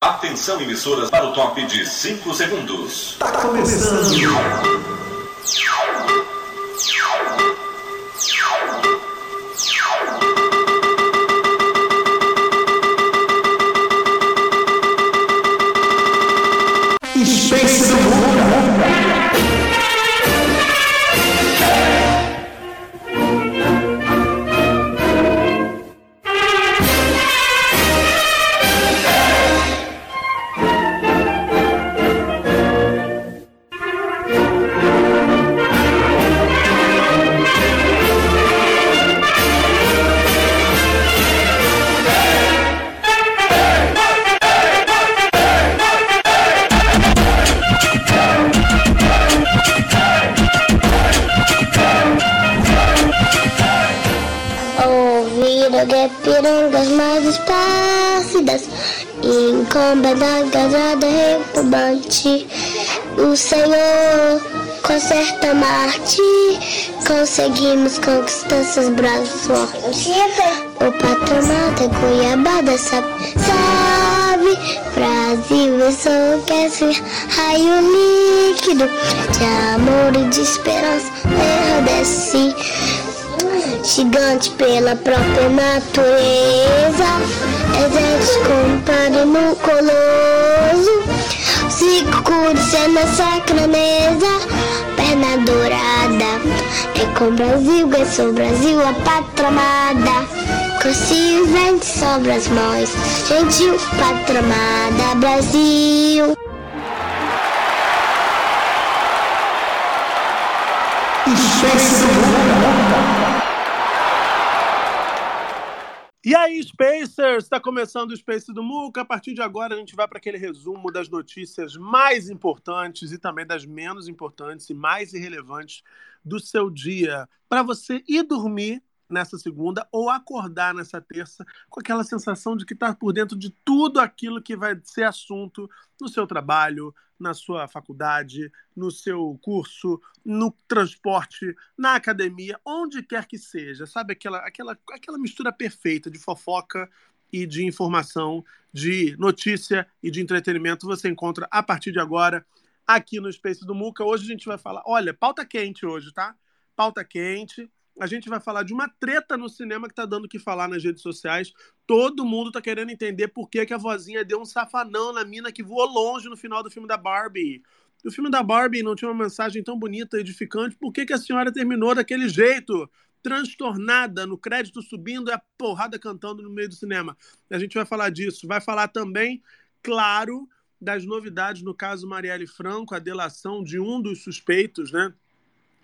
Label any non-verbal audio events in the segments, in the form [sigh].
Atenção, emissoras, para o top de 5 segundos. Tá começando. Seus braços fortes O patronato é Cuiabá sabe, sabe? Brasil enlouquece Raio líquido De amor e de esperança. Desce Gigante pela própria natureza. Exército compare no coloso. Circuito é na sacra mesa Perna dourada É com Brasil, é sou Brasil A pátria amada Cresci vento sobre as mãos Gentil, pátria amada Brasil. E aí, Spacers? Está começando o Space do Muca. A partir de agora, a gente vai para aquele resumo das notícias mais importantes e também das menos importantes e mais irrelevantes do seu dia. Para você ir dormir nessa segunda ou acordar nessa terça com aquela sensação de que está por dentro de tudo aquilo que vai ser assunto no seu trabalho, na sua faculdade, no seu curso, no transporte, na academia, onde quer que seja. Sabe aquela, aquela, aquela mistura perfeita de fofoca e de informação, de notícia e de entretenimento você encontra a partir de agora aqui no Space do Muca. Hoje a gente vai falar, olha, pauta quente hoje, tá? Pauta quente a gente vai falar de uma treta no cinema que tá dando o que falar nas redes sociais. Todo mundo tá querendo entender por que, que a vozinha deu um safanão na mina que voou longe no final do filme da Barbie. O filme da Barbie não tinha uma mensagem tão bonita e edificante. Por que, que a senhora terminou daquele jeito? Transtornada, no crédito subindo e a porrada cantando no meio do cinema. A gente vai falar disso. Vai falar também, claro, das novidades no caso Marielle Franco, a delação de um dos suspeitos, né?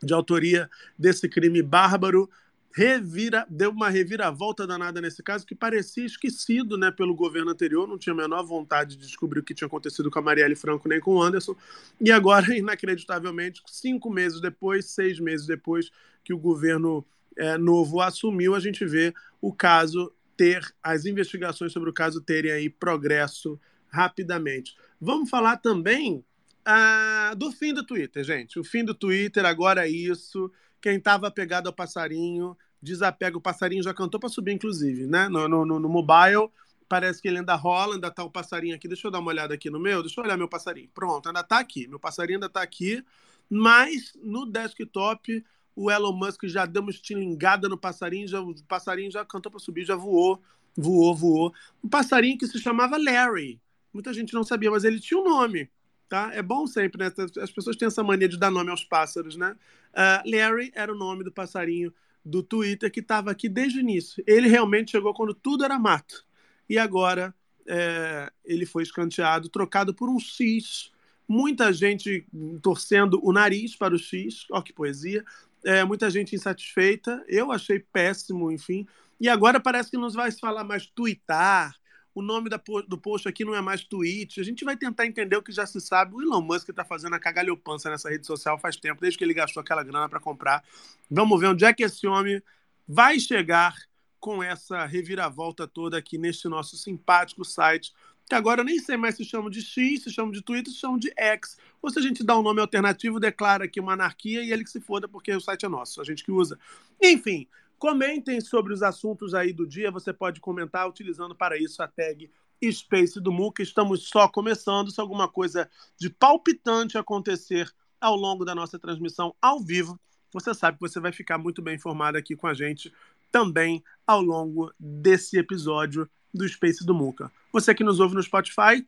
de autoria desse crime bárbaro, revira, deu uma reviravolta danada nesse caso, que parecia esquecido né, pelo governo anterior, não tinha a menor vontade de descobrir o que tinha acontecido com a Marielle Franco nem com o Anderson, e agora, [laughs] inacreditavelmente, cinco meses depois, seis meses depois que o governo é, novo assumiu, a gente vê o caso ter, as investigações sobre o caso terem aí progresso rapidamente. Vamos falar também ah, do fim do Twitter, gente. O fim do Twitter, agora é isso. Quem estava pegado ao passarinho, desapega. O passarinho já cantou para subir, inclusive, né? No, no, no, mobile, parece que ele ainda rola, ainda tá o passarinho aqui. Deixa eu dar uma olhada aqui no meu, deixa eu olhar meu passarinho. Pronto, ainda tá aqui. Meu passarinho ainda tá aqui. Mas no desktop, o Elon Musk já deu uma estilingada no passarinho, já, o passarinho já cantou para subir, já voou, voou, voou. Um passarinho que se chamava Larry. Muita gente não sabia, mas ele tinha um nome tá? É bom sempre, né? As pessoas têm essa mania de dar nome aos pássaros, né? Uh, Larry era o nome do passarinho do Twitter que estava aqui desde o início. Ele realmente chegou quando tudo era mato. E agora é, ele foi escanteado, trocado por um X. Muita gente torcendo o nariz para o X. Ó, que poesia. É, muita gente insatisfeita. Eu achei péssimo, enfim. E agora parece que nos vai se falar mais twittar, o nome da, do post aqui não é mais tweet. A gente vai tentar entender o que já se sabe. O Elon Musk está fazendo a cagalhopança nessa rede social faz tempo, desde que ele gastou aquela grana para comprar. Vamos ver onde é que esse homem vai chegar com essa reviravolta toda aqui neste nosso simpático site, que agora eu nem sei mais se chama de X, se chama de Twitter, se chama de X. Ou se a gente dá um nome alternativo, declara aqui uma anarquia e ele que se foda porque o site é nosso, a gente que usa. Enfim, Comentem sobre os assuntos aí do dia. Você pode comentar utilizando para isso a tag Space do Muca. Estamos só começando. Se alguma coisa de palpitante acontecer ao longo da nossa transmissão ao vivo, você sabe que você vai ficar muito bem informado aqui com a gente também ao longo desse episódio do Space do Muca. Você que nos ouve no Spotify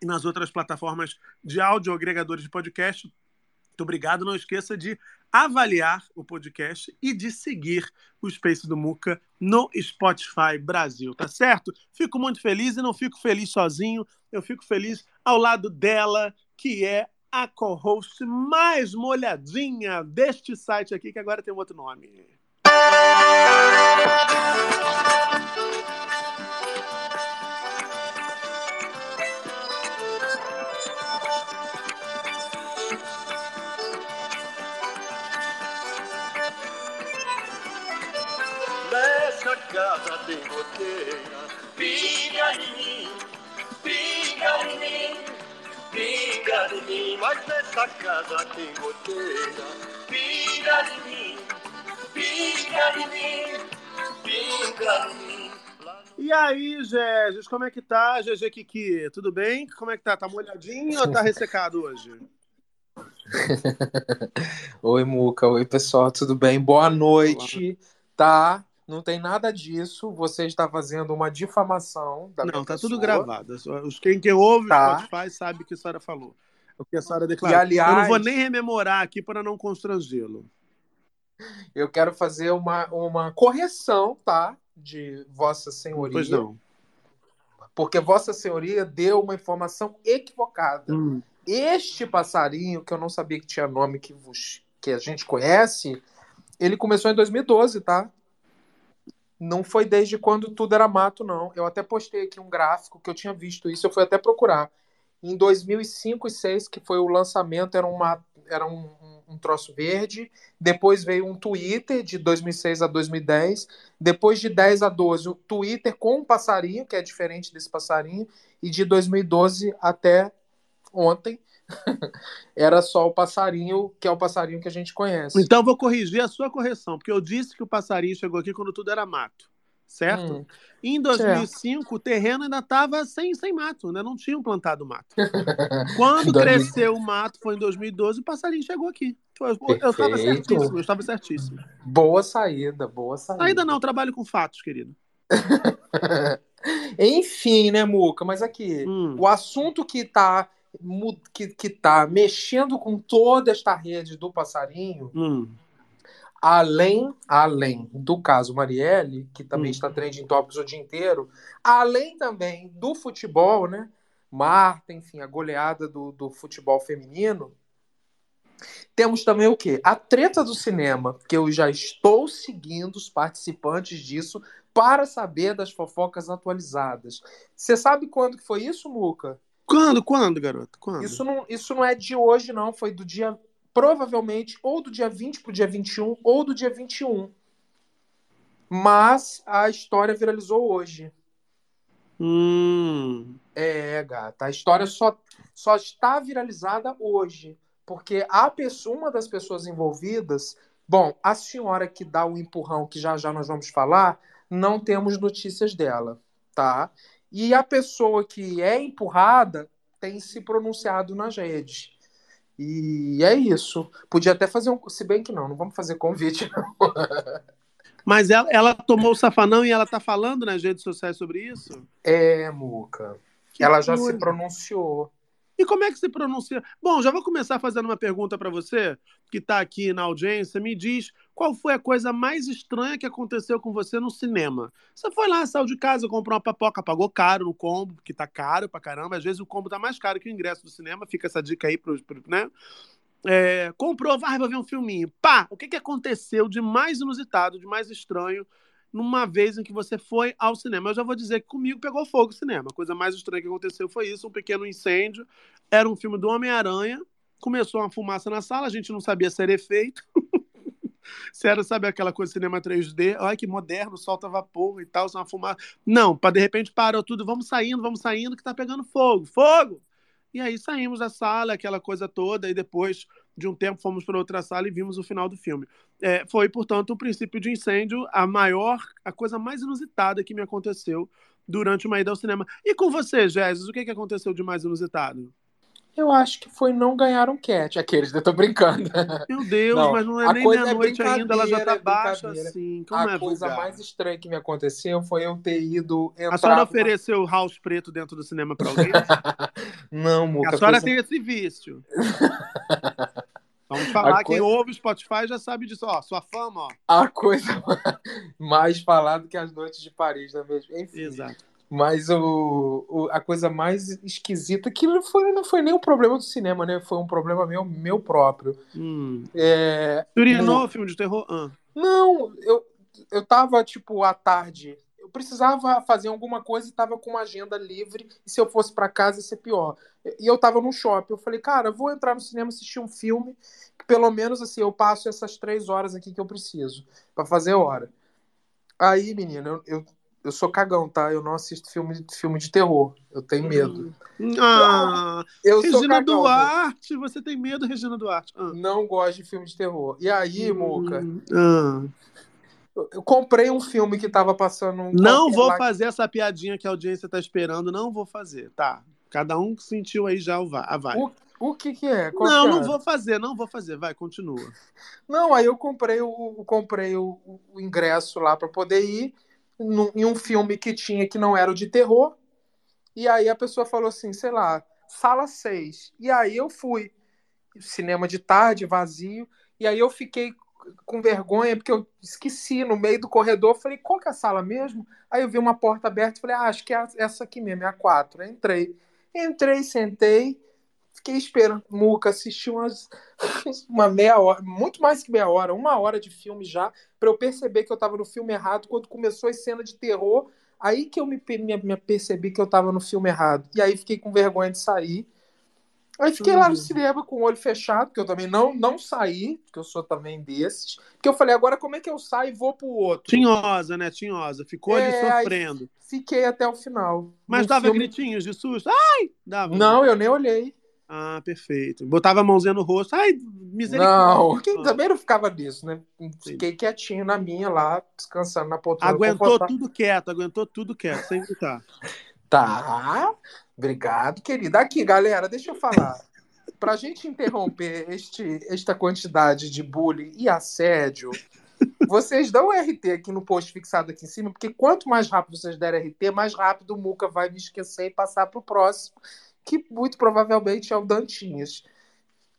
e nas outras plataformas de áudio agregadores de podcast, muito obrigado. Não esqueça de avaliar o podcast e de seguir o Space do Muca no Spotify Brasil, tá certo? Fico muito feliz e não fico feliz sozinho, eu fico feliz ao lado dela, que é a co-host mais molhadinha deste site aqui, que agora tem um outro nome. Goteira, pinga em mim, pinga em mim, pinga em mim. Mas nessa casa tem goteira, pinga em mim, pinga em mim, pinga em mim. E aí, Gegis, como é que tá, GG Kiki? Tudo bem? Como é que tá? Tá molhadinho ou tá [laughs] ressecado hoje? Oi, Muca. Oi, pessoal. Tudo bem? Boa noite. Tá? Não tem nada disso. Você está fazendo uma difamação da Não, tá tudo gravado. Os- Quem, quem ouve Tá. o Spotify sabe o que a senhora falou. O que a senhora E, declarou. aliás, Eu não vou nem rememorar aqui para não constrangê-lo. eu quero fazer uma, uma correção, tá? De Vossa Senhoria. Pois não. Porque Vossa Senhoria deu uma informação equivocada. Hum. Este passarinho, que eu não sabia que tinha nome que, vos- que a gente conhece, ele começou em 2012, tá? Não foi desde quando tudo era mato, não. Eu até postei aqui um gráfico que eu tinha visto isso, eu fui até procurar. Em 2005 e 2006, que foi o lançamento, era, uma, era um, um- troço verde. Depois veio um Twitter de 2006 a 2010. Depois de 10 a 12, o Twitter com um passarinho, que é diferente desse passarinho. E de 2012 até ontem, [laughs] era só o passarinho, que é o passarinho que a gente conhece. Então vou corrigir a sua correção, porque eu disse que o passarinho chegou aqui quando tudo era mato. Certo? Hum. Em 2005, o terreno ainda estava sem, sem mato, ainda não tinham plantado mato. [laughs] Quando cresceu o mato, foi em 2012, o passarinho chegou aqui. Eu estava certíssimo, eu estava certíssimo. Boa saída, boa saída. Ainda não, trabalho com fatos, querido. [laughs] Enfim, né, Muca? Mas aqui, Hum. o assunto que tá, mu- que, que tá mexendo com toda esta rede do passarinho, Hum. além, além do caso Marielle, que também Hum. está trending topics o dia inteiro, além também do futebol, né? Marta, enfim, a goleada do, do futebol feminino. Temos também o quê? A treta do cinema, que eu já estou seguindo os participantes disso para saber das fofocas atualizadas. Você sabe quando que foi isso, Muca? Quando, quando, garoto? Quando? Isso não, isso não é de hoje, não. Foi do dia, provavelmente, ou do dia 20 pro dia 21, ou do dia 21. Mas a história viralizou hoje. Hum. É, gata. A história só, só está viralizada hoje. Porque a pessoa, uma das pessoas envolvidas. Bom, a senhora que dá o empurrão, que já já nós vamos falar, não temos notícias dela, tá? E a pessoa que é empurrada tem se pronunciado nas redes. E é isso. Podia até fazer um. Se bem que não, não vamos fazer convite. não. [laughs] Mas ela, ela tomou o safanão e ela tá falando nas redes sociais sobre isso? É, Muca. Que Ela já coisa. se pronunciou. E como é que se pronuncia? Bom, já vou começar fazendo uma pergunta para você, que está aqui na audiência. Me diz qual foi a coisa mais estranha que aconteceu com você no cinema? Você foi lá, saiu de casa, comprou uma papoca, pagou caro no combo, que tá caro pra caramba. Às vezes o combo tá mais caro que o ingresso do cinema. Fica essa dica aí pro, pro- né? É, comprou, vai, vai ver um filminho. Pá, o que, que aconteceu de mais inusitado, de mais estranho numa vez em que você foi ao cinema? Eu já vou dizer que comigo pegou fogo o cinema. A coisa mais estranha que aconteceu foi isso, um pequeno incêndio. Era um filme do Homem-Aranha. Começou uma fumaça na sala, a gente não sabia se era efeito. [laughs] se era, sabe, aquela coisa cinema 3D. Olha que moderno, solta vapor e tal, uma fumaça. Não, para de repente parou tudo, vamos saindo, vamos saindo, que tá pegando fogo. Fogo! E aí saímos da sala, aquela coisa toda, e depois de um tempo fomos para outra sala e vimos o final do filme. É, foi, portanto, o princípio de incêndio, a maior, a coisa mais inusitada que me aconteceu durante uma ida ao cinema. E com você, Jéssica, o que, que aconteceu de mais inusitado? Eu acho que foi não ganhar um cat. Aqueles, eu tô brincando. Meu Deus, Não, mas não é nem é meia-noite ainda, ela já tá é baixa assim. Como a é coisa vulgar? mais estranha que me aconteceu foi eu ter ido entrar... A senhora ofereceu house preto dentro do cinema pra alguém? [laughs] Não, Muca. a senhora coisa- tem esse vício. [laughs] Vamos falar, A quem coisa- ouve o Spotify já sabe disso. Ó, sua fama, ó. A coisa [laughs] mais falada que as noites de Paris, não é mesmo? Enfim. Exato. Mas o, o- a coisa mais esquisita, que não foi, não foi nem um problema do cinema, né? Foi um problema meu, meu próprio. Hum. É, Urinou, no- filme de terror? Ah. Não, eu, eu tava, tipo, à tarde. Eu precisava fazer alguma coisa e tava com uma agenda livre. E se eu fosse pra casa, ia ser pior. E eu tava no shopping. Eu falei, cara, vou entrar no cinema assistir um filme. Que pelo menos, assim, eu passo essas três horas aqui que eu preciso pra fazer hora. Aí, menina, eu, eu, eu sou cagão, tá? Eu não assisto filme, filme de terror. Eu tenho medo. Ah, Eu sou Regina cagão. Duarte, você tem medo, Regina Duarte? Ah. Não gosto de filme de terror. E aí, Muca, Ah. eu, eu comprei um filme que tava passando. um Não vou lá- fazer essa piadinha que a audiência tá esperando, não vou fazer, tá? Cada um sentiu aí já a vibe. O, o que que é? Qual Não, que é? não vou fazer, não vou fazer. Vai, continua. Não, aí eu comprei o, o- comprei o, o ingresso lá para poder ir num- em um filme que tinha que não era o de terror. E aí a pessoa falou assim, sei lá, sala 6. E aí eu fui. Cinema de tarde, vazio. E aí eu fiquei com vergonha, porque eu esqueci no meio do corredor. Falei, qual que é a sala mesmo? Aí eu vi uma porta aberta e falei, ah, acho que é essa aqui mesmo, é a 4. Aí Entrei. Entrei, sentei, fiquei esperando. Muca, assisti umas, [laughs] uma meia hora, muito mais que meia hora, uma hora de filme já, para eu perceber que eu tava no filme errado. Quando começou a cena de terror, aí que eu me, me- me percebi que eu tava no filme errado. E aí fiquei com vergonha de sair. Aí fiquei lá no cinema com o olho fechado, porque eu também não, não saí, porque eu sou também desses. Porque eu falei, agora como é que eu saio e vou pro outro? Tinhosa, né? Tinhosa. Ficou ali É, aí- sofrendo. Fiquei até o final. Mas No dava filme- gritinhos de susto? Ai! Dava. Não, eu nem olhei. Ah, perfeito. Botava a mãozinha no rosto. Ai, misericórdia. Não, Ah. também não ficava nisso, né? Fiquei quietinho na minha lá, descansando na poltrona. Aguentou tudo quieto, aguentou tudo quieto, sem gritar. Tá. Obrigado, querida. Aqui, galera, deixa eu falar. Pra gente interromper este, esta quantidade de bullying e assédio, vocês dão RT aqui no post fixado aqui em cima, porque quanto mais rápido vocês derem RT, mais rápido o Muca vai me esquecer e passar pro próximo, que muito provavelmente é o Dantinhas.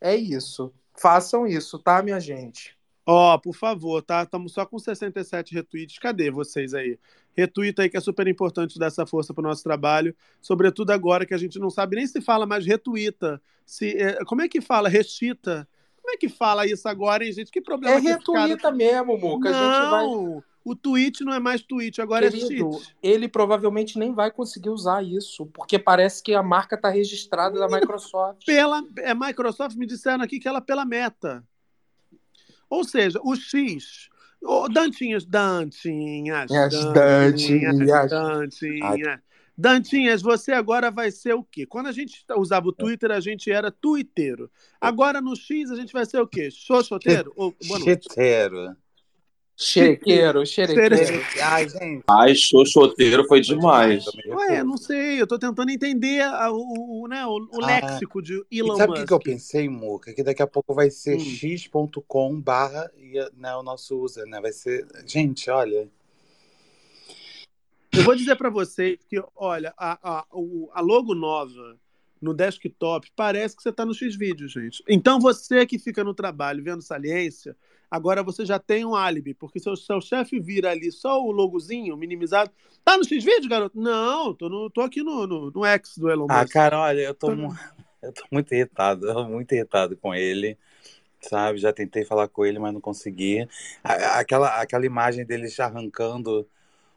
É isso. Façam isso, tá, minha gente? Ó, por favor, tá? Estamos só com 67 retweets. Cadê vocês aí? Retweet aí que é super importante dar essa força pro nosso trabalho, sobretudo agora que a gente não sabe nem se fala mais retuita. Se, é, como é que fala? Rechita? Como é que fala isso agora, hein, gente? Que problema É retuita mesmo, Muca. A gente vai. O tweet não é mais tweet, agora Querido, é cheat. ele provavelmente nem vai conseguir usar isso, porque parece que a marca está registrada da Microsoft. Pela, é, Microsoft me disseram aqui que ela pela meta. Ou seja, o X. Ô, Dantinhas, Dantinhas. As Dantinhas. Dantinhas. Dantinhas, você agora vai ser o quê? Quando a gente usava o Twitter, a gente era tuiteiro. Agora no X, a gente vai ser o quê? Xoxoteiro? Ou, boa noite. Cheteiro. [laughs] Xerequeiro, xerequeiro. Ai, gente. Ai, xoxoteiro foi demais. Ué, não sei, eu tô tentando entender a- o, o, né, o, o Ah. léxico de Elon E sabe o que, Musk. que eu pensei, Muca? Que daqui a pouco vai ser Hum. x.com barra né, o nosso user, né? Vai ser. Gente, olha. Eu vou dizer para vocês que, olha, a, a, a logo nova no desktop parece que você está no X-Vídeo, gente. Então você que fica no trabalho vendo saliência, agora você já tem um álibi, porque se o seu chefe vira ali só o logozinho minimizado, tá no X-Vídeo, garoto? Não, tô, no, tô aqui no, no, no X do Elon Ah, Musk. cara, olha, eu tô, Tô- mu- [laughs] eu tô muito irritado, eu tô muito irritado com ele. Sabe, já tentei falar com ele, mas não consegui. Aquela, aquela imagem dele arrancando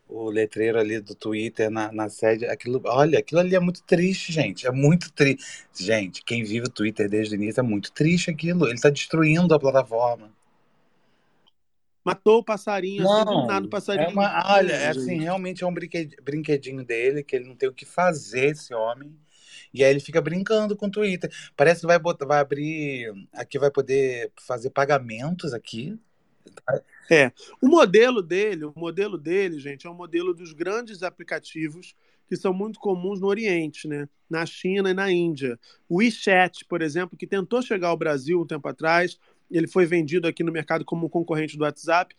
o letreiro ali do Twitter na, na sede, aquilo, olha, aquilo ali é muito triste, gente. É muito triste. Gente, quem vive o Twitter desde o início é muito triste aquilo. Ele tá destruindo a plataforma. Matou o passarinho, assim, do nada o passarinho. é uma, olha, é assim, realmente é um brinqued- brinquedinho dele, que ele não tem o que fazer, esse homem. E aí ele fica brincando com o Twitter. Parece que vai, botar, vai abrir. Aqui vai poder fazer pagamentos aqui. O modelo dele, o modelo dele, gente, é um modelo dos grandes aplicativos que são muito comuns no Oriente, né? Na China e na Índia. O WeChat, por exemplo, que tentou chegar ao Brasil um tempo atrás, ele foi vendido aqui no mercado como concorrente do WhatsApp.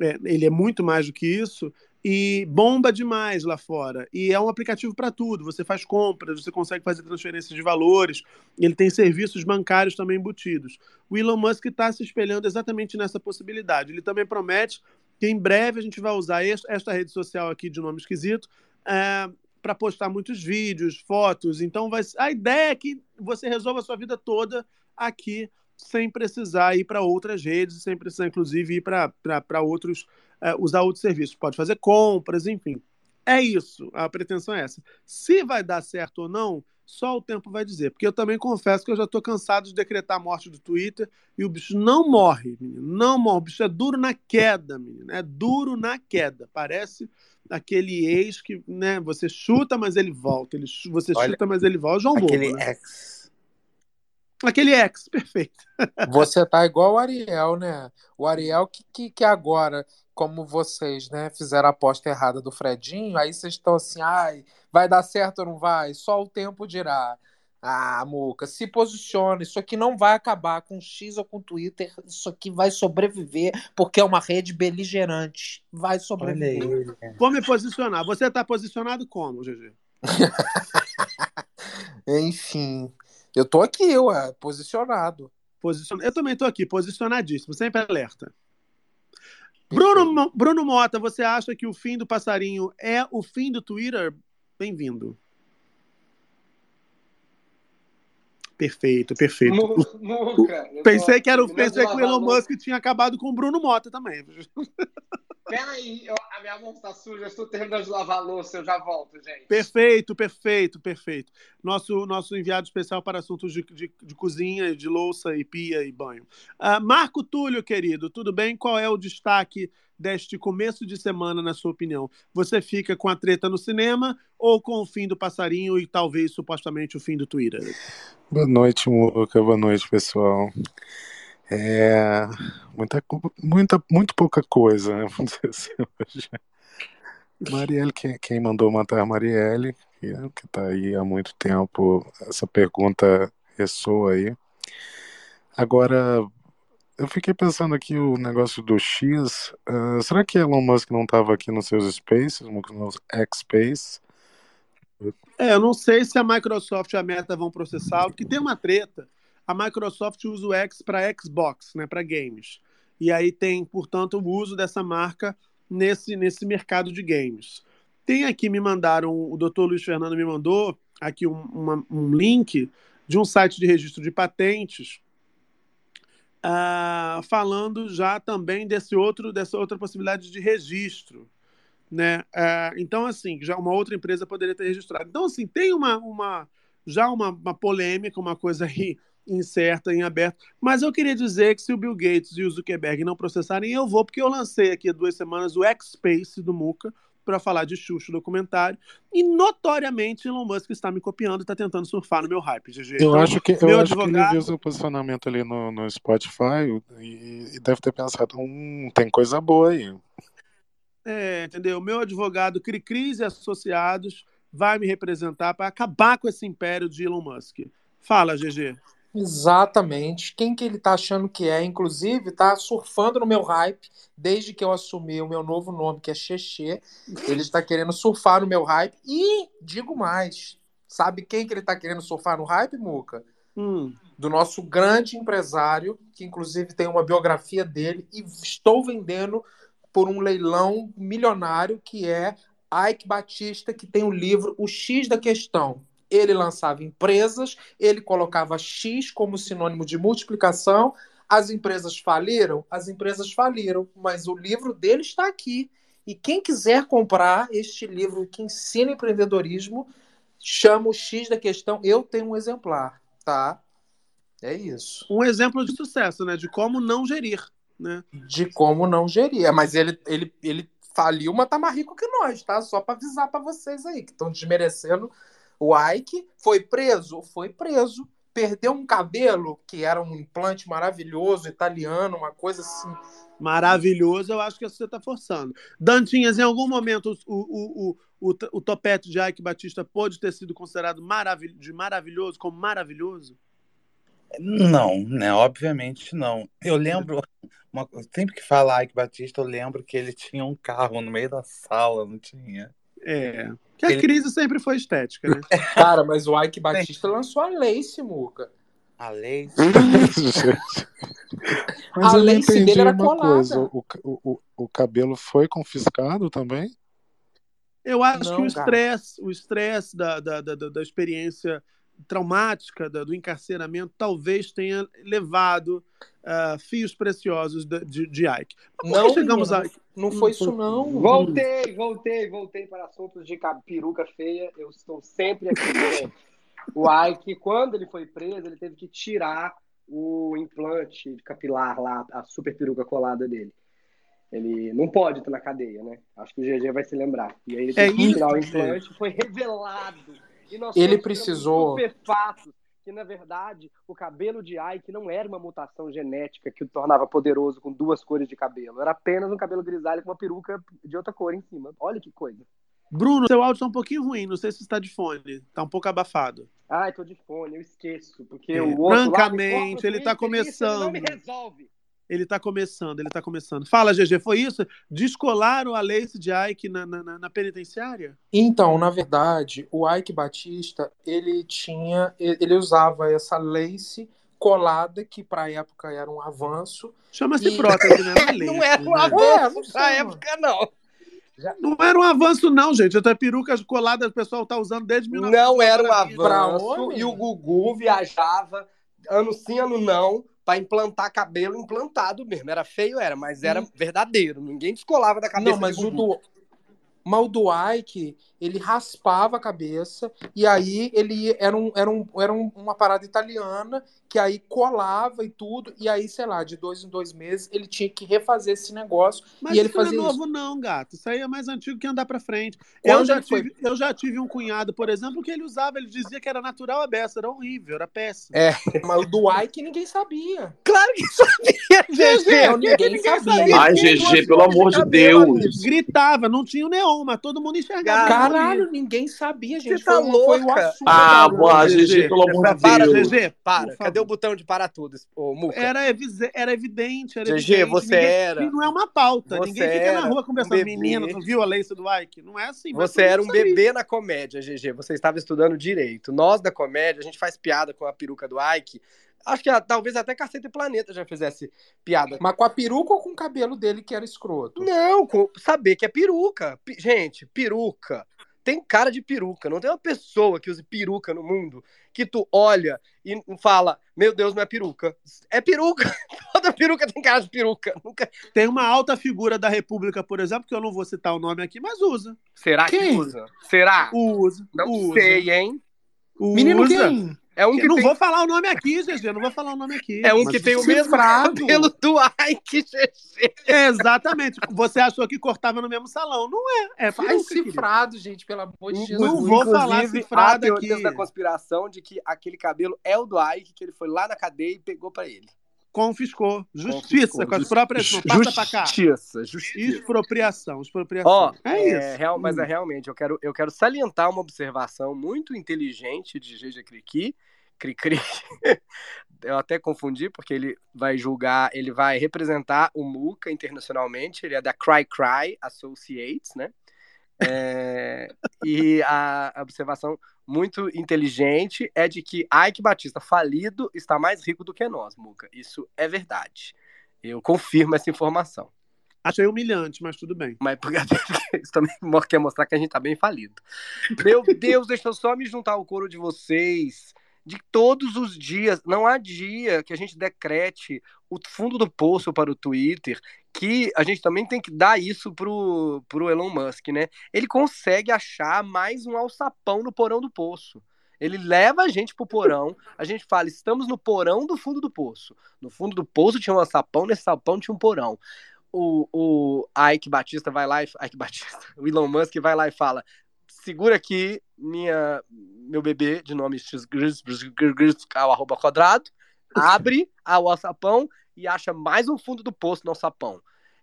É, ele é muito mais do que isso e bomba demais lá fora. E é um aplicativo para tudo. Você faz compras, você consegue fazer transferências de valores, ele tem serviços bancários também embutidos. O Elon Musk está se espelhando exatamente nessa possibilidade. Ele também promete que em breve a gente vai usar esta rede social aqui de nome esquisito é, para postar muitos vídeos, fotos. Então vai... a ideia é que você resolva a sua vida toda aqui sem precisar ir para outras redes, sem precisar, inclusive, ir para outros, é, usar outros serviços. Pode fazer compras, enfim. É isso, a pretensão é essa. Se vai dar certo ou não, só o tempo vai dizer. Porque eu também confesso que eu já estou cansado de decretar a morte do Twitter e o bicho não morre, menino. Não morre. O bicho é duro na queda, menino. É duro na queda. Parece aquele ex que né, você chuta, mas ele volta. Ele, você Olha, chuta, mas ele volta. João Aquele Bobo, né? ex. Aquele ex, [laughs] perfeito. Você tá igual o Ariel, né? O Ariel que, que, que agora, como vocês, né, fizeram a aposta errada do Fredinho, aí vocês estão assim, ai, vai dar certo ou não vai? Só o tempo dirá. Ah, Muca, se posiciona. Isso aqui não vai acabar com X ou com Twitter. Isso aqui vai sobreviver porque é uma rede beligerante. Vai Olha sobreviver. ele. Vou me posicionar. Você está posicionado como, GG? [laughs] Enfim, eu tô aqui, ué, posicionado. Posicion... Eu também estou aqui, posicionadíssimo, sempre alerta. Bruno, Bruno Mota, você acha que o fim do passarinho é o fim do Twitter? Bem-vindo. Perfeito, perfeito. Nu- Nunca. Pensei que, era o, pensei que o Elon. Musk tinha acabado com o Bruno Mota também. [laughs] Peraí, eu- a minha mão tá suja, eu estou terminando de lavar a louça, eu já volto, gente. Perfeito, perfeito, perfeito. Nosso, nosso enviado especial para assuntos de, de, de cozinha, de louça e pia e banho. Ah, Marco Túlio, querido, tudo bem? Qual é o destaque deste começo de semana, na sua opinião? Você fica com a treta no cinema ou com o fim do passarinho e talvez supostamente o fim do Twitter? Boa noite, Muca. Boa noite, pessoal. É muita, muita, muito pouca coisa, né? Vamos dizer assim, hoje. Marielle, quem, quem mandou matar Marielle, que está aí há muito tempo, essa pergunta ressoa aí. Agora, eu fiquei pensando aqui o negócio do X. ah, será que Elon Musk não estava aqui nos seus spaces, nos X-Space? É, eu não sei se a Microsoft e a Meta vão processar, porque tem uma treta. A Microsoft usa o X para Xbox, né, para games. E aí tem, portanto, o uso dessa marca nesse, nesse mercado de games. Tem aqui, me mandaram, o doutor Luiz Fernando me mandou aqui um, uma- um link de um site de registro de patentes ah, falando já também desse outro, dessa outra possibilidade de registro né? É, então, assim, já uma outra empresa poderia ter registrado. Então, assim, tem uma, uma já uma, uma polêmica, uma coisa aí [laughs] incerta, em aberto. Mas eu queria dizer que se o Bill Gates e o Zuckerberg não processarem, eu vou, porque eu lancei aqui há duas semanas o X-Space do Muca para falar de Xuxa o documentário. E notoriamente Elon Musk está me copiando e está tentando surfar no meu hype, GG. Eu Então, acho que, eu meu acho que ele advogado- viu seu posicionamento ali no, no Spotify e, e deve ter pensado, hum, tem coisa boa aí. É, entendeu? Meu advogado Cricris e Associados vai me representar para acabar com esse império de Elon Musk. Fala, GG. Exatamente. Quem que ele tá achando que é? Inclusive, tá surfando no meu hype desde que eu assumi o meu novo nome, que é Xexê. Ele está querendo surfar no meu hype. E digo mais. Sabe quem que ele tá querendo surfar no hype, Muca? Hum, Do nosso grande empresário, que inclusive tem uma biografia dele, e estou vendendo por um leilão milionário que é Ike Batista, que tem o livro O X da Questão. Ele lançava empresas, ele colocava X como sinônimo de multiplicação. As empresas faliram? As empresas faliram, mas o livro dele está aqui. E quem quiser comprar este livro que ensina empreendedorismo, chama o X da Questão. Eu tenho um exemplar, tá? É isso. um exemplo de sucesso, né? De como não gerir, né? De como não gerir. É, Mas ele, ele, ele faliu, mas tá mais rico que nós, tá? Só para avisar para vocês aí, que estão desmerecendo o Ike. Foi preso? Foi preso. perdeu um cabelo, que era um implante maravilhoso, italiano, uma coisa assim. Maravilhoso, eu acho que você está forçando. Dantinhas, em algum momento o, o, o, o, o topete de Ike Batista pode ter sido considerado maravil de maravilhoso como maravilhoso? Não, né? Obviamente não. Eu lembro, uma- sempre que fala Ike Batista, eu lembro que ele tinha um carro no meio da sala, não tinha? É. Que a Ele- crise sempre foi estética, né? [laughs] Cara, mas o Ike Batista lançou a Lace, Muca. A lei. [laughs] [laughs] Mas A eu lace entendi dele era uma colada. coisa. O, o, o, cabelo foi confiscado também? Eu acho Não, que o estresse, o estresse da, da, da- da experiência traumática da- do encarceramento talvez tenha levado ah, fios preciosos da- de, de Ike. Não, chegamos menino, a. Não foi isso, não. Voltei, voltei, voltei para assuntos de ca- peruca feia. Eu estou sempre aqui. [laughs] O Ike, quando ele foi preso, ele teve que tirar o implante capilar lá, a super peruca colada dele. Ele não pode estar na cadeia, né? Acho que o GG vai se lembrar. E aí ele É teve que tirar o implante, foi revelado. E nós Ele precisou- estupefatos que, na verdade, o cabelo de Ike não era uma mutação genética que o tornava poderoso com duas cores de cabelo. Era apenas um cabelo grisalho com uma peruca de outra cor em cima. Olha que coisa. Bruno, seu áudio está um pouquinho ruim, não sei se está de fone. Está um pouco abafado. Ai, tô de fone, eu esqueço. Porque É, o outro francamente, ele tá e isso ele Não me começando. resolve. Ele está começando, ele está começando. Fala, GG, foi isso? Descolaram a Lace de Ike na, na, na- na penitenciária? Então, na verdade, o Ike Batista, ele tinha, ele usava essa lace colada, que para a época era um avanço. Chama-se E- [laughs] prótese, né? Não é lace, Não era um né? Avanço pra sei, época, não. Não era um avanço, não, gente. Até perucas coladas o pessoal tá usando desde 1900. Não era um avanço. E o Gugu viajava ano sim, ano não, pra implantar cabelo implantado mesmo. Era feio, era, mas era verdadeiro. Ninguém descolava da cabeça Não, mas o do, mas o do Ike, ele raspava a cabeça e aí ele era, um, era, um, era um- uma parada italiana que aí colava e tudo, e aí, sei lá, de dois em dois meses ele tinha que refazer esse negócio. Mas e ele isso não é fazia novo, isso. não, gato. Isso aí é mais antigo que andar pra frente. Quando Eu já, foi- tive, eu já tive um cunhado, por exemplo, que ele usava, ele dizia que era natural a beça, era horrível, era péssimo. É. Mas o do Ike ninguém sabia. Claro que sabia, [laughs] GG. Não, ninguém sabia. Ai, GG, pelo amor de Deus. Gritava, não tinha o neon, mas todo mundo enxergava. Caralho, ninguém sabia, gente. Você tá foi, um- foi o louca? assunto. Ah, boa, GG. GG, pelo amor de Para, Deus. GG, Para, cadê o botão de parar tudo, ô Muca? Era, era evidente, era GG, evidente. você Ninguém- era- e Não é uma pauta. você Ninguém fica na rua um conversando. bebê. Menino, tu viu a lace do Ike? Não é assim. Você era um isso aí. bebê na comédia, GG. Você estava estudando direito. Nós da comédia, a gente faz piada com a peruca do Ike. Acho que talvez até Caceta e Planeta já fizesse piada. Mas com a peruca ou com o cabelo dele que era escroto? Não, com saber que é peruca. Pi- gente, peruca. Tem cara de peruca. Não tem uma pessoa que use peruca no mundo que tu olha e fala, meu Deus, não é peruca. É peruca. [laughs] Toda peruca tem cara de peruca. Nunca... Tem uma alta figura da República, por exemplo, que eu não vou citar o nome aqui, mas usa. Será que Quem? usa? Será? Usa. Não usa. sei, hein? Usa. Menino quem? É um Eu que não tem... vou falar o nome aqui, GG, não vou falar o nome aqui. É um que tem o mesmo cifrado. cabelo do Ike, GG. Exatamente. Você achou que cortava no mesmo salão. Não é. É Faz cifrado, gente, pelo amor de Não Jesus. vou falar Inclusive, há cifrado aqui. da conspiração de que aquele cabelo é o do Ike, que ele foi lá na cadeia e pegou pra ele. Confiscou. Justiça, Confiscou. com as próprias mãos. Passa pra cá. Justiça, justiça. Expropriação, expropriação. Ó, é, é, isso. real, mas Hum. é realmente, eu quero, eu quero salientar uma observação muito inteligente de GG Cricri. Cricri. [laughs] Eu até confundi, porque ele vai julgar, ele vai representar o Muca internacionalmente, ele é da Cry Cry Associates, né? É, e a observação muito inteligente é de que Ike Batista falido está mais rico do que nós, Muca. Isso é verdade. Eu confirmo essa informação. Achei humilhante, mas tudo bem. Mas [laughs] isso também quer mostrar que a gente tá bem falido. Meu Deus, deixa eu só me juntar ao coro de vocês. De todos os dias, não há dia que a gente decrete o fundo do poço para o Twitter, que a gente também tem que dar isso pro, pro Elon Musk, né? Ele consegue achar mais um alçapão no porão do poço. Ele leva a gente pro porão, a gente fala, estamos no porão do fundo do poço. No fundo do poço tinha um alçapão, nesse alçapão tinha um porão o, o Ike Batista vai lá e. Ike Batista, o Elon Musk vai lá e fala: segura aqui minha, meu bebê de nome X, ao quadrado, abre o alçapão e acha mais um fundo do poço no alçapão.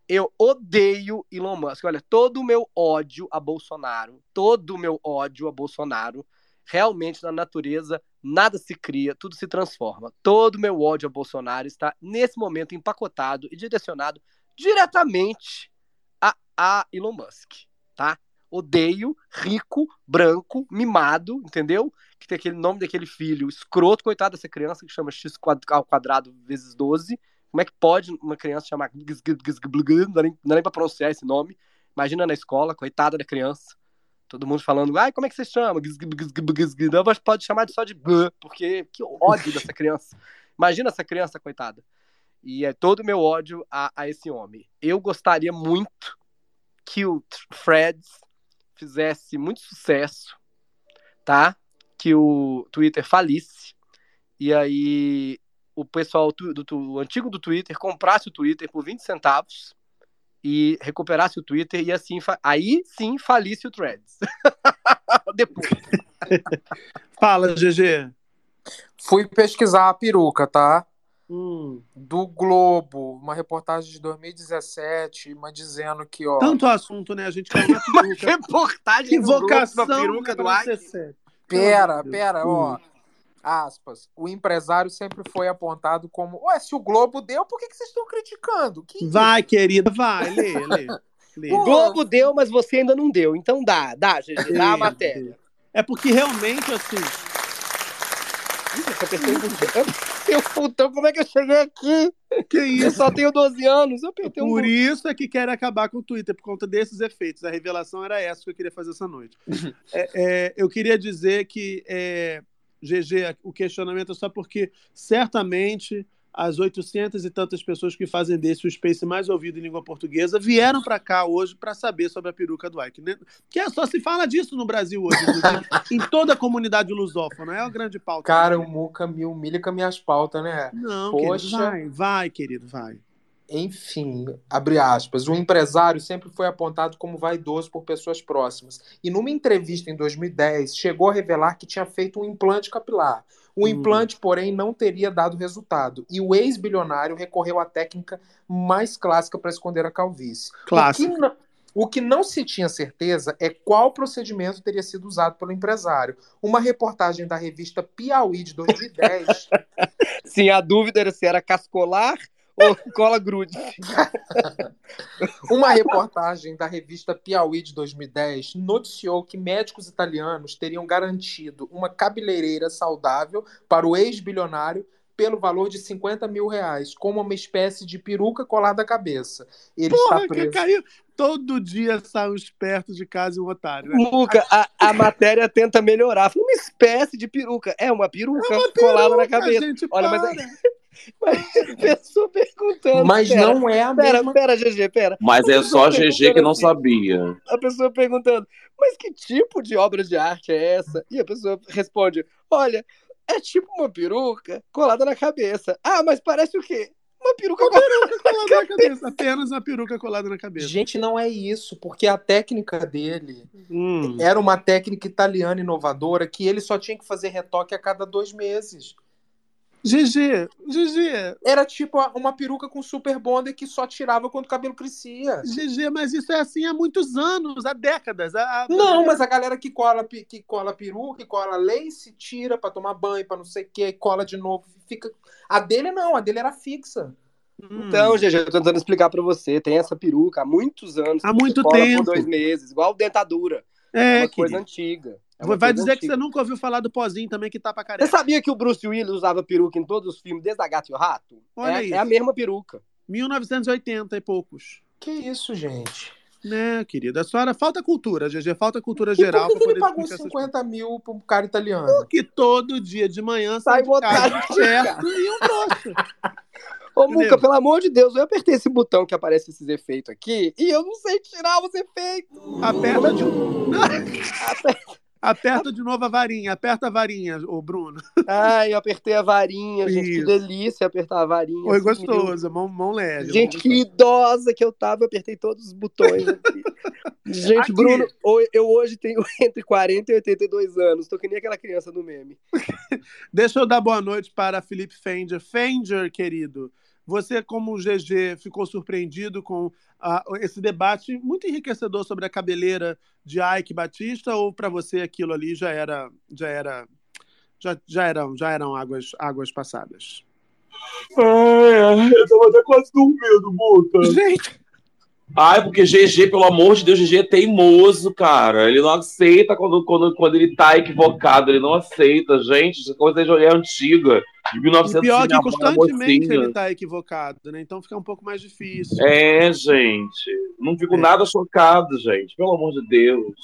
Eu odeio Elon Musk. Olha, todo o meu ódio a Bolsonaro, todo o meu ódio a Bolsonaro, realmente na natureza nada se cria, tudo se transforma. Todo o meu ódio a Bolsonaro está nesse momento empacotado e direcionado diretamente a, a Elon Musk, tá? Odeio, rico, branco, mimado, entendeu? Tem aquele nome daquele filho escroto, coitado dessa criança que chama x ao quadrado vezes 12. Como é que pode uma criança chamar não dá nem, não pra pronunciar esse nome? Imagina na escola, coitada da criança. Todo mundo falando, ai, como é que você chama? Não, mas pode chamar só de porque que ódio dessa criança. Imagina essa criança, coitada. E é todo o meu ódio a, a esse homem. Eu gostaria muito que o Freds fizesse muito sucesso, tá? Que o Twitter falisse. E aí o pessoal do, tu- o antigo do Twitter comprasse o Twitter por 20 centavos e recuperasse o Twitter e assim aí sim falisse o Threads. [laughs] Depois. Fala, GG. Fui pesquisar a peruca, tá? Hum. Do Globo, uma reportagem de 2017, mas dizendo que, ó. Tanto assunto, né? A gente caiu na [laughs] peruca. Reportagem Que do Globo vocação da peruca do pra Ike. ser sério. Pera, pera, ó. Aspas. O empresário sempre foi apontado como. Ué, se o Globo deu, por que, que vocês estão criticando? Que? Vai, querida, vai, lê, lê. lê. [laughs] O Globo deu, mas você ainda não deu. Então dá, dá, GG, dá a matéria. É porque realmente, assim, Ih, essa pessoa Eu, putão, como é que eu cheguei aqui? que Eu isso? só tenho 12 anos. Eu apertei um Por botão. isso é que querem acabar com o Twitter, por conta desses efeitos. A revelação era essa que eu queria fazer essa noite. [laughs] É, é, eu queria dizer que, é, GG, o questionamento é só porque certamente as 800 e tantas pessoas que fazem desse o Space mais ouvido em língua portuguesa vieram para cá hoje para saber sobre a peruca do Ike. né? Que é só se fala disso no Brasil hoje, [laughs] em toda a comunidade lusófona. É uma grande pauta. Cara, o Muca me humilha com as minhas pautas, né? Não, Poxa. querido, vai, vai, querido, vai. Enfim, abre aspas, o empresário sempre foi apontado como vaidoso por pessoas próximas. E numa entrevista em 2010, chegou a revelar que tinha feito um implante capilar. O Hum. implante, porém, não teria dado resultado. E o ex-bilionário recorreu à técnica mais clássica para esconder a calvície. Clássico. O que, não, o que não se tinha certeza é qual procedimento teria sido usado pelo empresário. Uma reportagem da revista Piauí de 2010 [laughs] Sim, a dúvida era se era cascolar ou cola grude. [laughs] Uma reportagem da revista Piauí de 2010 noticiou que médicos italianos teriam garantido uma cabeleireira saudável para o ex-bilionário pelo valor de 50 mil reais, como uma espécie de peruca colada à cabeça. Ele Porra, está que preso. caiu. Todo dia sai um esperto de casa e um otário. Né? Luca, a, a matéria tenta melhorar. Uma espécie de peruca. É uma peruca colada na cabeça. Gente, Olha, mas para. aí- [laughs] Mas pessoa perguntando. Mas pera, não é a Pera, mesma. pera, GG, pera. Mas é só GG que não assim. sabia. A pessoa perguntando, mas que tipo de obra de arte é essa? E a pessoa responde, olha, é tipo uma peruca colada na cabeça. Ah, mas parece o quê? Uma peruca colada colada na cabeça. Apenas uma peruca colada na cabeça. Gente, não é isso, porque a técnica dele Hum. era uma técnica italiana inovadora que ele só tinha que fazer retoque a cada dois meses. GG, GG, Era tipo uma peruca com super bonder que só tirava quando o cabelo crescia. GG, mas isso é assim há muitos anos, há décadas. Há, Não, mas a galera que cola, que cola peruca, que cola lace, tira pra tomar banho, pra não sei o que, cola de novo, fica. A dele não, a dele era fixa. Hum. Então, GG, eu tô tentando explicar pra você. Tem essa peruca há muitos anos. Há muito cola tempo. por dois meses, igual dentadura. É, é, uma coisa antiga. É Vai dizer que você nunca ouviu falar do pozinho também que tá pra Você careca. sabia que o Bruce Willis usava peruca em todos os filmes, desde a Gato e o Rato? Olha é, isso. é a mesma peruca. 1980 e poucos. Que isso, gente? Né, querida? A senhora falta cultura, GG, falta cultura E [laughs] geral por que, ele pagou discutir essas 50 mil pra um cara italiano? Porque todo dia de manhã sai Sai de casa de certo e um troço. Ô, Entendeu? Muca, pelo amor de Deus, eu apertei esse botão que aparece esses efeitos aqui e eu não sei tirar os efeitos. Aperta de Aper- Aperta de novo a varinha, aperta a varinha, ô Bruno. Ai, eu apertei a varinha, gente. Que Isso. delícia apertar a varinha. Foi sumiu. gostoso, mão, mão leve. Gente, mão que idosa que eu tava, eu apertei todos os botões aqui. [laughs] Gente, Aqui. Bruno, eu hoje tenho [laughs] entre 40 e 82 anos. Tô que nem aquela criança do meme. [laughs] Deixa eu dar boa noite para Felipe Fender. Fender, querido, você, como GG, ficou surpreendido com ah, esse debate muito enriquecedor sobre a cabeleira de Ike Batista ou para você aquilo ali já era já era já, já eram já eram águas águas passadas? Ai, eu tava até quase dormindo, Buta. Gente, Ai, porque GG, pelo amor de Deus, GG é teimoso, cara. Ele não aceita quando, quando, quando ele tá equivocado, ele não aceita, gente. Essa coisa é antiga. De e 1900 pior que constantemente ele está equivocado, né? Então fica um pouco mais difícil. É, gente. Não fico É. nada chocado, gente. Pelo amor de Deus.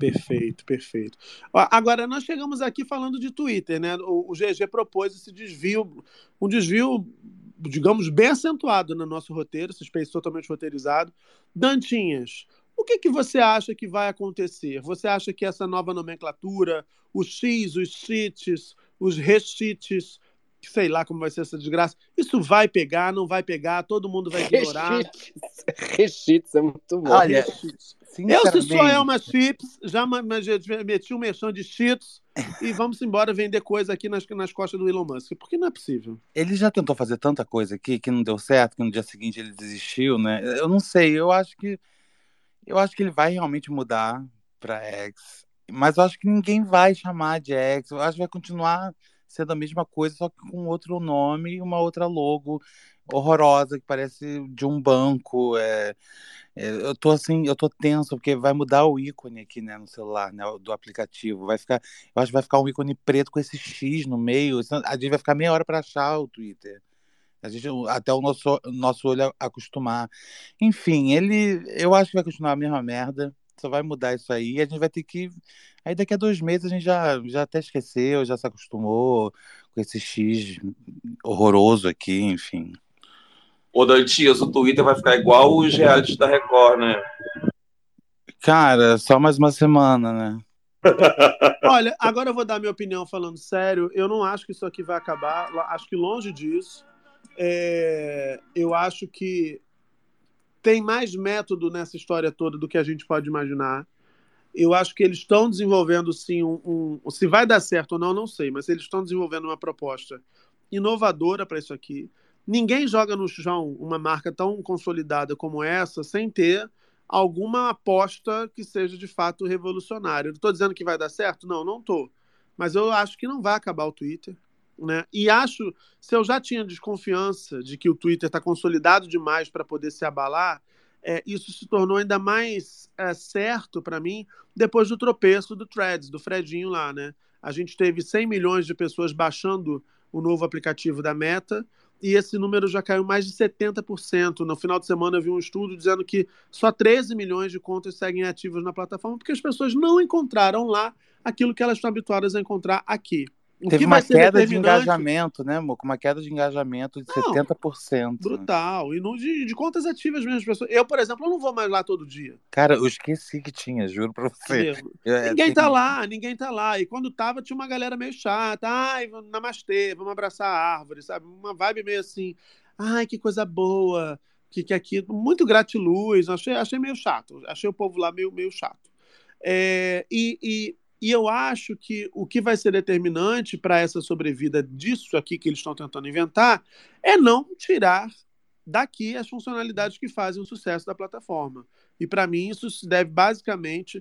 Perfeito, perfeito. Ó, Agora, nós chegamos aqui falando de Twitter, né? O, o GG propôs esse desvio, um desvio, digamos, bem acentuado no nosso roteiro, esse space totalmente roteirizado. Dantinhas, o que, que você acha que vai acontecer? Você acha que essa nova nomenclatura, os X, os cheats, os recheats, sei lá como vai ser essa desgraça, isso vai pegar, não vai pegar, todo mundo vai ignorar. Recheats. [laughs] Recheats é muito bom. Olha, Recheats. Eu, se sou Elma Chips, já meti um merchan de Cheetos e vamos embora vender coisa aqui nas, nas costas do Elon Musk. Porque não é possível. ele já tentou fazer tanta coisa aqui que não deu certo, que no dia seguinte ele desistiu, né? Eu não sei, eu acho que eu acho que ele vai realmente mudar para X, mas eu acho que ninguém vai chamar de X. Eu acho que vai continuar sendo a mesma coisa, só que com outro nome e uma outra logo horrorosa que parece de um banco. É, é, eu tô assim, eu tô tenso porque vai mudar o ícone aqui, né, no celular, né, do aplicativo. Vai ficar, eu acho que vai ficar um ícone preto com esse X no meio. senão A gente vai ficar meia hora para achar o Twitter. A gente, até o nosso, nosso olho acostumar. Enfim, ele, eu acho que vai continuar a mesma merda. Só vai mudar isso aí. A gente vai ter que. Aí daqui a dois meses a gente já, já até esqueceu, já se acostumou com esse X horroroso aqui, enfim. Ô, Dantias, o Twitter vai ficar igual os realities da Record, né? Cara, só mais uma semana, né? [laughs] Olha, agora eu vou dar minha opinião falando sério. Eu não acho que isso aqui vai acabar. Acho que longe disso. É, eu acho que tem mais método nessa história toda do que a gente pode imaginar. Eu acho que eles estão desenvolvendo sim um, um- Se vai dar certo ou não, não sei, mas eles estão desenvolvendo uma proposta inovadora para isso aqui. Ninguém joga no chão uma marca tão consolidada como essa sem ter alguma aposta que seja de fato revolucionária. Estou dizendo que vai dar certo? Não, não estou. Mas eu acho que não vai acabar o Twitter. Né? E acho, se eu já tinha desconfiança de que o Twitter está consolidado demais para poder se abalar, é, isso se tornou ainda mais é, certo para mim depois do tropeço do Threads, do Fredinho lá. Né? A gente teve 100 milhões de pessoas baixando o novo aplicativo da Meta e esse número já caiu mais de 70%. No final de semana eu vi um estudo dizendo que só 13 milhões de contas seguem ativas na plataforma porque as pessoas não encontraram lá aquilo que elas estão habituadas a encontrar aqui. O Teve uma queda de engajamento, né, amor? Com uma queda de engajamento de Não, 70%. Brutal. E no, de, de contas ativas mesmo. as Pessoas. Eu, por exemplo, eu não vou mais lá todo dia. Cara, eu esqueci que tinha, juro pra você. [laughs] É, Ninguém tem- tá lá, ninguém tá lá. E quando tava, tinha uma galera meio chata. Ai, namastê, vamos abraçar a árvore, sabe? Uma vibe meio assim. Ai, que coisa boa. Que, que aqui. Muito gratiluz. Achei, achei meio chato. Achei o povo lá meio, meio chato. É, e, e, e eu acho que o que vai ser determinante para essa sobrevida disso aqui que eles estão tentando inventar é não tirar daqui as funcionalidades que fazem o sucesso da plataforma. E para mim isso se deve basicamente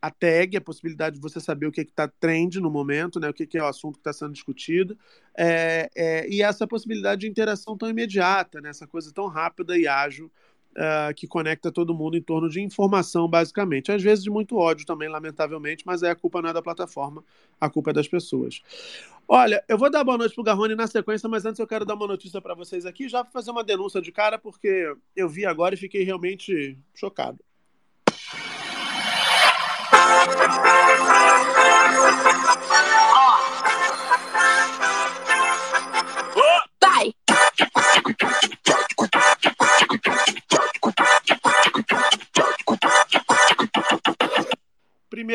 a tag, a possibilidade de você saber o que está trend no momento, né, o que, que é o assunto que está sendo discutido, é, é, e essa possibilidade de interação tão imediata, né, essa coisa tão rápida e ágil ah, que conecta todo mundo em torno de informação, basicamente. Às vezes de muito ódio também, lamentavelmente, mas aí a culpa não é da plataforma, a culpa é das pessoas. Olha, eu vou dar boa noite pro Garrone na sequência, mas antes eu quero dar uma notícia para vocês aqui, já fazer uma denúncia de cara, porque eu vi agora e fiquei realmente chocado.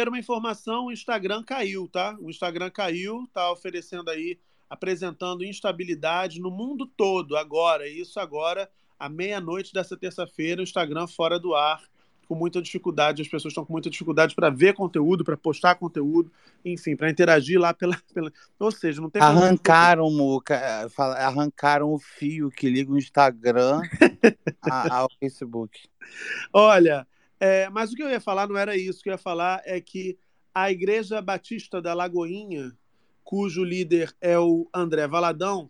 Primeiro uma informação: o Instagram caiu, tá? O Instagram caiu, tá oferecendo aí, apresentando instabilidade no mundo todo agora. Isso agora, à meia-noite dessa terça-feira, o Instagram fora do ar, com muita dificuldade. As pessoas estão com muita dificuldade para ver conteúdo, para postar conteúdo, enfim, para interagir lá pela, [laughs] pela. Ou seja, não tem Arrancaram, Muca, arrancaram o fio que liga o Instagram [laughs] a- ao Facebook. Olha, é, mas o que eu ia falar não era isso. O que eu ia falar é que a Igreja Batista da Lagoinha, cujo líder é o André Valadão,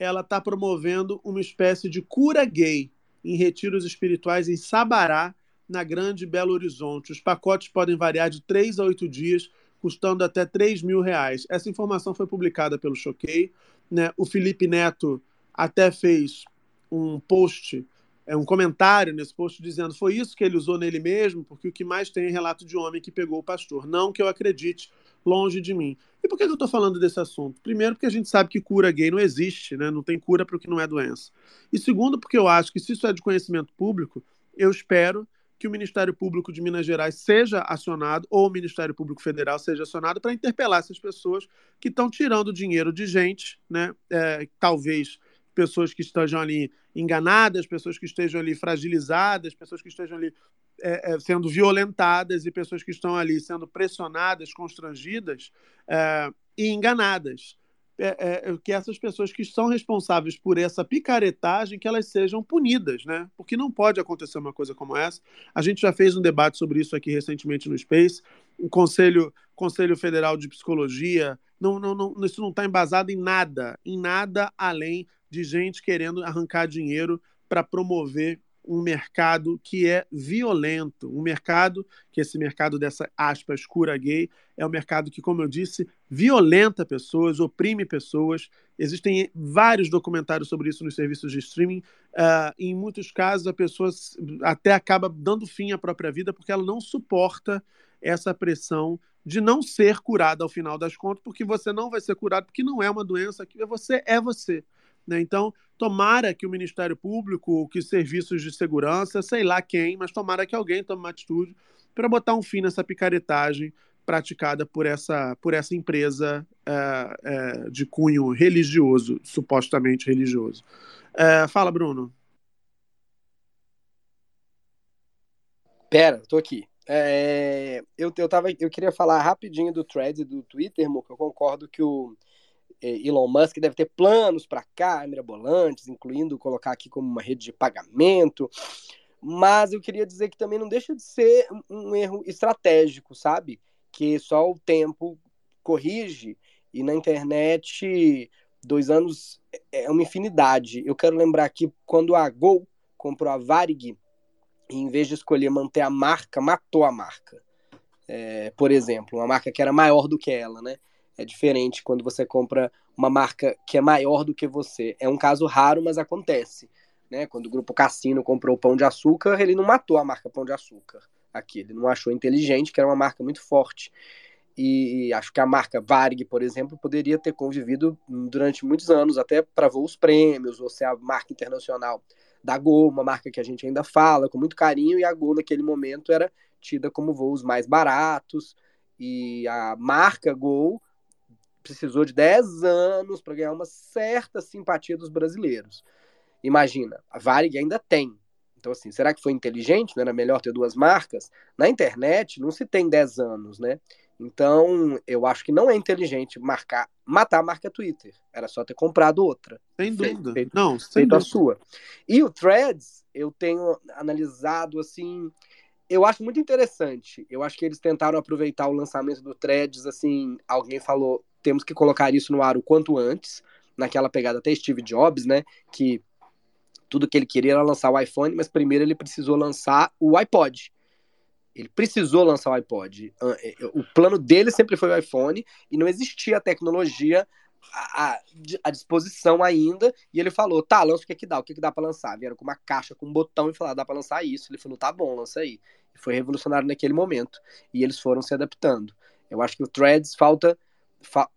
ela está promovendo uma espécie de cura gay em retiros espirituais em Sabará, na Grande Belo Horizonte. Os pacotes podem variar de 3 a 8 dias, custando até 3 mil reais. Essa informação foi publicada pelo Choquei. Né? O Felipe Neto até fez um post é um comentário nesse post dizendo foi isso que ele usou nele mesmo, porque o que mais tem é relato de homem que pegou o pastor. Não que eu acredite, longe de mim. E por que eu estou falando desse assunto? Primeiro, porque a gente sabe que cura gay não existe, né? não tem cura para o que não é doença. E segundo, porque eu acho que se isso é de conhecimento público, eu espero que o Ministério Público de Minas Gerais seja acionado, ou o Ministério Público Federal seja acionado, para interpelar essas pessoas que estão tirando dinheiro de gente, né? É, talvez pessoas que estejam ali enganadas, pessoas que estejam ali fragilizadas, pessoas que estejam ali é, é, sendo violentadas e pessoas que estão ali sendo pressionadas, constrangidas é, e enganadas. É, é, que essas pessoas que são responsáveis por essa picaretagem que elas sejam punidas, né? Porque não pode acontecer uma coisa como essa. A gente já fez um debate sobre isso aqui recentemente no Space. O Conselho, Conselho Federal de Psicologia, não, não, não, isso não está embasado em nada, em nada além de gente querendo arrancar dinheiro para promover um mercado que é violento, um mercado que esse mercado dessa aspas cura gay é um mercado que, como eu disse, violenta pessoas, oprime pessoas. Existem vários documentários sobre isso nos serviços de streaming. Uh, em muitos casos, a pessoa até acaba dando fim à própria vida porque ela não suporta essa pressão de não ser curada ao final das contas, porque você não vai ser curado, porque não é uma doença, que você é você. Né? Então, tomara que o Ministério Público, que serviços de segurança, sei lá quem, mas tomara que alguém tome uma atitude para botar um fim nessa picaretagem praticada por essa, por essa empresa é, é, de cunho religioso, supostamente religioso. É, fala, Bruno. Pera, tô aqui. É, eu, eu, tava, eu queria falar rapidinho do thread do Twitter, Muca. Eu concordo que o Elon Musk deve ter planos para cá, mirabolantes, incluindo colocar aqui como uma rede de pagamento. Mas eu queria dizer que também não deixa de ser um erro estratégico, sabe? Que só o tempo corrige e na internet dois anos é uma infinidade. Eu quero lembrar que quando a Gol comprou a Varig, em vez de escolher manter a marca, matou a marca. É, por exemplo, uma marca que era maior do que ela, né? É diferente quando você compra uma marca que é maior do que você. É um caso raro, mas acontece. Né? Quando o grupo Cassino comprou o Pão de Açúcar, ele não matou a marca Pão de Açúcar aqui. Ele não achou inteligente, que era uma marca muito forte. E acho que a marca Varig, por exemplo, poderia ter convivido durante muitos anos, até para voos prêmios, ou ser a marca internacional da Gol, uma marca que a gente ainda fala com muito carinho, e a Gol naquele momento era tida como voos mais baratos, e a marca Gol precisou de 10 anos para ganhar uma certa simpatia dos brasileiros. Imagina, a Varig ainda tem. Então, assim, será que foi inteligente? Não era melhor ter duas marcas? Na internet não se tem 10 anos, né? Então, eu acho que não é inteligente marcar, matar a marca Twitter. Era só ter comprado outra. Sem dúvida. Feito, não, sem feito dúvida. a sua. E o Threads, eu tenho analisado, assim, eu acho muito interessante. Eu acho que eles tentaram aproveitar o lançamento do Threads, assim, alguém falou, temos que colocar isso no ar o quanto antes, naquela pegada até Steve Jobs, né, que tudo que ele queria era lançar o iPhone, mas primeiro ele precisou lançar o iPod. Ele precisou lançar o iPod. O plano dele sempre foi o iPhone e não existia a tecnologia à, à disposição ainda. E ele falou: tá, lança o que, que dá, o que, que dá para lançar. Vieram com uma caixa com um botão e falaram: dá para lançar isso. Ele falou: tá bom, lança aí. E foi revolucionário naquele momento. E eles foram se adaptando. Eu acho que o Threads falta.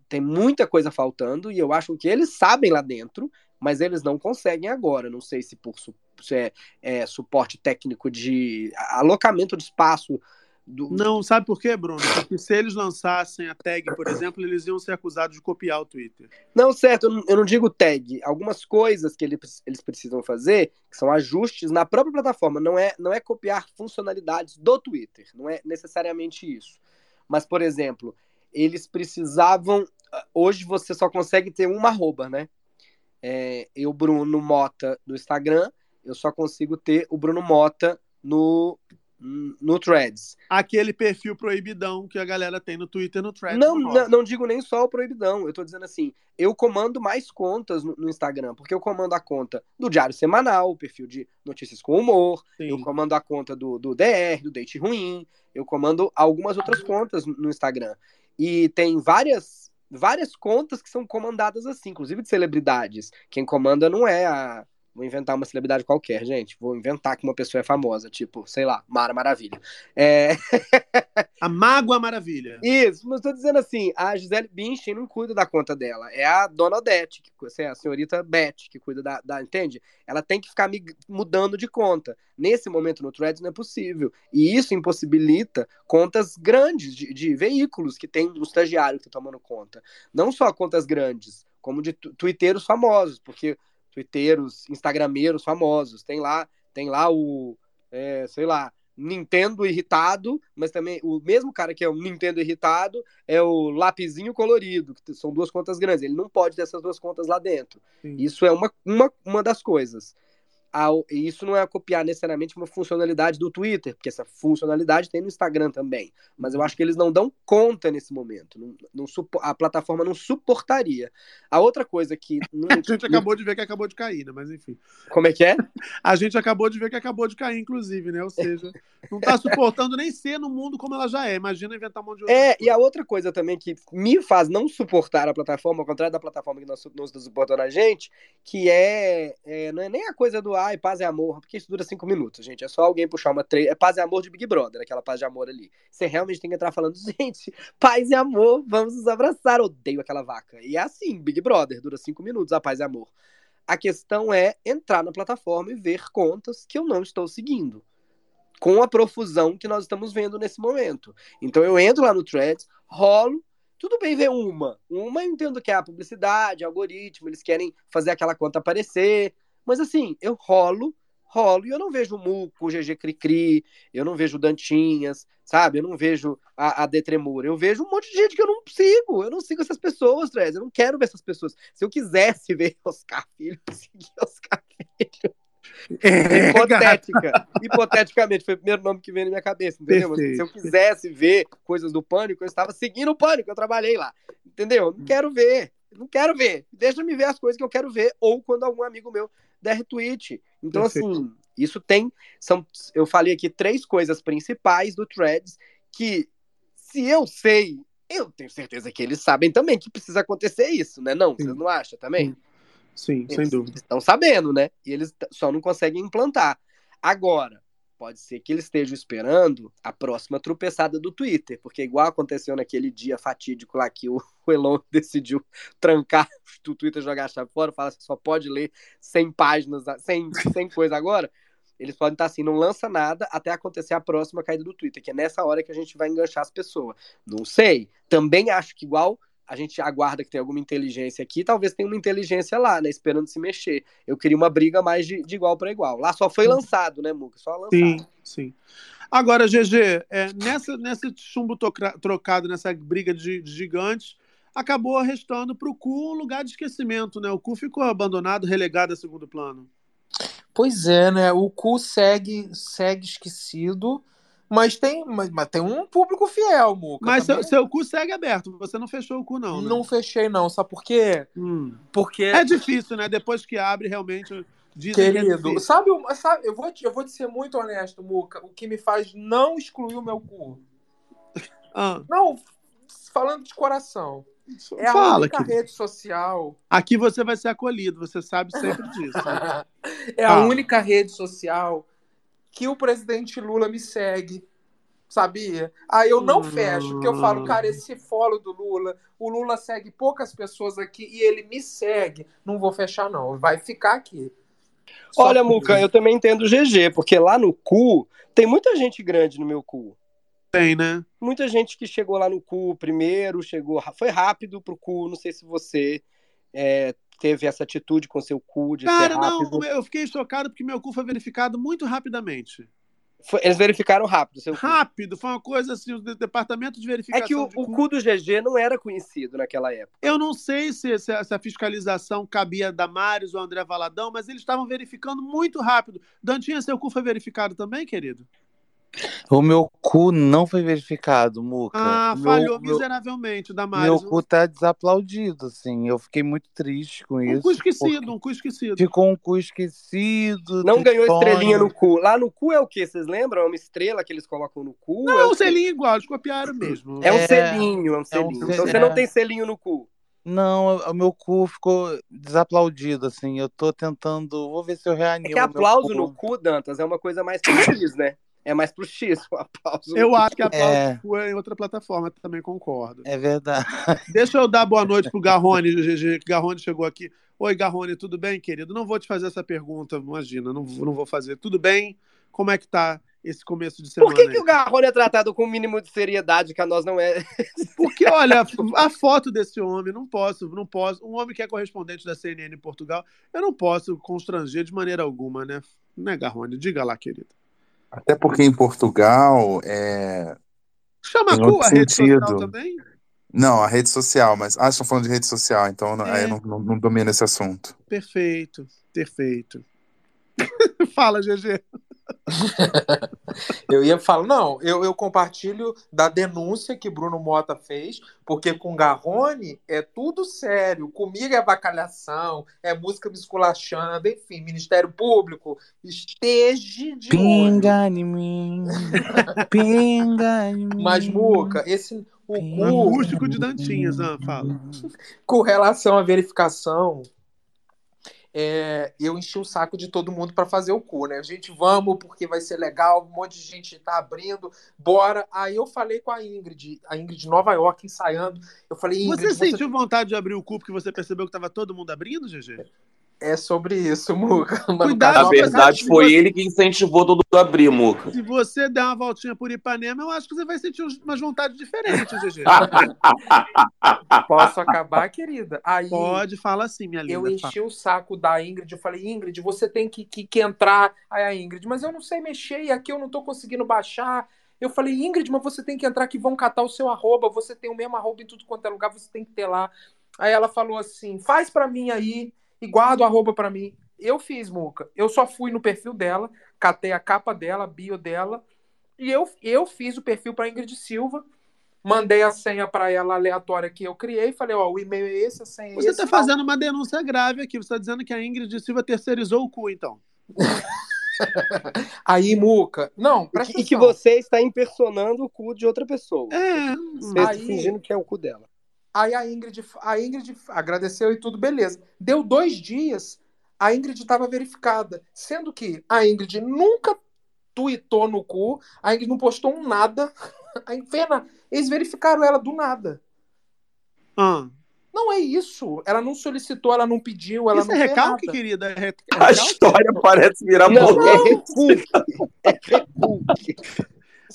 Tem muita coisa faltando e eu acho que eles sabem lá dentro, mas eles não conseguem agora. Não sei se por se é, é, suporte técnico de alocamento de espaço do- Não, sabe por quê, Bruno? Porque se eles lançassem a tag, por exemplo, eles iam ser acusados de copiar o Twitter. Não, certo, eu não, digo tag. Algumas coisas que ele- eles precisam fazer, que são ajustes na própria plataforma, não é, não é copiar funcionalidades do Twitter, não é necessariamente isso. Mas, por exemplo, eles precisavam. Hoje você só consegue ter uma arroba, né? É, eu, Bruno Mota, no Instagram, eu só consigo ter o Bruno Mota no, no Threads. Aquele perfil proibidão que a galera tem no Twitter no thread. Não, não não, digo nem só o proibidão. Eu tô dizendo assim, eu comando mais contas no, no Instagram, porque eu comando a conta do Diário Semanal, o perfil de notícias com humor, Sim. eu comando a conta do, do DR, do Date Ruim, eu comando algumas outras contas no Instagram. E tem várias, várias contas que são comandadas assim, inclusive de celebridades. Quem comanda não é a. Vou inventar uma celebridade qualquer, gente. Vou inventar que uma pessoa é famosa, tipo, sei lá, Mara Maravilha. É, [laughs] A Mágoa Maravilha. isso, mas tô dizendo assim, a Gisele Bündchen não cuida da conta dela, é a dona Odete, que, assim, a senhorita Beth, que cuida da, da- entende? Ela tem que ficar mudando de conta. Nesse momento no Threads não é possível. E isso impossibilita contas grandes de, de veículos que tem um estagiário que tá tomando conta. Não só contas grandes, como de twitteiros famosos, porque twitteiros, instagrameiros famosos, tem lá, tem lá o, é, sei lá, Nintendo irritado, mas também o mesmo cara que é o Nintendo irritado é o Lapizinho Colorido, que são duas contas grandes. Ele não pode ter essas duas contas lá dentro. Sim. Isso é uma, uma, uma das coisas. Ao- e isso não é copiar necessariamente uma funcionalidade do Twitter, porque essa funcionalidade tem no Instagram também. Mas eu acho que eles não dão conta nesse momento. Não, não a plataforma não suportaria. A outra coisa que. [laughs] não- A gente acabou de ver que acabou de cair, né? Mas enfim. Como é que é? A gente acabou de ver que acabou de cair, inclusive, né? Ou seja, não tá suportando nem ser no mundo como ela já é. Imagina inventar um monte de outra É, coisa. e a outra coisa também que me faz não suportar a plataforma, ao contrário da plataforma que está suportando a gente, que é, é, Não é nem a coisa do ai, paz e amor, porque isso dura cinco minutos, gente. É só alguém puxar uma três. É paz e amor de Big Brother, aquela paz de amor ali. Você realmente tem que entrar falando, [laughs] gente, paz e amor, vamos nos abraçar. Odeio aquela vaca. E é assim, Big Brother, dura cinco minutos a paz e amor. A questão é entrar na plataforma e ver contas que eu não estou seguindo. Com a profusão que nós estamos vendo nesse momento. Então eu entro lá no Threads, rolo, tudo bem ver uma. Uma eu entendo que é a publicidade, algoritmo, eles querem fazer aquela conta aparecer. Mas assim, eu rolo, rolo, e eu não vejo o Muco, GG Cricri, eu não vejo Dantinhas, sabe? Eu não vejo a, a Detremura. Eu vejo um monte de gente que eu não sigo. Eu não sigo essas pessoas, Threads. Eu não quero ver essas pessoas. Se eu quisesse ver [laughs] Oscar Filho, eu seguia Oscar Filho. É, Hipotética. Hipoteticamente, foi o primeiro nome que veio na minha cabeça, entendeu? Mas se eu quisesse ver coisas do pânico, eu estava seguindo o pânico, eu trabalhei lá. Entendeu? Não quero ver. Não quero ver. Deixa me ver as coisas que eu quero ver, ou quando algum amigo meu der retweet. Então, Perfeito. assim, isso tem. São, eu falei aqui três coisas principais do Threads que, se eu sei, eu tenho certeza que eles sabem também que precisa acontecer isso, né? Não, vocês Sim. não acham também? Sim. Sim, sem Eles dúvida. Estão sabendo, né? E eles só não conseguem implantar. Agora, pode ser que eles estejam esperando a próxima tropeçada do Twitter, porque igual aconteceu naquele dia fatídico lá que o [laughs] Elon decidiu trancar [laughs] o Twitter jogar a chave fora, fala que só pode ler 100 páginas, 100, 100 coisa agora. Eles podem estar assim, não lança nada até acontecer a próxima caída do Twitter, que é nessa hora que a gente vai enganchar as pessoas. Não sei. Também acho que igual a gente aguarda que tenha alguma inteligência aqui, talvez tenha uma inteligência lá, né? Esperando se mexer. Eu queria uma briga mais de, de igual para igual. Lá só foi lançado, né, Muca? Só lançado. Sim, sim. Agora, GG, é, nessa, nesse chumbo trocado, nessa briga de, de gigantes, acabou restando para o Cu um lugar de esquecimento, né? O Cu ficou abandonado, relegado a segundo plano. Pois é, né? O cu segue, segue esquecido, mas tem, mas, mas tem um público fiel, Muca. Mas seu, também. seu cu segue aberto, você não fechou o cu, não, né? Não fechei, não. Sabe por quê? Hum. Porque, É difícil, né? Depois que abre, realmente. Dizem que é querido, sabe, sabe eu, vou te, eu vou te ser muito honesto, Muca. O que me faz não excluir o meu cu. [laughs] Ah, Não, falando de coração. É a fala, única querido. rede social. Aqui você vai ser acolhido, você sabe sempre disso. [laughs] É a Ah. única rede social que o presidente Lula me segue. Sabia? Aí eu não fecho, porque eu falo, cara, esse follow do Lula, o Lula segue poucas pessoas aqui e ele me segue. Não vou fechar, não. Vai ficar aqui. Só Olha, por Muca, eu também entendo o GG, porque lá no cu tem muita gente grande no meu cu. tem, né? Muita gente que chegou lá no cu primeiro, chegou, foi rápido pro cu. Não sei se você é, teve essa atitude com seu cu de Cara, não, eu fiquei chocado porque meu cu foi verificado muito rapidamente. Foi- eles verificaram rápido seu cu. Rápido, foi uma coisa assim, o de- departamento de É verificação. que o, cu- cu do GG não era conhecido naquela época. Eu não sei se, se a, se a fiscalização cabia da Marius ou André Valadão, mas eles estavam verificando muito rápido. Dantinha, seu cu foi verificado também, querido? O meu cu não foi verificado, Muca. Ah, meu- falhou meu, miseravelmente da meu cu tá desaplaudido, assim. Eu fiquei muito triste com Um isso. cu esquecido, um cu esquecido. Ficou um cu esquecido. Não ganhou estrelinha no cu. Lá no cu é o quê? Vocês lembram? É uma estrela que eles colocam no cu? Não, é é um selinho igual, eles copiaram mesmo. É um É, selinho, é um selinho. sel- então você é. não tem selinho no cu. Não, o meu cu ficou desaplaudido, assim. Eu tô tentando. Vou ver se eu É reanimo. que meu aplauso cu. no cu, Dantas, é uma coisa mais X, né? É mais pro X o aplauso. Eu acho que a pauta É. foi em outra plataforma, também concordo. É verdade. [laughs] Deixa eu dar boa noite pro Garrone, GG, que Garrone chegou aqui. Oi, Garrone, tudo bem, querido? Não vou te fazer essa pergunta, imagina, não, vou- não vou fazer. Tudo bem? Como é que tá esse começo de semana Por que, que o Garrone é tratado com o mínimo de seriedade que a nós não é? [laughs] Porque, olha, a foto desse homem, não posso, não posso. Um homem que é correspondente da CNN em Portugal, eu não posso constranger de maneira alguma, né? Né, Garrone? Diga lá, querido. Até porque em Portugal é. Chama a rede social sentido. também? Não, a rede social, mas. Ah, estão falando de rede social, então É. aí eu não, não, não domino esse assunto. Perfeito, perfeito. [laughs] Fala, GG. [laughs] Eu ia falar, não, eu, eu compartilho da denúncia que Bruno Mota fez, porque com Garrone é tudo sério. Comigo é bacalhação, é música me esculachando, enfim, Ministério Público, esteja de olho. Pinga em mim. Pinga em mim. [laughs] Mas, Muca, esse o cu, acústico de Dantinhas, ah, fala. com relação à verificação, é, eu enchi o saco de todo mundo para fazer o cu, né? Gente, vamos, porque vai ser legal, um monte de gente tá abrindo, bora. Aí eu falei com a Ingrid, a Ingrid de Nova York, ensaiando. Eu falei, Ingrid, Você sentiu vontade de abrir o cu porque você percebeu que tava todo mundo abrindo, GG? É sobre isso, Muca. [laughs] Cuidado, Na verdade, de foi você- ele que incentivou todo mundo a abrir, Muca. Se você der uma voltinha por Ipanema, eu acho que você vai sentir umas vontades diferentes, GG. [laughs] posso acabar, querida? Aí Pode, fala assim, minha linda. eu fala. enchi o saco da Ingrid, eu falei, Ingrid, você tem que, que, que entrar. Aí a Ingrid, mas eu não sei mexer e aqui eu não tô conseguindo baixar. Eu falei, Ingrid, mas você tem que entrar que vão catar o seu arroba, você tem o mesmo arroba em tudo quanto é lugar, você tem que ter lá. Aí ela falou assim, faz pra mim aí e guarda o arroba pra mim. Eu fiz, Muca. Eu só fui no perfil dela, catei a capa dela, a bio dela, e eu, eu fiz o perfil pra Ingrid Silva, mandei a senha pra ela aleatória que eu criei, falei, ó, o e-mail é esse, a senha é Você esse. tá fazendo uma denúncia grave aqui. Você tá dizendo que a Ingrid Silva terceirizou o cu, então. [laughs] Aí, Muca, não, E que, e que você está impersonando o cu de outra pessoa. É. Você está Aí- fingindo que é o cu dela. Aí a Ingrid, a Ingrid agradeceu e tudo, beleza. Deu dois dias, a Ingrid estava verificada. Sendo que a Ingrid nunca tweetou no cu, a Ingrid não postou um nada. [laughs] A Fena, eles verificaram ela do nada. Ah. Não é isso. Ela não solicitou, ela não pediu, ela Isso não é recalque, nada. querida? É re- é A recalque? história parece virar Não, bolo. é recurso. É recurso.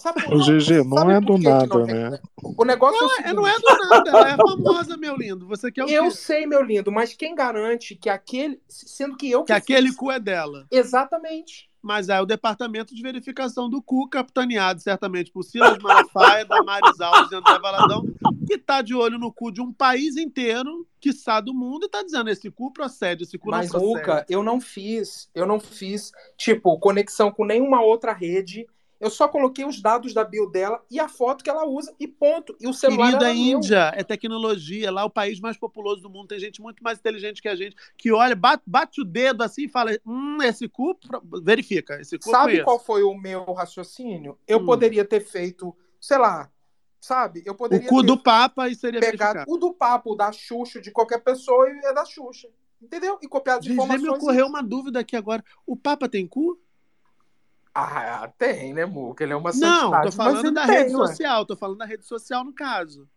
Sabe, O GG não sabe é do que que nada, né? O negócio é Não, é- não é do nada. Ela é famosa, meu lindo. Você quer o Eu quê? sei, meu lindo, mas quem garante que aquele. Sendo que eu Que que aquele fiz. cu é dela. Exatamente. Mas é o departamento de verificação do cu, capitaneado certamente por Silas Malafaia, Damares Alves e André Valadão, que tá de olho no cu de um país inteiro, quiçá do mundo, e tá dizendo: esse cu procede, esse cu Mas, não procede. Luca, eu não fiz, eu não fiz, tipo, conexão com nenhuma outra rede. Eu só coloquei os dados da bio dela e a foto que ela usa e ponto. E o celular Querida era meu. Índia, é tecnologia. Lá é o país mais populoso do mundo. Tem gente muito mais inteligente que a gente, que olha, bate, bate o dedo assim e fala: hum, esse cu, verifica. Esse cu Sabe conheço. qual foi o meu raciocínio? Eu Hum. poderia ter feito, sei lá, sabe? Eu O poderia cu ter do Papa e seria verificado. o do papo, da Xuxa, de qualquer pessoa e é da Xuxa. Entendeu? E copiado as GG, me informações. ocorreu uma dúvida aqui agora. O Papa tem cu? Ah, tem, né, Muca? Ele é uma Não, tô falando da tem, rede ué. social. Tô falando da rede social no caso.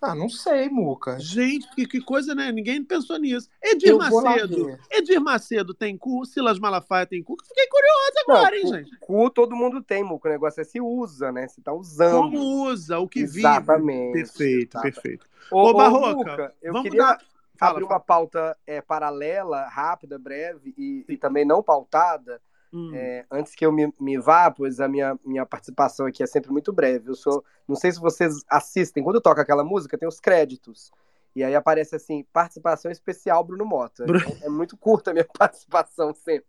Ah, não sei, Muca. Gente, que, que coisa, né? Ninguém pensou nisso. Edir Eu Macedo. Edir Macedo tem cu, Silas Malafaia tem cu. Fiquei curiosa agora, hein, cu, gente? cu todo mundo tem, Muca. O negócio é se usa, né? Se tá usando. Como usa, o que Exatamente. vive. Perfeito, perfeito. Ô, Ô, Barroca, Muca, eu vamos queria dar- abrir uma pauta é, paralela, rápida, breve e, e também não pautada. Hum. É, antes que eu me, me vá, pois a minha, minha participação aqui é sempre muito breve. Eu sou, não sei se vocês assistem, quando toca aquela música, tem os créditos. E aí aparece assim, participação especial Bruno Mota. Bru- É, é muito curta a minha [laughs] participação sempre.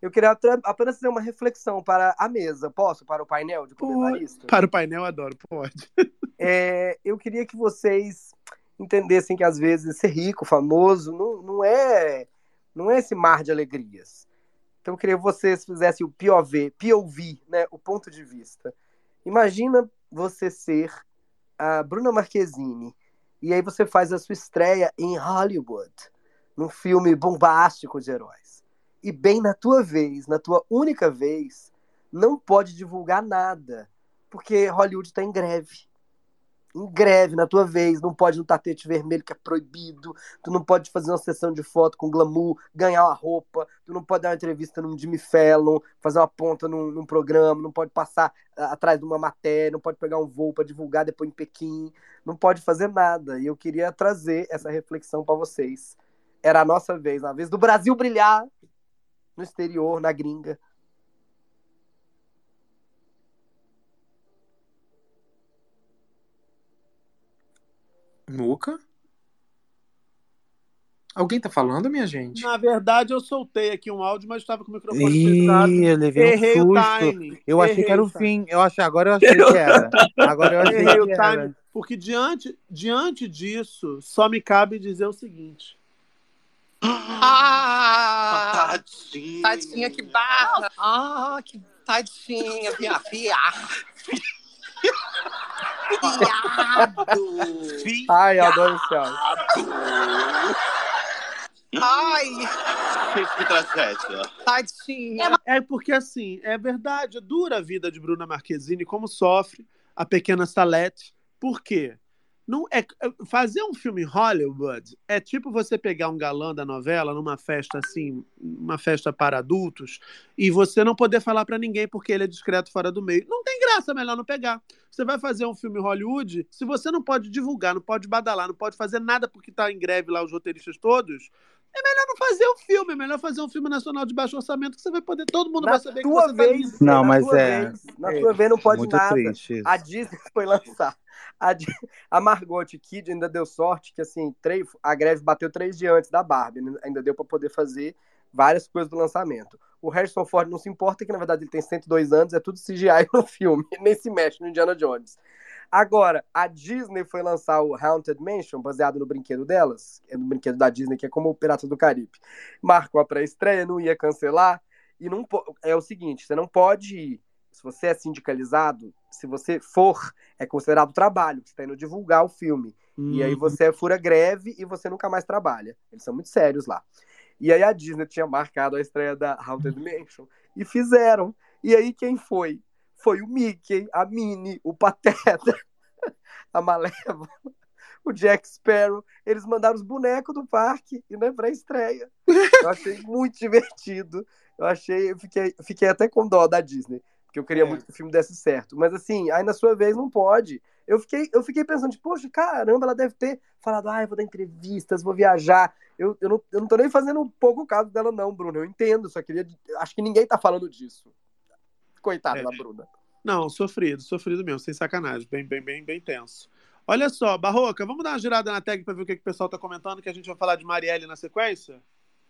Eu queria apenas fazer uma reflexão para a mesa. Posso? Para o painel de comentaristas? Para o painel, adoro, pode. [laughs] É, eu queria que vocês entendessem que às vezes ser rico, famoso, não, não é não é esse mar de alegrias. Então eu queria que vocês fizessem o POV, POV, né, o ponto de vista. Imagina você ser a Bruna Marquezine e aí você faz a sua estreia em Hollywood, num filme bombástico de heróis. E bem na tua vez, na tua única vez, não pode divulgar nada, porque Hollywood está em greve em greve na tua vez, não pode no tapete vermelho que é proibido, tu não pode fazer uma sessão de foto com glamour, ganhar uma roupa, tu não pode dar uma entrevista num Jimmy Fallon, fazer uma ponta num, num programa, não pode passar ah, atrás de uma matéria, não pode pegar um voo para divulgar depois em Pequim, não pode fazer nada. E eu queria trazer essa reflexão para vocês. Era a nossa vez, a vez do Brasil brilhar no exterior, na gringa. Muca? Alguém tá falando, minha gente? Na verdade, eu soltei aqui um áudio, mas estava com o microfone fechado. Ih, eu levei um Errei o susto. time. Eu achei Errei que era o o time. fim. Eu achei, agora eu achei que era. Agora eu achei Errei o que era. time, porque diante, diante disso, só me cabe dizer o seguinte. Ah, Tadinho. tadinha, que barra. Ah, que tadinha, minha filha. [laughs] Viado. Ai, eu adoro esse áudio. Ai, Que, que tragédia. tadinha. É porque, assim, é verdade, é dura a vida de Bruna Marquezine, como sofre a pequena Salete. Por quê? Não é, fazer um filme Hollywood é tipo você pegar um galã da novela numa festa assim, uma festa para adultos, e você não poder falar pra ninguém porque ele é discreto fora do meio. Não tem graça, é melhor não pegar. Você vai fazer um filme Hollywood, se você não pode divulgar, não pode badalar, não pode fazer nada porque tá em greve lá os roteiristas todos, é melhor não fazer o filme, é melhor fazer um filme nacional de baixo orçamento que você vai poder, todo mundo Na vai saber que tua você tá vez, lindo. Não, na mas tua é- vez, na tua vez não pode Muito nada. triste isso. A Disney foi lançar. A, a Margot Kid ainda deu sorte que assim, três, a greve bateu três dias antes da Barbie, né? ainda deu para poder fazer várias coisas do lançamento. O Harrison Ford não se importa que na verdade ele tem 102 anos, é tudo CGI [laughs] no filme, nem se mexe no Indiana Jones. Agora, a Disney foi lançar o Haunted Mansion, baseado no brinquedo delas, é no brinquedo da Disney, que é como o Piratas do Caribe. Marcou a pré-estreia, não ia cancelar, e não é o seguinte, você não pode ir, se você é sindicalizado, se você for, é considerado trabalho, que você está indo divulgar o filme. E aí você fura greve e você nunca mais trabalha. Eles são muito sérios lá. E aí a Disney tinha marcado a estreia da Haunted Mansion e fizeram. E aí quem foi? Foi o Mickey, a Minnie, o Pateta, [laughs] a Malévola, o Jack Sparrow. Eles mandaram os bonecos do parque e não é pra estreia. Eu achei [laughs] muito divertido. Eu achei, eu fiquei, fiquei até com dó da Disney, porque eu queria É. muito que o filme desse certo. Mas assim, aí na sua vez não pode. Eu fiquei, eu fiquei pensando, tipo, poxa, caramba, ela deve ter falado, ah, eu vou dar entrevistas, vou viajar. Eu, eu, não, eu não tô nem fazendo um pouco o caso dela, não, Bruno. Eu entendo, só queria. Acho que ninguém tá falando disso. Coitada É. da Bruna. Não, sofrido, sofrido mesmo, sem sacanagem. Bem, bem, bem, bem tenso. Olha só, Barroca, vamos dar uma girada na tag pra ver o que, que o pessoal tá comentando, que a gente vai falar de Marielle na sequência?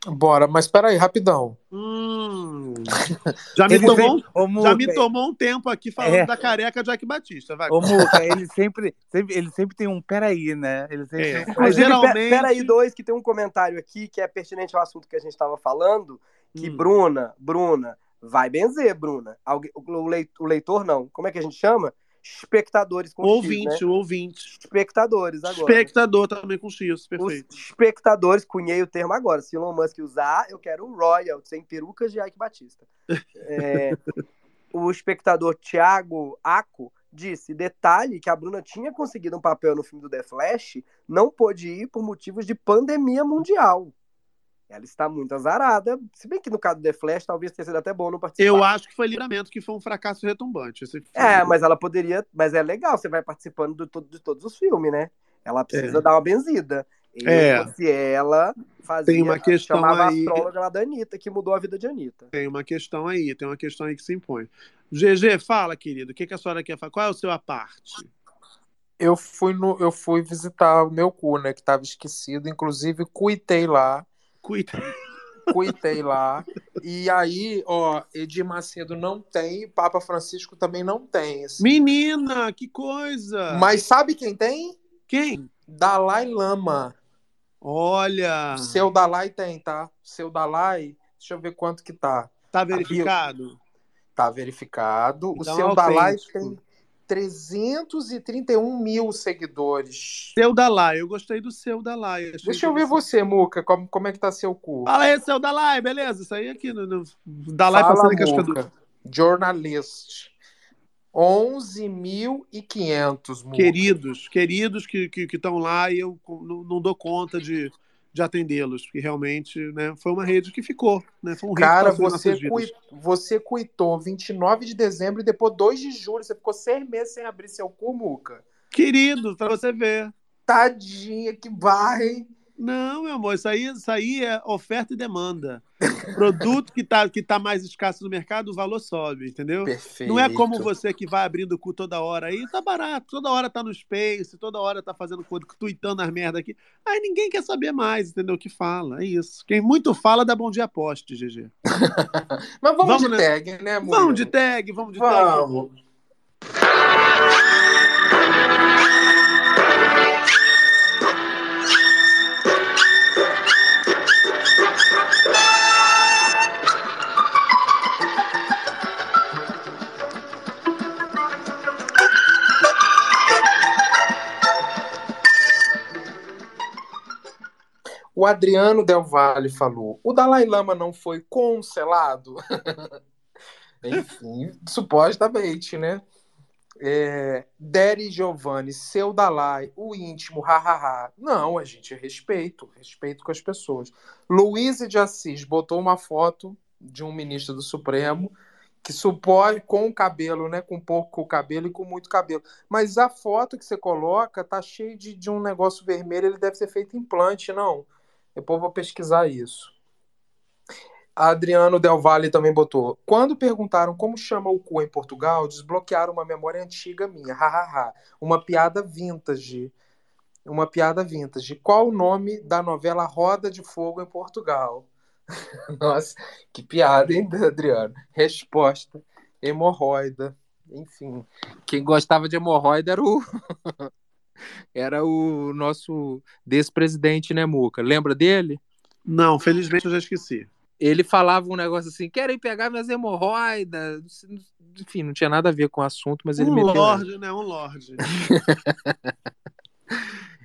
Bora, mas peraí, rapidão. Hum. [laughs] Já me, tomou, sempre- já me tomou um tempo aqui falando É. da careca Jack Batista. Vai. Ô, Muca, ele sempre, sempre, ele sempre tem um peraí, né? Ele sempre É. tem um Inclusive, geralmente- pe- peraí, dois, que tem um comentário aqui que é pertinente ao assunto que a gente estava falando, que Hum. Bruna, Bruna, vai benzer, Bruna. O, lei- o leitor não. Como é que a gente chama? Espectadores com X, ouvinte, né? o ouvinte. Espectadores agora. Espectador também com X, Os perfeito. espectadores, cunhei o termo agora. Se Elon Musk usar, eu quero um Royal, sem perucas de Ike Batista. [laughs] É, o espectador Thiago Aco, disse: detalhe que a Bruna tinha conseguido um papel no filme do The Flash, não pôde ir por motivos de pandemia mundial. Ela está muito azarada, se bem que no caso do The Flash talvez tenha sido até bom não participar. Eu acho que foi livramento, que foi um fracasso retumbante. É, mas ela poderia. Mas é legal, você vai participando do, de todos os filmes, né? Ela precisa É. dar uma benzida. Eu, É. Se ela fazia, Tem uma questão chamava aí- a astróloga lá da Anitta, que mudou a vida de Anitta. Tem uma questão aí, tem uma questão aí que se impõe. GG, fala, querido, o que, que a senhora quer falar? Qual é o seu aparte? Eu fui, no, eu fui visitar o meu cu, né? Que tava esquecido. Inclusive, cuitei lá. Cuita. Cuitei lá. E aí, ó, Edir Macedo não tem, Papa Francisco também não tem. assim. Menina, que coisa! Mas sabe quem tem? Quem? Dalai Lama. Olha, Seu Dalai tem, tá? Seu Dalai, deixa eu ver quanto que tá. tá verificado? Tá verificado. O Então, seu Dalai autêntico. tem 331 mil seguidores. Seu Dalai, eu gostei do seu Dalai. achei Deixa eu ver você, Muca, como, como é que tá seu cu? Fala aí, seu Dalai, beleza? Isso aí aqui no, no Dalai Fala, passando em cascadura. Jornalist. 11.500, Muca. Queridos, queridos que estão que, estão lá e eu não, não dou conta de, de atendê-los, porque realmente né, foi uma rede que ficou. Né, foi um Cara, você, cui, você cuitou 29 de dezembro e depois 2 de julho. Você ficou seis meses sem abrir seu cu, Muca. Querido, pra você ver. Tadinha, que barra, hein? Não, meu amor, isso aí, isso aí é oferta e demanda. Produto que tá, que tá mais escasso no mercado, o valor sobe, entendeu? Perfeito. Não é como você que vai abrindo o cu toda hora aí, tá barato, toda hora tá no Space, toda hora tá fazendo coisa, tweetando as merda aqui. Aí ninguém quer saber mais, entendeu? O que fala, é isso. Quem muito fala dá bom dia poste, GG. [laughs] Mas vamos, Vamos de nessa. tag, né, Murilo? Vamos de tag, vamos de tag. Vamos. O Adriano Del Valle falou: o Dalai Lama não foi cancelado? [laughs] Enfim, supostamente, né? É, Deri Giovanni, seu Dalai, o íntimo, hahaha. Não, a gente respeito, respeito com as pessoas. Luiz de Assis botou uma foto de um ministro do Supremo que supõe com o cabelo, né? Com pouco cabelo e com muito cabelo. Mas a foto que você coloca tá cheia de, de um negócio vermelho, ele deve ser feito implante, não. Depois vou pesquisar isso. Adriano Del Valle também botou. Quando perguntaram como chama o cu em Portugal, desbloquearam uma memória antiga minha. Hahaha. Uma piada vintage. Uma piada vintage. Qual o nome da novela Roda de Fogo em Portugal? [laughs] Nossa, que piada, hein, Adriano? Resposta: hemorroida. Enfim, quem gostava de hemorroida era o. [laughs] era o nosso despresidente, né, Muca? Lembra dele? Não, felizmente eu já esqueci. Ele falava um negócio assim: querem pegar minhas hemorroidas. Enfim, não tinha nada a ver com o assunto, mas ele Um meteu. lorde, né? Um lorde. [laughs]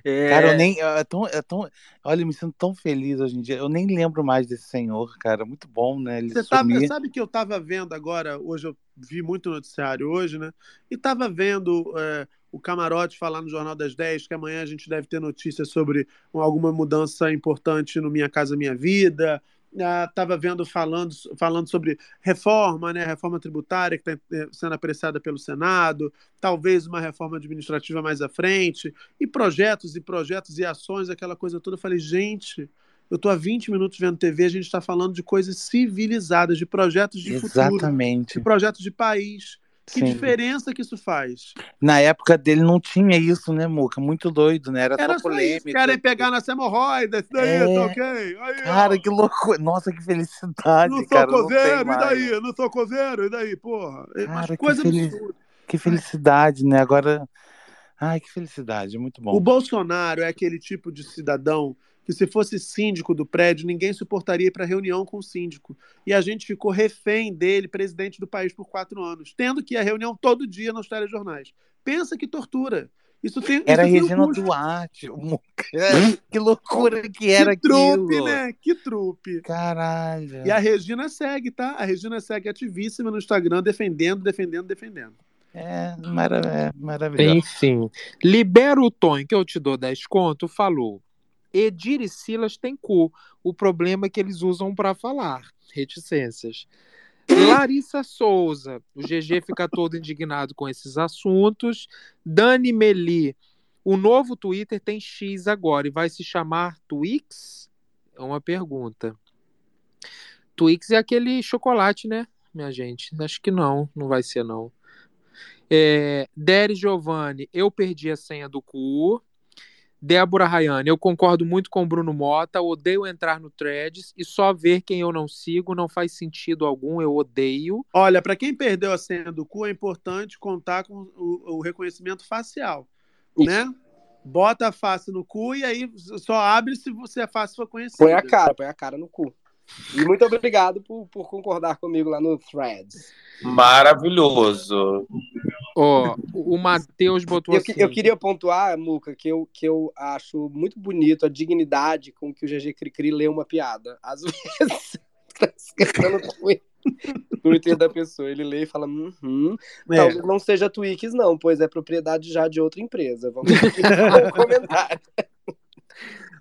É... Cara, eu nem. É tão, é tão, olha, eu me sinto tão feliz hoje em dia. Eu nem lembro mais desse senhor, cara. Muito bom, né? Ele Você tava, sumir. sabe que eu tava vendo agora, hoje eu vi muito noticiário hoje, né? E tava vendo é, o Camarote falar no Jornal das 10 que amanhã a gente deve ter notícias sobre alguma mudança importante no Minha Casa Minha Vida. Ah, tava vendo falando, falando sobre reforma, né? Reforma tributária que está sendo apreciada pelo Senado, talvez uma reforma administrativa mais à frente, e projetos e projetos e ações, aquela coisa toda. Eu falei, gente, eu estou há 20 minutos vendo TV, a gente está falando de coisas civilizadas, de projetos de futuro, Exatamente. de projetos de país. Que Sim. diferença que isso faz? Na época dele não tinha isso, né, Muca? Muito doido, né? Era, Era só polêmica. Querem pegar nas hemorroidas, isso daí, É. tá ok? Aí, Cara, ó. que loucura. Nossa, que felicidade, Não sou cara. não tem coveiro, e daí? Não sou coveiro, e daí, porra? É Mas Cara, que, coisa absurda. que felicidade, né? Agora. Ai, que felicidade. Muito bom. O Bolsonaro é aquele tipo de cidadão que se fosse síndico do prédio, ninguém suportaria ir para reunião com o síndico. E a gente ficou refém dele, presidente do país, por quatro anos, tendo que ir à reunião todo dia nos telejornais. Pensa que tortura. Isso tem, Era isso tem um Regina custo. Duarte. [laughs] Que loucura que era que trupe, aquilo. né? Que trupe. Caralho. E a Regina segue, tá? A Regina segue ativíssima no Instagram, defendendo, defendendo, defendendo. É, mara é maravilhoso. Enfim, libera o Tom que eu te dou 10 conto, falou. Edir e Silas têm cu. O problema é que eles usam pra falar. Reticências. Larissa Souza. O GG fica todo indignado com esses assuntos. Dani Meli. O novo Twitter tem X agora e vai se chamar Twix? É uma pergunta. Twix é aquele chocolate, né, minha gente? Acho que não, não vai ser não. É, Dere Giovanni, eu perdi a senha do cu. Débora Rayane, eu concordo muito com o Bruno Mota, odeio entrar no Threads e só ver quem eu não sigo não faz sentido algum, eu odeio. Olha, para quem perdeu a senha do cu, é importante contar com o, o reconhecimento facial, né? Bota a face no cu e aí só abre se você a face for conhecida. Põe a cara, põe a cara no cu. E muito obrigado por, por concordar comigo lá no Threads. Maravilhoso. Ó, o Matheus botou Eu, assim. eu queria pontuar, Muca, que eu, que eu acho muito bonito a dignidade com que o GG Cricri lê uma piada. Às [laughs] vezes, tá esquecendo o twi- Twitter da pessoa. Ele lê e fala, uhum. É. Talvez não seja Twix, não, pois é propriedade já de outra empresa. Vamos aqui o comentário. [laughs]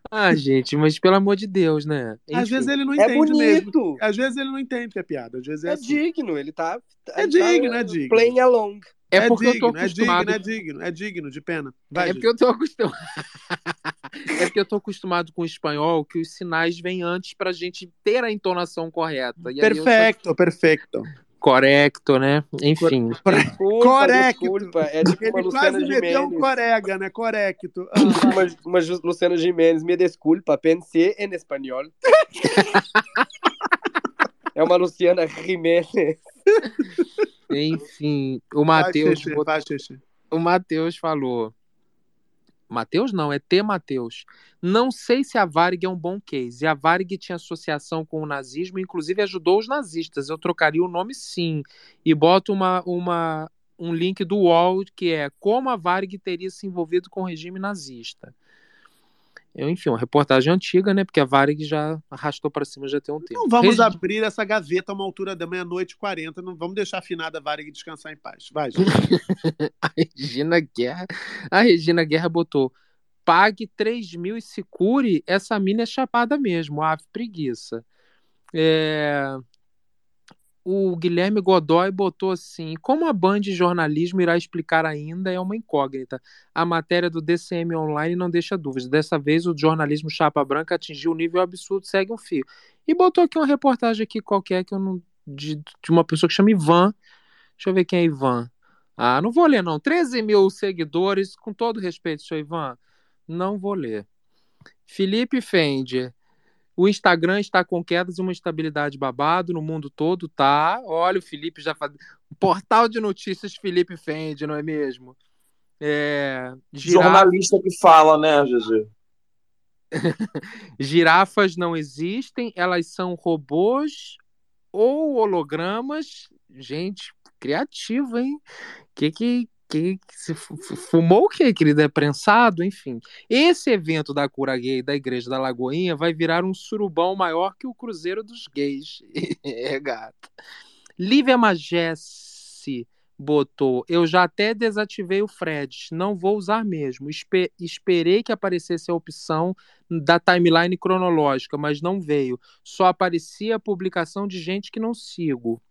Ah, gente, mas pelo amor de Deus, né? Às Enfim. vezes ele não É entende mesmo. bonito. Às vezes ele não entende que é piada. Às vezes é, É assim. digno, ele tá. É ele digno, tá é digno. Playing along. É É porque eu digno, tô é digno, acostumado. é digno, é digno, de pena. Vai, É porque eu tô acostumado. [laughs] é porque eu tô acostumado com o espanhol que os sinais vêm antes pra gente ter a entonação correta. E aí eu só- Perfecto, perfecto. Correcto, né? Enfim. Desculpa, Correcto. desculpa. É tipo uma Ele Luciana quase meteu um corega, né? Correcto. [laughs] Ah, Uma, uma Luciana Gimenez, me desculpa, pensei em espanhol. [laughs] é uma Luciana Jimenez. Enfim, o Matheus. O Matheus falou. Matheus não, é T. Matheus. Não sei se a Varig é um bom case. A Varig tinha associação com o nazismo, inclusive ajudou os nazistas. Eu trocaria o nome sim. E boto uma, uma, um link do UOL que é como a Varig teria se envolvido com o regime nazista. Eu, enfim, uma reportagem antiga, né? Porque a Varig já arrastou para cima já tem um tempo. Não vamos abrir essa gaveta a uma altura da meia-noite e 40. Não vamos deixar a afinada Varig descansar em paz. Vai, gente. [laughs] A Regina Guerra. A Regina Guerra botou: pague 3 mil e se cure. Essa mina é chapada mesmo. Ave preguiça. É, O Guilherme Godoy botou assim: como a Band de jornalismo irá explicar ainda é uma incógnita. A matéria do DCM Online não deixa dúvidas. Dessa vez o jornalismo chapa branca atingiu um nível absurdo, segue um fio. E botou aqui uma reportagem aqui qualquer que eu não de, de uma pessoa que chama Ivan. Deixa eu ver quem é Ivan. Ah, não vou ler, não. 13 mil seguidores, com todo respeito, seu Ivan. Não vou ler. Felipe Fender. O Instagram está com quedas e uma estabilidade babado no mundo todo, tá? Olha, o Felipe já faz. Portal de notícias Felipe Fender, não é mesmo? É... Jornalista que fala, né, GG? [laughs] Girafas não existem, elas são robôs ou hologramas. Gente, criativo, hein? Que que que, que se fu- fu- fumou o quê, querido? É prensado? Enfim. Esse evento da cura gay da Igreja da Lagoinha vai virar um surubão maior que o Cruzeiro dos Gays. [laughs] é, gato. Lívia Magesse botou: Eu já até desativei o Fred, não vou usar mesmo. Espe- esperei que aparecesse a opção da timeline cronológica, mas não veio. Só aparecia a publicação de gente que não sigo.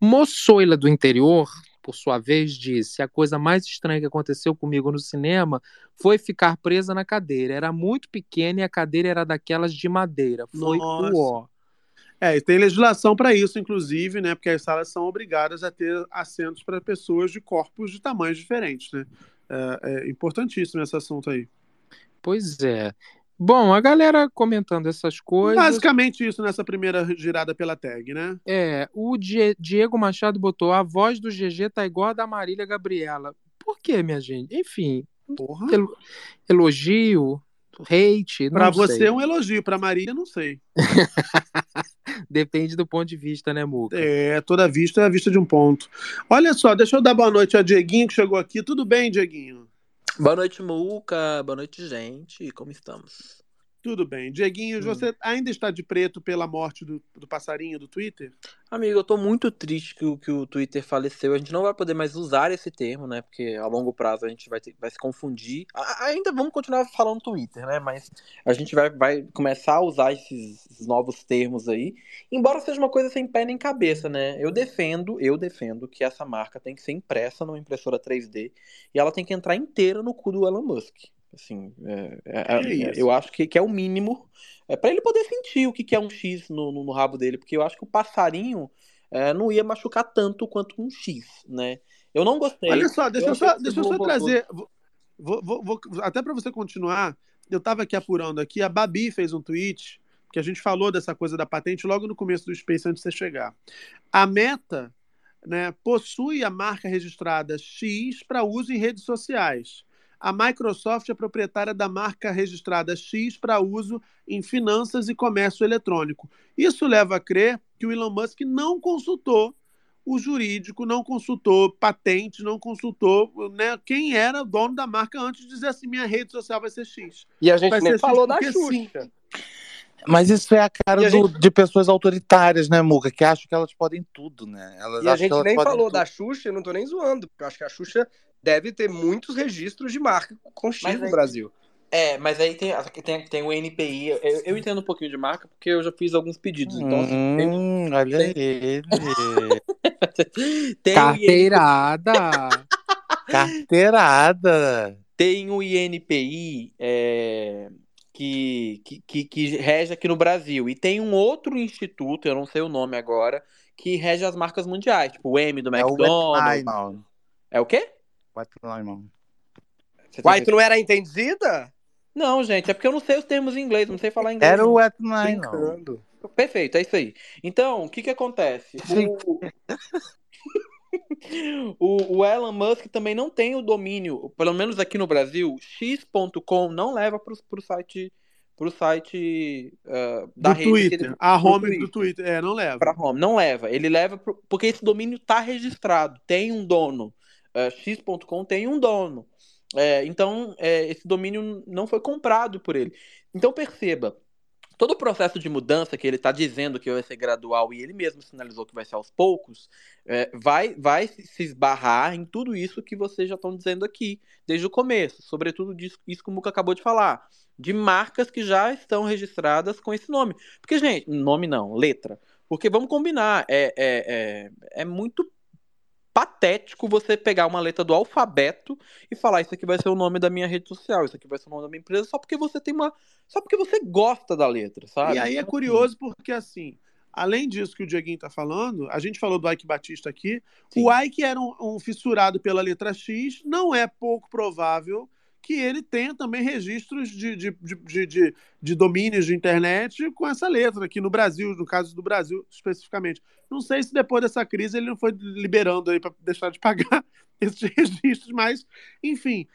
Moçoila do interior, por sua vez, disse: A coisa mais estranha que aconteceu comigo no cinema foi ficar presa na cadeira. Era muito pequena e a cadeira era daquelas de madeira. Foi Nossa. o ó. É, e tem legislação para isso, inclusive, né? Porque as salas são obrigadas a ter assentos para pessoas de corpos de tamanhos diferentes, né? É, é importantíssimo esse assunto aí. Pois é. Bom, a galera comentando essas coisas. Basicamente isso nessa primeira girada pela tag, né? É, o Die- Diego Machado botou: a voz do GG tá igual a da Marília Gabriela. Por quê, minha gente? Enfim, Porra. elo- elogio, hate, Para sei. você é um elogio, para Maria não sei. [laughs] Depende do ponto de vista, né, Muca? É, toda vista é a vista de um ponto. Olha só, deixa eu dar boa noite a Dieguinho que chegou aqui. Tudo bem, Dieguinho? Boa noite, Muca. Boa noite, gente. Como estamos? Tudo bem. Dieguinho, você ainda está de preto pela morte do, do passarinho do Twitter? Amigo, eu tô muito triste que o, que o Twitter faleceu. A gente não vai poder mais usar esse termo, né? Porque a longo prazo a gente vai, ter- vai se confundir. A- ainda vamos continuar falando Twitter, né? Mas a gente vai, vai começar a usar esses, esses novos termos aí. Embora seja uma coisa sem pé nem cabeça, né? Eu defendo, eu defendo que essa marca tem que ser impressa numa impressora 3D e ela tem que entrar inteira no cu do Elon Musk. Assim, é- é- é- É eu acho que, que é o mínimo é para ele poder sentir o que, que é um X no, no, no rabo dele, porque eu acho que o passarinho é, não ia machucar tanto quanto um X, né? Eu não gostei. Olha só, deixa eu, só, deixa eu só trazer. vou- vou- vou- até para você continuar, eu estava aqui apurando aqui, a Babi fez um tweet que a gente falou dessa coisa da patente logo no começo do Space antes de você chegar. A Meta né, possui a marca registrada X para uso em redes sociais. A Microsoft é proprietária da marca registrada X para uso em finanças e comércio eletrônico. Isso leva a crer que o Elon Musk não consultou o jurídico, não consultou patente, não consultou né, quem era o dono da marca antes de dizer assim: minha rede social vai ser X. E a gente Vai nem ser X falou da porque sim. Mas isso é a cara a do- gente- de pessoas autoritárias, né, Muca? Que acham que elas podem tudo, né? Elas E a gente elas nem falou tudo. da Xuxa, eu não tô nem zoando. porque Eu acho que a Xuxa deve ter muitos registros de marca com X Mas no aí- Brasil. É, mas aí tem, tem, tem o NPI. Eu, eu entendo um pouquinho de marca porque eu já fiz alguns pedidos. Então, assim, tem, Hum, olha ele. [laughs] tem Carteirada. [laughs] Carteirada. Tem o INPI é, que, que, que, rege aqui no Brasil. E tem um outro instituto, eu não sei o nome agora, que rege as marcas mundiais. Tipo o M do É o McDonald's. É o quê? Tá Uai, tu não era entendida? Não, gente, é porque eu não sei os termos em inglês, não sei falar inglês. Era o Wetline, não. Brincando. Perfeito, é isso aí. Então, o que que acontece? [laughs] O, o, o Elon Musk também não tem o domínio, pelo menos aqui no Brasil, x.com não leva para o site, pro site ah, da do rede. Twitter. ele- A home Twitter. do Twitter. É, não leva. Pra home. Não leva. Ele leva pro- porque esse domínio tá registrado. Tem um dono. É, X.com tem um dono. É, então, é, esse domínio não foi comprado por ele. Então, perceba. Todo o processo de mudança que ele está dizendo que vai ser gradual e ele mesmo sinalizou que vai ser aos poucos, é, vai, vai se esbarrar em tudo isso que vocês já estão dizendo aqui, desde o começo. Sobretudo disso, isso que o Muca acabou de falar. De marcas que já estão registradas com esse nome. Porque, gente, nome não, letra. Porque vamos combinar, é, é, é, é muito patético você pegar uma letra do alfabeto e falar isso aqui vai ser o nome da minha rede social, isso aqui vai ser o nome da minha empresa, só porque você tem uma. Só porque você gosta da letra, sabe? E aí é curioso porque, assim, além disso que o Dieguinho tá falando, a gente falou do Ike Batista aqui. O Ike era um, um fissurado pela letra X, não é pouco provável que ele tenha também registros de, de, de, de, de- domínios de internet com essa letra aqui no Brasil, no caso do Brasil especificamente. Não sei se depois dessa crise ele não foi liberando aí para deixar de pagar [laughs] esses registros, mas, enfim.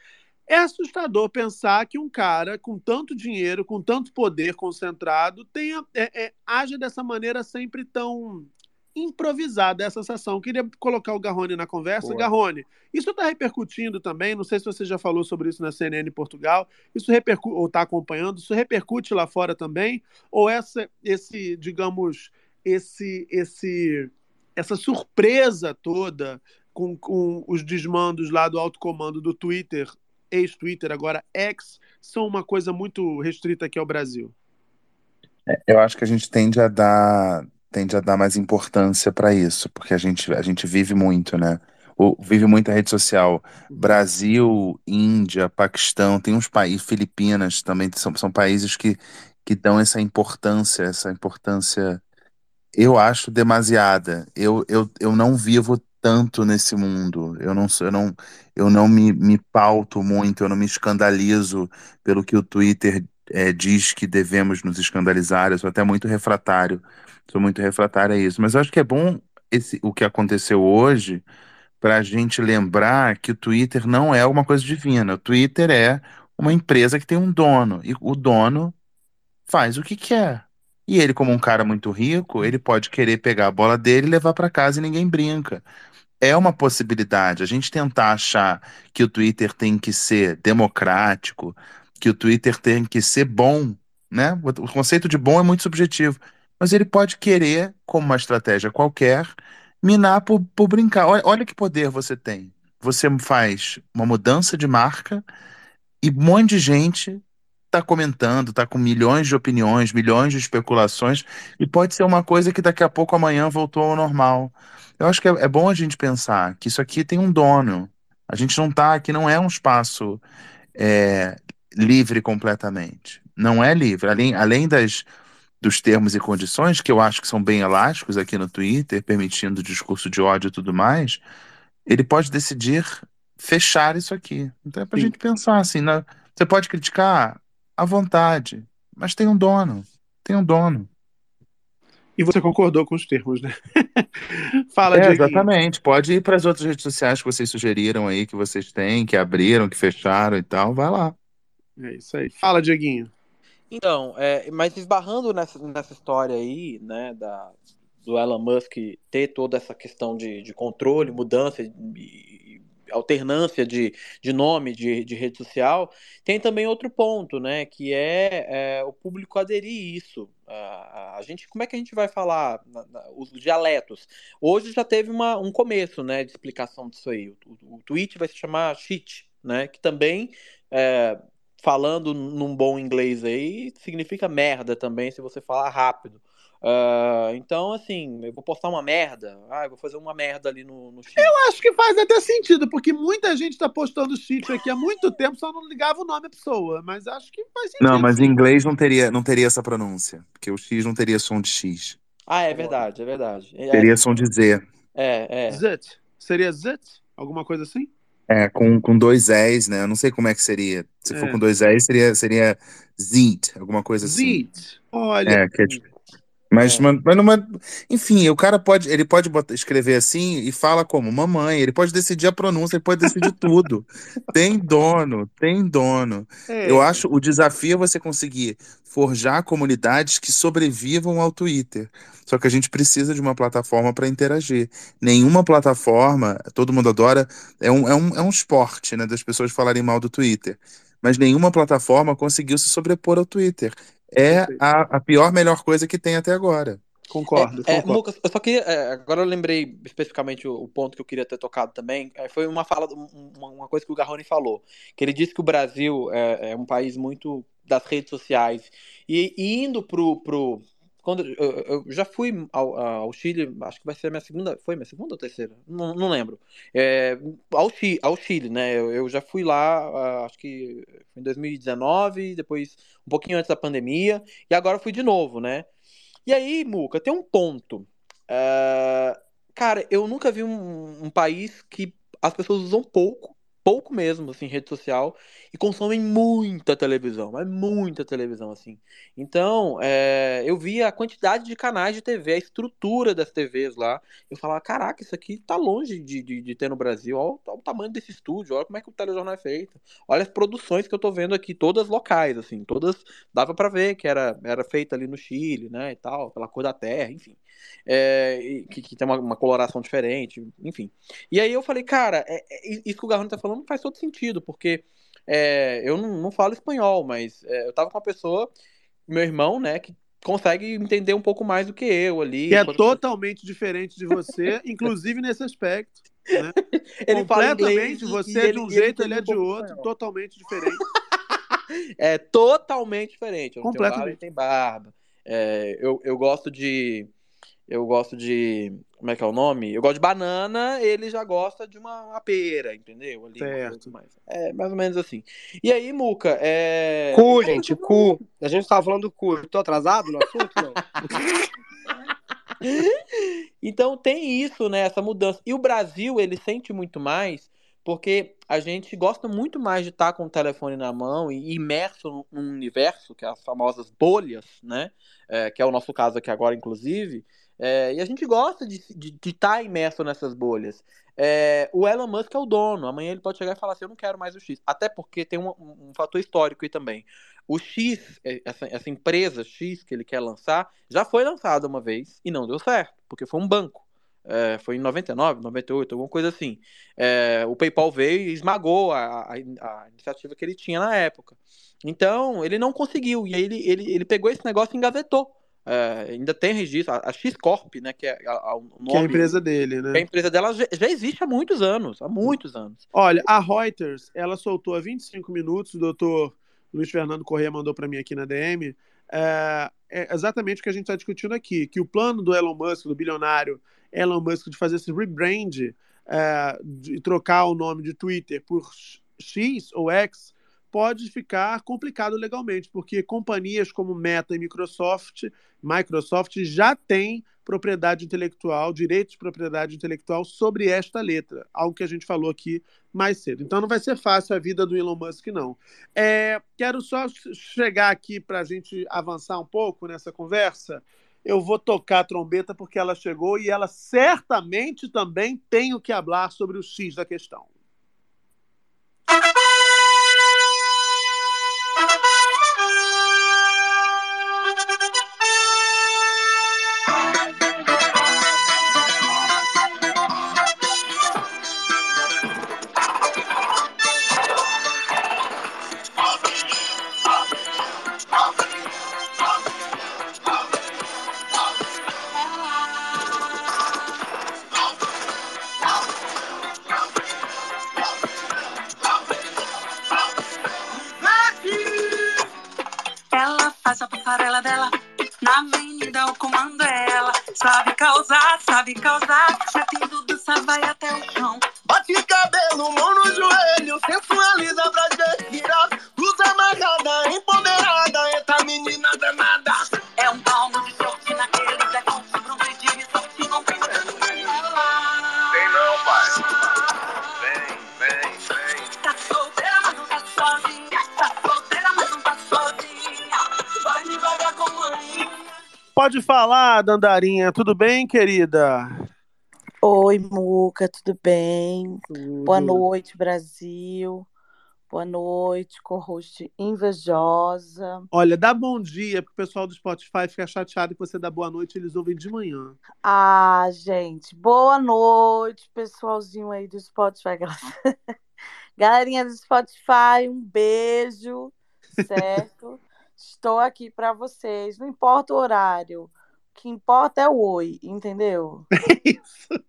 É assustador pensar que um cara com tanto dinheiro, com tanto poder concentrado, tenha, é, é, dessa maneira sempre tão improvisada essa sensação. Queria colocar o Garrone na conversa. Boa. Garrone, isso está repercutindo também, não sei se você já falou sobre isso na CNN em Portugal, isso repercute, ou está acompanhando, isso repercute lá fora também? Ou essa, esse, digamos, esse, esse, essa surpresa toda com, com os desmandos lá do alto comando do Twitter, ex-Twitter, agora X, são uma coisa muito restrita aqui ao Brasil? Eu acho que a gente tende a dar, tende a dar mais importância para isso, porque a gente, a gente vive muito, né? O, vive muita rede social. Brasil, Índia, Paquistão, tem uns países, Filipinas também são, são países que, que dão essa importância, essa importância, eu acho demasiada. Eu, eu, eu não vivo tanto nesse mundo. Eu não eu não, eu não me, me pauto muito, eu não me escandalizo pelo que o Twitter é, diz que devemos nos escandalizar. Eu sou até muito refratário, sou muito refratário a isso. Mas eu acho que é bom esse, o que aconteceu hoje para a gente lembrar que o Twitter não é uma coisa divina. O Twitter é uma empresa que tem um dono e o dono faz o que quer. E ele, como um cara muito rico, ele pode querer pegar a bola dele e levar para casa e ninguém brinca. É uma possibilidade. A gente tentar achar que o Twitter tem que ser democrático, que o Twitter tem que ser bom, né? O conceito de bom é muito subjetivo. Mas ele pode querer, como uma estratégia qualquer, minar por, por brincar. Olha, olha que poder você tem. Você faz uma mudança de marca e um monte de gente está comentando, está com milhões de opiniões, milhões de especulações, e pode ser uma coisa que daqui a pouco amanhã voltou ao normal. Eu acho que é, é bom a gente pensar que isso aqui tem um dono. A gente não está aqui, não é um espaço é, livre completamente. Não é livre. Além, além das, dos termos e condições, que eu acho que são bem elásticos aqui no Twitter, permitindo discurso de ódio e tudo mais, ele pode decidir fechar isso aqui. Então é pra Sim. gente pensar assim, na- você pode criticar à vontade, mas tem um dono, tem um dono. E você concordou com os termos, né? [laughs] Fala, É, exatamente. Pode ir para as outras redes sociais que vocês sugeriram aí, que vocês têm, que abriram, que fecharam e tal, vai lá. É isso aí. Fala, Dieguinho. Então, é, mas esbarrando nessa, nessa história aí, né, da, do Elon Musk ter toda essa questão de, de controle, mudança e, alternância de, de nome de, de rede social, tem também outro ponto, né, que é, é o público aderir isso. A, a gente, como é que a gente vai falar na- na- os dialetos? Hoje já teve uma, um começo, né, de explicação disso aí. O, o, o tweet vai se chamar cheat, né, que também é, falando num bom inglês aí, significa merda também se você falar rápido. Ah, então, assim, eu vou postar uma merda. Ah, eu vou fazer uma merda ali no, no X. Eu acho que faz até sentido, porque muita gente tá postando cheat aqui há muito tempo, só não ligava o nome da pessoa. Mas acho que faz sentido. Não, mas em inglês não teria, não teria essa pronúncia, porque o X não teria som de X, Ah, é verdade, é verdade. É, teria som de Z. é, é. Zit. Seria Zit? Alguma coisa assim? É, com, com dois S, né? Eu não sei como é que seria. Se for É. com dois S, seria, seria Zit, alguma coisa assim. Zit. Olha. É, que é tipo- Mas, É. mas, mas numa- enfim, o cara pode, ele pode botar- escrever assim e fala como mamãe, ele pode decidir a pronúncia, ele pode decidir tudo. [laughs] Tem dono, tem dono. É. Eu acho o desafio é você conseguir forjar comunidades que sobrevivam ao Twitter. Só que a gente precisa de uma plataforma para interagir. Nenhuma plataforma, todo mundo adora, é um, é um, é um esporte, né, das pessoas falarem mal do Twitter. Mas nenhuma plataforma conseguiu se sobrepor ao Twitter. É a, a pior, melhor coisa que tem até agora. Concordo, É, concordo. Lucas, eu só queria. é, agora eu lembrei especificamente o, o ponto que eu queria ter tocado também. é, foi uma fala, um- uma, uma coisa que o Garrone falou. Que ele disse que o Brasil é, é um país muito das redes sociais. E, e indo pro. pro quando, eu, eu já fui ao, ao Chile, acho que vai ser a minha segunda. Foi minha segunda ou terceira? Não, não lembro. É, ao, Chile, ao Chile, né? Eu, eu já fui lá, acho que em 2019, depois um pouquinho antes da pandemia, e agora fui de novo, né? E aí, Muca, tem um ponto. É, Cara, eu nunca vi um, um país que as pessoas usam pouco, pouco mesmo, assim, rede social, e consomem muita televisão, mas muita televisão, assim. Então, é, eu vi a quantidade de canais de TV, a estrutura das TVs lá. Eu falava, caraca, isso aqui tá longe de, de, de ter no Brasil. Olha, o- olha o tamanho desse estúdio, olha como é que o telejornal é feito. Olha as produções que eu tô vendo aqui, todas locais, assim, todas dava pra ver que era, era feita ali no Chile, né, e tal, pela cor da terra, enfim. É, que, que tem uma, uma coloração diferente, enfim. E aí eu falei, cara, é- é- isso que o Garrone tá falando faz todo sentido, porque é, eu não, não falo espanhol, mas é, eu tava com uma pessoa, meu irmão, né, que consegue entender um pouco mais do que eu ali. Que é Quando- totalmente diferente de você, [laughs] inclusive nesse aspecto. Né? [laughs] Ele fala inglês Completamente, você é de ele- um ele jeito, entende ele é de outro, espanhol. totalmente diferente. [laughs] É totalmente diferente. Eu não tenho barba, Completamente. ele tem barba. É, eu, eu gosto de. Eu gosto de. Como é que é o nome? Eu gosto de banana, ele já gosta de uma, uma pera, entendeu? Ali, Certo. mais. É mais ou menos assim. E aí, Muca, é. Cu, gente, cu. A gente tava falando do cu. Eu tô atrasado no assunto? Não. [laughs] Então tem isso, né? Essa mudança. E o Brasil, ele sente muito mais porque a gente gosta muito mais de estar com o telefone na mão e imerso num universo, que é as famosas bolhas, né? É, que é o nosso caso aqui agora, inclusive. É, e a gente gosta de estar tá imerso nessas bolhas. É, o Elon Musk é o dono. Amanhã ele pode chegar e falar assim: eu não quero mais o X. Até porque tem um, um fator histórico aí também. O X, é, essa, essa empresa X que ele quer lançar, já foi lançada uma vez e não deu certo, porque foi um banco. É, foi em 99, 98, alguma coisa assim. É, o PayPal veio e esmagou a, a, a iniciativa que ele tinha na época. Então, ele não conseguiu. E aí ele, ele, ele pegou esse negócio e engavetou. É, ainda tem registro. A, a X-Corp, né? Que é a, a, o nome. Que é a empresa dele, que a né? empresa dela já, já existe há muitos anos. Há muitos anos. Olha, a Reuters, ela soltou há 25 minutos, o doutor Luiz Fernando Corrêa mandou para mim aqui na DM, é, é exatamente o que a gente está discutindo aqui, que o plano do Elon Musk, do bilionário Elon Musk, de fazer esse rebrand, é, de trocar o nome de Twitter por X ou X, pode ficar complicado legalmente, porque companhias como Meta e Microsoft, Microsoft já têm propriedade intelectual, direitos de propriedade intelectual sobre esta letra, algo que a gente falou aqui mais cedo. Então não vai ser fácil a vida do Elon Musk, não. É, quero só chegar aqui para a gente avançar um pouco nessa conversa. Eu vou tocar a trombeta porque ela chegou e ela certamente também tem o que falar sobre o X da questão. Dandarinha. Tudo bem, querida? Oi, Muca, tudo bem? Boa Tudo. noite, Brasil. Boa noite, co-host invejosa. Olha, dá bom dia, porque o pessoal do Spotify fica chateado que você dá boa noite, eles ouvem de manhã. Ah, gente, boa noite, pessoalzinho aí do Spotify. [laughs] Galerinha do Spotify, um beijo, certo? [laughs] Estou aqui para vocês, não importa o horário. Que importa é o oi, entendeu? [laughs]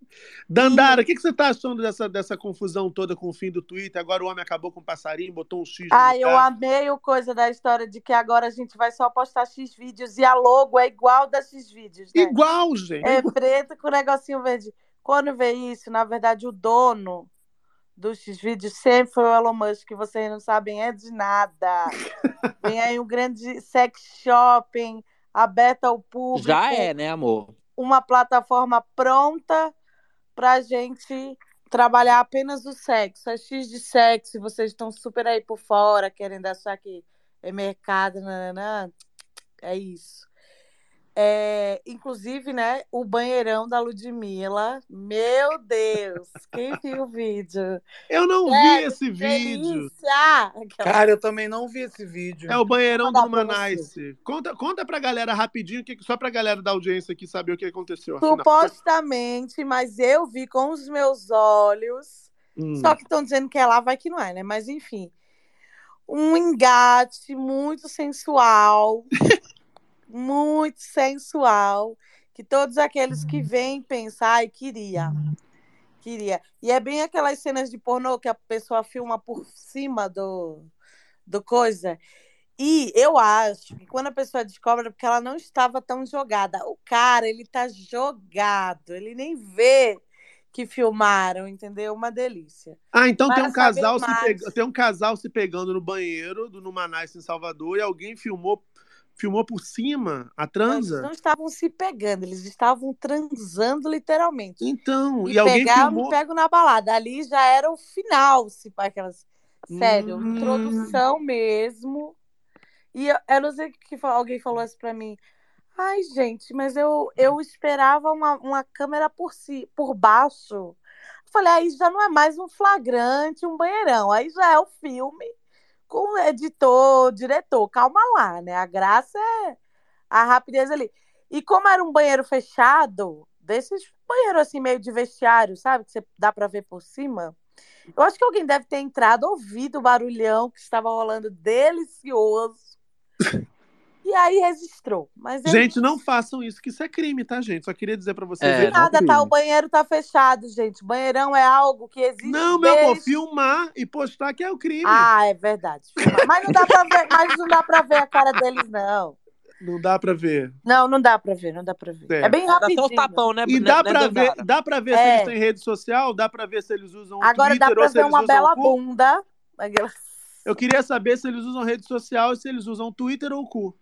Dandara, o que, que você tá achando dessa, dessa confusão toda com o fim do Twitter? Agora o homem acabou com o passarinho, botou um X no Ah, eu amei o coisa da história de que agora a gente vai só postar X vídeos e a logo é igual da X vídeos, né? Igual, gente. É preto com negocinho verde. Quando vê isso, na verdade, o dono do X vídeos sempre foi o Elon Musk, que vocês não sabem é de nada. [laughs] Vem aí um grande sex shopping aberto ao público. Já é, né, amor? Uma plataforma pronta pra gente trabalhar apenas o sexo. É X de sexo, vocês estão super aí por fora, querendo achar que é mercado, nananã. É isso. É, inclusive, né, o banheirão da Ludmilla. Meu Deus, quem viu o vídeo? Eu não vi Sério, esse vídeo. Cara, eu também não vi esse vídeo. É o banheirão do Numanice. Conta, conta pra galera rapidinho, que, só pra galera da audiência aqui saber o que aconteceu. afinal. Supostamente, mas eu vi com os meus olhos. Hum. Só que estão dizendo que é lá, vai que não é, né? Mas enfim. Um engate muito sensual. [laughs] muito sensual. Que todos aqueles que vêm pensar, ai, queria. Queria. E é bem aquelas cenas de pornô que a pessoa filma por cima do, do coisa. E eu acho que quando a pessoa descobre é porque ela não estava tão jogada. O cara, ele tá jogado, ele nem vê que filmaram, entendeu? Uma delícia. Ah, então tem um, casal se pega- tem um casal se pegando no banheiro do Numanice em Salvador e alguém filmou, filmou por cima a Eles transa. não estavam se pegando, eles estavam transando literalmente. Então, E, e alguém pegar, filmou. me pego na balada. Ali já era o final, se aquelas. Sério, Hum. introdução mesmo. E eu, eu não sei o que alguém falou isso pra mim. Ai, gente, mas eu, eu esperava uma, uma câmera por, si, por baixo. Eu falei, aí já não é mais um flagrante, um banheirão. Aí já é o filme com editor, diretor. Calma lá, né? A graça é a rapidez ali. E como era um banheiro fechado, desses banheiros assim, meio de vestiário, sabe? Que você dá pra ver por cima. Eu acho que alguém deve ter entrado, ouvido o barulhão que estava rolando delicioso. [laughs] E aí registrou. Mas é Gente, não façam isso, que isso é crime, tá, gente? Só queria dizer pra vocês. É, é nada, tá? O banheiro tá fechado, gente. Banheirão é algo que existe. Não, meu amor, desde- filmar e postar que é o crime. Ah, é verdade. Mas não dá pra ver, mas não dá pra ver a cara deles, não. Não dá pra ver. Não, não dá pra ver, não dá pra ver. É, É. bem Dá só rapidinho. o tapão, né? E né, dá né, pra, ver, dá pra ver se É. eles têm rede social, dá pra ver se eles usam o Agora Twitter dá pra ou se ver uma bela bunda. Eu queria saber se eles usam rede social e se eles usam Twitter ou o cu.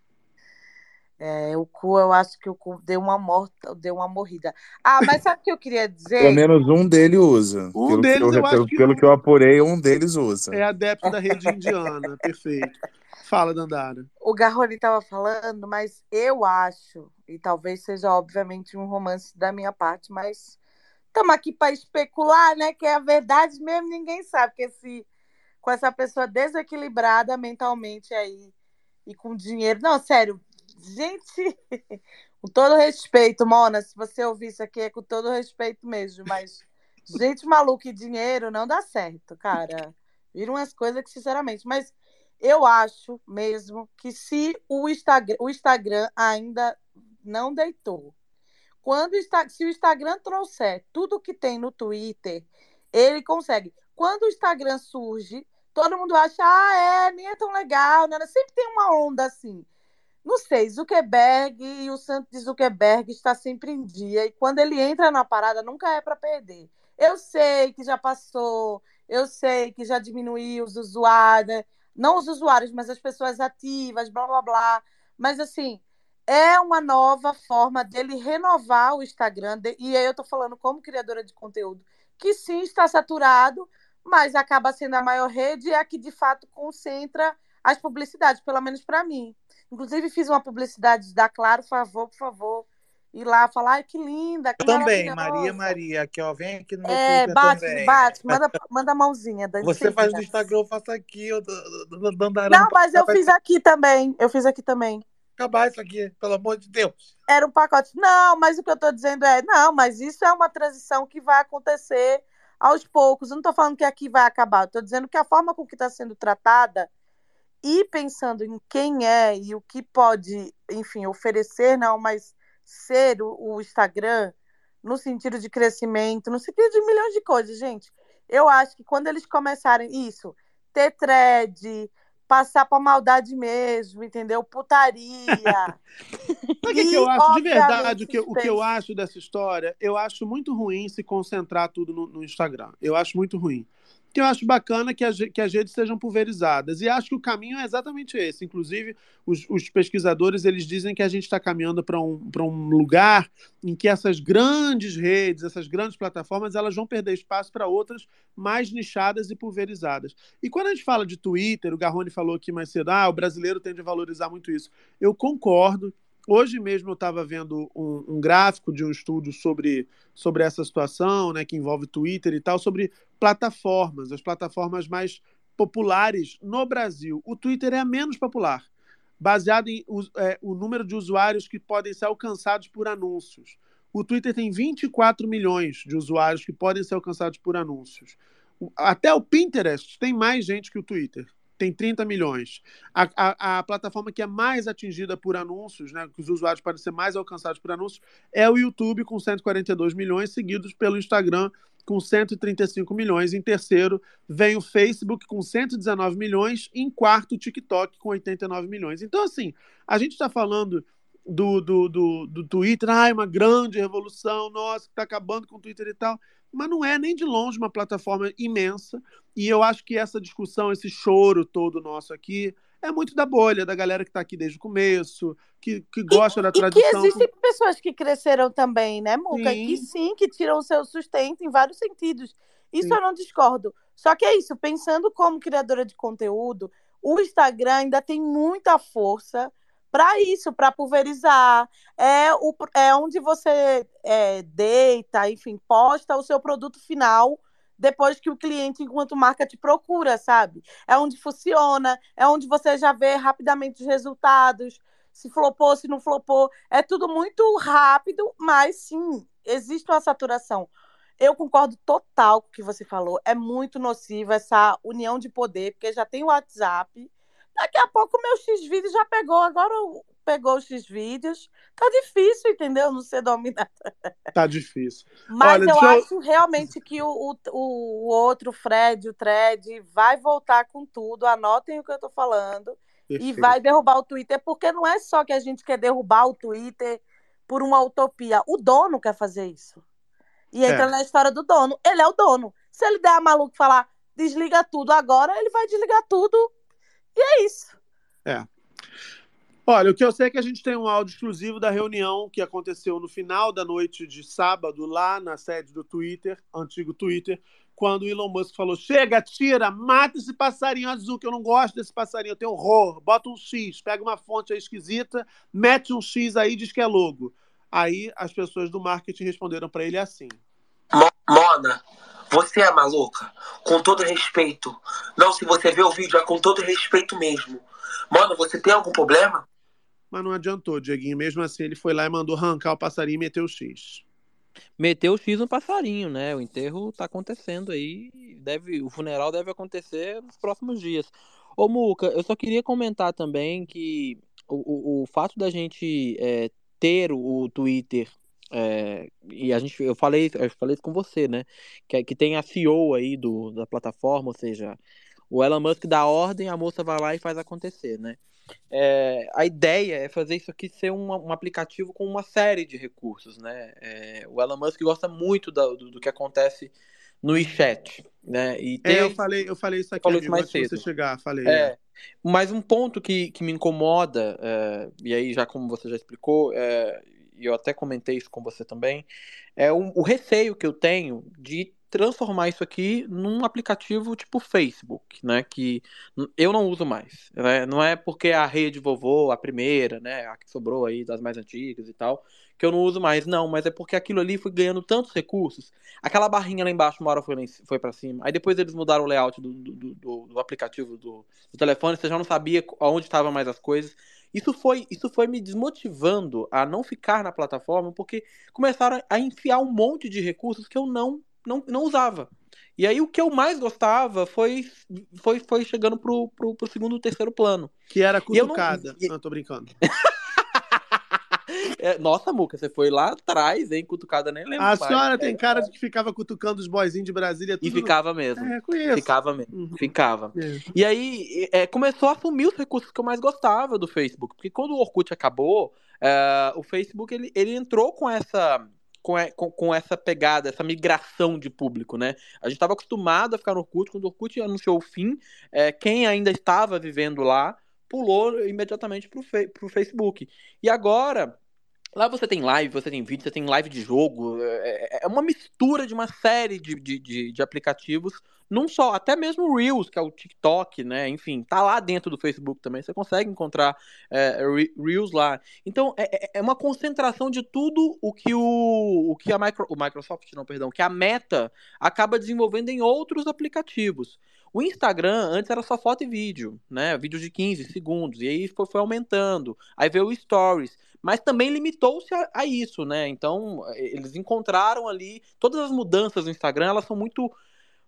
É, o cu, eu acho que o cu deu uma morta, deu uma morrida. Ah, mas sabe o que eu queria Pelo dizer? menos um dele usa. Um pelo deles que eu, eu pelo, que pelo que eu apurei, um deles usa. É adepto da rede indiana. [laughs] Perfeito. Fala, Dandara. O Garrone estava falando, mas eu acho, e talvez seja obviamente um romance da minha parte, mas estamos aqui para especular, né? Que é a verdade mesmo, ninguém sabe. Porque se com essa pessoa desequilibrada mentalmente aí e com dinheiro. Não, sério, gente, [laughs] com todo respeito, Mona, se você ouvir isso aqui é com todo respeito mesmo, mas [laughs] gente maluca e dinheiro não dá certo, cara. Viram umas coisas que, sinceramente, mas eu acho mesmo que se o Instagram, o Instagram ainda não deitou, quando se o Instagram trouxer tudo que tem no Twitter, ele consegue. Quando o Instagram surge, todo mundo acha, ah, é, nem é tão legal, né? sempre tem uma onda assim. Não sei, Zuckerberg e o santo de Zuckerberg está sempre em dia, e quando ele entra na parada, nunca é para perder. Eu sei que já passou, eu sei que já diminuiu os usuários, né? não os usuários, mas as pessoas ativas, blá blá blá. Mas assim, é uma nova forma dele renovar o Instagram. E aí eu tô falando como criadora de conteúdo, que sim está saturado, mas acaba sendo a maior rede é a que de fato concentra as publicidades, pelo menos para mim. Inclusive fiz uma publicidade da Claro, favor, por favor, ir lá falar, ai que linda, que Também, maravilhosa. Maria Maria, aqui, ó. Vem aqui no meu É, Twitter bate, também. bate, [laughs] manda, manda a mãozinha. Dani Você faz no. Instagram, eu faço aqui. Eu, Dandarão, Não, mas eu fiz aqui também. Eu fiz aqui também. acabar isso aqui, pelo amor de Deus. Era um pacote. Não, mas o que eu tô dizendo é, não, mas isso é uma transição que vai acontecer aos poucos. Eu não tô falando que aqui vai acabar. Eu tô dizendo que a forma com que está sendo tratada e pensando em quem é e o que pode, enfim, oferecer, não, mas ser o, o Instagram no sentido de crescimento, no sentido de milhões de coisas, gente. Eu acho que quando eles começarem isso, ter thread, passar pra maldade mesmo, entendeu? Putaria. [laughs] Sabe o que, que eu acho? De verdade, o que, o que eu acho dessa história, eu acho muito ruim se concentrar tudo no, no Instagram. Eu acho muito ruim. Porque eu acho bacana que, as que as redes sejam pulverizadas. E acho que o caminho é exatamente esse. Inclusive, os, os pesquisadores eles dizem que a gente está caminhando para um, um lugar em que essas grandes redes, essas grandes plataformas, elas vão perder espaço para outras mais nichadas e pulverizadas. E quando a gente fala de Twitter, o Garrone falou aqui mais cedo, ah, o brasileiro tende a valorizar muito isso. Eu concordo. Hoje mesmo eu estava vendo um, um gráfico de um estudo sobre, sobre essa situação, né, que envolve Twitter e tal, sobre plataformas, as plataformas mais populares no Brasil. O Twitter é a menos popular, baseado em é, o número de usuários que podem ser alcançados por anúncios. O Twitter tem 24 milhões de usuários que podem ser alcançados por anúncios. Até o Pinterest tem mais gente que o Twitter tem 30 milhões. A, a, a plataforma que é mais atingida por anúncios, né, que os usuários podem ser mais alcançados por anúncios, é o YouTube, com 142 milhões, seguidos pelo Instagram, com 135 milhões. Em terceiro, vem o Facebook, com 119 milhões. Em quarto, o TikTok, com 89 milhões. Então, assim, a gente está falando do, do, do, do Twitter, ah, é uma grande revolução, nossa, que está acabando com o Twitter e tal. Mas não é nem de longe uma plataforma imensa. E eu acho que essa discussão, esse choro todo nosso aqui, é muito da bolha, da galera que está aqui desde o começo, que, que gosta da E que tradição. existem pessoas que cresceram também, né, Muca? Sim. Que sim, que tiram o seu sustento em vários sentidos. Isso Sim. eu não discordo. Só que é isso, pensando como criadora de conteúdo, o Instagram ainda tem muita força para isso, para pulverizar. É, o, é onde você é, deita, enfim, posta o seu produto final depois que o cliente, enquanto marca, te procura, sabe? É onde funciona, é onde você já vê rapidamente os resultados, se flopou, se não flopou. É tudo muito rápido, mas sim, existe uma saturação. Eu concordo total com o que você falou. É muito nociva essa união de poder, porque já tem o WhatsApp. Daqui a pouco o meu X-Vídeos já pegou, agora pegou os X-Vídeos. Tá difícil, entendeu? Não ser dominado. Tá difícil. Mas Olha, eu acho realmente que o, o, o outro, o Fred, o Thread, vai voltar com tudo. Anotem o que eu tô falando. E Perfeito. vai derrubar o Twitter, porque não é só que a gente quer derrubar o Twitter por uma utopia. O dono quer fazer isso. E entra É. na história do dono. Ele é o dono. Se ele der a maluco e falar desliga tudo agora, ele vai desligar tudo. E é isso. É. Olha, o que eu sei é que a gente tem um áudio exclusivo da reunião que aconteceu no final da noite de sábado, lá na sede do Twitter, antigo Twitter, quando o Elon Musk falou: chega, tira, mata esse passarinho azul, que eu não gosto desse passarinho, eu tenho horror. Bota um X, pega uma fonte aí esquisita, mete um X aí e diz que é logo. Aí as pessoas do marketing responderam para ele assim. Mona, você é maluca? Com todo respeito. Não, se você vê o vídeo, é com todo respeito mesmo. Mona, você tem algum problema? Mas não adiantou, Dieguinho. Mesmo assim, ele foi lá e mandou arrancar o passarinho e meter o X. Meteu o X no passarinho, né? O enterro tá acontecendo aí. Deve, o funeral deve acontecer nos próximos dias. Ô, Muca, eu só queria comentar também que o, o, o fato da gente é, ter o Twitter. É, e a gente, eu falei, eu falei isso com você, né? Que, que tem a CEO aí do, da plataforma, ou seja, o Elon Musk dá ordem, a moça vai lá e faz acontecer, né? É, a ideia é fazer isso aqui ser um, um aplicativo com uma série de recursos, né? É, o Elon Musk gosta muito da- do, do que acontece no WeChat, né? E tem, É, eu falei, eu falei isso aqui, Falou amigo, mais antes de você cedo. chegar. Falei. É, mas um ponto que, que me incomoda, é, e aí já como você já explicou, é, e eu até comentei isso com você também, é o, o receio que eu tenho de transformar isso aqui num aplicativo tipo Facebook, né? Que eu não uso mais. né? Não é porque a rede vovô, a primeira, né? A que sobrou aí das mais antigas e tal, que eu não uso mais. Não, mas é porque aquilo ali foi ganhando tantos recursos. Aquela barrinha lá embaixo uma hora foi, foi para cima. Aí depois eles mudaram o layout do, do, do- do- aplicativo do, do telefone, você já não sabia onde estavam mais as coisas. Isso foi, isso foi me desmotivando a não ficar na plataforma, porque começaram a enfiar um monte de recursos que eu não, não, não usava. E aí o que eu mais gostava foi, foi, foi chegando pro, pro, pro segundo, terceiro plano. Que era não- cutucada. Não, tô brincando. [laughs] É, nossa, Muca, você foi lá atrás, hein? Cutucada nem lembro A mais. senhora tem É, cara de que ficava cutucando os boyzinhos de Brasília. E tudo no- ficava mesmo. É, conheço. Ficava mesmo. Ficava. É. E aí é, começou a assumir os recursos que eu mais gostava do Facebook. Porque quando o Orkut acabou, é, o Facebook ele, ele entrou com essa. Com, e- com, com essa pegada, essa migração de público, né? A gente estava acostumado a ficar no Orkut, quando o Orkut anunciou o fim, é, quem ainda estava vivendo lá pulou imediatamente para o Facebook. E agora, Lá você tem live, você tem vídeo, você tem live de jogo. É, é uma mistura de uma série de, de, de, de aplicativos, não só, até mesmo o Reels, que é o TikTok, né? Enfim, tá lá dentro do Facebook também. Você consegue encontrar é, Re- Reels lá. Então, é, é- é uma concentração de tudo o que o, o que a Micro, o Microsoft, não, perdão, que a Meta acaba desenvolvendo em outros aplicativos. O Instagram antes era só foto e vídeo, né? Vídeos de 15 segundos. E aí foi, foi aumentando. Aí veio o Stories. Mas também limitou-se a, a isso, né? Então, eh, eles encontraram ali. Todas as mudanças no Instagram, elas são muito.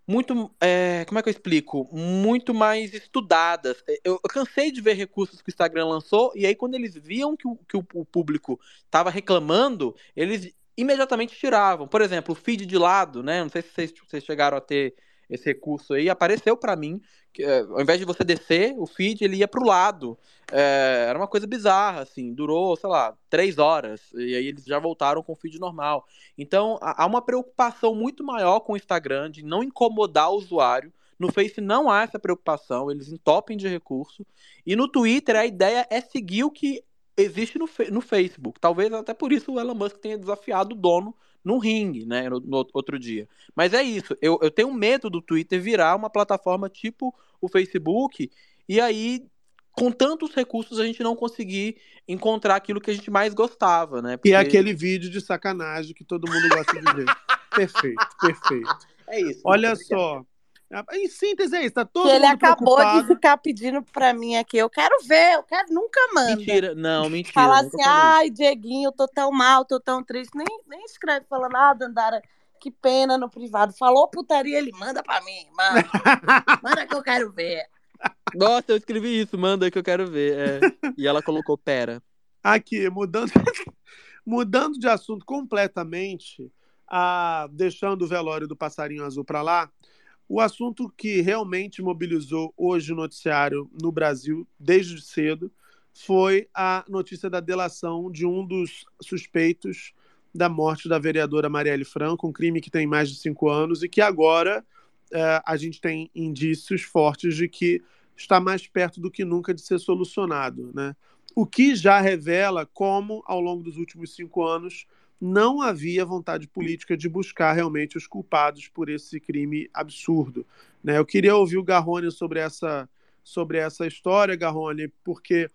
Muito. é, como é que eu explico? Muito mais estudadas. Eu, eu cansei de ver recursos que o Instagram lançou, e aí, quando eles viam que o, que o, o público estava reclamando, eles imediatamente tiravam. Por exemplo, o feed de lado, né? Não sei se vocês, vocês chegaram a ter esse recurso aí, apareceu para mim. Que, é, ao invés de você descer, o feed ele ia pro lado. É, era uma coisa bizarra, assim. Durou, sei lá, três horas. E aí eles já voltaram com o feed normal. Então, há uma preocupação muito maior com o Instagram de não incomodar o usuário. No Face não há essa preocupação, eles entopem de recurso. E no Twitter a ideia é seguir o que existe no, no Facebook. Talvez até por isso o Elon Musk tenha desafiado o dono no ringue, né, no, no outro dia. Mas é isso, eu, eu tenho medo do Twitter virar uma plataforma tipo o Facebook, e aí, com tantos recursos, a gente não conseguir encontrar aquilo que a gente mais gostava, né? E Porque- é aquele vídeo de sacanagem que todo mundo gosta de ver. [laughs] perfeito, perfeito. É isso. Olha muito só. Em síntese, é isso. Tá todo Que ele acabou preocupado. de ficar pedindo pra mim aqui. Eu quero ver, eu quero, nunca manda. Mentira, não, mentira. Falar assim, ai, Dieguinho, eu tô tão mal, tô tão triste. Nem, nem escreve falando, ah, Dandara, que pena no privado. Falou putaria, ele manda pra mim. Manda, [laughs] manda que eu quero ver. Nossa, eu escrevi isso, manda que eu quero ver. é. E ela colocou pera. Aqui, mudando, [laughs] mudando de assunto completamente, ah, deixando o velório do passarinho azul para lá, o assunto que realmente mobilizou hoje o noticiário no Brasil, desde cedo, foi a notícia da delação de um dos suspeitos da morte da vereadora Marielle Franco, um crime que tem mais de cinco anos e que agora eh, a gente tem indícios fortes de que está mais perto do que nunca de ser solucionado. Né? O que já revela como, ao longo dos últimos cinco anos, não havia vontade política de buscar realmente os culpados por esse crime absurdo. Né? Eu queria ouvir o Garrone sobre essa, sobre essa história, Garrone, porque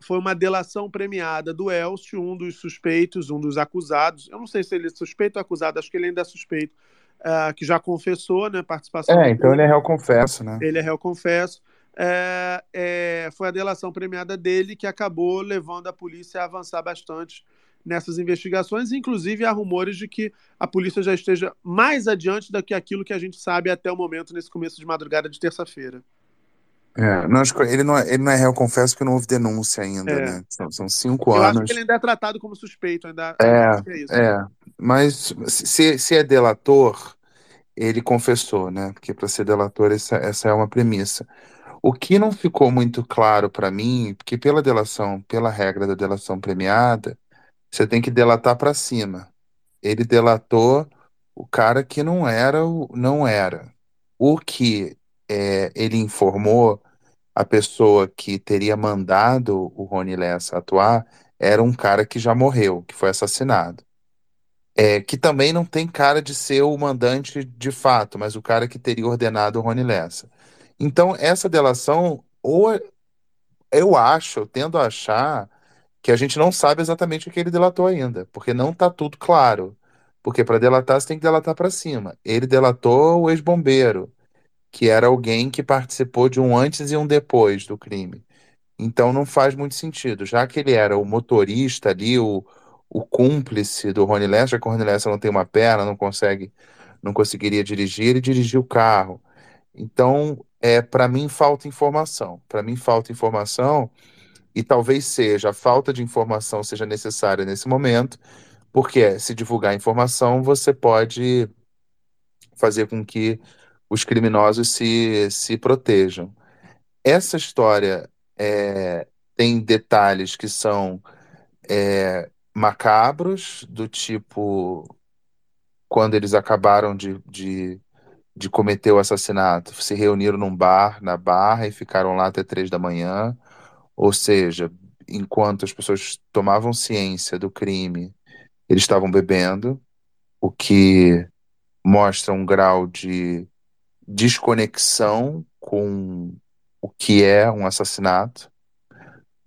foi uma delação premiada do Elcio, um dos suspeitos, um dos acusados. Eu não sei se ele é suspeito ou acusado, acho que ele ainda é suspeito, uh, que já confessou, né? Participação. É, então ele é réu confesso, né? Ele é réu confesso. É, é, foi a delação premiada dele que acabou levando a polícia a avançar bastante nessas investigações. Inclusive, há rumores de que a polícia já esteja mais adiante do que aquilo que a gente sabe até o momento, nesse começo de madrugada de terça-feira. É, não, ele, não é, ele não é réu, confesso que não houve denúncia ainda, É. né? São, são cinco Eu anos. acho que ele ainda é tratado como suspeito, ainda que é isso. É, é. Mas se, se é delator, ele confessou, né? Porque para ser delator, essa, essa é uma premissa. O que não ficou muito claro para mim, porque pela delação, pela regra da delação premiada, você tem que delatar para cima. Ele delatou o cara que não era, o- não era. O que é, ele informou a pessoa que teria mandado o Rony Lessa atuar era um cara que já morreu, que foi assassinado. É, que também não tem cara de ser o mandante de fato, mas o cara que teria ordenado o Rony Lessa. Então, essa delação, ou eu acho, eu tendo a achar que a gente não sabe exatamente o que ele delatou ainda, porque não está tudo claro. Porque para delatar, você tem que delatar para cima. Ele delatou o ex-bombeiro, que era alguém que participou de um antes e um depois do crime. Então não faz muito sentido. Já que ele era o motorista ali, o, o cúmplice do Rony Lessa, já que o Rony Lessa não tem uma perna, não consegue, não conseguiria dirigir, ele dirigiu o carro. Então, é, para mim falta informação. Para mim falta informação e talvez seja a falta de informação seja necessária nesse momento, porque se divulgar informação, você pode fazer com que os criminosos se, se protejam. Essa história é, tem detalhes que são é, macabros, do tipo quando eles acabaram de, de, de cometer o assassinato, se reuniram num bar, na barra, e ficaram lá até três da manhã. Ou seja, enquanto as pessoas tomavam ciência do crime, eles estavam bebendo, o que mostra um grau de desconexão com o que é um assassinato.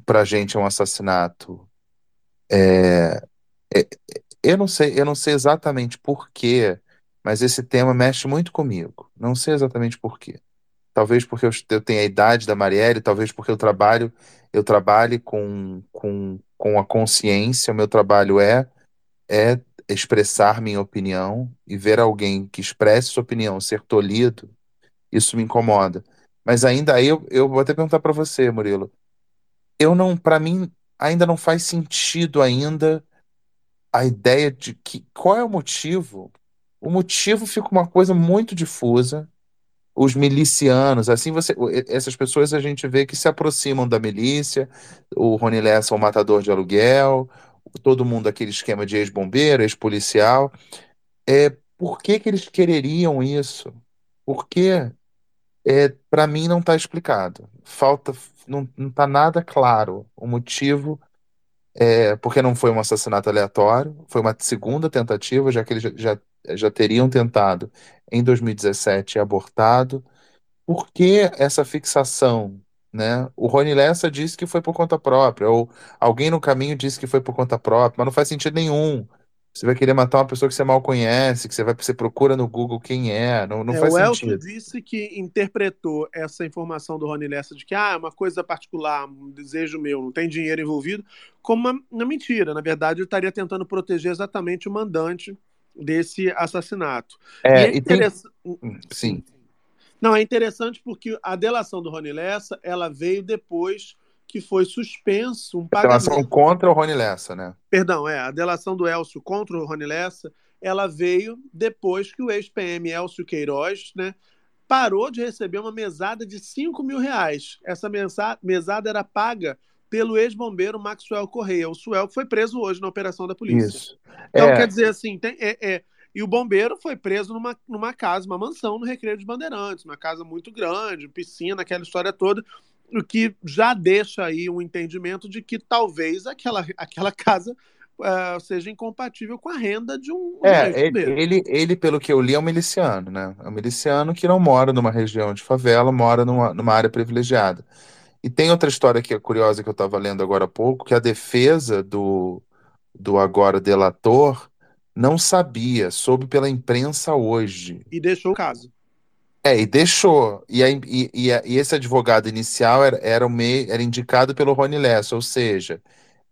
Para a gente é um assassinato. É, é- eu não sei, eu não sei exatamente por quê, mas esse tema mexe muito comigo. Não sei exatamente por quê. Talvez porque eu, tenha a idade da Marielle, talvez porque eu trabalho, eu trabalhe com, com, com a consciência, o meu trabalho é é expressar minha opinião e ver alguém que expresse sua opinião ser tolhido, isso me incomoda. Mas ainda aí eu, eu vou até perguntar para você, Murilo. Eu não, para mim, ainda não faz sentido ainda a ideia de que qual é o motivo? O motivo fica uma coisa muito difusa. Os milicianos, assim você, essas pessoas a gente vê que se aproximam da milícia, o Rony Lessa é um matador de aluguel, todo mundo aquele esquema de ex-bombeiro, ex-policial. É, por que que eles quereriam isso? Por quê? É, para mim não está explicado. Falta, não, não tá nada claro o motivo. É, porque não foi um assassinato aleatório, foi uma segunda tentativa, já que eles já, já, já teriam tentado em 2017 e abortado. Por que essa fixação, né? O Rony Lessa disse que foi por conta própria, ou alguém no caminho disse que foi por conta própria, mas não faz sentido nenhum. Você vai querer matar uma pessoa que você mal conhece, que você vai, você procura no Google quem é, não, não É, faz o Elcio sentido. disse que interpretou essa informação do Rony Lessa de que ah, é uma coisa particular, um desejo meu, não tem dinheiro envolvido, como uma, uma mentira. Na verdade, ele estaria tentando proteger exatamente o mandante desse assassinato. É, e e tem- interessa- Sim. Não, é interessante porque a delação do Rony Lessa, ela veio depois que foi suspenso um Delação pagamento. contra o Rony Lessa, né? Perdão, é, a delação do Elcio contra o Rony Lessa, ela veio depois que o ex-PM Elcio Queiroz, né, parou de receber uma mesada de 5 mil reais. Essa mesa- mesada era paga pelo ex-bombeiro Maxwell Correia, o Suel, foi preso hoje na operação da polícia. Isso. Então, É. quer dizer assim, tem- é, é, e o bombeiro foi preso numa, numa casa, uma mansão no Recreio dos Bandeirantes, uma casa muito grande, piscina, aquela história toda, o que já deixa aí um entendimento de que talvez aquela, aquela casa ah, seja incompatível com a renda de um, É, ele, ele, ele, pelo que eu li, é um miliciano, né? É um miliciano que não mora numa região de favela, mora numa, numa área privilegiada. E tem outra história que é curiosa que eu estava lendo agora há pouco, que a defesa do, do agora delator não sabia, soube pela imprensa hoje. E deixou o caso. É, e deixou. E, a- e- e a- e esse advogado inicial era, era, o mei- era indicado pelo Rony Lessa, ou seja,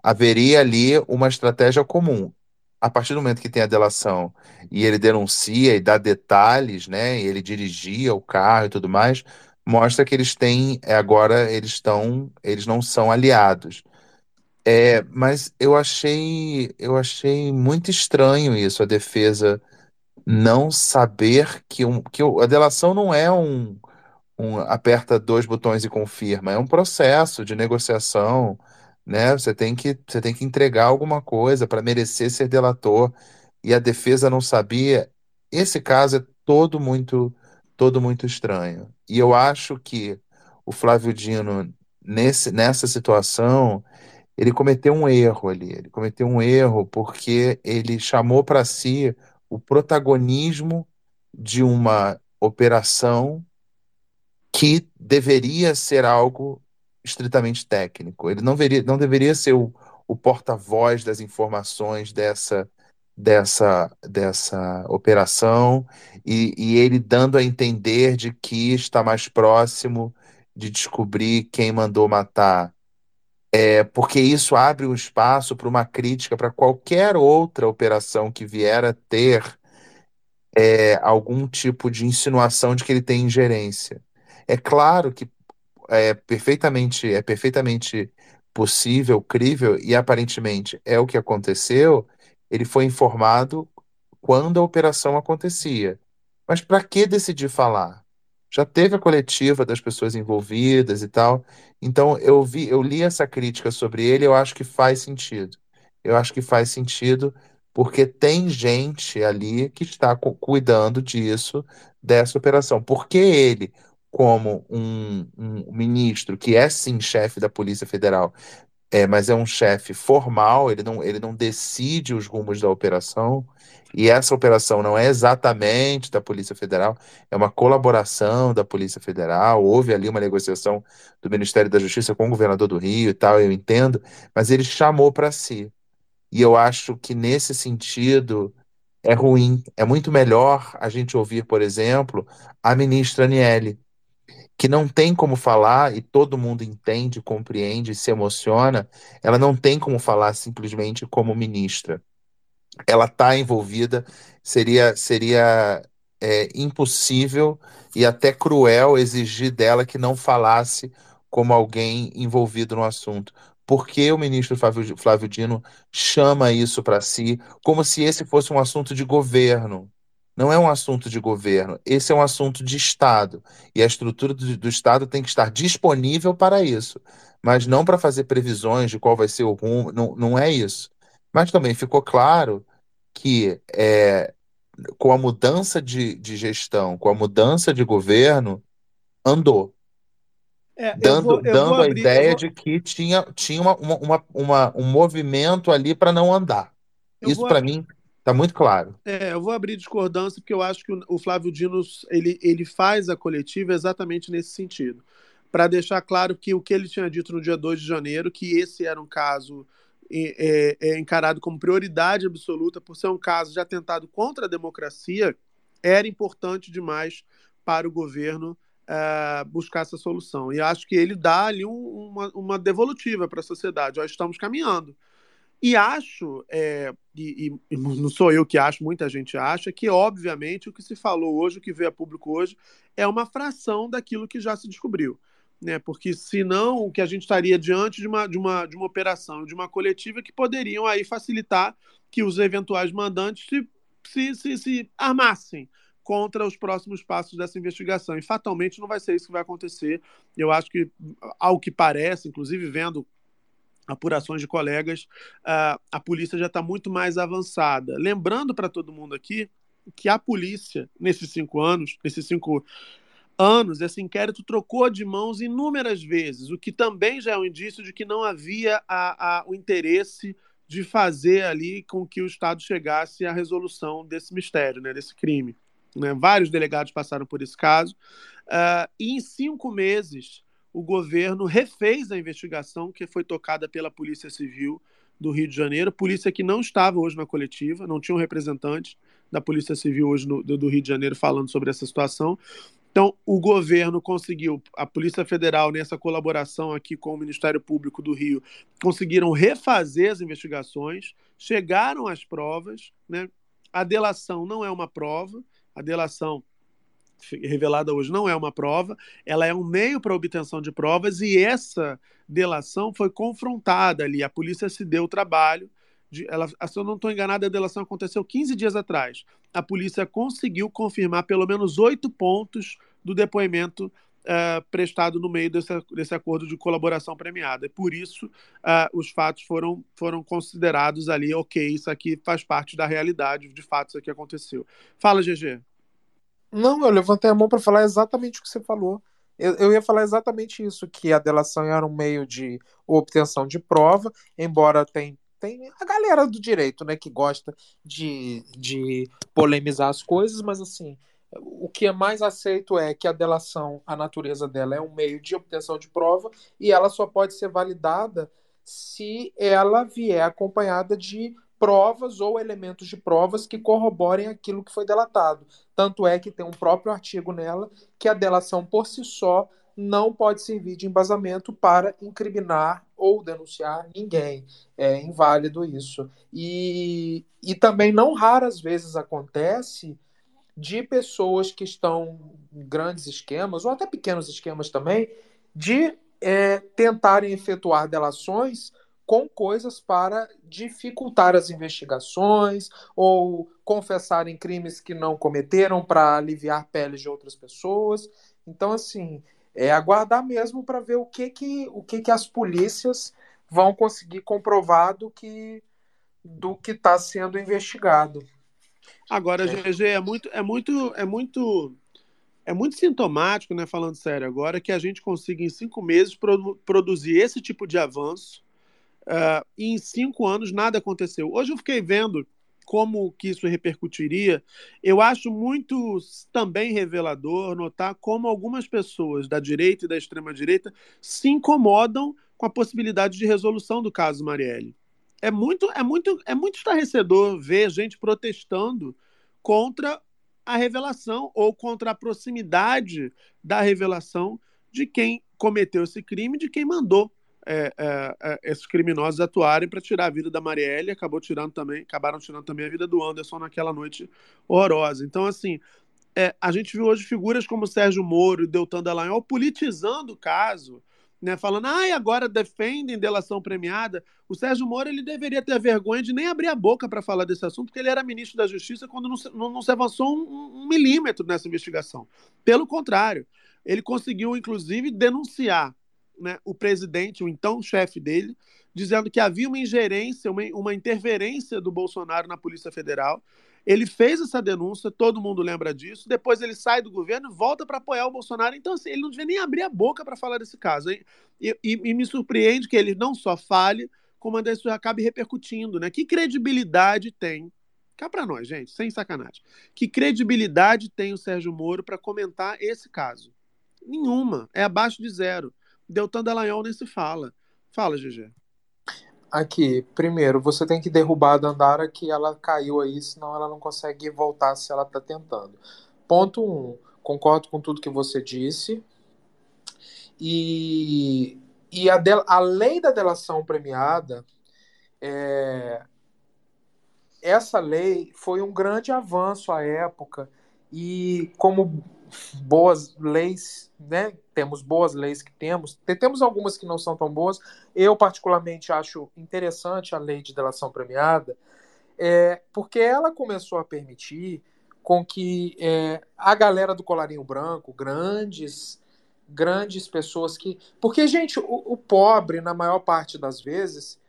haveria ali uma estratégia comum. A partir do momento que tem a delação e ele denuncia e dá detalhes, né? E ele dirigia o carro e tudo mais, mostra que eles têm, é, agora eles estão, eles não são aliados. É, mas eu achei, eu achei muito estranho isso, a defesa não saber que, um, que a delação não é um, um aperta dois botões e confirma, é um processo de negociação, né? Você tem que, você tem que entregar alguma coisa para merecer ser delator, e a defesa não sabia. Esse caso é todo muito, todo muito estranho. E eu acho que o Flávio Dino, nesse, nessa situação, ele cometeu um erro ali. Ele cometeu um erro porque ele chamou para si o protagonismo de uma operação que deveria ser algo estritamente técnico. Ele não, veria, não deveria ser o, o porta-voz das informações dessa, dessa, dessa operação e, e ele dando a entender de que está mais próximo de descobrir quem mandou matar. É, porque isso abre um espaço para uma crítica para qualquer outra operação que vier a ter é, algum tipo de insinuação de que ele tem ingerência. É claro que é perfeitamente, é perfeitamente possível, crível, e aparentemente é o que aconteceu. Ele foi informado quando a operação acontecia. Mas para que decidir falar? Já teve a coletiva das pessoas envolvidas e tal. Então eu vi, eu li essa crítica sobre ele, eu acho que faz sentido. Eu acho que faz sentido porque tem gente ali que está cu- cuidando disso, dessa operação. Porque ele, como um, um ministro que é sim chefe da Polícia Federal, é, mas é um chefe formal, ele não, ele não decide os rumos da operação, e essa operação não é exatamente da Polícia Federal, é uma colaboração da Polícia Federal, houve ali uma negociação do Ministério da Justiça com o governador do Rio e tal, eu entendo, mas ele chamou para si. E eu acho que nesse sentido é ruim. É muito melhor a gente ouvir, por exemplo, a ministra Aniele, que não tem como falar, e todo mundo entende, compreende, se emociona, ela não tem como falar simplesmente como ministra. Ela está envolvida, seria, seria é, impossível e até cruel exigir dela que não falasse como alguém envolvido no assunto. Por que o ministro Flávio, Flávio Dino chama isso para si como se esse fosse um assunto de governo? Não é um assunto de governo, esse é um assunto de Estado. E a estrutura do, do Estado tem que estar disponível para isso, mas não para fazer previsões de qual vai ser o rumo, não, não é isso. Mas também ficou claro que é, com a mudança de, de gestão, com a mudança de governo, andou. É, Dando, vou, dando a abrir, eu ideia vou, de que tinha, tinha uma, uma, uma- um movimento ali para não andar. eu Isso para mim está muito claro. É, eu vou abrir discordância porque eu acho que o, Flávio Dino ele, ele faz a coletiva exatamente nesse sentido, para deixar claro que o que ele tinha dito no dia 2 de janeiro, que esse era um caso é, é, é encarado como prioridade absoluta por ser um caso de atentado contra a democracia, era importante demais para o governo ah, buscar essa solução. E acho que ele dá ali um- uma, uma devolutiva para a sociedade. Ó, estamos caminhando. E acho, é, e, e, não sou eu que acho, muita gente acha, que obviamente o que se falou hoje, o que veio a público hoje, é uma fração daquilo que já se descobriu. Né? Porque senão o que a gente estaria diante de uma, de, uma, de uma operação, de uma coletiva que poderiam aí facilitar que os eventuais mandantes se, se, se, se armassem contra os próximos passos dessa investigação. E fatalmente não vai ser isso que vai acontecer. Eu acho que, ao que parece, inclusive vendo apurações de colegas, uh, a polícia já está muito mais avançada. Lembrando para todo mundo aqui que a polícia, nesses cinco anos, nesses cinco anos, esse inquérito trocou de mãos inúmeras vezes, o que também já é um indício de que não havia a, a, o interesse de fazer ali com que o Estado chegasse à resolução desse mistério, né, desse crime. Né? Vários delegados passaram por esse caso. Uh, e em cinco meses, o governo refez a investigação que foi tocada pela Polícia Civil do Rio de Janeiro, polícia que não estava hoje na coletiva, não tinha um representante da Polícia Civil hoje no, do, Rio de Janeiro falando sobre essa situação. Então, o governo conseguiu, a Polícia Federal, nessa colaboração aqui com o Ministério Público do Rio, conseguiram refazer as investigações, chegaram às provas, né? A delação não é uma prova, a delação revelada hoje não é uma prova, ela é um meio para obtenção de provas e essa delação foi confrontada ali. A polícia se deu o trabalho. De, ela, se eu não estou enganado, a delação aconteceu 15 dias atrás. A polícia conseguiu confirmar pelo menos oito pontos do depoimento uh, prestado no meio desse, desse acordo de colaboração premiada. E por isso, uh, os fatos foram, foram considerados ali, ok, isso aqui faz parte da realidade, de fato, isso aqui aconteceu. Fala, GG. Não, eu levantei a mão para falar exatamente o que você falou. Eu, eu, ia falar exatamente isso, que a delação era um meio de obtenção de prova, embora tem, tem a galera do direito, né, que gosta de, de polemizar as coisas, mas assim, o que é mais aceito é que a delação, a natureza dela é um meio de obtenção de prova e ela só pode ser validada se ela vier acompanhada de provas ou elementos de provas que corroborem aquilo que foi delatado. Tanto é que tem um próprio artigo nela que a delação por si só não pode servir de embasamento para incriminar ou denunciar ninguém. É inválido isso. E, e também não raras vezes acontece de pessoas que estão em grandes esquemas, ou até pequenos esquemas também, de é, tentarem efetuar delações com coisas para dificultar as investigações ou confessarem crimes que não cometeram para aliviar peles de outras pessoas. Então, assim, é aguardar mesmo para ver o que que, o que que as polícias vão conseguir comprovar do que do que está sendo investigado. Agora, GG, é muito, é muito, é muito, é muito sintomático, né? Falando sério agora, que a gente consiga em cinco meses produ produzir esse tipo de avanço Uh, e em cinco anos nada aconteceu. Hoje eu fiquei vendo como que isso repercutiria. Eu acho muito também revelador notar como algumas pessoas da direita e da extrema direita se incomodam com a possibilidade de resolução do caso Marielle. É muito, é muito, é muito estarrecedor ver gente protestando contra a revelação ou contra a proximidade da revelação de quem cometeu esse crime, de quem mandou é, é, é, esses criminosos atuarem para tirar a vida da Marielle, acabou tirando também, acabaram tirando também a vida do Anderson naquela noite horrorosa. Então, assim, é, a gente viu hoje figuras como Sérgio Moro e Deltan Dallagnol politizando o caso, né, falando, ah, agora defendem delação premiada. O Sérgio Moro ele deveria ter vergonha de nem abrir a boca para falar desse assunto, porque ele era ministro da Justiça quando não se, não, não se avançou um, um milímetro nessa investigação. Pelo contrário, ele conseguiu, inclusive, denunciar né, o presidente, o então chefe dele, dizendo que havia uma ingerência, uma, uma interferência do Bolsonaro na Polícia Federal. Ele fez essa denúncia, todo mundo lembra disso. Depois ele sai do governo e volta para apoiar o Bolsonaro. Então, assim, ele não devia nem abrir a boca para falar desse caso. E, e, e, me surpreende que ele não só fale, como ainda isso acabe repercutindo. Né? Que credibilidade tem? Cá para nós, gente, sem sacanagem. Que credibilidade tem o Sérgio Moro para comentar esse caso? Nenhuma. É abaixo de zero. Deltan Dallagnol nem se fala. Fala, GG. Aqui, primeiro, você tem que derrubar a Dandara que ela caiu aí, senão ela não consegue voltar se ela tá tentando. Ponto 1. Um, concordo com tudo que você disse. E, e a, a lei da delação premiada é, essa lei foi um grande avanço à época e como boas leis, né? Temos boas leis que temos, temos algumas que não são tão boas. Eu particularmente acho interessante a lei de delação premiada, é, porque ela começou a permitir com que é, a galera do colarinho branco, grandes grandes pessoas que. Porque, gente, o, o, pobre, na maior parte das vezes,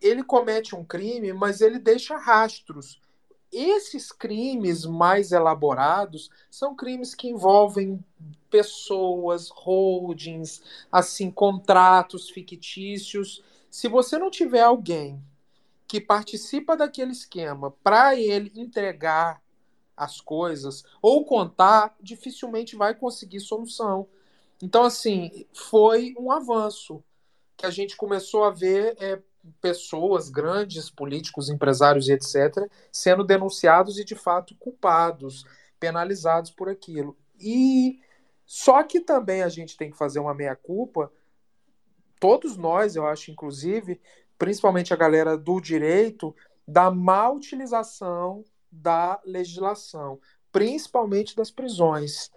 ele comete um crime, mas ele deixa rastros. Esses crimes mais elaborados são crimes que envolvem pessoas, holdings, assim, contratos fictícios. Se você não tiver alguém que participa daquele esquema para ele entregar as coisas ou contar, dificilmente vai conseguir solução. Então, assim, foi um avanço que a gente começou a ver é, pessoas, grandes políticos, empresários e etc., sendo denunciados e, de fato, culpados, penalizados por aquilo. E só que também a gente tem que fazer uma meia-culpa, todos nós, eu acho, inclusive, principalmente a galera do direito, da má utilização da legislação, principalmente das prisões.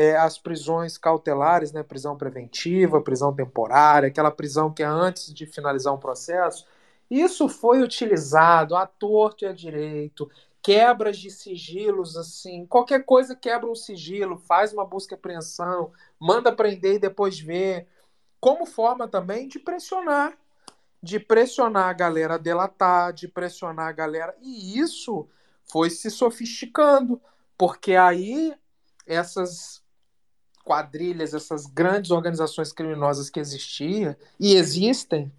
É, as prisões cautelares, né, prisão preventiva, prisão temporária, aquela prisão que é antes de finalizar um processo, isso foi utilizado à torto e à direito, quebras de sigilos, assim, qualquer coisa quebra um sigilo, faz uma busca e apreensão, manda prender e depois ver, como forma também de pressionar, de pressionar a galera a delatar, de pressionar a galera, e isso foi se sofisticando, porque aí essas quadrilhas, essas grandes organizações criminosas que existiam e existem,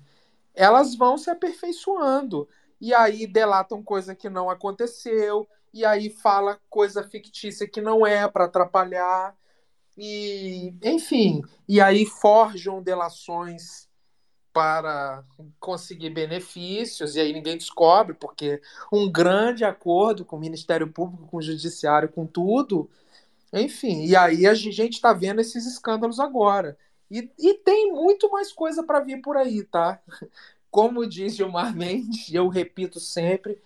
elas vão se aperfeiçoando. E aí delatam coisa que não aconteceu, e aí fala coisa fictícia que não é para atrapalhar. E, enfim, e aí forjam delações para conseguir benefícios, e aí ninguém descobre, porque um grande acordo com o Ministério Público, com o Judiciário, com tudo, enfim, e aí a gente está vendo esses escândalos agora. E, e tem muito mais coisa para vir por aí, tá? [laughs] Como diz Gilmar [laughs] Mendes, eu repito sempre,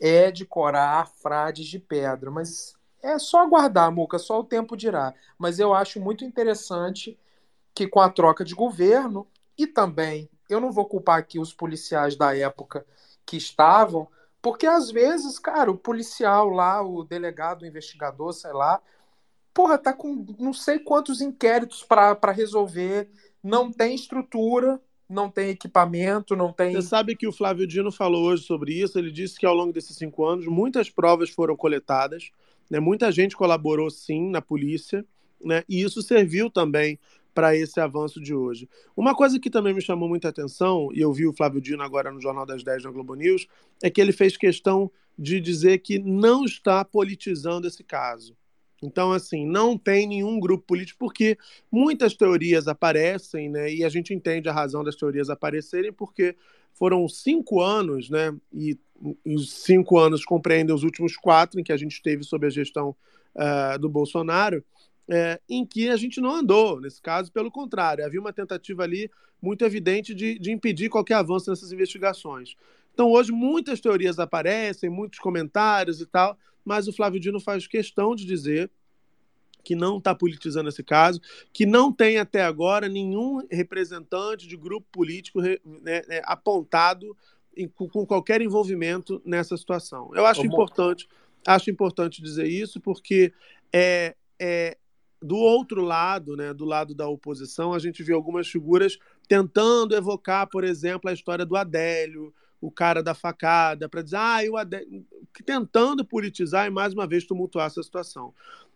é de corar frades de pedra, mas é só aguardar, Muca, só o tempo dirá. Mas eu acho muito interessante que com a troca de governo, e também, eu não vou culpar aqui os policiais da época que estavam, porque às vezes, cara, o policial lá, o delegado, o investigador, sei lá, porra, tá com não sei quantos inquéritos para resolver, não tem estrutura, não tem equipamento, não tem. Você sabe que o Flávio Dino falou hoje sobre isso. Ele disse que ao longo desses cinco anos muitas provas foram coletadas, né? muita gente colaborou sim na polícia, né? e isso serviu também para esse avanço de hoje. Uma coisa que também me chamou muita atenção, e eu vi o Flávio Dino agora no Jornal das 10 na Globo News, é que ele fez questão de dizer que não está politizando esse caso. Então, assim, não tem nenhum grupo político, porque muitas teorias aparecem, né? E a gente entende a razão das teorias aparecerem, porque foram cinco anos, né? E, os cinco anos compreendem os últimos quatro em que a gente esteve sob a gestão uh, do Bolsonaro é, em que a gente não andou. Nesse caso, pelo contrário, havia uma tentativa ali muito evidente de, de impedir qualquer avanço nessas investigações. Então, hoje, muitas teorias aparecem, muitos comentários e tal, mas o Flávio Dino faz questão de dizer que não está politizando esse caso, que não tem até agora nenhum representante de grupo político né, né, apontado em, com qualquer envolvimento nessa situação. Eu acho importante, acho importante dizer isso, porque é, é, do outro lado, né, do lado da oposição, a gente vê algumas figuras tentando evocar, por exemplo, a história do Adélio, o cara da facada, para dizer, ah, Adélio, tentando politizar e mais uma vez tumultuar essa situação.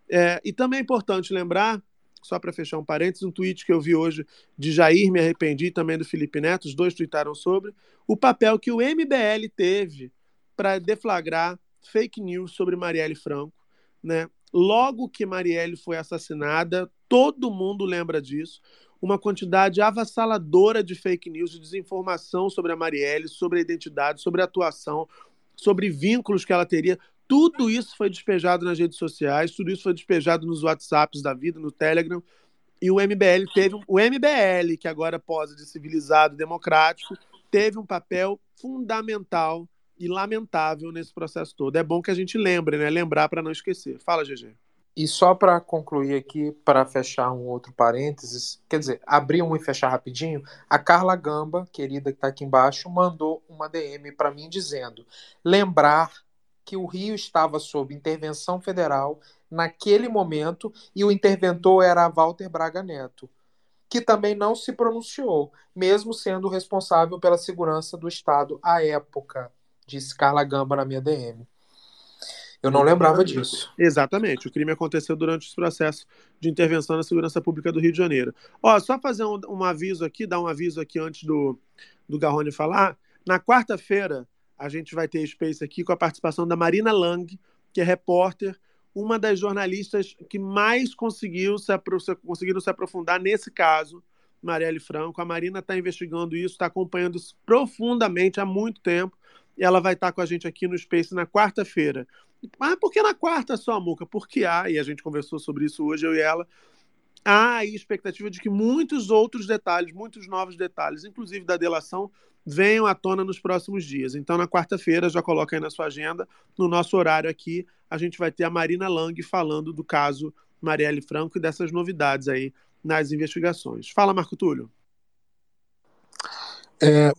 É, e também é importante lembrar, só para fechar um parênteses, um tweet que eu vi hoje de Jair Me Arrependi também do Felipe Neto, os dois tweetaram sobre o papel que o MBL teve para deflagrar fake news sobre Marielle Franco, né? Logo que Marielle foi assassinada, todo mundo lembra disso. Uma quantidade avassaladora de fake news, de desinformação sobre a Marielle, sobre a identidade, sobre a atuação, sobre vínculos que ela teria. Tudo isso foi despejado nas redes sociais, tudo isso foi despejado nos WhatsApps da vida, no Telegram. E o MBL teve. O MBL, que agora posa de civilizado democrático, teve um papel fundamental e lamentável nesse processo todo. É bom que a gente lembre, né? Lembrar para não esquecer. Fala, GG. E só para concluir aqui, para fechar um outro parênteses, quer dizer, abrir um e fechar rapidinho, a Carla Gamba, querida que está aqui embaixo, mandou uma DM para mim dizendo: lembrar que o Rio estava sob intervenção federal naquele momento e o interventor era Walter Braga Neto, que também não se pronunciou, mesmo sendo responsável pela segurança do Estado à época, disse Carla Gamba na minha DM. Eu não lembrava disso. Exatamente. O crime aconteceu durante esse processo de intervenção na segurança pública do Rio de Janeiro. Ó, só fazer um, um aviso aqui, dar um aviso aqui antes do, do Garrone falar. Na quarta-feira, a gente vai ter Space aqui com a participação da Marina Lang, que é repórter, uma das jornalistas que mais conseguiu se, conseguiram se aprofundar nesse caso, Marielle Franco. A Marina está investigando isso, está acompanhando isso profundamente há muito tempo. E ela vai estar com a gente aqui no Space na quarta-feira. Mas por que na quarta só, Muca? Porque há, e a gente conversou sobre isso hoje, eu e ela, há aí expectativa de que muitos outros detalhes, muitos novos detalhes, inclusive da delação, venham à tona nos próximos dias. Então, na quarta-feira, já coloca aí na sua agenda, no nosso horário aqui, a gente vai ter a Marina Lang falando do caso Marielle Franco e dessas novidades aí nas investigações. Fala, Marco Túlio. É,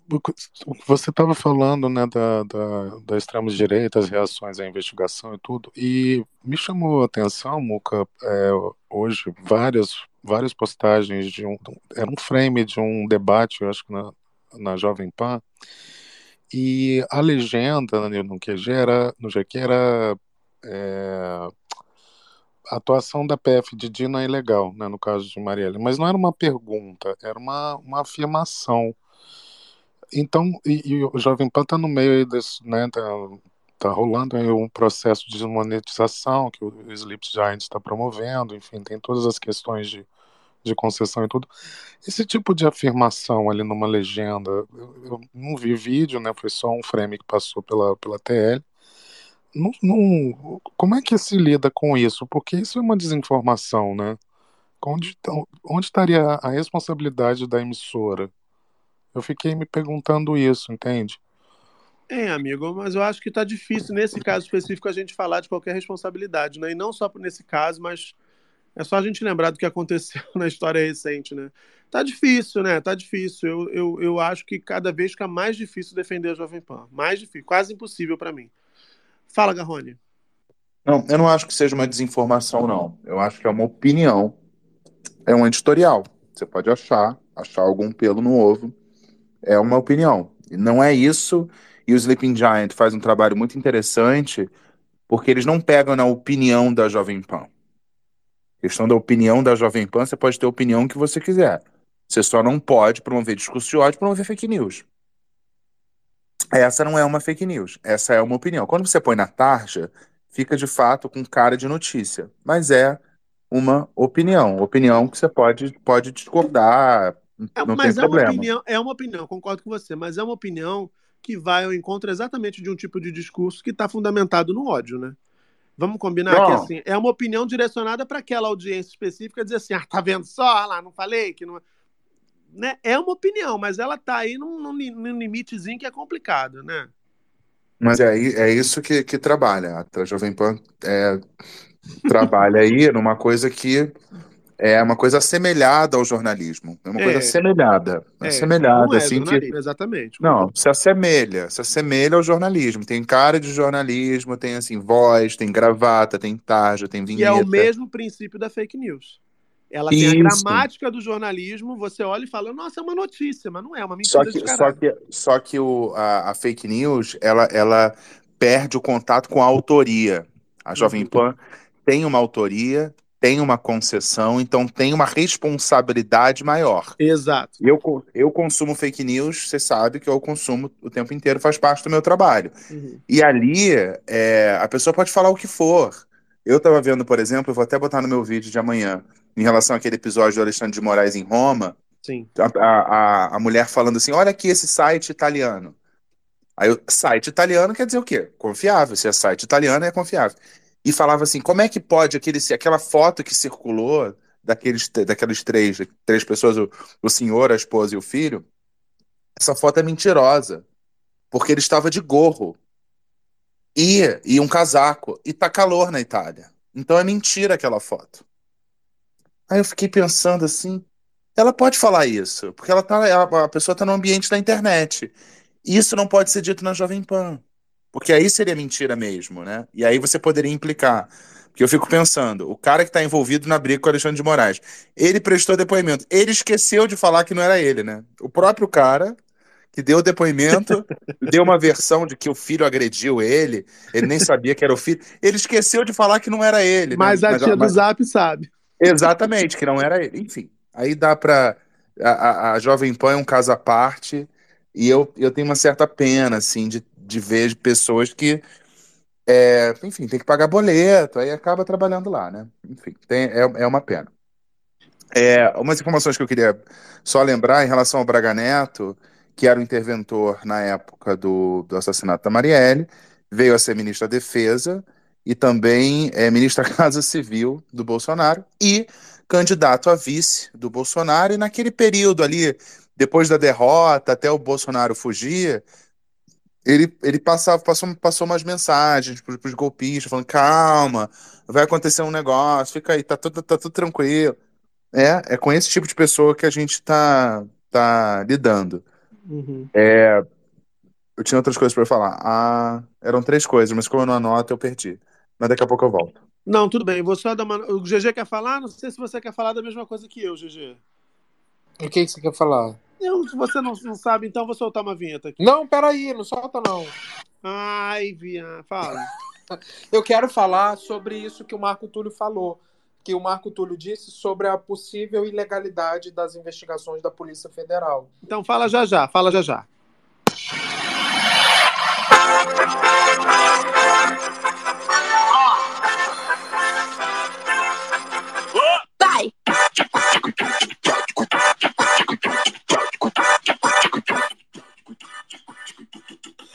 você estava falando né, da, da, da extrema-direita, as reações à investigação e tudo, e me chamou a atenção, Muca, é, hoje, várias, várias postagens de um. Era um frame de um debate, eu acho que na, na Jovem Pan, e a legenda né, no QG era, no GQ era. É, a atuação da PF de Dina é ilegal, né, no caso de Marielle, mas não era uma pergunta, era uma, uma afirmação então, e, e o Jovem Pan está no meio desse, né, tá, tá rolando um processo de desmonetização que o Sleep Giant está promovendo, enfim, tem todas as questões de, de concessão e tudo. Esse tipo de afirmação ali numa legenda, eu, eu não vi vídeo, né, foi só um frame que passou pela, pela TL. Não, não, como é que se lida com isso? Porque isso é uma desinformação, né? Onde, onde estaria a responsabilidade da emissora? Eu fiquei me perguntando isso, entende? É, amigo, mas eu acho que tá difícil nesse caso específico a gente falar de qualquer responsabilidade, né? E não só nesse caso, mas é só a gente lembrar do que aconteceu [laughs] na história recente, né? Tá difícil, né? Tá difícil. Eu, eu, eu acho que cada vez fica mais difícil defender a Jovem Pan. Mais difícil, quase impossível para mim. Fala, Garrone. Não, eu não acho que seja uma desinformação, não. Eu acho que é uma opinião. É um editorial. Você pode achar, achar algum pelo no ovo, é uma opinião. Não é isso. E o Sleeping Giant faz um trabalho muito interessante, porque eles não pegam na opinião da Jovem Pan. questão da opinião da Jovem Pan, você pode ter a opinião que você quiser. Você só não pode promover discurso de ódio, promover fake news. Essa não é uma fake news, essa é uma opinião. Quando você põe na tarja, fica de fato com cara de notícia, mas é uma opinião, opinião que você pode, pode discordar, é, não mas tem é problema. uma opinião, é uma opinião, concordo com você, mas é uma opinião que vai ao encontro exatamente de um tipo de discurso que está fundamentado no ódio, né? Vamos combinar Não. que assim, é uma opinião direcionada para aquela audiência específica dizer assim, ah, tá vendo só, Ah lá, não falei que não né? É uma opinião, mas ela tá aí num, num, num limitezinho que é complicado, né? Mas é, é isso que, que trabalha. A Jovem Pan é, trabalha aí numa coisa que é uma coisa assemelhada ao jornalismo. É uma coisa É. assemelhada. É, assemelhada, é assim, que. exatamente. Não, se assemelha, se assemelha ao jornalismo. Tem cara de jornalismo, tem assim, voz, tem gravata, tem tarja, tem Que é o vinheta. mesmo princípio da fake news. Ela tem a Isso. gramática do jornalismo, você olha e fala, nossa, é uma notícia, mas não é, é uma Só mentira que, só que, só que o, a, a fake news, ela, ela perde o contato com a autoria. A Jovem Uhum. Pan tem uma autoria, tem uma concessão, então tem uma responsabilidade maior. Exato. Eu, eu consumo fake news, você sabe que eu consumo o tempo inteiro, faz parte do meu trabalho. Uhum. E ali, é, a pessoa pode falar o que for. Eu estava vendo, por exemplo, eu vou até botar no meu vídeo de amanhã, em relação àquele episódio do Alexandre de Moraes em Roma, Sim. a, a, a mulher falando assim: olha aqui esse site italiano. Aí, o site italiano quer dizer o quê? Confiável. Se é site italiano, é confiável. E falava assim: como é que pode aquele, aquela foto que circulou daqueles, daquelas três, três pessoas, o, o senhor, a esposa e o filho, essa foto é mentirosa. Porque ele estava de gorro. e, e um casaco. E tá calor na Itália. Então é mentira aquela foto. Aí eu fiquei pensando assim, ela pode falar isso, porque ela tá, a pessoa tá no ambiente da internet. Isso não pode ser dito na Jovem Pan, porque aí seria mentira mesmo, né? E aí você poderia implicar. Porque eu fico pensando, o cara que está envolvido na briga com o Alexandre de Moraes, ele prestou depoimento. Ele esqueceu de falar que não era ele, né? O próprio cara que deu o depoimento, [laughs] deu uma versão de que o filho agrediu ele, ele nem sabia que era o filho. Ele esqueceu de falar que não era ele, né? Mas a tia do mas- Zap sabe. Exatamente, que não era ele. Enfim, aí dá pra. A, a- a Jovem Pan é um caso à parte, e eu, eu tenho uma certa pena, assim, de, de ver pessoas que, é, enfim, tem que pagar boleto, aí acaba trabalhando lá, né? Enfim, tem, é, é uma pena. É, umas informações que eu queria só lembrar em relação ao Braga Neto, que era o interventor na época do, do assassinato da Marielle, veio a ser ministro da Defesa e também é ministro da Casa Civil do Bolsonaro e candidato a vice do Bolsonaro. E naquele período ali, depois da derrota, até o Bolsonaro fugir, ele, ele passava, passou, passou umas mensagens para os golpistas, falando: calma, vai acontecer um negócio, fica aí, tá tudo, tá tudo tranquilo. É, é com esse tipo de pessoa que a gente está tá lidando. Uhum. É, eu tinha outras coisas para falar. Ah, eram três coisas, mas como eu não anoto, eu perdi. Mas daqui a pouco eu volto. Não, tudo bem. Vou só dar uma... O GG quer falar? Não sei se você quer falar da mesma coisa que eu, GG. O que, que você quer falar? Se você não, não sabe, então vou soltar uma vinheta aqui. Não, peraí, não solta não. Ai, Via, fala. [laughs] Eu quero falar sobre isso que o Marco Túlio falou, que o Marco Túlio disse sobre a possível ilegalidade das investigações da Polícia Federal. Então fala já já, fala já já.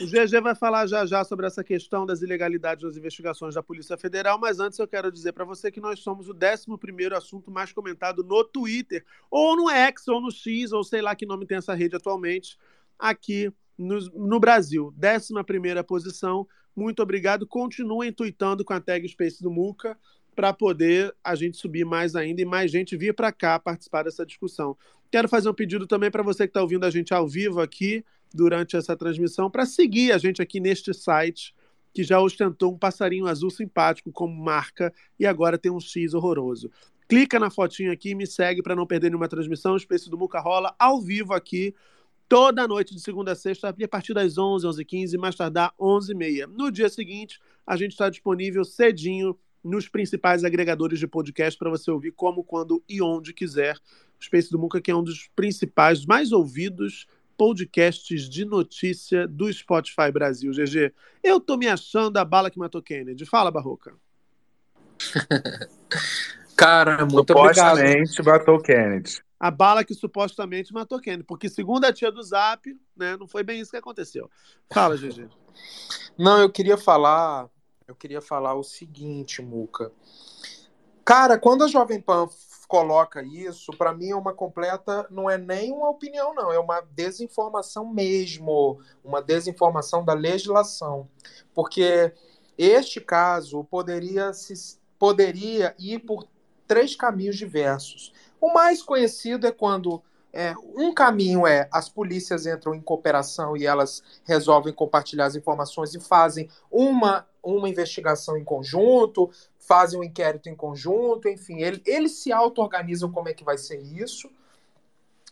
O GG vai falar já já sobre essa questão das ilegalidades nas investigações da Polícia Federal, mas antes eu quero dizer para você que nós somos o 11 assunto mais comentado no Twitter, ou no X, ou no X, ou sei lá que nome tem essa rede atualmente, aqui no, no Brasil. 11 posição. Muito obrigado. Continuem tweetando com a tag Space do Muca para poder a gente subir mais ainda e mais gente vir para cá participar dessa discussão. Quero fazer um pedido também para você que está ouvindo a gente ao vivo aqui durante essa transmissão para seguir a gente aqui neste site que já ostentou um passarinho azul simpático como marca e agora tem um X horroroso. Clica na fotinha aqui e me segue para não perder nenhuma transmissão. O Space do Muca rola ao vivo aqui toda noite de segunda a sexta, a partir das 11, 11h15, mais tardar 11h30. No dia seguinte, a gente está disponível cedinho nos principais agregadores de podcast para você ouvir como, quando e onde quiser. O Space do Muca, que é um dos principais, mais ouvidos podcasts de notícia do Spotify Brasil. GG, eu tô me achando a bala que matou Kennedy. Fala, Barroca. [laughs] Cara, muito obrigado. Supostamente matou o Kennedy. A bala que supostamente matou Kennedy. Porque, segundo a tia do Zap, né, não foi bem isso que aconteceu. Fala, GG. [laughs] Não, eu queria falar, eu queria falar o seguinte, Muca. Cara, quando a Jovem Pan coloca isso, pra mim é uma completa, não é nem uma opinião, não, é uma desinformação mesmo, uma desinformação da legislação, porque este caso poderia se poderia ir por três caminhos diversos. O mais conhecido é quando é, um caminho é as polícias entram em cooperação e elas resolvem compartilhar as informações e fazem uma, uma investigação em conjunto, fazem um inquérito em conjunto, enfim, ele- eles se auto-organizam como é que vai ser isso.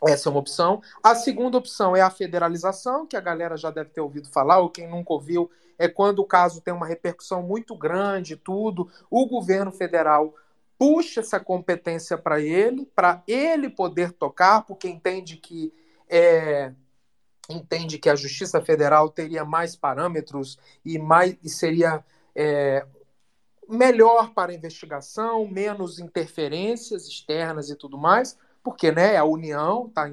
Essa é uma opção. A segunda opção é a federalização, que a galera já deve ter ouvido falar, ou quem nunca ouviu, é quando o caso tem uma repercussão muito grande, tudo, o governo federal puxa essa competência para ele, para ele poder tocar, porque entende que é, entende que a Justiça Federal teria mais parâmetros e mais e seria é, melhor para investigação, menos interferências externas e tudo mais, porque né, a União está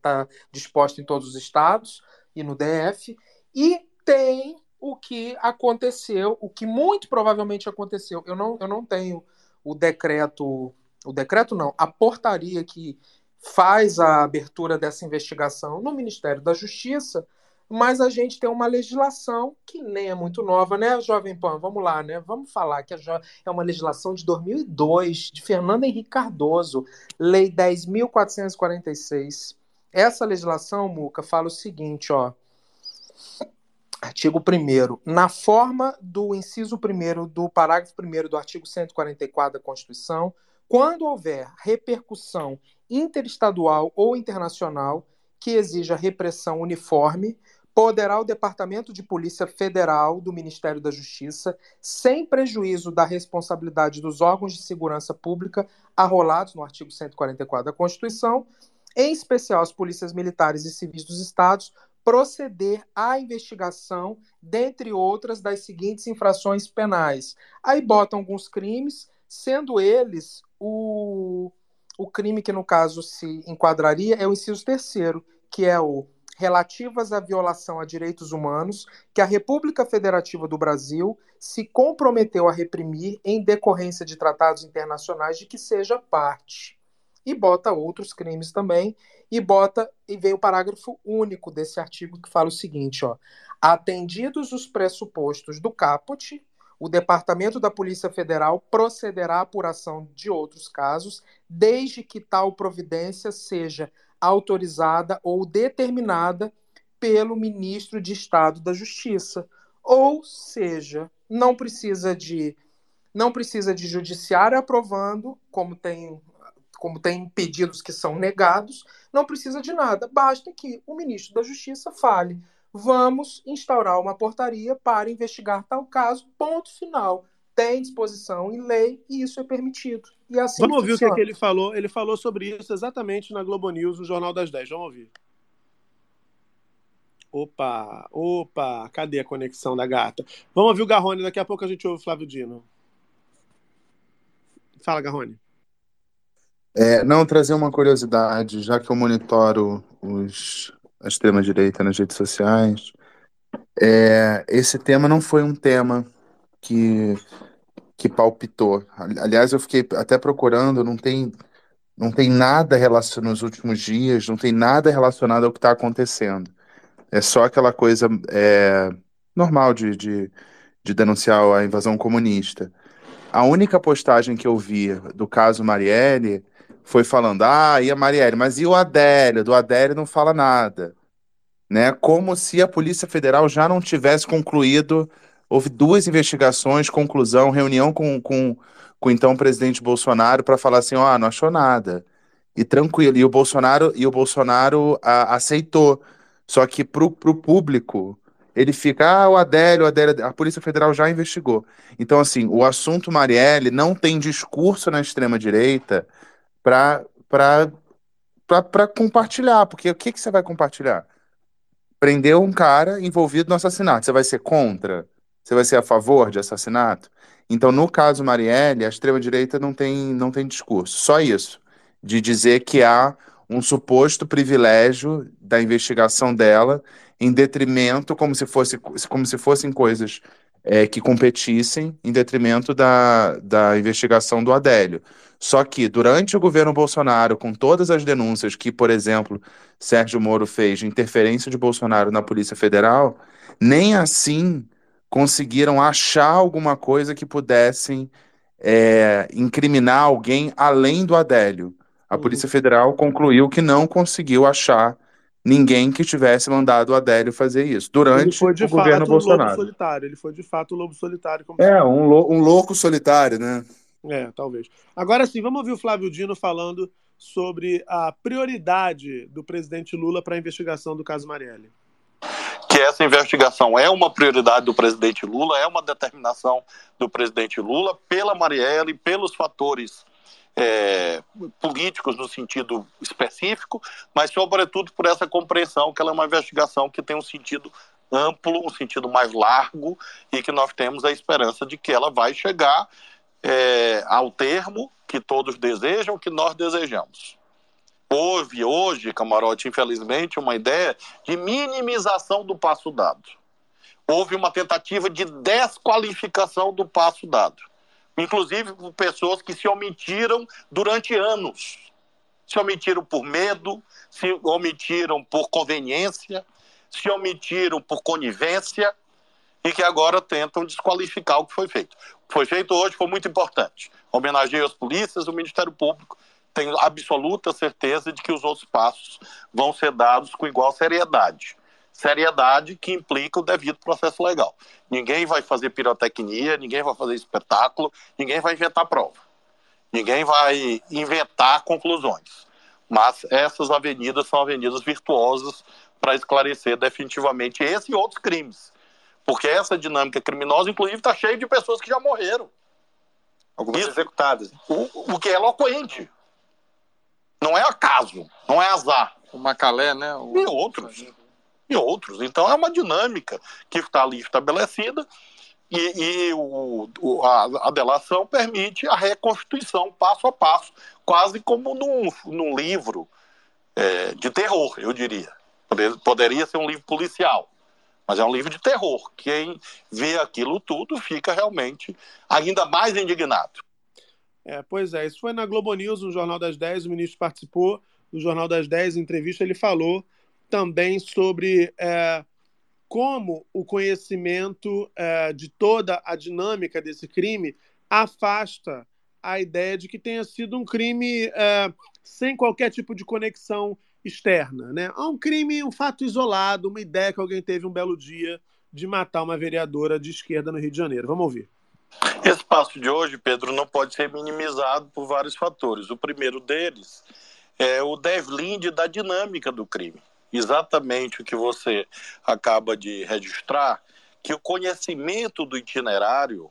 tá disposta em todos os estados e no DF, e tem o que aconteceu, o que muito provavelmente aconteceu. Eu não, eu não tenho o decreto, o decreto não, a portaria que faz a abertura dessa investigação no Ministério da Justiça, mas a gente tem uma legislação que nem é muito nova, né, Jovem Pan? Vamos lá, né? Vamos falar que é uma legislação de 2002, de Fernando Henrique Cardoso, Lei 10.446. Essa legislação, Muca, fala o seguinte, ó. Artigo 1 Na forma do inciso 1 do parágrafo 1 do artigo 144 da Constituição, quando houver repercussão interestadual ou internacional que exija repressão uniforme, poderá o Departamento de Polícia Federal do Ministério da Justiça, sem prejuízo da responsabilidade dos órgãos de segurança pública arrolados no artigo 144 da Constituição, em especial as polícias militares e civis dos estados, proceder à investigação, dentre outras, das seguintes infrações penais. Aí botam alguns crimes, sendo eles o, o crime que, no caso, se enquadraria é o inciso terceiro, que é o relativas à violação a direitos humanos que a República Federativa do Brasil se comprometeu a reprimir em decorrência de tratados internacionais de que seja parte. E bota outros crimes também, e bota e vem o parágrafo único desse artigo que fala o seguinte, ó: atendidos os pressupostos do caput, o Departamento da Polícia Federal procederá à apuração de outros casos, desde que tal providência seja autorizada ou determinada pelo ministro de Estado da Justiça. Ou seja, não precisa de não precisa de judiciário aprovando, como tem como tem pedidos que são negados, não precisa de nada, basta que o ministro da Justiça fale: "Vamos instaurar uma portaria para investigar tal caso". Ponto final tem disposição em lei e isso é permitido. E assim Vamos ouvir funciona. o que, que, ele falou. Ele falou sobre isso exatamente na Globo News, no Jornal das 10. Vamos ouvir. Opa, opa, cadê a conexão da gata? Vamos ouvir o Garrone, daqui a pouco a gente ouve o Flávio Dino. Fala, Garrone. É, não, trazer uma curiosidade, já que eu monitoro os, a extrema-direita nas redes sociais, é, esse tema não foi um tema que que palpitou. Aliás, eu fiquei até procurando, não tem, não tem nada relacionado nos últimos dias, não tem nada relacionado ao que está acontecendo. É só aquela coisa é, normal de, de, de denunciar a invasão comunista. A única postagem que eu vi do caso Marielle foi falando, ah, e a Marielle, mas e o Adélio? Do Adélio não fala nada. Né? Como se a Polícia Federal já não tivesse concluído Houve duas investigações, conclusão, reunião com, com, com então o presidente Bolsonaro para falar assim, ó, oh, não achou nada. E tranquilo. E o Bolsonaro, e o Bolsonaro a, aceitou. Só que para o público, ele fica, ah, o Adélio, o Adélio, a Polícia Federal já investigou. Então, assim, o assunto Marielle não tem discurso na extrema-direita para compartilhar, porque o que, que você vai compartilhar? Prendeu um cara envolvido no assassinato, você vai ser contra? Você vai ser a favor de assassinato? Então, no caso Marielle, a extrema-direita não tem, não tem discurso. Só isso. De dizer que há um suposto privilégio da investigação dela em detrimento, como se, fosse, como se fossem coisas é, que competissem, em detrimento da, da investigação do Adélio. Só que, durante o governo Bolsonaro, com todas as denúncias que, por exemplo, Sérgio Moro fez de interferência de Bolsonaro na Polícia Federal, nem assim conseguiram achar alguma coisa que pudessem é, incriminar alguém além do Adélio. A uhum. Polícia Federal concluiu que não conseguiu achar ninguém que tivesse mandado o Adélio fazer isso durante o fato, governo Bolsonaro. Lobo solitário. Ele foi de fato o lobo solitário. é, um, um louco solitário, né? É, talvez. Agora sim, vamos ouvir o Flávio Dino falando sobre a prioridade do presidente Lula para a investigação do caso Marielle que essa investigação é uma prioridade do presidente Lula, é uma determinação do presidente Lula pela Marielle, pelos fatores é, políticos no sentido específico, mas sobretudo por essa compreensão que ela é uma investigação que tem um sentido amplo, um sentido mais largo e que nós temos a esperança de que ela vai chegar é, ao termo que todos desejam, que nós desejamos houve hoje, Camarote, infelizmente, uma ideia de minimização do passo dado. Houve uma tentativa de desqualificação do passo dado, inclusive por pessoas que se omitiram durante anos. Se omitiram por medo, se omitiram por conveniência, se omitiram por conivência e que agora tentam desqualificar o que foi feito. O que foi feito hoje foi muito importante. Homenageei as polícias, o Ministério Público. Tenho absoluta certeza de que os outros passos vão ser dados com igual seriedade. Seriedade que implica o devido processo legal. Ninguém vai fazer pirotecnia, ninguém vai fazer espetáculo, ninguém vai inventar prova. Ninguém vai inventar conclusões. Mas essas avenidas são avenidas virtuosas para esclarecer definitivamente esse e outros crimes. Porque essa dinâmica criminosa, inclusive, está cheia de pessoas que já morreram. Algumas executadas. O, o que é eloquente. Não é acaso, não é azar. O Macalé, né? O... E outros. E outros. Então é uma dinâmica que está ali estabelecida e, e o, o, a, a, delação permite a reconstituição passo a passo, quase como num, num livro é, de terror, eu diria. Poder, poderia ser um livro policial, mas é um livro de terror. Quem vê aquilo tudo fica realmente ainda mais indignado. É, pois é, isso foi na Globo News, no Jornal das 10, o ministro participou do Jornal das 10, em entrevista, ele falou também sobre é, como o conhecimento é, de toda a dinâmica desse crime afasta a ideia de que tenha sido um crime é, sem qualquer tipo de conexão externa. Né? Há um crime, um fato isolado, uma ideia que alguém teve um belo dia de matar uma vereadora de esquerda no Rio de Janeiro. Vamos ouvir. Esse passo de hoje, Pedro, não pode ser minimizado por vários fatores. O primeiro deles é o devlinde da dinâmica do crime. Exatamente o que você acaba de registrar, que o conhecimento do itinerário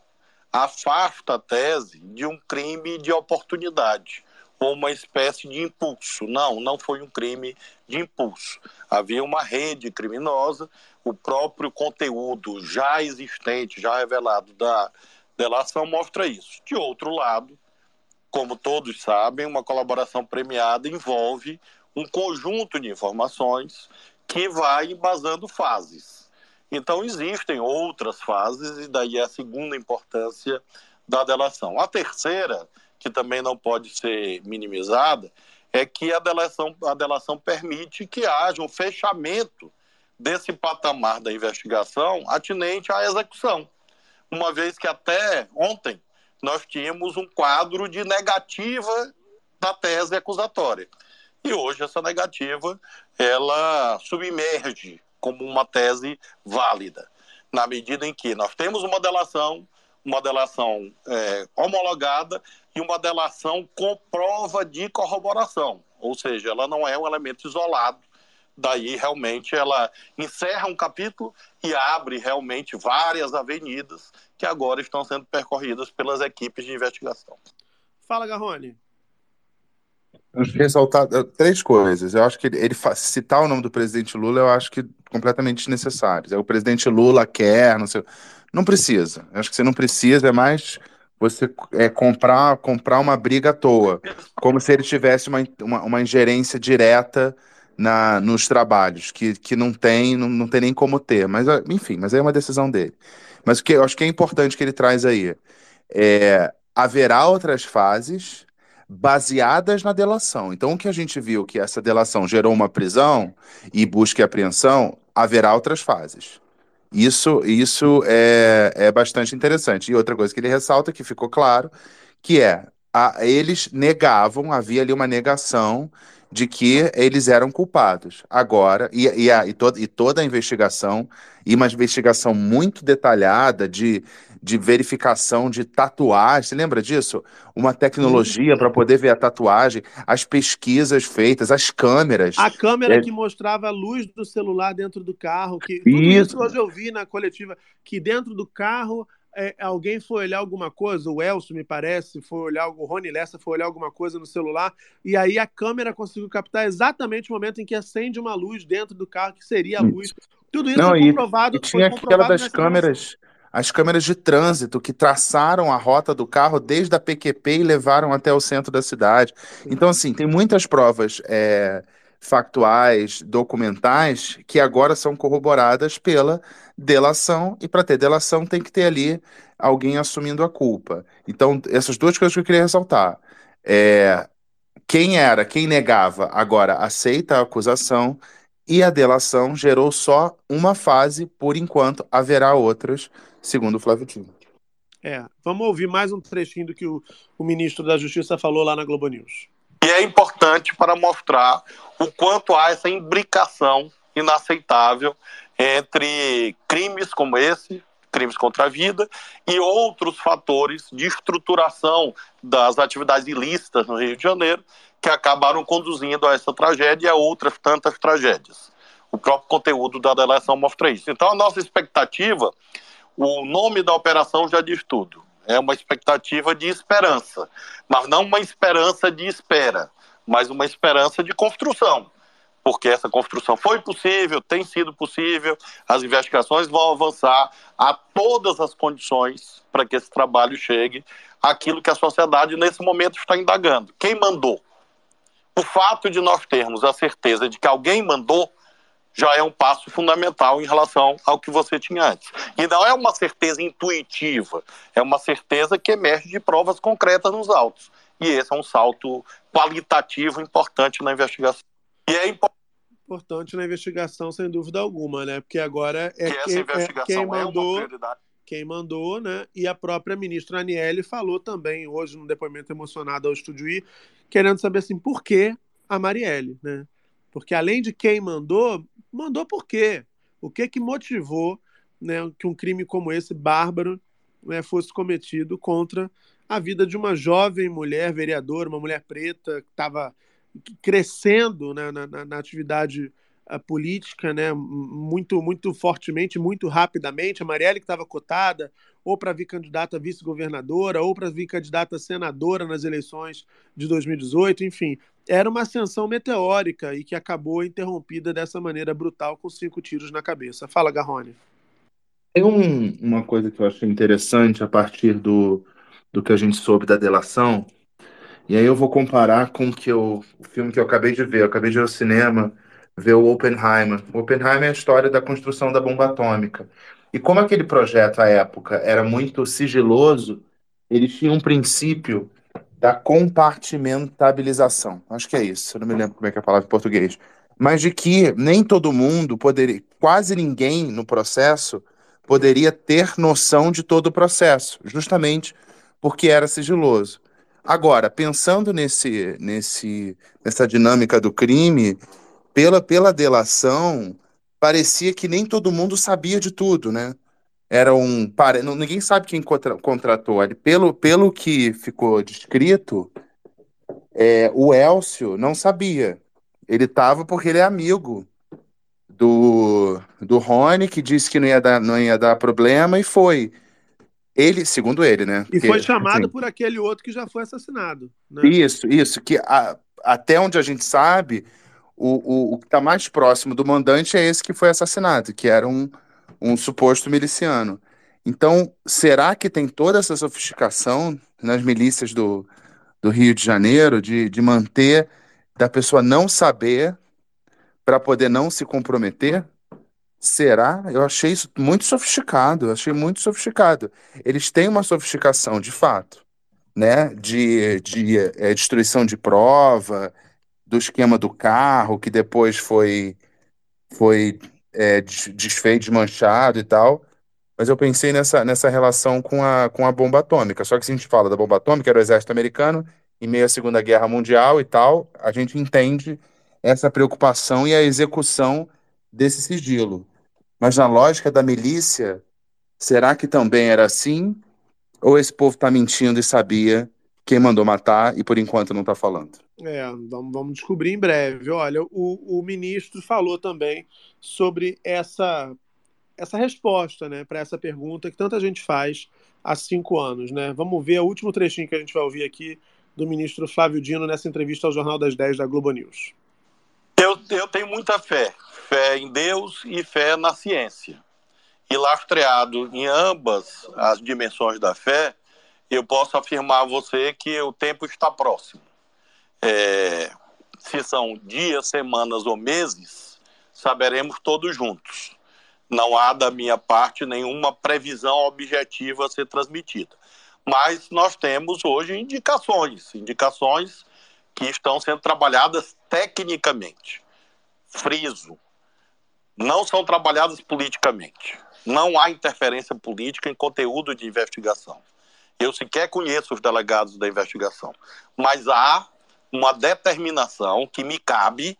afasta a tese de um crime de oportunidade uma espécie de impulso. Não, não foi um crime de impulso. Havia uma rede criminosa, o próprio conteúdo já existente, já revelado da delação mostra isso. De outro lado, como todos sabem, uma colaboração premiada envolve um conjunto de informações que vai embasando fases. Então, existem outras fases, e daí a segunda importância da delação. A terceira, que também não pode ser minimizada, é que a delação, a delação permite que haja um fechamento desse patamar da investigação atinente à execução uma vez que até ontem nós tínhamos um quadro de negativa da tese acusatória. E hoje essa negativa ela submerge como uma tese válida, na medida em que nós temos uma delação, uma delação é, homologada e uma delação com prova de corroboração, ou seja, ela não é um elemento isolado daí realmente ela encerra um capítulo e abre realmente várias avenidas que agora estão sendo percorridas pelas equipes de investigação. Fala, Garrone. Eu acho que ressaltar eh, três coisas. Eu acho que ele, ele citar o nome do presidente Lula, eu acho que completamente desnecessário. É o presidente Lula quer, não sei. Não precisa. Acho que você não precisa, é mais você é, comprar, comprar uma briga à toa. Como se ele tivesse uma, uma, uma ingerência direta na, nos trabalhos, que, que não tem, não, não tem nem como ter. Mas, ah, enfim, mas é uma decisão dele. Mas o que eu acho que é importante que ele traz aí é haverá outras fases baseadas na delação. Então, o que a gente viu que essa delação gerou uma prisão e busca e apreensão, haverá outras fases. Isso, isso é, é bastante interessante. E outra coisa que ele ressalta, que ficou claro, que é a, eles negavam, havia ali uma negação de que eles eram culpados. Agora, e, e, a, e, to, e toda a investigação, e uma investigação muito detalhada de, de verificação de tatuagem, você lembra disso? Uma tecnologia para poder ver a tatuagem, as pesquisas feitas, as câmeras. A câmera é... que mostrava a luz do celular dentro do carro, que tudo isso. isso hoje eu vi na coletiva, que dentro do carro é, alguém foi olhar alguma coisa, o Elcio, me parece, foi olhar, o Rony Lessa foi olhar alguma coisa no celular, e aí a câmera conseguiu captar exatamente o momento em que acende uma luz dentro do carro, que seria a luz. Tudo isso Não, foi comprovado. E, e tinha aquela das câmeras, as câmeras de trânsito que traçaram a rota do carro desde a PQP e levaram até o centro da cidade. Então, assim, tem muitas provas. É factuais, documentais, que agora são corroboradas pela delação, e para ter delação tem que ter ali alguém assumindo a culpa. Então, essas duas coisas que eu queria ressaltar. É, quem era, quem negava, agora aceita a acusação, E a delação gerou só uma fase, por enquanto haverá outras, segundo o Flávio Dino. É, vamos ouvir mais um trechinho do que o, o ministro da Justiça falou lá na Globo News. E é importante para mostrar o quanto há essa imbricação inaceitável entre crimes como esse, crimes contra a vida, e outros fatores de estruturação das atividades ilícitas no Rio de Janeiro, que acabaram conduzindo a essa tragédia e a outras tantas tragédias. O próprio conteúdo da delação mostra isso. Então, a nossa expectativa, o nome da operação já diz tudo. É uma expectativa de esperança, mas não uma esperança de espera, mas uma esperança de construção porque essa construção foi possível, tem sido possível, as investigações vão avançar, há todas as condições para que esse trabalho chegue àquilo que a sociedade nesse momento está indagando. Quem mandou? O fato de nós termos a certeza de que alguém mandou já é um passo fundamental em relação ao que você tinha antes. E não é uma certeza intuitiva, é uma certeza que emerge de provas concretas nos autos. E esse é um salto qualitativo importante na investigação. E é importante na investigação, sem dúvida alguma, né? Porque agora é, que quem, é quem mandou, quem mandou, né? E a própria ministra Aniele falou também hoje num depoimento emocionado ao Estúdio I, querendo saber assim, por que a Marielle, né? Porque além de quem mandou, mandou por quê? O que que motivou, né, que um crime como esse bárbaro, né, fosse cometido contra a vida de uma jovem mulher vereadora, uma mulher preta que estava crescendo né, na, na, na, atividade política né, muito, muito fortemente, muito rapidamente. A Marielle que estava cotada ou para vir candidata a vice-governadora ou para vir candidata a senadora nas eleições de 2018, enfim. Era uma ascensão meteórica e que acabou interrompida dessa maneira brutal com cinco tiros na cabeça. Fala, Garrone. Tem um, uma coisa que eu achei interessante a partir do, do que a gente soube da delação, e aí eu vou comparar com que eu, o filme que eu acabei de ver. Eu acabei de ir ao cinema ver o Oppenheimer. O Oppenheimer é a história da construção da bomba atômica. E como aquele projeto, à época, era muito sigiloso, eles tinham um princípio da compartimentabilização. Acho que é isso. Eu não me lembro como é que é a palavra em português. Mas de que nem todo mundo poderia, quase ninguém no processo poderia ter noção de todo o processo, justamente porque era sigiloso. Agora, pensando nesse, nesse, nessa dinâmica do crime, pela, pela delação, parecia que nem todo mundo sabia de tudo, né? Era um. Para, ninguém sabe quem contra, contratou. Pelo, pelo que ficou descrito, é, o Elcio não sabia. Ele estava porque ele é amigo do, do Rony, que disse que não ia, dar, não ia dar problema, e foi. Ele, segundo ele, né? E foi chamado assim, por aquele outro que já foi assassinado. Né? Isso, isso. Que a- até onde a gente sabe, o, o, o que está mais próximo do mandante é esse que foi assassinado, que era um, um suposto miliciano. Então, será que tem toda essa sofisticação nas milícias do, do Rio de Janeiro de, de manter, da pessoa não saber para poder não se comprometer? Será? Eu achei isso muito sofisticado, achei muito sofisticado. Eles têm uma sofisticação, de fato, né? De, de eh, destruição de prova, do esquema do carro, que depois foi, foi des- desfeito, desmanchado e tal. Mas eu pensei nessa, nessa relação com a, com a bomba atômica. Só que se a gente fala da bomba atômica, era o exército americano, em meio à Segunda Guerra Mundial e tal, a gente entende essa preocupação e a execução desse sigilo. Mas na lógica da milícia, será que também era assim? Ou esse povo está mentindo e sabia quem mandou matar e por enquanto não está falando? É, vamos, descobrir em breve. Olha, o, o ministro falou também sobre essa, essa resposta né, para essa pergunta que tanta gente faz há cinco anos. Né? Vamos ver o último trechinho que a gente vai ouvir aqui do ministro Flávio Dino nessa entrevista ao Jornal das 10 da Globo News. Eu, eu tenho muita fé. Fé em Deus e fé na ciência. E lastreado em ambas as dimensões da fé, eu posso afirmar a você que o tempo está próximo. É, se são dias, semanas ou meses, saberemos todos juntos. Não há da minha parte nenhuma previsão objetiva a ser transmitida. Mas nós temos hoje indicações, indicações que estão sendo trabalhadas tecnicamente. Friso, não são trabalhadas politicamente. Não há interferência política em conteúdo de investigação. Eu sequer conheço os delegados da investigação, mas há uma determinação que me cabe,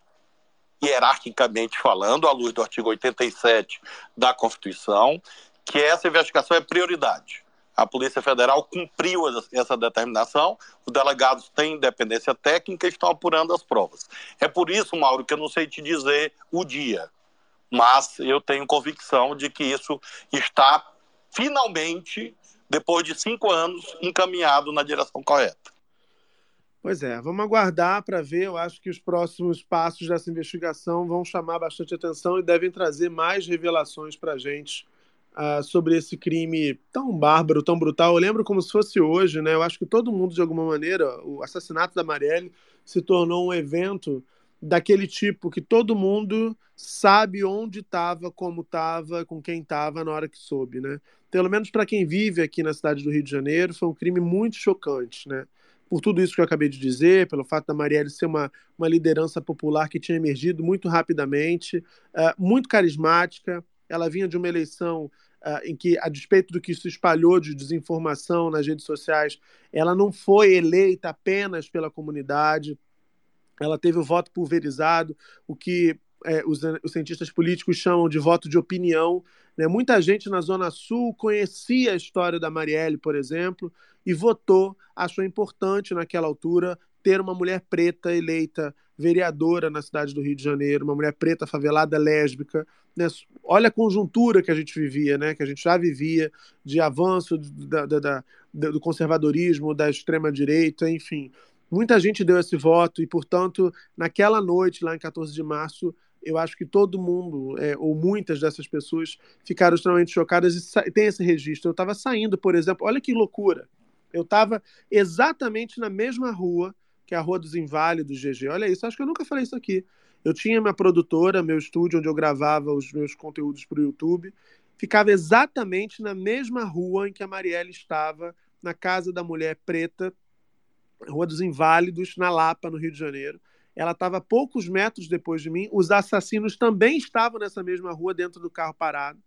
hierarquicamente falando, à luz do artigo 87 da Constituição, que essa investigação é prioridade. A Polícia Federal cumpriu essa determinação, os delegados têm independência técnica e estão apurando as provas. É por isso, Mauro, que eu não sei te dizer o dia, mas eu tenho convicção de que isso está finalmente, depois de cinco anos, encaminhado na direção correta. Pois é, vamos aguardar para ver. Eu acho que os próximos passos dessa investigação vão chamar bastante atenção e devem trazer mais revelações para a gente uh, sobre esse crime tão bárbaro, tão brutal. Eu lembro como se fosse hoje, né? Eu acho que todo mundo, de alguma maneira, o assassinato da Marielle se tornou um evento daquele tipo que todo mundo sabe onde estava, como estava, com quem estava na hora que soube, né? Pelo menos para quem vive aqui na cidade do Rio de Janeiro, foi um crime muito chocante, né? Por tudo isso que eu acabei de dizer, pelo fato da Marielle ser uma, uma liderança popular que tinha emergido muito rapidamente, uh, muito carismática, ela vinha de uma eleição uh, em que, a despeito do que se espalhou de desinformação nas redes sociais, ela não foi eleita apenas pela comunidade, ela teve o voto pulverizado, o que é, os, os, cientistas políticos chamam de voto de opinião. Né? Muita gente na Zona Sul conhecia a história da Marielle, por exemplo, e votou, achou importante naquela altura ter uma mulher preta eleita vereadora na cidade do Rio de Janeiro, uma mulher preta, favelada, lésbica. Né? Olha a conjuntura que a gente vivia, né? que a gente já vivia, de avanço da, da, da, do conservadorismo, da extrema-direita, enfim. Muita gente deu esse voto e, portanto, naquela noite, lá em 14 de março, eu acho que todo mundo, é, ou muitas dessas pessoas, ficaram extremamente chocadas e tem esse registro. Eu estava saindo, por exemplo, olha que loucura. Eu estava exatamente na mesma rua que é a Rua dos Inválidos, GG. Olha isso, acho que eu nunca falei isso aqui. Eu tinha minha produtora, meu estúdio onde eu gravava os meus conteúdos para o YouTube, ficava exatamente na mesma rua em que a Marielle estava, na casa da mulher preta, Rua dos Inválidos, na Lapa, no Rio de Janeiro. Ela estava poucos metros depois de mim. Os assassinos também estavam nessa mesma rua, dentro do carro parado.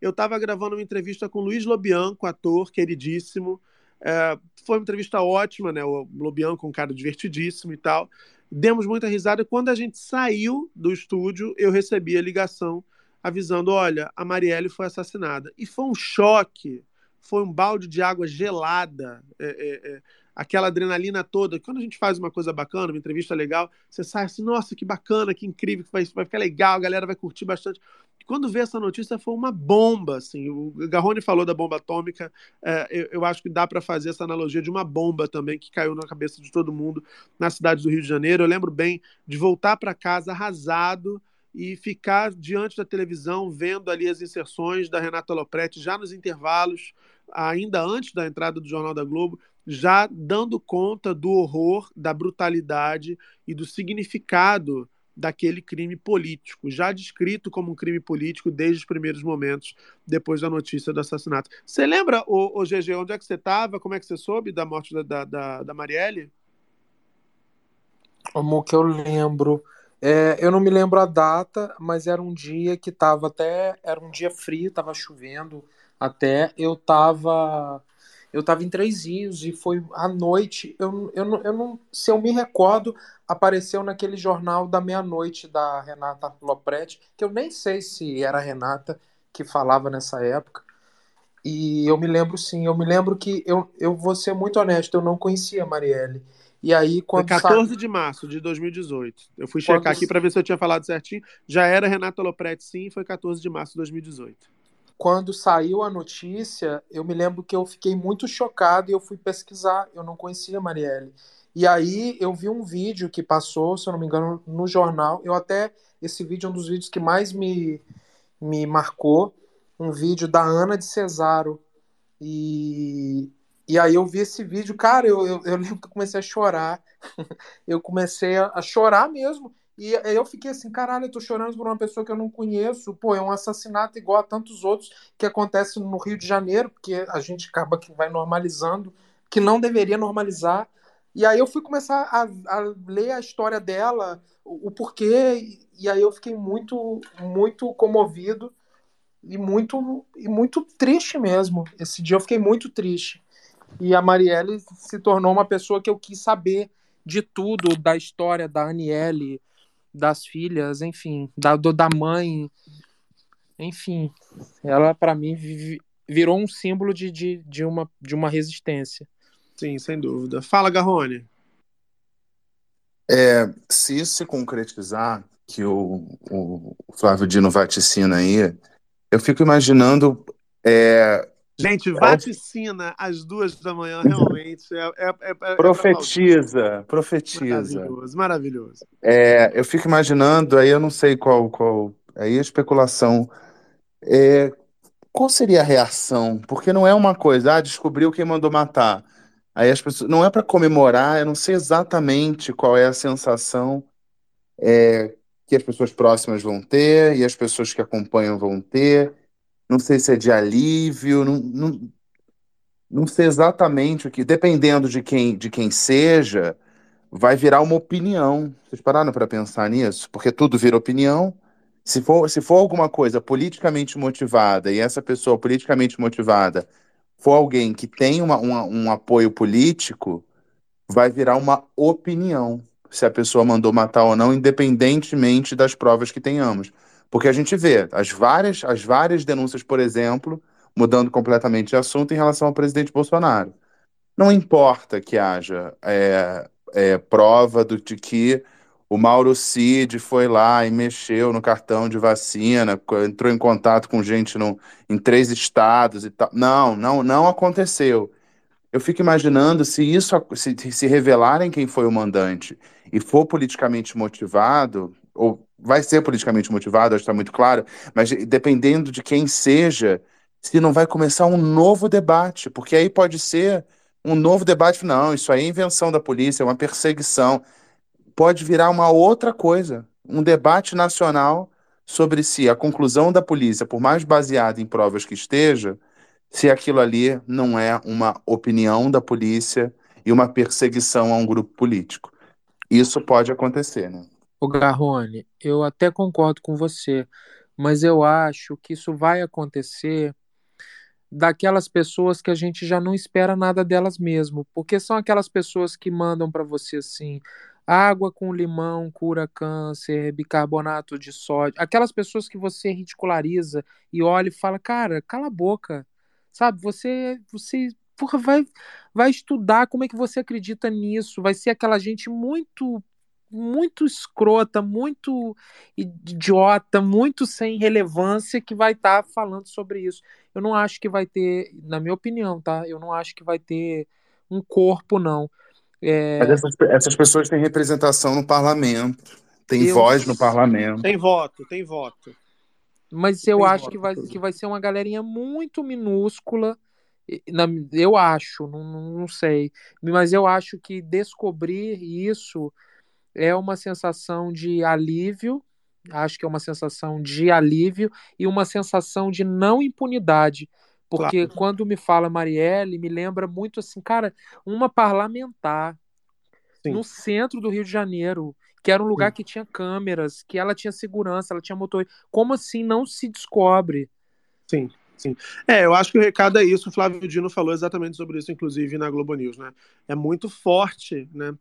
Eu estava gravando uma entrevista com Luiz Lobianco, ator queridíssimo. É, foi uma entrevista ótima, né? O Lobianco, um cara divertidíssimo e tal. Demos muita risada. Quando a gente saiu do estúdio, eu recebi a ligação avisando: olha, a Marielle foi assassinada. E foi um choque, foi um balde de água gelada. É, é, é aquela adrenalina toda. Quando a gente faz uma coisa bacana, uma entrevista legal, você sai assim, nossa, que bacana, que incrível, vai, vai ficar legal, a galera vai curtir bastante. Quando vê essa notícia, foi uma bomba, assim. O Garrone falou da bomba atômica, é, eu, eu, acho que dá para fazer essa analogia de uma bomba também que caiu na cabeça de todo mundo na cidade do Rio de Janeiro. Eu lembro bem de voltar para casa arrasado e ficar diante da televisão vendo ali as inserções da Renata Lopretti já nos intervalos, ainda antes da entrada do Jornal da Globo, já dando conta do horror, da brutalidade e do significado daquele crime político, já descrito como um crime político desde os primeiros momentos depois da notícia do assassinato. Você lembra, o, o GG, onde é que você estava? Como é que você soube da morte da, da, da Marielle? Como que eu lembro? É, eu não me lembro a data, mas era um dia que estava até. Era um dia frio, estava chovendo até. Eu estava eu estava em Três Rios e foi à noite. Eu, eu, eu não, se eu me recordo, apareceu naquele jornal da meia-noite da Renata Lopretti, que eu nem sei se era a Renata que falava nessa época. E eu me lembro sim, eu me lembro que eu, eu vou ser muito honesto, eu não conhecia a Marielle. E aí, quando. Foi 14 sa... de março de 2018. Eu fui checar aqui para ver se eu tinha falado certinho. Já era Renata Lopretti, sim, foi 14 de março de 2018 quando saiu a notícia, eu me lembro que eu fiquei muito chocado e eu fui pesquisar. Eu não conhecia a Marielle. E aí eu vi um vídeo que passou, se eu não me engano, no jornal. Eu até esse vídeo é um dos vídeos que mais me me marcou, um vídeo da Ana de Cesaro. E e aí eu vi esse vídeo, cara, eu, eu, eu lembro que eu comecei a chorar. [laughs] eu comecei a, a chorar mesmo. E eu fiquei assim, caralho, eu tô chorando por uma pessoa que eu não conheço. Pô, é um assassinato igual a tantos outros que acontecem no Rio de Janeiro, porque a gente acaba que vai normalizando, que não deveria normalizar. E aí eu fui começar a, a ler a história dela, o, o porquê, e aí eu fiquei muito, muito comovido e muito, e muito triste mesmo. Esse dia eu fiquei muito triste. E a Marielle se tornou uma pessoa que eu quis saber de tudo, da história da Aniele, das filhas, enfim, da, do- da mãe. Enfim, ela para mim vi- virou um símbolo de, de, de, uma, de uma resistência. Sim, sem dúvida. Fala, Garrone. É, se isso se concretizar, que o, o Flávio Dino vaticina aí, eu fico imaginando. É, Gente, qual- vaticina às duas da manhã, realmente. É, é, é, é pra profetiza, profetiza. Maravilhoso, maravilhoso. É, eu fico imaginando, aí eu não sei qual, qual, aí a especulação. É, qual seria a reação? Porque não é uma coisa, ah, descobriu quem mandou matar. Aí as pessoas, não é para comemorar, eu não sei exatamente qual é a sensação é, que as pessoas próximas vão ter e as pessoas que acompanham vão ter. Não sei se é de alívio, não, não, não sei exatamente o que, dependendo de quem, de quem seja, vai virar uma opinião. Vocês pararam para pensar nisso? Porque tudo vira opinião. Se for, se for alguma coisa politicamente motivada e essa pessoa politicamente motivada for alguém que tem uma, uma- um apoio político, vai virar uma opinião se a pessoa mandou matar ou não, independentemente das provas que tenhamos. Porque a gente vê as várias, as várias denúncias, por exemplo, mudando completamente de assunto em relação ao presidente Bolsonaro. Não importa que haja é, é, prova do, de que o Mauro Cid foi lá e mexeu no cartão de vacina, entrou em contato com gente no, em três estados e tal. Não, não, não aconteceu. Eu fico imaginando se isso se, se revelarem quem foi o mandante e for politicamente motivado, ou vai ser politicamente motivado, acho que está muito claro, mas dependendo de quem seja, se não vai começar um novo debate, porque aí pode ser um novo debate, não, isso aí é invenção da polícia, é uma perseguição. Pode virar uma outra coisa, um debate nacional sobre se a conclusão da polícia, por mais baseada em provas que esteja, se aquilo ali não é uma opinião da polícia e uma perseguição a um grupo político. Isso pode acontecer, né? Ô Garrone, eu até concordo com você, mas eu acho que isso vai acontecer daquelas pessoas que a gente já não espera nada delas mesmo, porque são aquelas pessoas que mandam para você assim, água com limão cura câncer, bicarbonato de sódio, aquelas pessoas que você ridiculariza e olha e fala, cara, cala a boca, sabe? Você, você, porra, vai, vai estudar como é que você acredita nisso, vai ser aquela gente muito muito escrota, muito idiota, muito sem relevância que vai estar falando sobre isso. Eu não acho que vai ter, na minha opinião, tá? Eu não acho que vai ter um corpo, não. É, Mas essas, essas pessoas têm representação no parlamento, têm Eu- voz no parlamento. Tem voto, tem voto. mas eu Tem acho voto, que vai, que vai ser uma galerinha muito minúscula. na- eu acho, não não sei. Mas eu acho que descobrir isso é uma sensação de alívio. Acho que é uma sensação de alívio e uma sensação de não impunidade. Porque quando me fala Marielle, me lembra muito assim, cara, uma parlamentar no centro do Rio de Janeiro, que era um lugar que tinha câmeras, que ela tinha segurança, ela tinha motor. Como assim não se descobre? Sim, sim. É, eu acho que o recado é isso. O Flávio Dino falou exatamente sobre isso, inclusive na Globo News, né? É muito forte, né?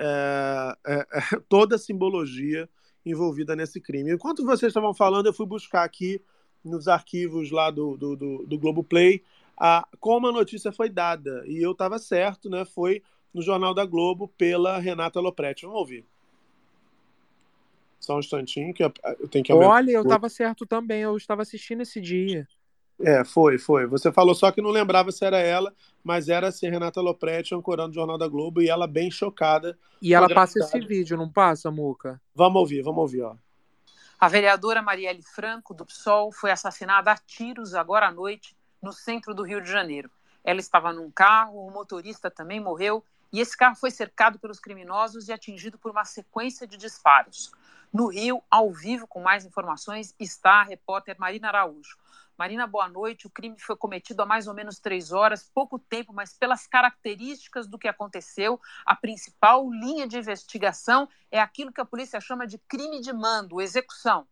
É, é, [laughs] toda a simbologia envolvida nesse crime. Enquanto vocês estavam falando, eu fui buscar aqui nos arquivos lá do, do, do, do Globoplay a, como a notícia foi dada. E eu estava certo, né? Foi no Jornal da Globo pela Renata Lopretti. Vamos ouvir. Só um instantinho que eu tenho que. Olha, eu estava certo também, eu estava assistindo esse dia. É, foi, foi. Você falou só que não lembrava se era ela, mas era assim, Renata Lopretti ancorando o Jornal da Globo e ela bem chocada. E ela passa esse vídeo, não passa, Muca? Vamos ouvir, vamos ouvir, ó. A vereadora Marielle Franco, do PSOL, foi assassinada a tiros agora à noite no centro do Rio de Janeiro. Ela estava num carro, o motorista também morreu e esse carro foi cercado pelos criminosos e atingido por uma sequência de disparos. No Rio, ao vivo, com mais informações, está a repórter Marina Araújo. Marina, boa noite. O crime foi cometido há mais ou menos três horas, pouco tempo, mas pelas características do que aconteceu, a principal linha de investigação é aquilo que a polícia chama de crime de mando, execução.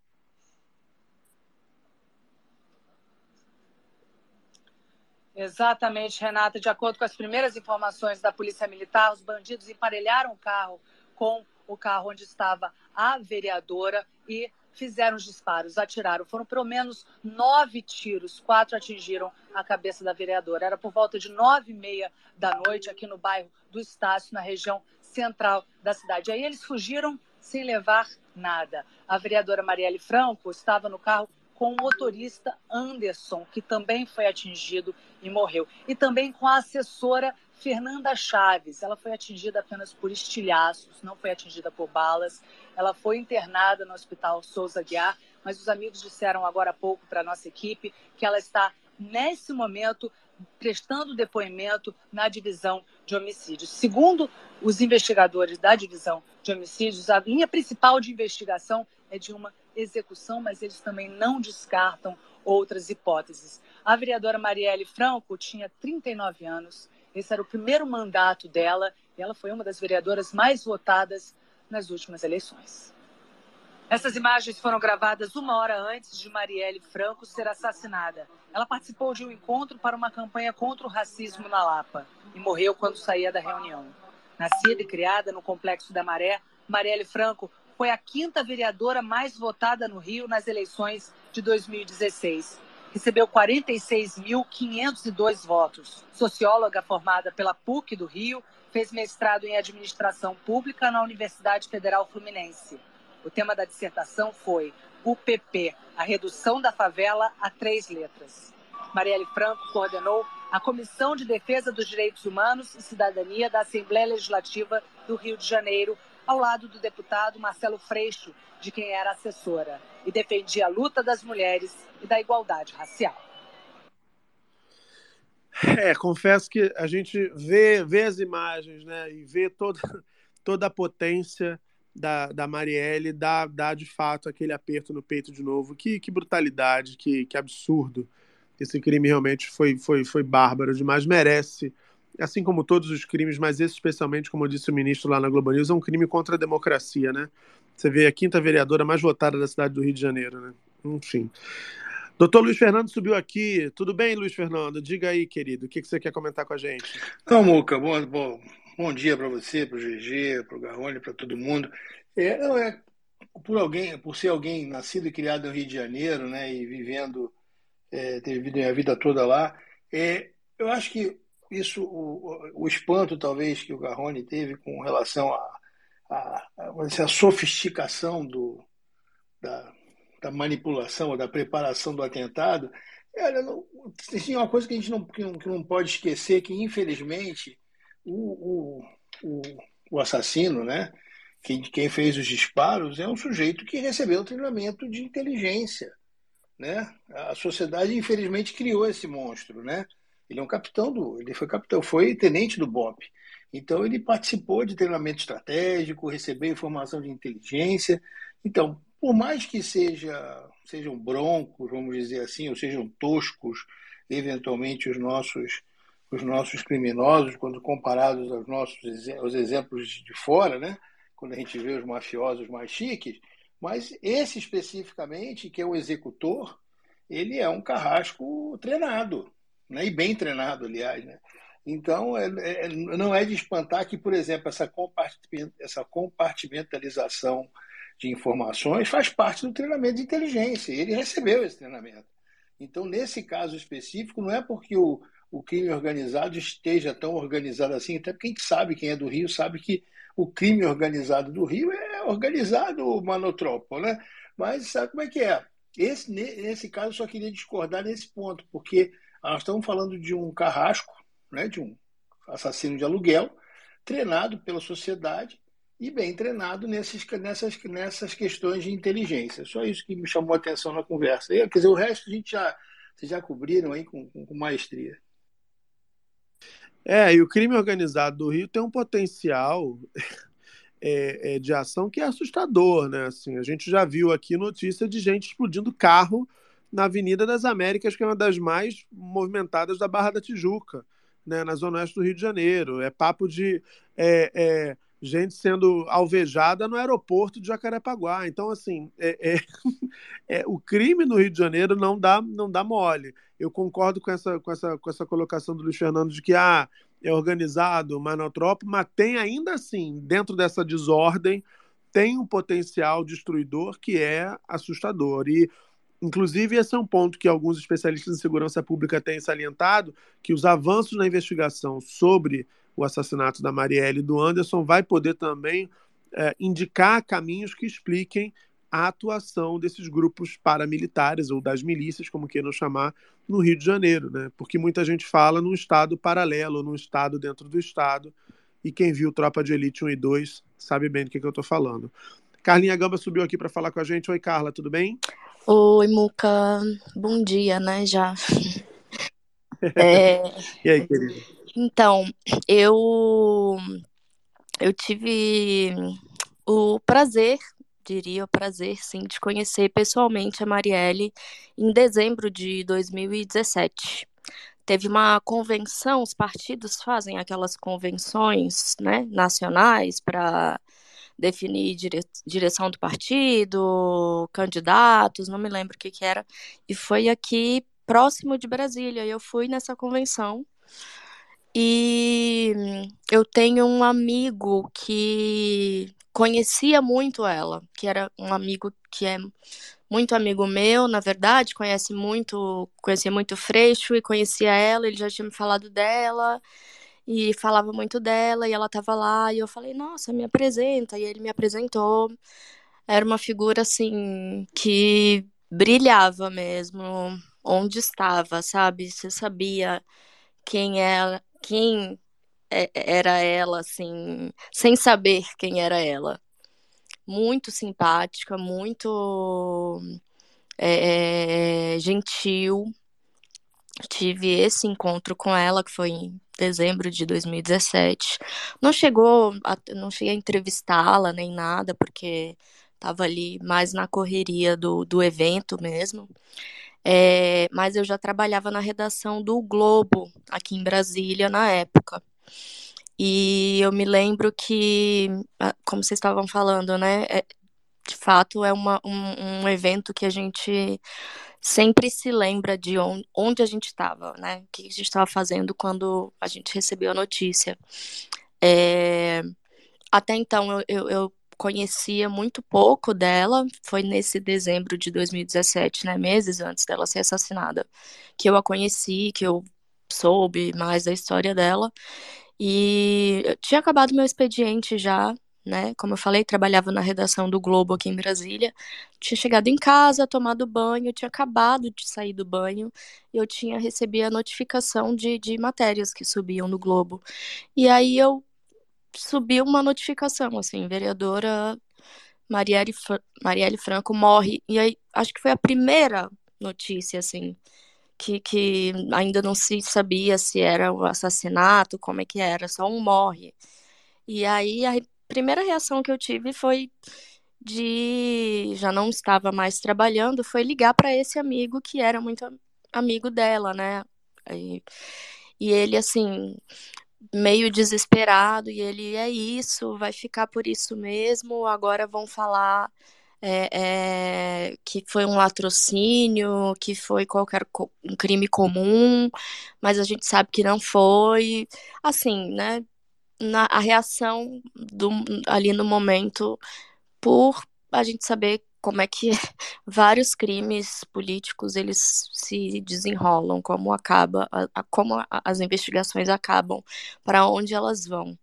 Exatamente, Renata. De acordo com as primeiras informações da Polícia Militar, os bandidos emparelharam o carro com o carro onde estava a vereadora e fizeram os disparos, atiraram. Foram pelo menos nove tiros, quatro atingiram a cabeça da vereadora. Era por volta de nove e meia da noite, aqui no bairro do Estácio, na região central da cidade. Aí eles fugiram sem levar nada. A vereadora Marielle Franco estava no carro com o motorista Anderson, que também foi atingido e morreu. E também com a assessora Fernanda Chaves. Ela foi atingida apenas por estilhaços, não foi atingida por balas. Ela foi internada no Hospital Souza Guiar, mas os amigos disseram agora há pouco para a nossa equipe que ela está, nesse momento, prestando depoimento na divisão de homicídios. Segundo os investigadores da divisão de homicídios, a linha principal de investigação é de uma execução, mas eles também não descartam outras hipóteses. A vereadora Marielle Franco tinha 39 anos, esse era o primeiro mandato dela e ela foi uma das vereadoras mais votadas nas últimas eleições. Essas imagens foram gravadas uma hora antes de Marielle Franco ser assassinada. Ela participou de um encontro para uma campanha contra o racismo na Lapa e morreu quando saía da reunião. Nascida e criada no Complexo da Maré, Marielle Franco foi a quinta vereadora mais votada no Rio nas eleições de 2016 recebeu 46.502 votos. Socióloga formada pela PUC do Rio, fez mestrado em administração pública na Universidade Federal Fluminense. O tema da dissertação foi UPP, a redução da favela a três letras. Marielle Franco coordenou a Comissão de Defesa dos Direitos Humanos e Cidadania da Assembleia Legislativa do Rio de Janeiro, ao lado do deputado Marcelo Freixo, de quem era assessora, e defendia a luta das mulheres e da igualdade racial. É, confesso que a gente vê, vê as imagens, né, e vê toda, toda a potência da, da Marielle, dá, dá de fato aquele aperto no peito de novo. Que, que brutalidade, que, que absurdo. Esse crime realmente foi, foi, foi bárbaro demais, merece assim como todos os crimes, mas esse especialmente, como disse o ministro lá na Globo News, é um crime contra a democracia, né? Você vê a quinta vereadora mais votada da cidade do Rio de Janeiro, né? Enfim. Doutor Luiz Fernando subiu aqui. Tudo bem, Luiz Fernando? Diga aí, querido, o que você quer comentar com a gente? Não, Muca, bom, bom, bom dia para você, para o GG, para o Garrone, para todo mundo. É, não é por alguém, por ser alguém nascido e criado no Rio de Janeiro, né, e vivendo, é, ter vivido a vida toda lá, é, eu acho que isso, o, o espanto talvez que o Garrone teve com relação à a, a, a, a, sofisticação do, da, da manipulação, da preparação do atentado, era, não, tem uma coisa que a gente não, que não, que não pode esquecer, que infelizmente o, o, o, o assassino, né, quem, quem fez os disparos, é um sujeito que recebeu treinamento de inteligência. Né? A sociedade, infelizmente, criou esse monstro. Né? Ele é um capitão do. Ele foi capitão, foi tenente do BOP. Então ele participou de treinamento estratégico, recebeu informação de inteligência. Então, por mais que seja, sejam broncos, vamos dizer assim, ou sejam toscos, eventualmente os nossos os nossos criminosos, quando comparados aos nossos aos exemplos de fora, né? quando a gente vê os mafiosos mais chiques, mas esse especificamente, que é o executor, ele é um carrasco treinado né? e bem treinado, aliás. Né? Então, é, é, não é de espantar que, por exemplo, essa, essa compartimentalização de informações faz parte do treinamento de inteligência. Ele recebeu esse treinamento. Então, nesse caso específico, não é porque o, o crime organizado esteja tão organizado assim, até porque a gente sabe, quem é do Rio, sabe que o crime organizado do Rio é organizado manotropo, né? Mas sabe como é que é? Esse, nesse caso, eu só queria discordar nesse ponto, porque nós estamos falando de um carrasco, né, de um assassino de aluguel, treinado pela sociedade e bem treinado nesses, nessas, nessas questões de inteligência. Só isso que me chamou a atenção na conversa. E, quer dizer, o resto a gente já, vocês já cobriram aí com, com, com maestria. É, e o crime organizado do Rio tem um potencial [laughs] é, é, de ação que é assustador, né? Assim, a gente já viu aqui notícia de gente explodindo carro na Avenida das Américas, que é uma das mais movimentadas da Barra da Tijuca, né? na Zona Oeste do Rio de Janeiro. É papo de é, é, gente sendo alvejada no aeroporto de Jacarepaguá. Então, assim, é, é, [laughs] é, o crime no Rio de Janeiro não dá, não dá mole. Eu concordo com essa, com, essa, com essa colocação do Luiz Fernando de que ah, é organizado, manotrópico, mas tem ainda assim, dentro dessa desordem, tem um potencial destruidor que é assustador. E, inclusive, esse é um ponto que alguns especialistas em segurança pública têm salientado, que os avanços na investigação sobre o assassinato da Marielle e do Anderson vai poder também é, indicar caminhos que expliquem a atuação desses grupos paramilitares ou das milícias, como queiram chamar, no Rio de Janeiro, né? Porque muita gente fala num estado paralelo, num estado dentro do estado, e quem viu Tropa de Elite 1 e 2 sabe bem do que, que eu estou falando. Carlinha Gamba subiu aqui para falar com a gente. Oi, Carla, tudo bem? Oi, Muca. Bom dia, né, já. [laughs] É... e aí, querida? Então, eu eu tive o prazer diria o prazer, sim, de conhecer pessoalmente a Marielle em dezembro de 2017. Teve uma convenção, os partidos fazem aquelas convenções né, nacionais para definir dire direção do partido, candidatos, não me lembro o que, que era. E foi aqui próximo de Brasília. Eu fui nessa convenção e eu tenho um amigo que conhecia muito ela, que era um amigo que é muito amigo meu, na verdade, conhece muito, conhecia muito Freixo e conhecia ela, ele já tinha me falado dela e falava muito dela e ela tava lá e eu falei, nossa, me apresenta, e ele me apresentou. Era uma figura assim que brilhava mesmo onde estava, sabe? Você sabia quem é, quem era ela, assim, sem saber quem era ela. Muito simpática, muito é, gentil. Tive esse encontro com ela, que foi dezembro de 2017. Não chegou, a, não cheguei a entrevistá-la nem nada, porque estava ali mais na correria do, do evento mesmo. É, mas eu já trabalhava na redação do Globo, aqui em Brasília, na época. E eu me lembro que, como vocês estavam falando, né? É, de fato, é uma, um, um evento que a gente sempre se lembra de onde, a gente estava, né? O que a gente estava fazendo quando a gente recebeu a notícia. É, até então, eu, eu, eu, conhecia muito pouco dela, foi nesse dezembro de 2017, né? Meses antes dela ser assassinada, que eu a conheci, que eu soube mais da história dela. E eu tinha acabado meu expediente já, né? Como eu falei, trabalhava na redação do Globo aqui em Brasília. Tinha chegado em casa, tomado banho, tinha acabado de sair do banho e eu tinha recebido a notificação de, de matérias que subiam no Globo. E aí eu subi uma notificação, assim, vereadora Marielle, Marielle Franco morre. E aí acho que foi a primeira notícia, assim, que, que ainda não se sabia se era um assassinato, como é que era, só um morre. E aí primeira reação que eu tive foi de já não estava mais trabalhando, foi ligar para esse amigo que era muito amigo dela, né? E, e ele assim meio desesperado e ele é isso, vai ficar por isso mesmo. Agora vão falar é, é, que foi um latrocínio, que foi qualquer co um crime comum, mas a gente sabe que não foi. Assim, né? Na, a reação do, ali no momento, por a gente saber como é que [laughs] vários crimes políticos eles se desenrolam, como acaba, a, a, como as investigações acabam, para onde elas vão.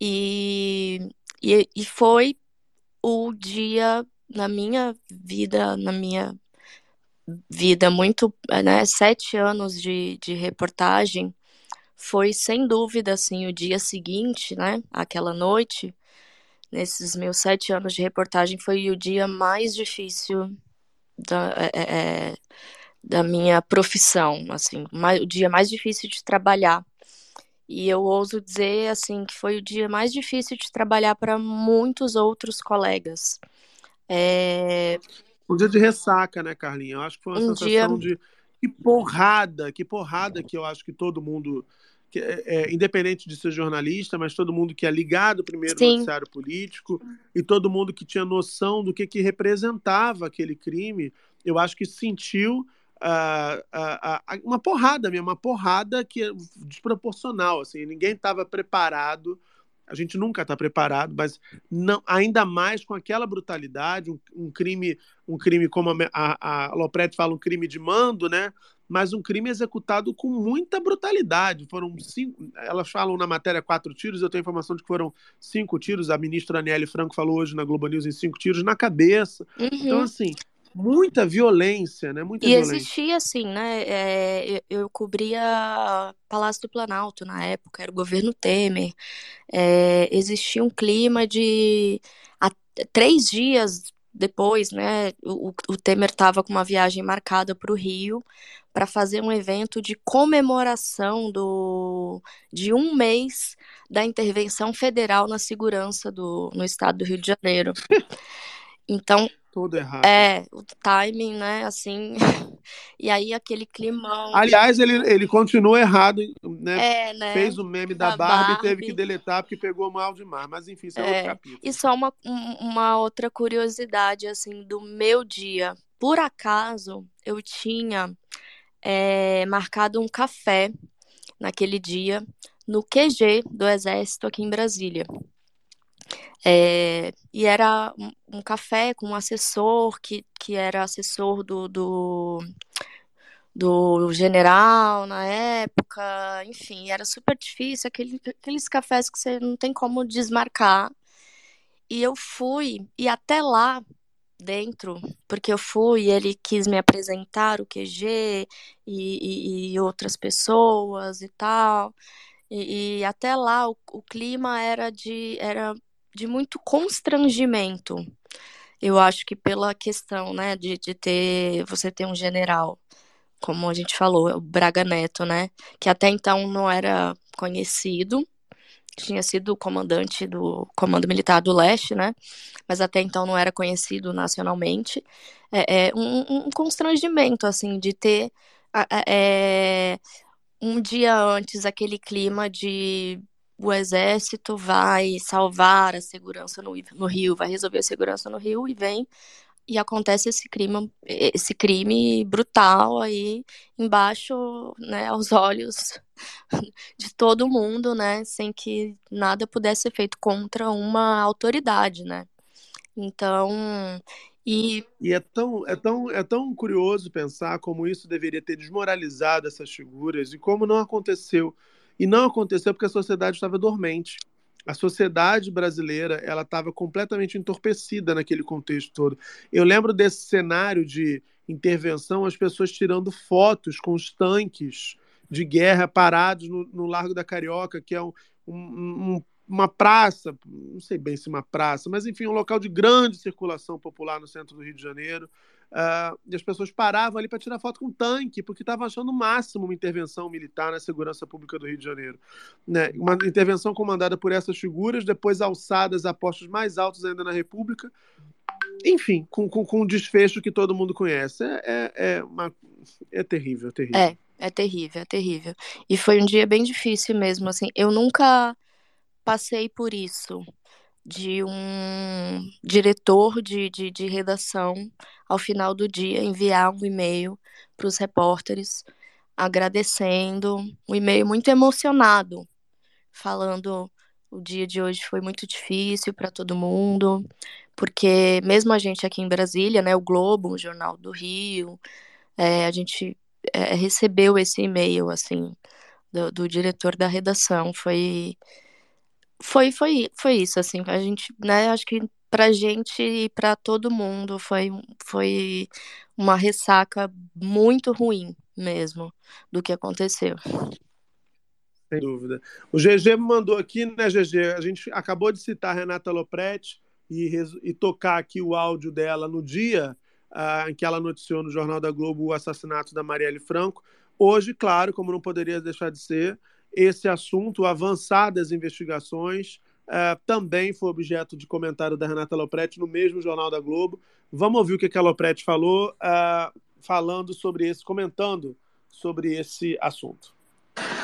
E, e, e foi o dia na minha vida, na minha vida muito, né, sete anos de, de reportagem, foi sem dúvida, assim, o dia seguinte, né, aquela noite, nesses meus sete anos de reportagem, foi o dia mais difícil da, é, é, é da minha profissão, assim, mais, o dia mais difícil de trabalhar. E eu ouso dizer assim que foi o dia mais difícil de trabalhar para muitos outros colegas. É, Um dia de ressaca, né, Carlinha? Eu acho que foi uma Um dia- sensação de que porrada, que porrada que eu acho que todo mundo, que é, é, independente de ser jornalista, mas todo mundo que é ligado primeiro Sim. no noticiário político e todo mundo que tinha noção do que, que representava aquele crime, eu acho que sentiu ah, ah, ah, uma porrada mesmo, uma porrada que é desproporcional, assim, ninguém estava preparado a gente nunca está preparado, mas não, ainda mais com aquela brutalidade, um, um crime, um crime como a, a, a Lopretti fala, um crime de mando, né? Mas um crime executado com muita brutalidade. Foram cinco, elas falam na matéria quatro tiros, eu tenho informação de que foram cinco tiros. A ministra Aniele Franco falou hoje na Globo News em cinco tiros na cabeça. Uhum. Então, assim, muita violência, né? Muita E violência. existia, assim, né? é, eu, eu cobria Palácio do Planalto na época, era o governo Temer. É, existia um clima de. há três dias depois, né? O, o Temer estava com uma viagem marcada para o Rio para fazer um evento de comemoração do, de um mês da intervenção federal na segurança do, no estado do Rio de Janeiro. [laughs] Então, Todo errado. é, o timing, né, assim, [laughs] e aí aquele climão. Aliás, ele, ele continua errado, né? É, né, Fez o meme da da Barbie, e teve Barbie. que deletar porque pegou mal demais. Mas enfim, isso é, É, outro capítulo. e só uma, um- uma outra curiosidade, assim, do meu dia. Por acaso, eu tinha é, marcado um café naquele dia no QG do Exército aqui em Brasília. É, e era um, um café com um assessor que, que era assessor do, do, do general na época, enfim, era super difícil, aquele, aqueles cafés que você não tem como desmarcar. E eu fui, e até lá dentro, porque eu fui, ele quis me apresentar o QG e, e, e outras pessoas e tal. E, e até lá o, o clima era de, era de muito constrangimento. Eu acho que pela questão, né, de, de ter você ter um general, como a gente falou, o Braga Neto, né, que até então não era conhecido, tinha sido comandante do Comando Militar do Leste, né, mas até então não era conhecido nacionalmente. É, é um, um constrangimento, assim, de ter é, um dia antes aquele clima de o exército vai salvar a segurança no, no Rio, vai resolver a segurança no Rio e vem e acontece esse crime, esse crime brutal aí embaixo, né, aos olhos [laughs] de todo mundo, né, sem que nada pudesse ser feito contra uma autoridade, né? Então, e E é tão, é, tão, é tão curioso pensar como isso deveria ter desmoralizado essas figuras e como não aconteceu. E não aconteceu porque a sociedade estava dormente. A sociedade brasileira ela estava completamente entorpecida naquele contexto todo. Eu lembro desse cenário de intervenção, as pessoas tirando fotos com os tanques de guerra parados no, no Largo da Carioca, que é um, um- um- uma praça, não sei bem se uma praça, mas enfim, um local de grande circulação popular no centro do Rio de Janeiro. Ah, e as pessoas paravam ali para tirar foto com tanque, porque estavam achando o máximo uma intervenção militar na segurança pública do Rio de Janeiro. Né? Uma intervenção comandada por essas figuras, depois alçadas a postos mais altos ainda na República. Enfim, com, com, com um desfecho que todo mundo conhece. É, é, é, uma- é terrível, é terrível. É, é terrível, é terrível. E foi um dia bem difícil mesmo, assim. Eu nunca passei por isso, de um diretor de, de, de redação, ao final do dia, enviar um e-mail para os repórteres, agradecendo, um e-mail muito emocionado, falando o dia de hoje foi muito difícil para todo mundo, porque mesmo a gente aqui em Brasília, né, o Globo, o Jornal do Rio, é, a gente é, recebeu esse e-mail, assim, do, do diretor da redação. Foi, foi, foi, foi isso, assim, a gente, né, acho que pra gente e pra todo mundo foi, foi uma ressaca muito ruim mesmo do que aconteceu. Sem dúvida. O GG mandou aqui, né, GG? A gente acabou de citar Renata Lopretti e, e tocar aqui o áudio dela no dia ah, em que ela noticiou no Jornal da Globo o assassinato da Marielle Franco. Hoje, claro, como não poderia deixar de ser, esse assunto, avançar das investigações, uh, também foi objeto de comentário da Renata Lopretti no mesmo Jornal da Globo. Vamos ouvir o que a Lopretti falou, uh, falando sobre esse, comentando sobre esse assunto.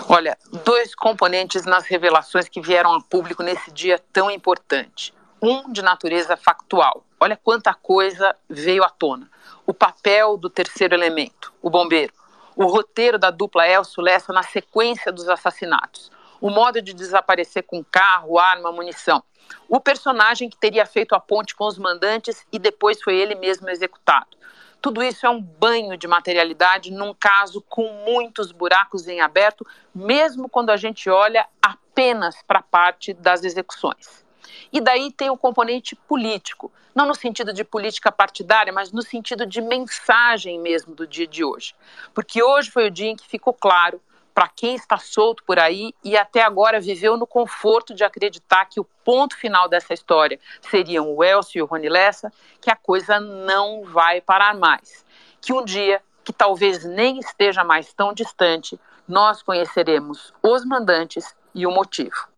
Olha, dois componentes nas revelações que vieram a público nesse dia tão importante. Um de natureza factual. Olha quanta coisa veio à tona. O papel do terceiro elemento, o bombeiro. O roteiro da dupla Elcio Lessa na sequência dos assassinatos. O modo de desaparecer com carro, arma, munição. O personagem que teria feito a ponte com os mandantes e depois foi ele mesmo executado. Tudo isso é um banho de materialidade num caso com muitos buracos em aberto, mesmo quando a gente olha apenas para a parte das execuções. E daí tem o componente político, não no sentido de política partidária, mas no sentido de mensagem mesmo do dia de hoje. Porque hoje foi o dia em que ficou claro para quem está solto por aí e até agora viveu no conforto de acreditar que o ponto final dessa história seriam o Elcio e o Rony Lessa, que a coisa não vai parar mais. Que um dia, que talvez nem esteja mais tão distante, nós conheceremos os mandantes e o motivo.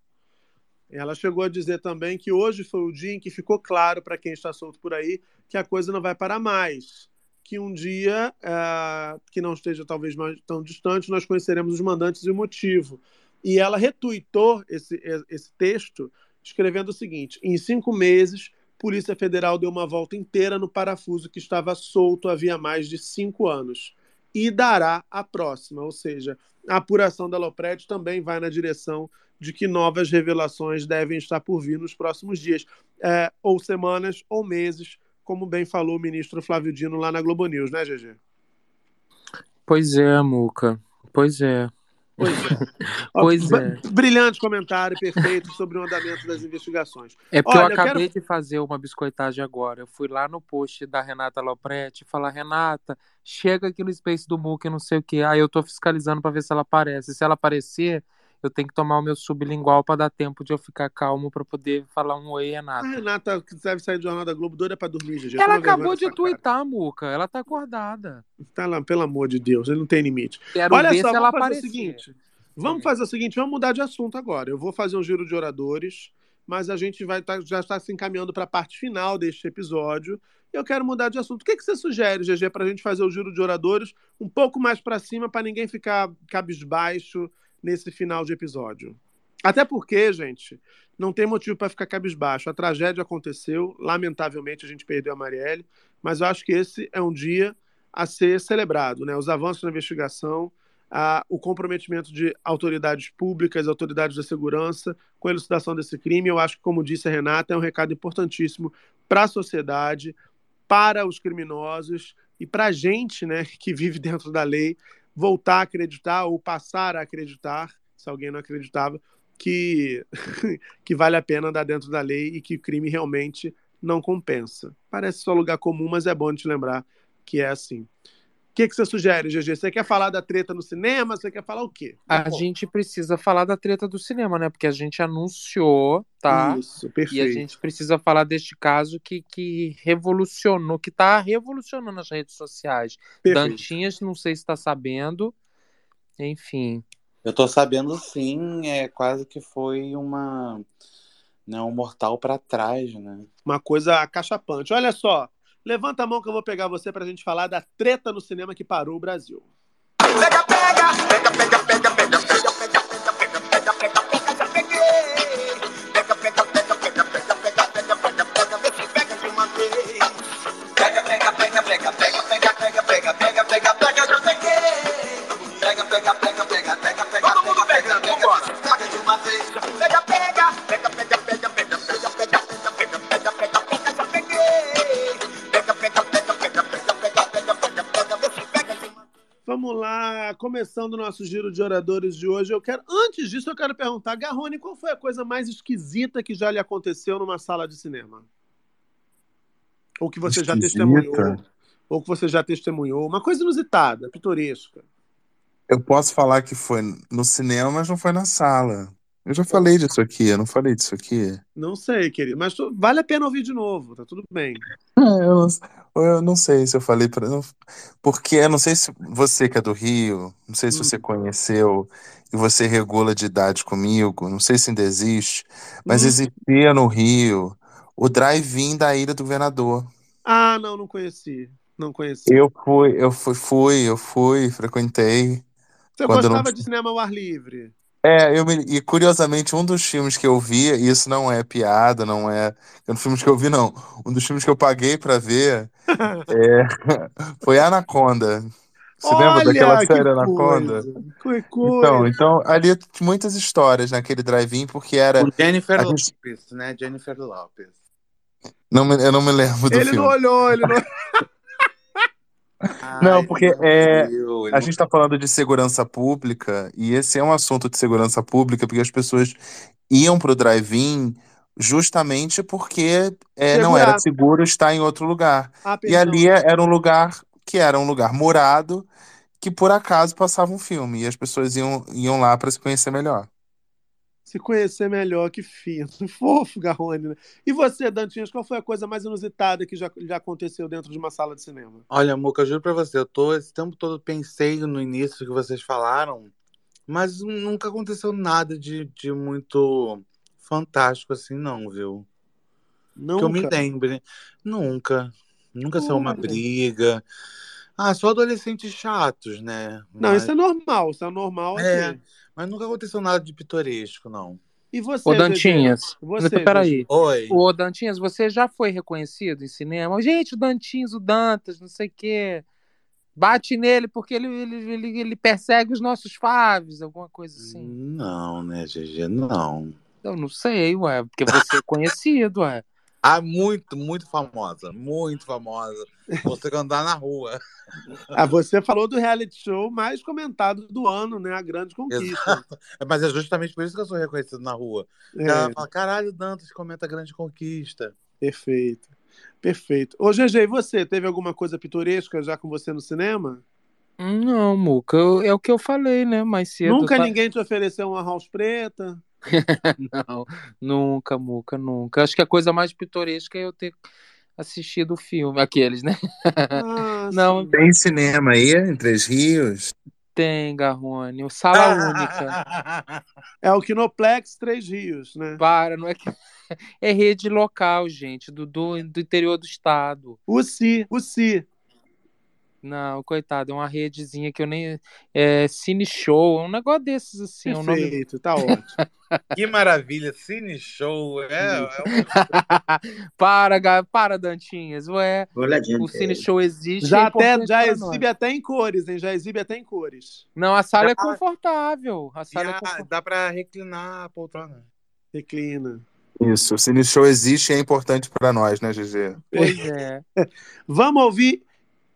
Ela chegou a dizer também que hoje foi o dia em que ficou claro para quem está solto por aí que a coisa não vai parar mais que um dia, uh, que não esteja talvez mais tão distante, nós conheceremos os mandantes e o motivo. E ela retuitou esse, esse texto escrevendo o seguinte: em cinco meses, Polícia Federal deu uma volta inteira no parafuso que estava solto havia mais de cinco anos. E dará a próxima, ou seja, a apuração da Lopred também vai na direção de que novas revelações devem estar por vir nos próximos dias, é, ou semanas, ou meses, como bem falou o ministro Flávio Dino lá na Globo News, né, GG? Pois é, Muca. Pois é. Pois é. [laughs] pois é. Brilhante comentário, perfeito, sobre o andamento das investigações. É porque Olha, eu acabei eu quero... de fazer uma biscoitagem agora. Eu fui lá no post da Renata Lopretti falar, Renata, chega aqui no Space do Muca, não sei o que. Aí eu tô fiscalizando para ver se ela aparece. Se ela aparecer, eu tenho que tomar o meu sublingual para dar tempo de eu ficar calmo para poder falar um oi, Renata. A Renata, que deve sair do Jornal da Globo, doida pra dormir, gente. Ela acabou de twittar, Muca. Ela tá acordada. Tá lá, pelo amor de Deus, ele não tem limite. Quero Olha ver só, se ela aparecer. o seguinte. Vamos fazer o seguinte, vamos mudar de assunto agora. Eu vou fazer um giro de oradores, mas a gente vai tá, já está se encaminhando para a parte final deste episódio. Eu quero mudar de assunto. O que, que você sugere, GG, para a gente fazer o giro de oradores um pouco mais para cima, para ninguém ficar cabisbaixo nesse final de episódio. Até porque, gente, não tem motivo para ficar cabisbaixo. A tragédia aconteceu, lamentavelmente a gente perdeu a Marielle, mas eu acho que esse é um dia a ser celebrado, né? Os avanços na investigação, a, o comprometimento de autoridades públicas, autoridades da segurança com a elucidação desse crime. Eu acho que, como disse a Renata, é um recado importantíssimo para a sociedade, para os criminosos e para a gente, né, [laughs] que vive dentro da lei, voltar a acreditar ou passar a acreditar, se alguém não acreditava, que, [laughs] que vale a pena andar dentro da lei e que o crime realmente não compensa. Parece só lugar comum, mas é bom te lembrar que é assim. O que, que você sugere, GG? Você quer falar da treta no cinema? Você quer falar o quê? A tá gente precisa falar da treta do cinema, né? Porque a gente anunciou, tá? Isso, perfeito. E a gente precisa falar deste caso que, que revolucionou, que tá revolucionando as redes sociais. Perfeito. Dantinhas, não sei se está sabendo. Enfim. Eu tô sabendo sim, é quase que foi uma. Né, um mortal para trás, né? Uma coisa acachapante. Olha só, Levanta a mão que eu vou pegar você pra gente falar da treta no cinema que parou o Brasil. Pega, pega, pega, pega, Vamos lá, começando o nosso giro de oradores de hoje. Eu quero, antes disso, eu quero perguntar, Garrone, qual foi a coisa mais esquisita que já lhe aconteceu numa sala de cinema? Ou que você esquisita. já testemunhou? Ou que você já testemunhou? Uma coisa inusitada, pitoresca. Eu posso falar que foi no cinema, mas não foi na sala. Eu já falei disso aqui, eu não falei disso aqui. Não sei, querido. Mas tu- vale a pena ouvir de novo, tá tudo bem. É, [laughs] Eu não, eu não sei se eu falei para. Porque eu não sei se você que é do Rio, não sei se você Hum. conheceu e você regula de idade comigo, não sei se ainda existe, mas Hum. existia no Rio o drive-in da Ilha do Governador. Ah, não, não conheci. Não conheci. Eu fui, eu fui, fui, eu fui, frequentei. Você Quando eu não gostava de cinema ao ar livre? É, eu me- e curiosamente, um dos filmes que eu vi, e isso não é piada, não é. Um dos filmes que eu vi, não. Um dos filmes que eu paguei pra ver [laughs] é, [laughs] foi Anaconda. Você lembra daquela Olha, que série Anaconda? coisa. Que Então, coisa. então, ali tinha muitas histórias naquele drive-in, porque era. Com Jennifer a gente- Lopez, né? Jennifer Lopez. não me- eu não me lembro do Ele não filme. olhou, ele não. [laughs] Não, porque é, a gente está falando de segurança pública e esse é um assunto de segurança pública porque as pessoas iam para o drive-in justamente porque é, não era seguro estar em outro lugar. Ah, E ali era um lugar que era um lugar morado que por acaso passava um filme e as pessoas iam, iam lá para se conhecer melhor. Se conhecer melhor, que fino. [laughs] Fofo, Garrone. né? E você, Dantinhas, qual foi a coisa mais inusitada que já, já aconteceu dentro de uma sala de cinema? Olha, Muca, eu juro pra você, eu tô esse tempo todo pensei no início que vocês falaram, mas nunca aconteceu nada de, de muito fantástico assim, não, viu? Que eu me Nunca? lembre. Nunca. Nunca saiu uma Olha. briga. Ah, só adolescentes chatos, né? Não, Mas, isso é normal. Isso é normal é, aqui. mas nunca aconteceu nada de pitoresco, não. E você, Ô? Dantinhas, Você, peraí. GG? Oi. Ô, Dantinhas, você já foi reconhecido em cinema? Gente, o Dantinhas, o Dantas, não sei o quê. Bate nele porque ele, ele, ele, ele persegue os nossos faves, alguma coisa assim. Não, né, GG? Não. Eu não sei, ué, porque você é conhecido, ué. Ah, muito, muito famosa. Muito famosa. Você que andar na rua. [laughs] Ah, você falou do reality show mais comentado do ano, né? A Grande Conquista. Exato. Mas é justamente por isso que eu sou reconhecido na rua. É. Ela fala, caralho, Dantas comenta Grande Conquista. Perfeito. Perfeito. Ô, GG, e você? Teve alguma coisa pitoresca já com você no cinema? Não, Muca, eu- é o que eu falei, né, mais cedo. Nunca tá? ninguém te ofereceu uma house preta? [laughs] Não, nunca, Muca, nunca. Acho que a coisa mais pitoresca é eu ter assistido o filme. Aqueles, né? Ah, [laughs] Não, Tem cinema aí em Três Rios? tem, Garrone. Sala única. [laughs] É o Kinoplex Três Rios, né? Para, não é que. É rede local, gente, do, do, do interior do estado. O Si, o Si. Não, coitado, é uma redezinha que eu nem. É Cine Show, é um negócio desses assim. é um nome... Perfeito, tá ótimo. Que maravilha, Cine Show. É, é um... [laughs] para, para, Dantinhas. Ué, o gente. Cine Show existe. Já, é até, já exibe nós. até em cores, hein? Já exibe até em cores. Não, a sala é confortável. A sala é a- confortável. dá pra reclinar a poltrona. Reclina. Isso, o Cine Show existe e é importante para nós, né, GG? Pois é. [laughs] Vamos ouvir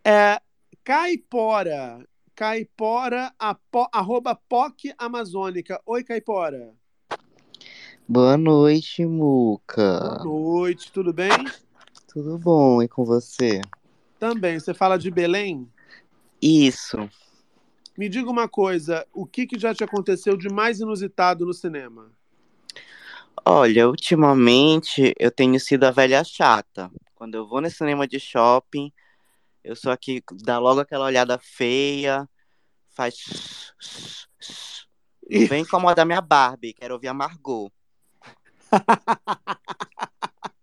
é, Caipora. Caipora, apo, arroba POC Amazônica. Oi, Caipora. Boa noite, Muca. Boa noite, tudo bem? Tudo bom? E com você? Também. Você fala de Belém? Isso. Me diga uma coisa, o que, que já te aconteceu de mais inusitado no cinema? Olha, ultimamente eu tenho sido a velha chata. Quando eu vou no cinema de shopping, eu sou aqui, dá logo aquela olhada feia, faz. Vem incomodar minha Barbie, quero ouvir a Margot. [laughs]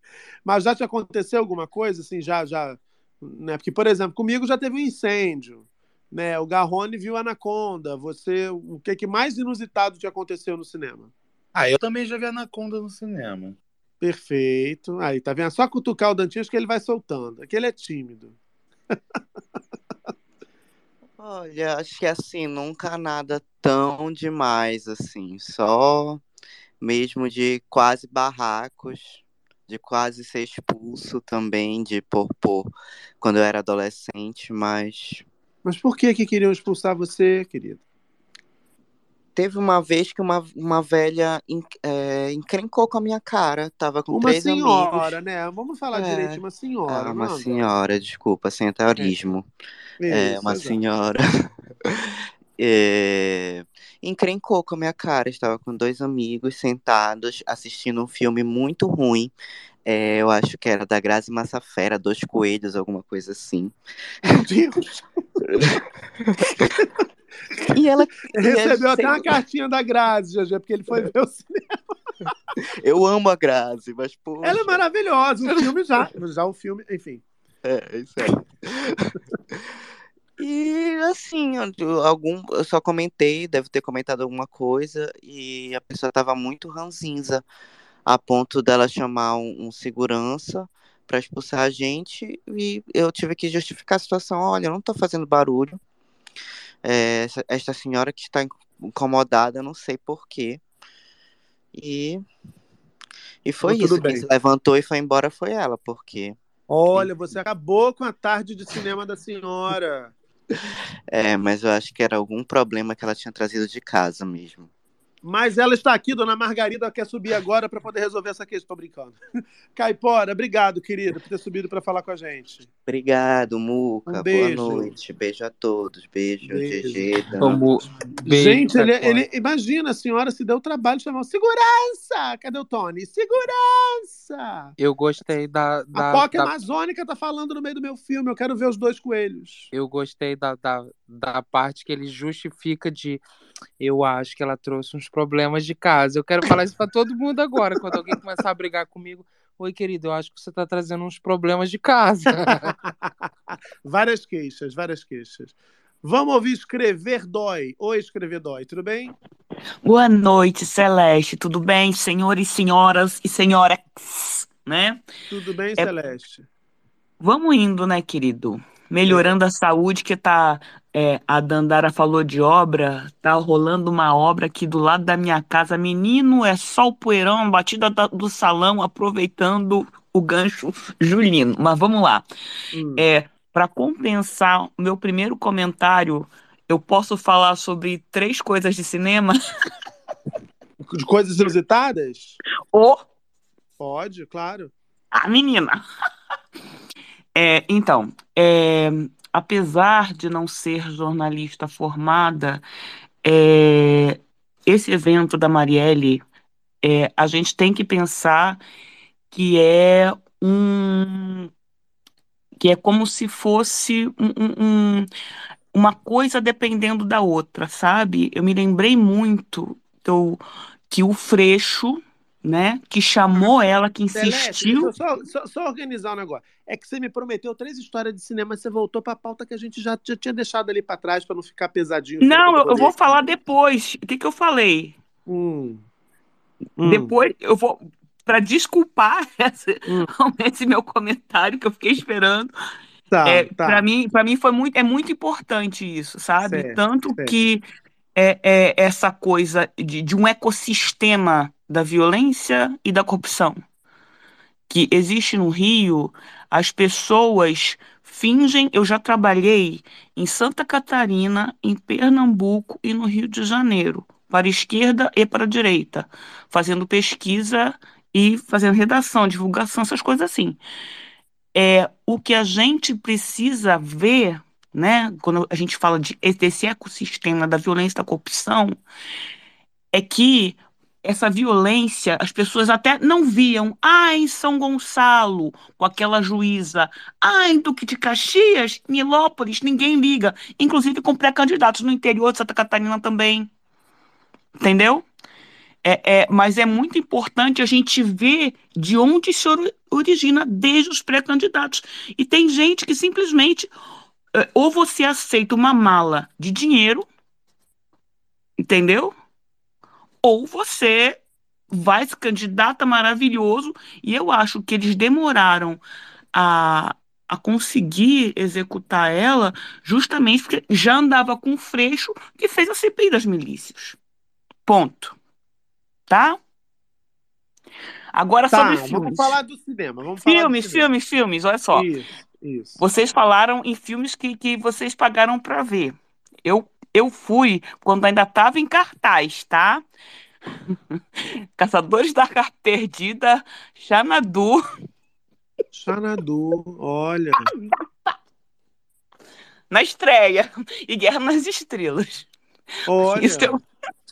Mas já te aconteceu alguma coisa assim, já, já, né? Porque, por exemplo, comigo já teve um incêndio, né? O Garrone viu Anaconda. Você, o que que mais inusitado te aconteceu no cinema? Ah, eu também já vi Anaconda no cinema. Perfeito. Aí, tá vendo? É Só cutucar o Dantinhas que ele vai soltando. Aquele é tímido. Olha, acho que assim, nunca nada tão demais assim, só mesmo de quase barracos, de quase ser expulso também, de por por quando eu era adolescente, mas Mas por que que queriam expulsar você, querido? Teve uma vez que uma, uma velha é, encrencou com a minha cara, tava com Uma três amigos. senhora, né? Vamos falar É, direito, uma senhora, Ah, uma Amanda. senhora, desculpa, sem ateorismo. É, Isso, uma exato. senhora. [laughs] é, encrencou com a minha cara. Estava com dois amigos sentados assistindo um filme muito ruim. É, eu acho que era da Grazi Massafera, Dois Coelhos, alguma coisa assim. Meu Deus! [laughs] [laughs] E ela [laughs] Recebeu até uma cartinha da Grazi, GG, porque ele foi ver o cinema. [laughs] Eu amo a Grazi, mas pô. Ela é maravilhosa, o filme já. Já o filme, enfim. É, isso aí. E assim, eu- algum, eu só comentei, deve ter comentado alguma coisa, e a pessoa tava muito ranzinza, a ponto dela chamar um, um segurança pra expulsar a gente, e eu tive que justificar a situação, olha, eu não tô fazendo barulho. É, esta senhora que está incomodada, não sei por quê. E, e foi tudo isso. Quem se levantou e foi embora foi ela, porque. Olha, você acabou com a tarde de cinema da senhora. [laughs] É, mas eu acho que era algum problema que ela tinha trazido de casa mesmo. Mas ela está aqui, dona Margarida quer subir agora para poder resolver essa questão. Tô brincando. [laughs] Caipora, obrigado, querida, por ter subido para falar com a gente. Obrigado, Muca. Um. Boa noite. Beijo a todos. Beijo, Beijo. GG. Gente, ele, ele- imagina, a senhora se deu o trabalho de chamar segurança. Cadê o Tony? Segurança! Eu gostei da. da, a POC da- amazônica tá falando no meio do meu filme. Eu quero ver os dois coelhos. Eu gostei da, da, da parte que ele justifica de. Eu acho que ela trouxe uns problemas de casa. Eu quero falar isso pra todo mundo agora. Quando alguém começar a brigar comigo. Oi, querido, eu acho que você tá trazendo uns problemas de casa. [laughs] várias queixas, várias queixas. Vamos ouvir Escrever Dói. Oi, Escrever Dói, tudo bem? Boa noite, Celeste. Tudo bem, senhores, senhoras e senhoras, né? Tudo bem, É- Celeste? Vamos indo, né, querido? Melhorando a saúde, que tá. É, a Dandara falou de obra, tá rolando uma obra aqui do lado da minha casa. Menino, é só o poeirão, a batida da- do salão, aproveitando o gancho julino. Mas vamos lá. É, para compensar o meu primeiro comentário, eu posso falar sobre três coisas de cinema? [laughs] De coisas inusitadas? Ô, Pode, claro. a menina. [laughs] É, então, é, apesar de não ser jornalista formada, é, esse evento da Marielle, é, a gente tem que pensar que é um que é como se fosse um- um- um- uma coisa dependendo da outra, sabe? Eu me lembrei muito do, que o Freixo, né, que chamou ela, que insistiu. só, só- só organizar um negócio. É que você me prometeu três histórias de cinema, você voltou pra pauta que a gente já, já tinha deixado ali pra trás pra não ficar pesadinho. Não, eu, eu vou falar depois. O que, que eu falei? Hum. Depois eu vou. Para desculpar [laughs] esse, esse meu comentário que eu fiquei esperando. Tá, é, tá. Para mim, para mim foi muito, é muito importante isso, sabe? Certo, Tanto certo. que é, é essa coisa de, de um ecossistema da violência e da corrupção que existe no Rio, as pessoas fingem. Eu já trabalhei em Santa Catarina, em Pernambuco e no Rio de Janeiro, para a esquerda e para a direita, fazendo pesquisa e fazendo redação, divulgação, essas coisas assim. É o que a gente precisa ver, né? Quando a gente fala de, desse ecossistema da violência da corrupção, é que essa violência, as pessoas até não viam. Ah, em São Gonçalo, com aquela juíza. Ah, em Duque de Caxias, Nilópolis, ninguém liga. Inclusive com pré-candidatos no interior de Santa Catarina também. Entendeu? É, é, mas é muito importante a gente ver de onde ori- origina desde os pré-candidatos. E tem gente que simplesmente. É, Ou você aceita uma mala de dinheiro, entendeu? ou você vai se candidata maravilhoso, e eu acho que eles demoraram a, a conseguir executar ela justamente porque já andava com o Freixo que fez a CPI das milícias. Ponto. Tá? Agora Tá, sobre vamos filmes. falar do cinema. Vamos falar do Filmes, cinema. filmes, filmes, olha só. Isso, isso. Vocês falaram em filmes que, que vocês pagaram pra ver. Eu, eu fui quando ainda estava em cartaz, tá? [laughs] Caçadores da Arca Perdida, Xanadu. Xanadu, olha. [laughs] Na estreia. E Guerra nas Estrelas. Olha. Isso é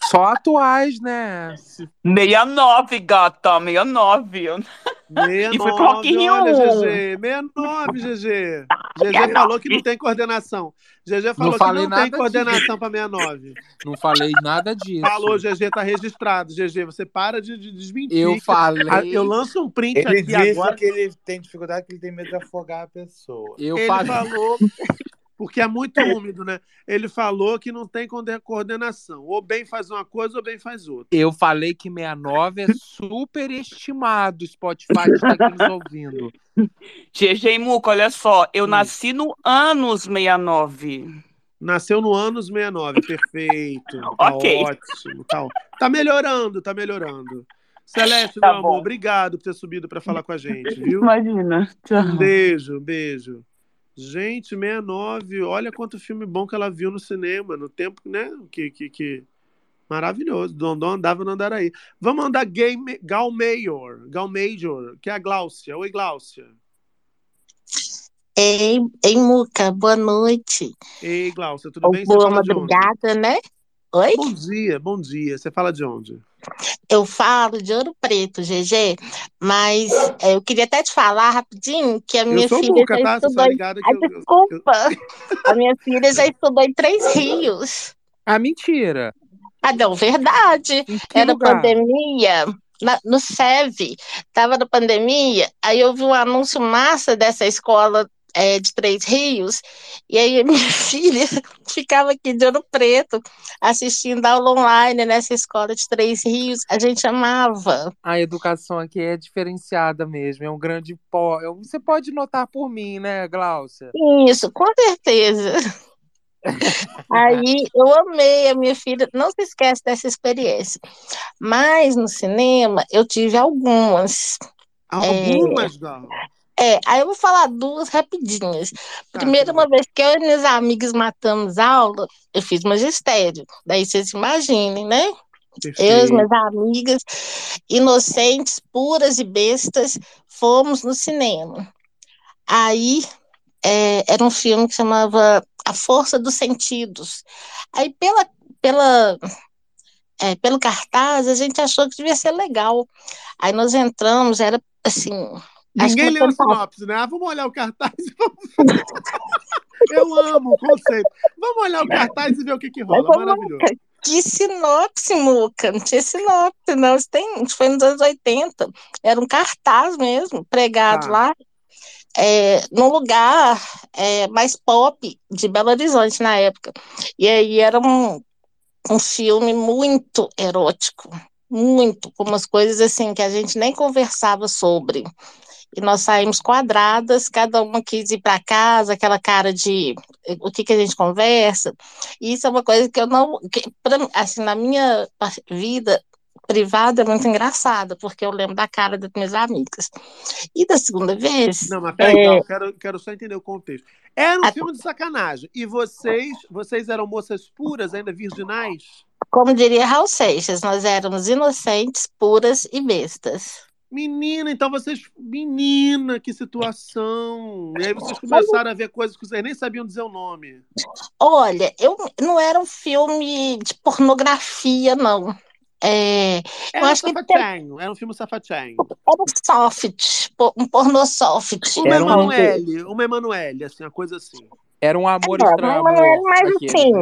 Só atuais, né? 69, gata, 69. E foi pro Rock 69, in Rio. olha, GG. 69, GG. GG falou que não tem coordenação. GG falou que falei não tem coordenação para 69. Não falei nada disso. Falou, GG, tá registrado. GG, você para de, de desmentir. Eu que- falei- Eu lanço um print Ele aqui disse agora. que ele tem dificuldade, que ele tem medo de afogar a pessoa. Eu ele falei. falou, [laughs] porque é muito úmido, né? Ele falou que não tem coorde- coordenação. Ou bem faz uma coisa, ou bem faz outra. Eu falei que 69 é super estimado. O Spotify está aqui nos ouvindo. GG Muca, olha só, eu nasci no anos 69. Nasceu no anos 69, perfeito. [laughs] Tá Ok. ótimo. Tá, tá melhorando, tá melhorando. Celeste, Tá meu amor, bom. obrigado por ter subido para falar com a gente, viu? Imagina. Tchau. Um beijo, um beijo. Gente, 69, olha quanto filme bom que ela viu no cinema, no tempo, né? Que, que, que... Maravilhoso. Dondon andava no Andaraí. Vamos andar Game... Gal Major, Gal Major, que é a Gláucia. Oi, Gláucia. Ei, ei, Muca, boa noite. Ei, Gláucia, tudo Ou bem? Boa madrugada, né? Oi? Bom dia, bom dia. Você fala de onde? Eu falo de Ouro Preto, GG, mas é, eu queria até te falar rapidinho que a minha filha já tá? Estudou. tá em- eu- desculpa. A minha filha já estudou em Três Rios. Ah, mentira. Ah, não, verdade. Era lugar? pandemia. na- no SEV, tava na pandemia, aí eu vi um anúncio massa dessa escola é, de Três Rios, e aí a minha [laughs] filha ficava aqui de Ouro Preto, assistindo aula online nessa escola de Três Rios, a gente amava. A educação aqui é diferenciada mesmo. É um grande pó. eu- Você pode notar por mim, né, Gláucia? Isso, com certeza. [laughs] Aí eu amei a minha filha, não se esquece dessa experiência. Mas no cinema eu tive algumas. Algumas, Gal? É, aí eu vou falar duas rapidinhas. Primeiro, uma vez que eu e minhas amigas matamos aula, eu fiz magistério. Daí vocês imaginem, né? Eu e minhas amigas, inocentes, puras e bestas, fomos no cinema. Aí é, era um filme que chamava A Força dos Sentidos. Aí pela, pela, é, pelo cartaz a gente achou que devia ser legal. Aí nós entramos, era assim. Ninguém leu a tentativa- sinopse, né? Ah, vamos olhar o cartaz e vamos. [laughs] Eu amo o conceito. Vamos olhar o cartaz e ver o que, que rola. Maravilhoso. Que sinopse, Muca. Não tinha sinopse, não. Isso, tem, isso foi nos anos 80. Era um cartaz mesmo, pregado Tá. lá, é, num lugar é, mais pop de Belo Horizonte na época. E aí era um, um filme muito erótico. Muito, com umas coisas assim que a gente nem conversava sobre. E nós saímos quadradas, cada uma quis ir para casa, aquela cara de eh, o que que a gente conversa. E isso é uma coisa que eu não, que, pra assim, na minha vida privada é muito engraçada, porque eu lembro da cara das minhas amigas. E da segunda vez, Não, mas peraí, é, Gal, quero, quero só entender o contexto. Era um Ah, filme de sacanagem. E vocês, vocês eram moças puras, ainda virginais? como diria Raul Seixas, nós éramos inocentes, puras e bestas. Menina, então vocês. Menina, que situação! E aí vocês começaram a ver coisas que vocês nem sabiam dizer o nome. Olha, eu não era um filme de pornografia, não. É, eu Era um acho que safatinho, era um filme safatinho. era um soft, po- um pornô soft. Uma Era um- Emanuele, uma Emanuele, assim, uma coisa assim. Era um amor É, uma amor. Emanuele mais aquele, assim.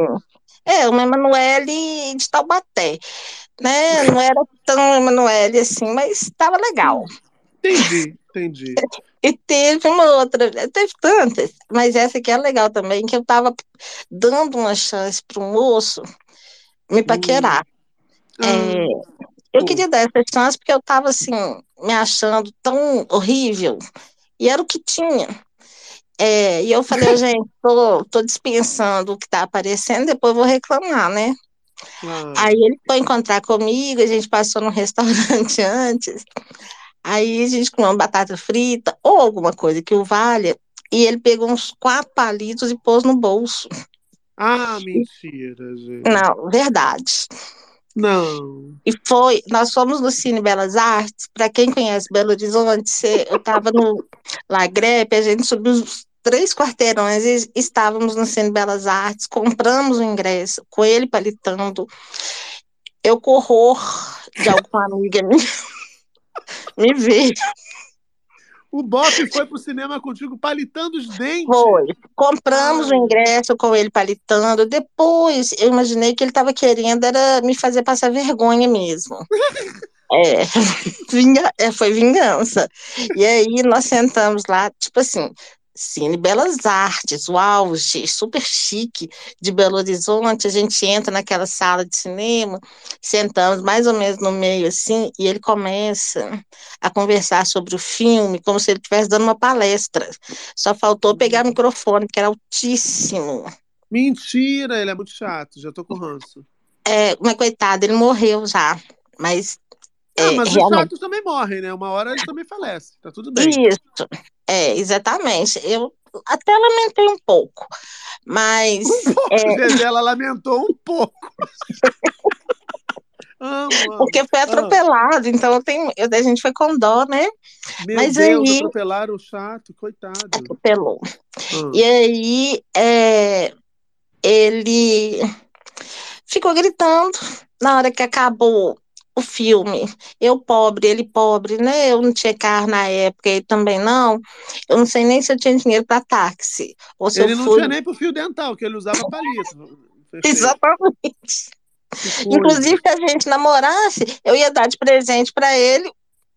É, uma Emanuele de Taubaté. Né? Não era tão Emanuele assim, mas estava legal. Entendi, entendi. E teve uma outra, teve tantas, mas essa aqui é legal também, que eu estava dando uma chance para um moço me paquerar. É, eu queria dar essa chance porque eu estava assim, me achando tão horrível, e era o que tinha. É, e eu falei, gente, tô, tô dispensando o que está aparecendo, depois vou reclamar, né? Aí ele foi encontrar comigo, a gente passou num [laughs] restaurante antes, aí a gente comeu uma batata frita ou alguma coisa que o valha, e ele pegou uns quatro palitos e pôs no bolso. Ah, mentira, gente. Não, verdade. Não. E foi, nós fomos no Cine Belas Artes, para quem conhece Belo Horizonte, eu estava no Lagrepe, a gente subiu os três quarteirões e estávamos no Cine Belas Artes, compramos o ingresso, com ele palitando. Eu com horror de alguma amiga minha me [laughs] ver. O Bop foi pro cinema contigo palitando os dentes. Foi. Compramos o ingresso com ele palitando. Depois eu imaginei que ele estava querendo era me fazer passar vergonha mesmo. [laughs] É, [laughs] vinga, é, foi vingança. E aí nós sentamos lá, tipo assim, Cine Belas Artes, o auge, super chique de Belo Horizonte. A gente entra naquela sala de cinema, sentamos mais ou menos no meio assim, e ele começa a conversar sobre o filme, como se ele estivesse dando uma palestra. Só faltou pegar o microfone, que era altíssimo. Mentira, ele é muito chato, já tô com ranço. É, mas coitado, ele morreu já. Mas. Ah, é, mas os realmente- chatos também morrem, né? Uma hora eles também falecem, tá tudo bem. Isso, é, exatamente. Eu até lamentei um pouco, mas. [laughs] é, Zezé, ela lamentou um pouco. [laughs] amo, amo. porque foi Ah, atropelado, então eu tenho, eu- a gente foi com dó, né? meu Mas Deus, aí- atropelaram o chato, coitado. Atropelou. Ah. E aí, é, ele ficou gritando na hora que acabou o filme. Eu pobre, ele pobre, né? Eu não tinha carro na época, ele também não. Eu não sei nem se eu tinha dinheiro para táxi. Ou se Ele eu não fui. tinha nem pro fio dental, que ele usava palito. [laughs] Exatamente. Inclusive, se a gente namorasse, eu ia dar de presente para ele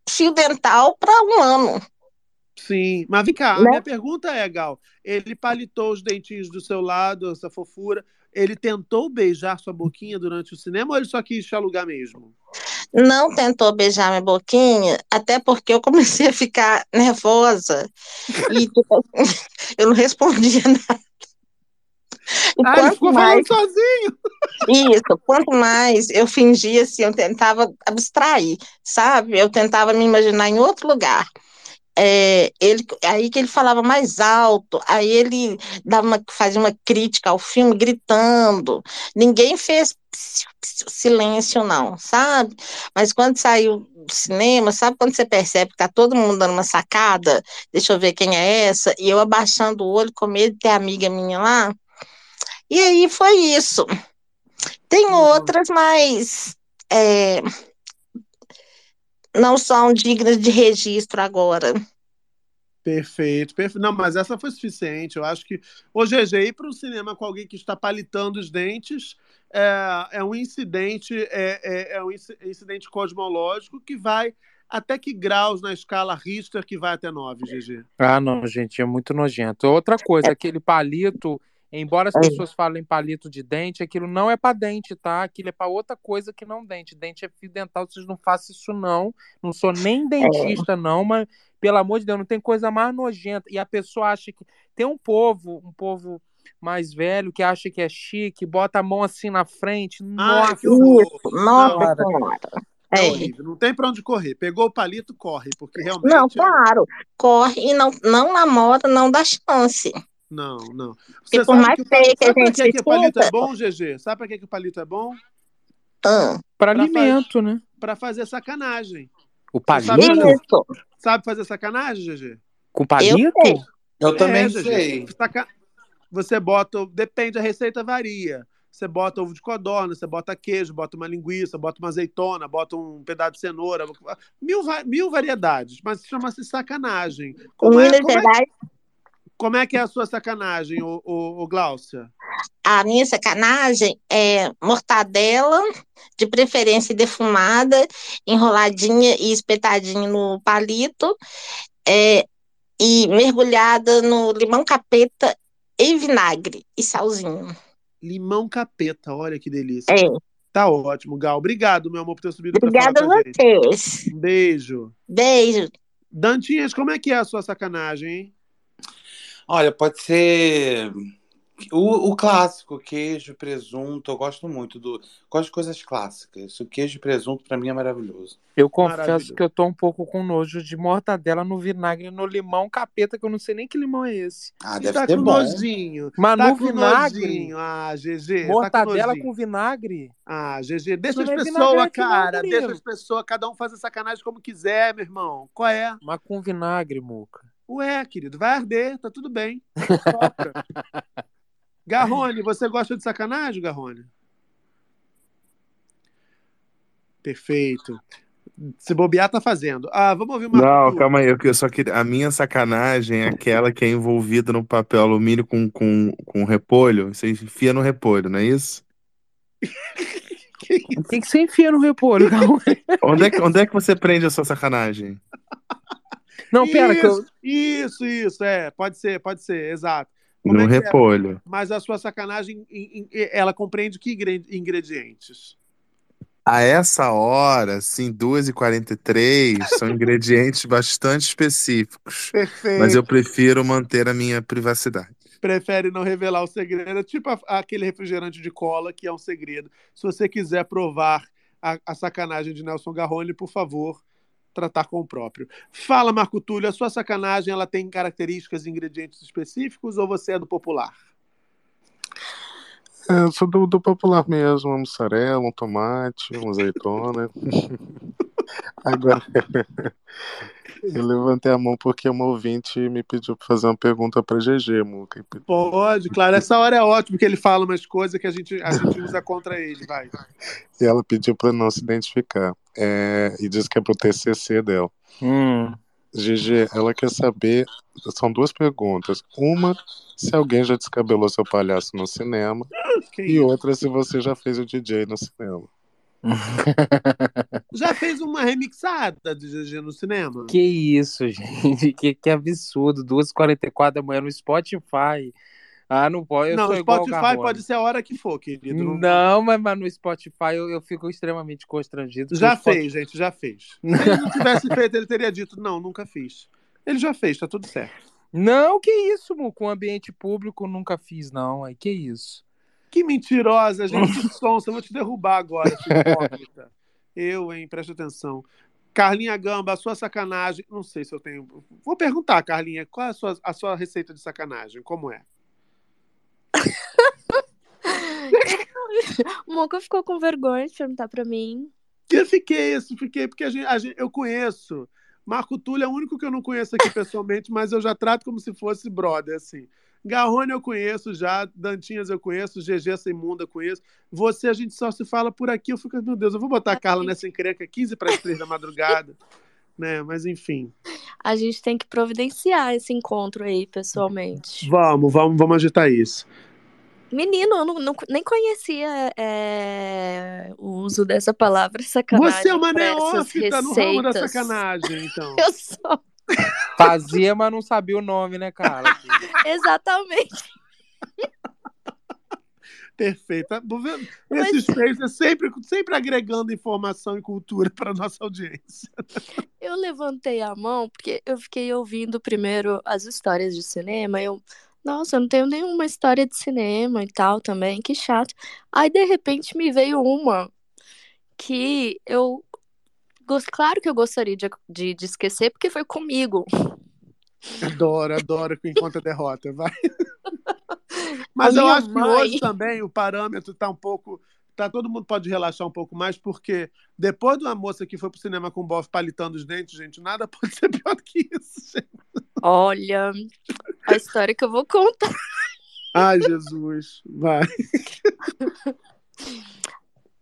fio dental para um ano. Sim, mas vem cá, a Né? minha pergunta é, Gal, ele palitou os dentinhos do seu lado, essa fofura, ele tentou beijar sua boquinha durante o cinema ou ele só quis te alugar mesmo? Não tentou beijar minha boquinha, até porque eu comecei a ficar [laughs] nervosa e tipo, [laughs] eu não respondia [laughs] nada. E Ah, ele ficou mais, falando sozinho. isso, quanto mais eu fingia assim, eu tentava abstrair, sabe? Eu tentava me imaginar em outro lugar. É, ele, aí que ele falava mais alto, aí ele dava uma, fazia uma crítica ao filme gritando. Ninguém fez silêncio, não, sabe? Mas quando saiu do cinema, sabe quando você percebe que tá todo mundo dando uma sacada? Deixa eu ver quem é essa, e eu abaixando o olho com medo de ter amiga minha lá. E aí foi isso. Tem outras, mas é, não são dignas de registro agora. Perfeito, perfeito. Não, mas essa foi suficiente. Eu acho que o GG ir para o cinema com alguém que está palitando os dentes é, é um incidente, é, é, é um inci- incidente cosmológico que vai até que graus na escala Richter que vai até 9, GG? Ah, não, gente, é muito nojento. Outra coisa, aquele palito, embora as É. pessoas falem palito de dente, aquilo não é pra dente, tá? Aquilo é pra outra coisa que não dente. Dente é fio dental, vocês não façam isso não. Não sou nem dentista não, mas pelo amor de Deus, não tem coisa mais nojenta. E a pessoa acha que tem um povo, um povo mais velho que acha que é chique, bota a mão assim na frente. Nossa, que horror. Isso, nossa senhora. É É. horrível. Não tem para onde correr. Pegou o palito, corre, porque realmente. Não, é- claro, corre e não, não namora, não dá chance. Não, não. Você por sabe mais que palito, feio que a sabe pra gente que, que o palito é bom, GG? Sabe para que, que o palito é bom? Ah, Para Pra alimento, né? Para fazer sacanagem. O Você sabe palito? fazer, sabe fazer sacanagem, GG? Com palito? sei. Eu também É, sei. Saca- Você bota, depende, a receita varia. Você bota ovo de codorna, você bota queijo, bota uma linguiça, bota uma azeitona, bota um pedaço de cenoura, mil, mil variedades, mas chama-se sacanagem. Em Como é, como, é, como é que é a sua sacanagem, ô, ô, ô Gláucia? a minha sacanagem é mortadela, de preferência defumada, enroladinha e espetadinha no palito, é, e mergulhada no limão capeta e vinagre e salzinho. Limão capeta, olha que delícia. É. Tá ótimo, Gal. Obrigado, meu amor, por ter subido Obrigada falar com a vocês. Um beijo. Beijo. Dantinhas, como é que é a sua sacanagem, hein? Olha, pode ser o, o clássico, queijo, presunto. Eu gosto muito do. Gosto de coisas clássicas. O queijo e presunto, pra mim, é maravilhoso. Eu confesso Maravilhoso. que eu tô um pouco com nojo de mortadela no vinagre no limão capeta, que eu não sei nem que limão é esse. Ah, deve tá ser com bom. nojinho. Mas tá no com vinagre? nojinho. Ah, GG. tá Mortadela com nojinho. com vinagre? Ah, GG, deixa Isso as não é pessoas, não, cara. Deixa as pessoas, cada um fazer sacanagem como quiser, meu irmão. Qual é? Mas com vinagre, Muca. Ué, querido, vai arder, tá tudo bem. [laughs] Sopra. Garrone, você gosta de sacanagem, Garrone? Perfeito. Se bobear, tá fazendo. Ah, vamos ouvir uma. Não, calma aí, eu só queria. A minha sacanagem é aquela que é envolvida no papel alumínio com, com, com repolho. Você enfia no repolho, não é isso? O [laughs] que, que você enfia no repolho? [laughs] Onde é, que, onde é que você prende a sua sacanagem? Não, pera, que eu. Isso, isso, é. Pode ser, pode ser, exato. Como No é é? repolho. Mas a sua sacanagem, em- em- ela compreende que ingre- ingredientes? A essa hora, assim, 2h43, são [laughs] ingredientes bastante específicos. Perfeito. Mas eu prefiro manter a minha privacidade. Prefere não revelar o segredo. É tipo a- aquele refrigerante de cola que é um segredo. Se você quiser provar a, a sacanagem de Nelson Garrone, por favor, tratar com o próprio. Fala, Marco Túlio, a sua sacanagem ela tem características e ingredientes específicos ou você é do popular? É, sou do, do popular mesmo, uma mussarela, um tomate, uma azeitona. [laughs] Agora, eu levantei a mão porque uma ouvinte me pediu para fazer uma pergunta para GG, Muca. Pode, claro. Essa hora é ótimo que ele fala umas coisas que a gente, a gente usa contra ele. Vai. E ela pediu para não se identificar. É, e disse que é pro TCC dela. Hum. GG, ela quer saber. São duas perguntas. Uma, se alguém já descabelou seu palhaço no cinema. e outra, se você já fez o DJ no cinema. [laughs] Já fez uma remixada de GG no cinema? Que isso, [laughs] gente? Que, que absurdo. 2h44 da manhã no Spotify. Ah, não pode. Eu não, Spotify pode ser a hora que for, querido. Não- Não, mas, mas no Spotify eu, eu fico extremamente constrangido. Já o Spotify- fez, gente, já fez. [laughs] Se ele não tivesse feito, ele teria dito: não, nunca fiz. Ele já fez, tá tudo certo. Não, que isso, Mu? Com ambiente público nunca fiz, não. Aí, que isso? Que mentirosa, gente de sonsa. Eu vou te derrubar agora, [laughs] hipócrita. Eu, hein? Presta atenção. Carlinha Gamba, a sua sacanagem. Não sei se eu tenho. Vou perguntar, Carlinha, qual é a sua, a sua receita de sacanagem? Como é? O [laughs] Moca ficou com vergonha de perguntar pra mim. Eu fiquei, isso, fiquei, porque a gente, a gente- eu conheço. Marco Túlio é o único que eu não conheço aqui pessoalmente, mas eu já trato como se fosse brother, assim. Garrone eu conheço já, Dantinhas eu conheço, GG essa imunda eu conheço. Você a gente só se fala por aqui, eu fico, meu Deus, eu vou botar a Carla nessa encrenca 15 para as 3 da madrugada, [laughs] né? Mas enfim. A gente tem que providenciar esse encontro aí, pessoalmente. Vamos, vamos, vamos agitar isso. Menino, eu não, não- nem conhecia é, o uso dessa palavra sacanagem Você é uma neófita no ramo da sacanagem, então. [laughs] Eu sou. Fazia, mas não sabia o nome, né, cara? [laughs] Exatamente. Perfeito. Vou ver- Esse space é sempre, sempre agregando informação e cultura para nossa audiência. Eu levantei a mão porque eu fiquei ouvindo primeiro as histórias de cinema. Eu, nossa, eu não tenho nenhuma história de cinema e tal também, que chato. Aí de repente me veio uma que eu. Claro que eu gostaria de, de, de esquecer, porque foi comigo. Adoro, adoro que encontra a derrota, vai. [laughs] Mas eu acho que mãe- hoje também o parâmetro tá um pouco. Tá, todo mundo pode relaxar um pouco mais, porque depois de uma moça que foi pro cinema com o bofe palitando os dentes, gente, nada [laughs] pode ser pior do que isso, gente. Olha, a história que eu vou contar. Ai, Jesus. Vai. [laughs]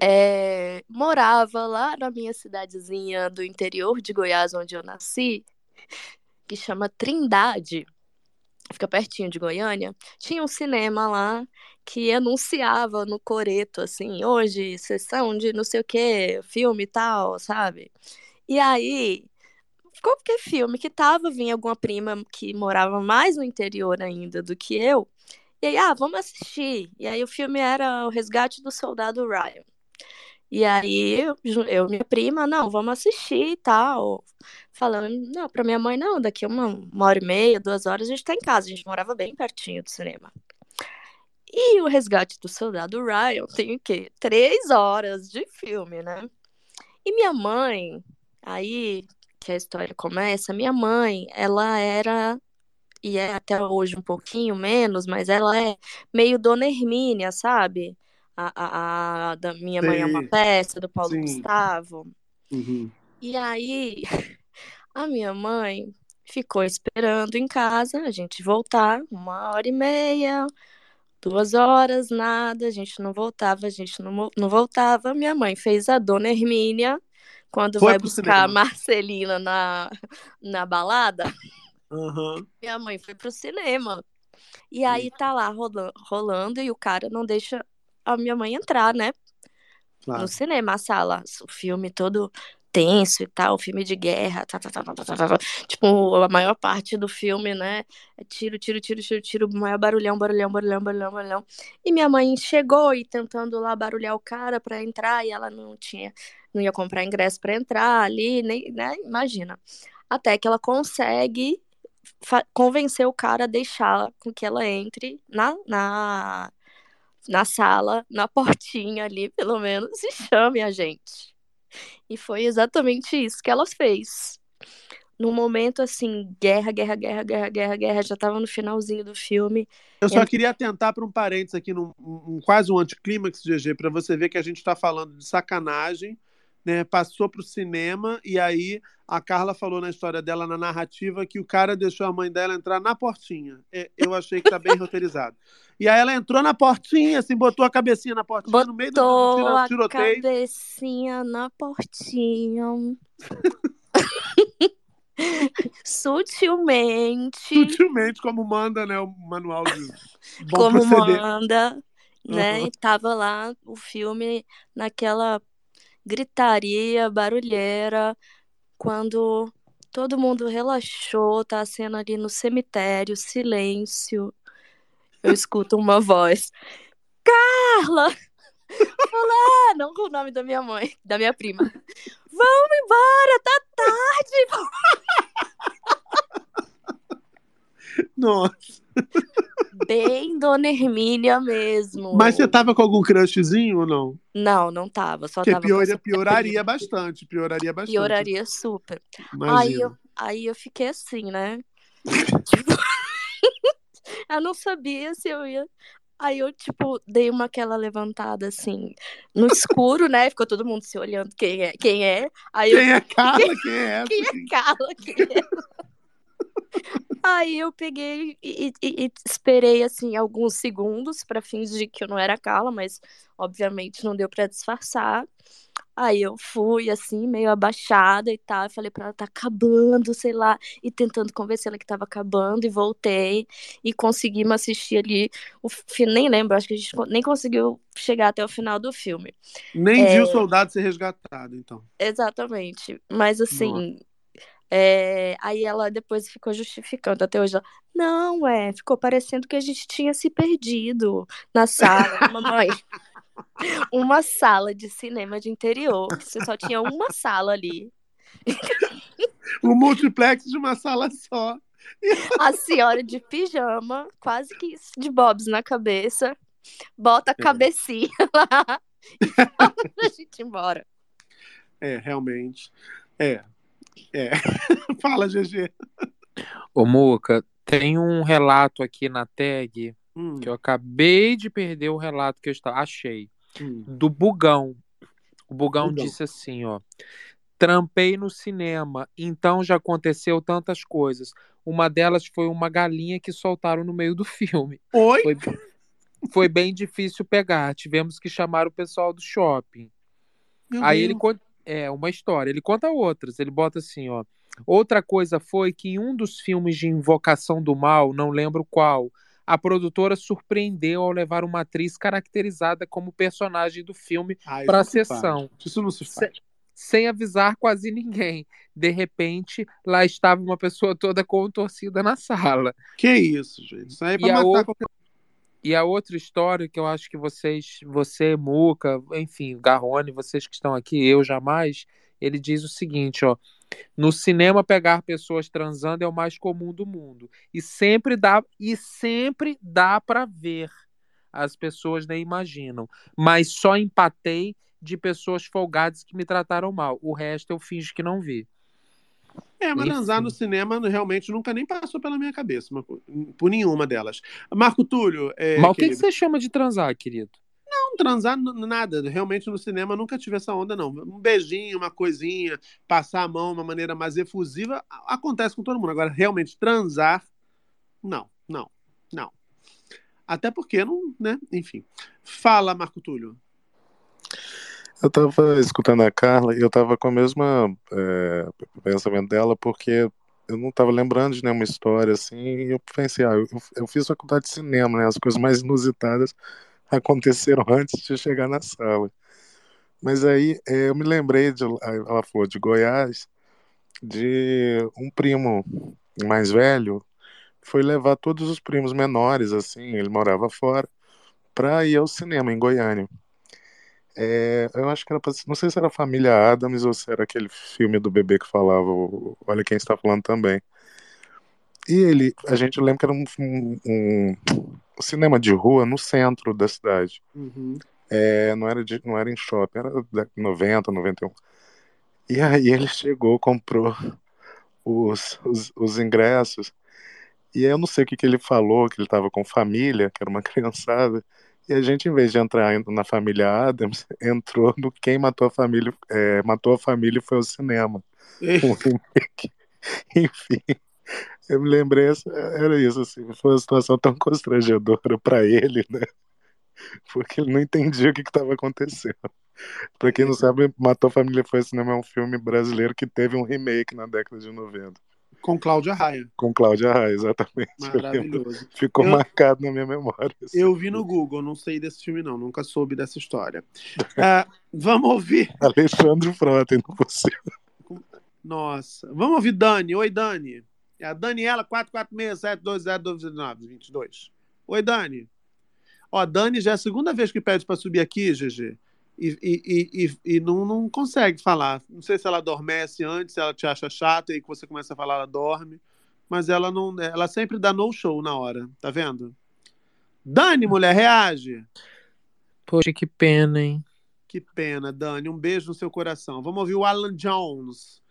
É, morava lá na minha cidadezinha do interior de Goiás, onde eu nasci, que chama Trindade, fica pertinho de Goiânia. Tinha um cinema lá que anunciava no coreto, assim, hoje, sessão de não sei o que, filme e tal, sabe? E aí, qualquer filme que tava, vinha alguma prima que morava mais no interior ainda do que eu, e aí, ah, vamos assistir. E aí o filme era O Resgate do Soldado Ryan. E aí eu, eu minha prima, não, vamos assistir e tal. Falando, não, pra minha mãe, não, daqui uma, uma hora e meia, duas horas a gente tá em casa. A gente morava bem pertinho do cinema. E o Resgate do Soldado Ryan tem o quê? Três horas de filme, né? E minha mãe, aí que a história começa, minha mãe, ela era, e é até hoje um pouquinho menos, mas ela é meio Dona Hermínia, sabe? A, a, a da Minha Mãe é uma peça, do Paulo Sim. Gustavo. Uhum. E aí, [laughs] a minha mãe ficou esperando em casa a gente voltar uma hora e meia, duas horas, nada, a gente não voltava, a gente não, não voltava. Minha mãe fez a dona Hermínia quando Foi vai buscar a cinema. Marcelina na, na balada. Aham. Minha mãe foi pro cinema. E aí tá lá rola- rolando e o cara não deixa a minha mãe entrar, né? Claro. No cinema, a sala, o filme todo tenso e tal, filme de guerra, tá, tá, tá, tá, tá, tá, tá. tipo, a maior parte do filme, né, é tiro, tiro, tiro, tiro, tiro, maior barulhão, barulhão, barulhão, barulhão, barulhão. E minha mãe chegou e tentando lá barulhar o cara pra entrar e ela não tinha, não ia comprar ingresso pra entrar ali, nem, né, imagina. Até que ela consegue convencer o cara a deixar com que ela entre na, na, na sala, na portinha ali, pelo menos, [laughs] e chame a gente. E foi exatamente isso que ela fez. No momento, assim, guerra, guerra, guerra, guerra, guerra, guerra, já tava no finalzinho do filme. Eu só queria atentar para um parênteses aqui, num, um- quase um anticlímax, GG, para você ver que a gente está falando de sacanagem, né? Passou para o cinema e aí a Carla falou na história dela, na narrativa, que o cara deixou a mãe dela entrar na portinha. É, Eu achei que tá bem [laughs] roteirizado. E aí ela entrou na portinha, assim, botou a cabecinha na portinha no meio do, Botou tira- a tiroteio. cabecinha na portinha. [laughs] Sutilmente. Sutilmente, como manda, né, o manual de bom como proceder. manda, né? Uhum. E tava lá o filme naquela gritaria, barulheira, quando todo mundo relaxou, tá a cena ali no cemitério, silêncio. Eu escuto uma voz. Carla! [laughs] Fulano, com o nome da minha mãe, da minha prima. Vamos embora, tá tarde. [laughs] Nossa. Bem Dona Hermínia mesmo. Mas você tava com algum crushzinho ou não? Não, não tava. Só Porque tava pior, pioraria bastante, pioraria bastante. Pioraria super. Aí eu, aí eu fiquei assim, né? Tipo, [laughs] eu não sabia se eu ia. Aí eu, tipo, dei uma aquela levantada assim, no escuro, né? Ficou todo mundo se olhando quem é, quem é. Aí eu- Quem é Carla? Quem é [laughs] essa? Quem é Carla? Quem é? Aí eu peguei e, e- e esperei assim alguns segundos pra fingir que eu não era Carla, mas obviamente não deu pra disfarçar. Aí eu fui assim, meio abaixada e tal, e falei pra ela tá acabando, sei lá, e tentando convencer ela que tava acabando e voltei e conseguimos assistir ali o fi- nem lembro, acho que a gente nem conseguiu chegar até o final do filme. Nem É, viu o soldado ser resgatado, então. Exatamente. Mas assim, é, aí ela depois ficou justificando até hoje. Ela, não, é, ficou parecendo que a gente tinha se perdido na sala, mamãe. [laughs] Uma sala de cinema de interior, que você só tinha uma sala ali. O multiplex de uma sala só. A senhora de pijama, quase que de bobs na cabeça, bota a É. cabecinha lá [laughs] e fala pra gente ir embora. É, realmente. É. É. [laughs] Fala, GG. Ô, Muca, tem um relato aqui na tag Hum. que eu acabei de perder o relato que eu estava. Achei. Hum. Do Bugão. O Bugão, Bugão. disse assim, ó. Trampei no cinema, então já aconteceu tantas coisas. Uma delas foi uma galinha que soltaram no meio do filme. Oi? Foi, foi bem difícil pegar. Tivemos que chamar o pessoal do shopping. Meu Aí Deus. ele. É, uma história. Ele conta outras. Ele bota assim, ó. Outra coisa foi que em um dos filmes de Invocação do Mal, não lembro qual, a produtora surpreendeu ao levar uma atriz caracterizada como personagem do filme Ah, para a se sessão. Isso não se faz. Sem avisar quase ninguém. De repente, lá estava uma pessoa toda contorcida na sala. Que isso, gente. Isso aí é pra E a, matar outra, qualquer... e a outra história que eu acho que vocês, você, Muca, enfim, Garrone, vocês que estão aqui, eu jamais, ele diz o seguinte, ó. No cinema, pegar pessoas transando é o mais comum do mundo. E sempre dá, e sempre dá para ver. As pessoas nem imaginam. Mas só empatei de pessoas folgadas que me trataram mal. O resto eu finjo que não vi. É, mas no cinema realmente nunca nem passou pela minha cabeça, por nenhuma delas. Marco Túlio, é, Mas o que, que você chama de transar, querido? não transar nada. Realmente no cinema nunca tive essa onda, não. Um beijinho, uma coisinha, passar a mão de uma maneira mais efusiva, acontece com todo mundo. Agora, realmente transar, não, não, não. Até porque não, né? Enfim. Fala, Marco Túlio. Eu tava escutando a Carla e eu tava com o mesmo é, pensamento dela, porque eu não tava lembrando de nenhuma história assim, e eu pensei, ah, eu, eu fiz faculdade de cinema, né? As coisas mais inusitadas aconteceram [laughs] antes de chegar na sala. Mas aí é, eu me lembrei de, ela falou de Goiás, de um primo mais velho foi levar todos os primos menores, assim, ele morava fora, pra ir ao cinema em Goiânia. É, eu acho que era pra, não sei se era Família Adams ou se era aquele filme do bebê que falava o- Olha quem está falando também. E ele, a gente lembra que era um, um- um cinema de rua no centro da cidade. Uhum. É, não era de, não era em shopping, era da 90, 91. E aí ele chegou, comprou os, os, os ingressos. E eu não sei o que, que ele falou, que ele estava com família, que era uma [laughs] criançada. E a gente, em vez de entrar na família Adams, [laughs] entrou no Quem Matou a Família, é, Matou a Família foi ao cinema. Remake. [laughs] Enfim, eu me lembrei, era isso, assim, foi uma situação tão constrangedora para ele, né? Porque ele não entendia o que estava acontecendo. Para quem não sabe, Matou a Família foi ao cinema é um filme brasileiro que teve um remake na década de 90. Com Cláudia Raia. Com Cláudia Raia, exatamente. Maravilhoso. Ficou Eu- marcado na minha memória. assim. Eu vi no Google, não sei desse filme, não. Nunca soube dessa história. Ah, vamos ouvir. Alexandre Frota, não você. Nossa. Vamos ouvir Dani. Oi, Dani. É a Daniela 446-720-22. Oi, Dani. Ó, Dani já é a segunda vez que pede para subir aqui, GG. E, e, e, e- não, não consegue falar. Não sei se ela adormece antes, se ela te acha chata e aí que você começa a falar, ela dorme. Mas ela não. Ela sempre dá no show na hora, tá vendo? Dani, mulher, reage. Poxa, que pena, hein? Que pena, Dani. Um beijo no seu coração. Vamos ouvir o Alan Jones.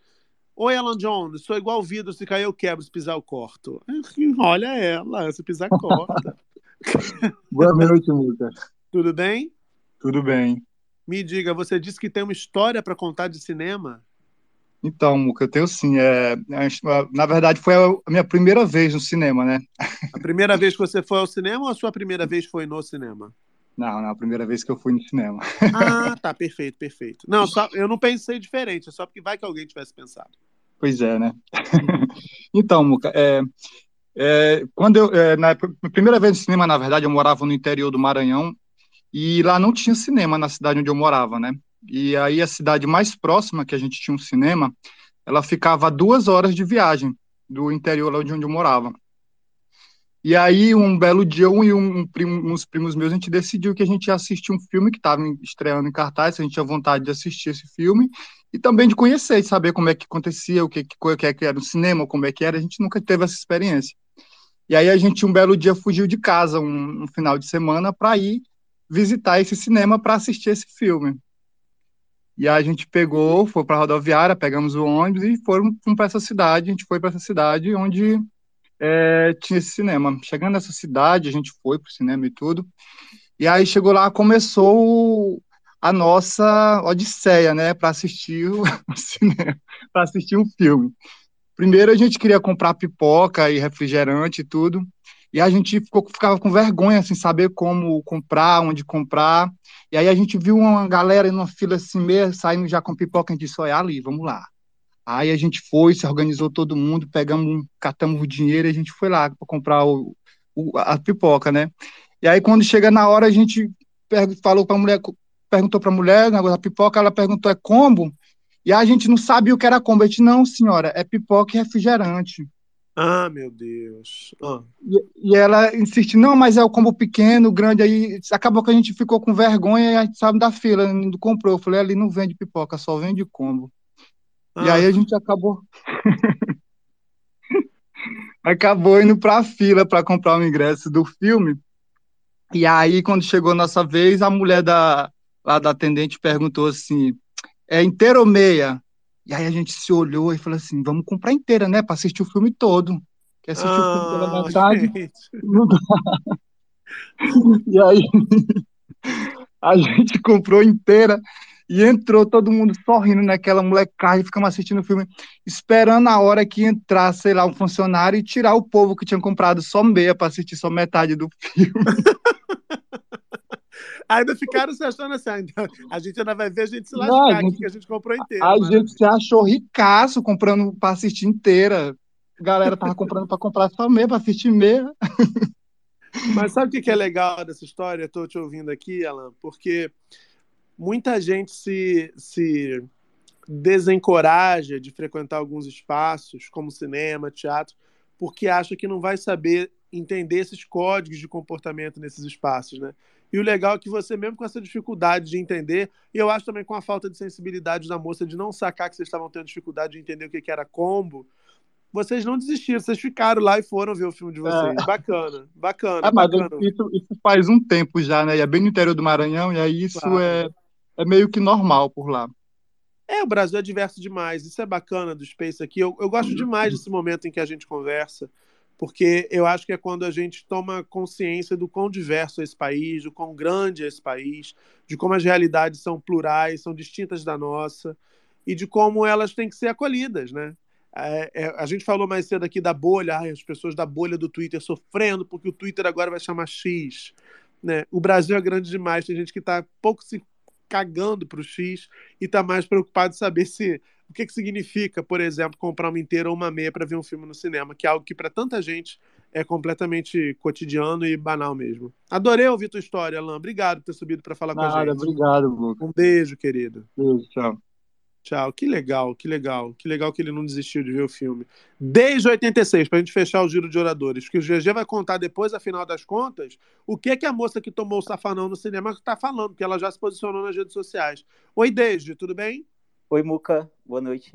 Oi, Alan Jones. Sou igual vidro. Se cair, eu quebro. Se pisar, eu corto. [laughs] Olha ela. Se pisar, corta. [laughs] Boa noite, Lucas. Tudo bem? Tudo bem. Me diga, você disse que tem uma história para contar de cinema? Então, Muca, eu tenho sim. É, na verdade, foi a minha primeira vez no cinema, né? A primeira vez que você foi ao cinema ou a sua primeira vez foi no cinema? Não, não, a primeira vez que eu fui no cinema. Ah, tá. Perfeito, perfeito. Não, só, eu não pensei diferente. É só porque vai que alguém tivesse pensado. Pois é, né? Então, Muca, é, é, quando eu, é, na pr- primeira vez no cinema, na verdade, eu morava no interior do Maranhão e lá não tinha cinema na cidade onde eu morava, né? E aí a cidade mais próxima que a gente tinha um cinema, ela ficava a duas horas de viagem do interior lá de onde eu morava. E aí, um belo dia, eu e um primo, uns primos meus, a gente decidiu que a gente ia assistir um filme que estava estreando em cartaz, a gente tinha vontade de assistir esse filme e também de conhecer, de saber como é que acontecia, o que, que é que era o cinema, como é que era, a gente nunca teve essa experiência. E aí a gente, um belo dia, fugiu de casa, um, um final de semana, para ir visitar esse cinema para assistir esse filme. E a gente pegou, foi para a rodoviária, pegamos o ônibus e foram, para essa cidade. A gente foi para essa cidade onde é, tinha esse cinema. Chegando nessa cidade, a gente foi para o cinema e tudo. E aí chegou lá, começou o- a nossa odisseia, né, para assistir o, [laughs] o cinema, para assistir um filme. Primeiro a gente queria comprar pipoca e refrigerante e tudo. E a gente ficou, ficava com vergonha, sem saber como comprar, onde comprar. E aí a gente viu uma galera numa fila assim, meio, saindo já com pipoca, a gente disse, olha ali, vamos lá. Aí a gente foi, se organizou todo mundo, pegamos, catamos o dinheiro e a gente foi lá para comprar o, o- a pipoca, né? E aí quando chega na hora, a gente falou para a mulher, perguntou para a mulher, negócio da pipoca, ela perguntou, é combo? E a gente não sabia o que era combo. A gente, não, senhora, é pipoca e refrigerante. Ah, meu Deus. Ah. E, e ela insiste, não, mas é o combo pequeno, grande, aí acabou que a gente ficou com vergonha e a gente saiu da fila, não comprou. Eu falei, ali não vende pipoca, só vende combo. E Ah. aí a gente acabou [laughs] acabou indo para a fila para comprar o ingresso do filme. E aí, quando chegou a nossa vez, a mulher da, lá da atendente perguntou assim: é inteira ou meia? E aí a gente se olhou e falou assim: vamos comprar inteira, né? Para assistir o filme todo. Quer assistir o filme pela Ah, metade? gente. Não dá. [laughs] E aí, A gente comprou inteira e entrou todo mundo sorrindo naquela molecagem, ficamos assistindo o filme, esperando a hora que entrar, sei lá, um funcionário e tirar o povo que tinha comprado só meia para assistir só metade do filme. [laughs] Ainda ficaram se achando assim, ah, então, a gente ainda vai ver a gente se lascar aqui, que a gente comprou inteiro. A maravilha. gente se achou ricaço comprando para assistir inteira. A galera tava comprando para comprar só meia, para assistir meia. Mas sabe o que que é [laughs] legal dessa história? Estou te ouvindo aqui, Alan, porque muita gente se, se desencoraja de frequentar alguns espaços, como cinema, teatro, porque acha que não vai saber entender esses códigos de comportamento nesses espaços, né? E o legal é que você, mesmo com essa dificuldade de entender, e eu acho também com a falta de sensibilidade da moça de não sacar que vocês estavam tendo dificuldade de entender o que que era combo, vocês não desistiram, vocês ficaram lá e foram ver o filme de vocês. É. Bacana, bacana, Ah, mas bacana. isso, isso faz um tempo já, né? E é bem no interior do Maranhão, e aí isso Claro. é, é meio que normal por lá. É, o Brasil é diverso demais. Isso é bacana do Space aqui. Eu, eu gosto demais desse momento em que a gente conversa, porque eu acho que é quando a gente toma consciência do quão diverso é esse país, do quão grande é esse país, de como as realidades são plurais, são distintas da nossa, e de como elas têm que ser acolhidas, né? É, é, a gente falou mais cedo aqui da bolha, as pessoas da bolha do Twitter sofrendo porque o Twitter agora vai chamar X. Né? O Brasil é grande demais, tem gente que está pouco se cagando para o X e está mais preocupado em saber se o que, que significa, por exemplo, comprar uma inteira ou uma meia para ver um filme no cinema, que é algo que para tanta gente é completamente cotidiano e banal mesmo. Adorei ouvir tua história, Alan. Obrigado por ter subido para falar com a Nada, gente. obrigado, Lucas. Um beijo, querido. Beijo, tchau. Tchau. Que legal, que legal. Que legal que ele não desistiu de ver o filme. Desde 86, pra gente fechar o giro de oradores, que o GG vai contar depois, afinal das contas, o que que a moça que tomou o safanão no cinema tá falando, porque ela já se posicionou nas redes sociais. Oi, Desde, tudo bem? Oi, Muca. Boa noite.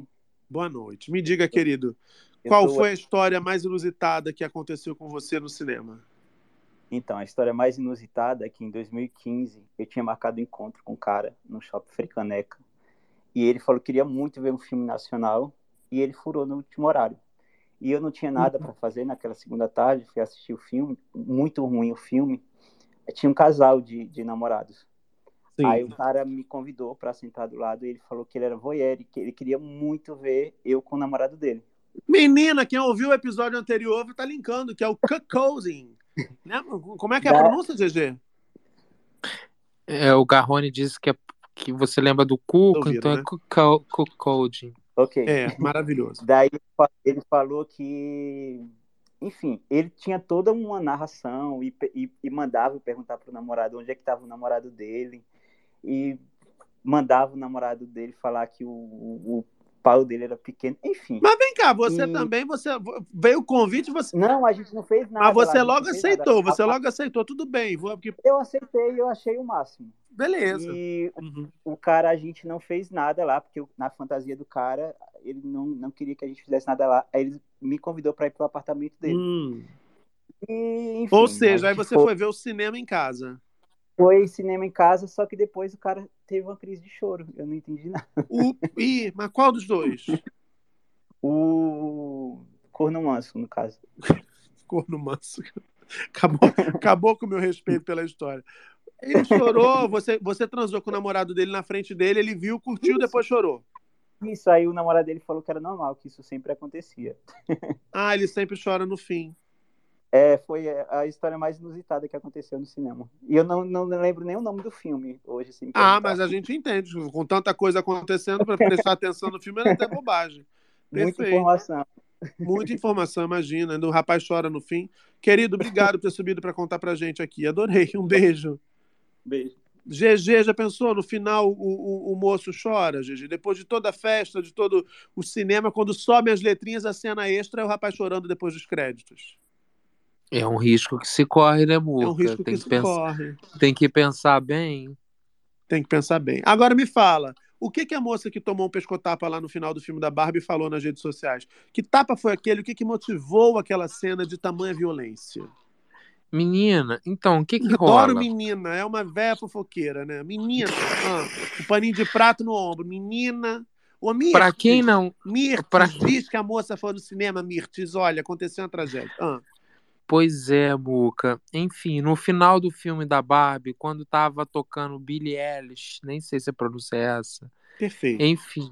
Boa noite. Me diga, querido, Eu qual tô- foi a história mais inusitada que aconteceu com você no cinema? Então, a história mais inusitada é que em 2015 eu tinha marcado um encontro com um cara no Shopping Fricaneca. E ele falou que queria muito ver um filme nacional e ele furou no último horário. E eu não tinha nada para fazer naquela segunda tarde, fui assistir o filme, muito ruim o filme. Tinha um casal de, de namorados. Sim. Aí o cara me convidou para sentar do lado e ele falou que ele era voyeur e que ele queria muito ver eu com o namorado dele. Menina, quem ouviu o episódio anterior tá linkando, que é o cuckolding. [laughs] né? Como é que é a Da- pronúncia, GG? É, o Garrone disse que, é, que você lembra do Cuco, então né? é Cuckolding. Ok. É, maravilhoso. [laughs] Daí ele fa- ele falou que, enfim, ele tinha toda uma narração e, e, e mandava eu perguntar pro namorado onde é que estava o namorado dele e mandava o namorado dele falar que o, o, o pau dele era pequeno, enfim. Mas vem cá, você E- também, você veio o convite, você. Não, a gente não fez nada. Mas lá, você gente logo aceitou, nada. você logo aceitou, tudo bem, vou porque Eu aceitei, eu achei o máximo. beleza. E o cara, a gente não fez nada lá, porque na fantasia do cara, ele não, não queria que a gente fizesse nada lá. Aí ele me convidou para ir pro apartamento dele. Hum. E, enfim, Ou seja, aí você foi ver o cinema em casa. Foi cinema em casa, só que depois o cara teve uma crise de choro. Eu não entendi nada. O... Ih, mas qual dos dois? O Corno Manso, no caso. [laughs] Corno manso. Acabou, acabou com o meu respeito pela história. Ele chorou, você, você transou com o namorado dele na frente dele, ele viu, curtiu, depois chorou. Isso aí o namorado dele falou que era normal, que isso sempre acontecia. Ah, ele sempre chora no fim. É, foi a história mais inusitada que aconteceu no cinema. E eu não, não lembro nem o nome do filme hoje, assim. Ah, mas a gente entende. Com tanta coisa acontecendo, para prestar atenção no filme era até bobagem. Muita Perfeito. informação. Muita informação, imagina. O rapaz chora no fim. Querido, obrigado por ter subido para contar pra gente aqui. Adorei. Um beijo. Beijo. GG, já pensou? No final o, o, o moço chora, GG. Depois de toda a festa, de todo o cinema, quando sobe as letrinhas, a cena extra é o rapaz chorando depois dos créditos. É um risco que se corre, né, Muca? É um risco tem que se pensar, corre. Tem que pensar bem. Tem que pensar bem. Agora me fala, o que, que a moça que tomou um pescotapa lá no final do filme da Barbie falou nas redes sociais? Que tapa foi aquele? O que, que motivou aquela cena de tamanha violência? Menina, então, o que que Adoro rola? menina, é uma véia fofoqueira, né? Menina, ah, o paninho de prato no ombro. Menina. Ô, Mirtes, Pra quem não- Mirtes, pra- diz que a moça foi no cinema, Mirtes. Olha, aconteceu uma tragédia. Ah, Pois é, Muca. Enfim, no final do filme da Barbie, quando tava tocando Billie Eilish, nem sei se a pronúncia é essa. Perfeito. Enfim,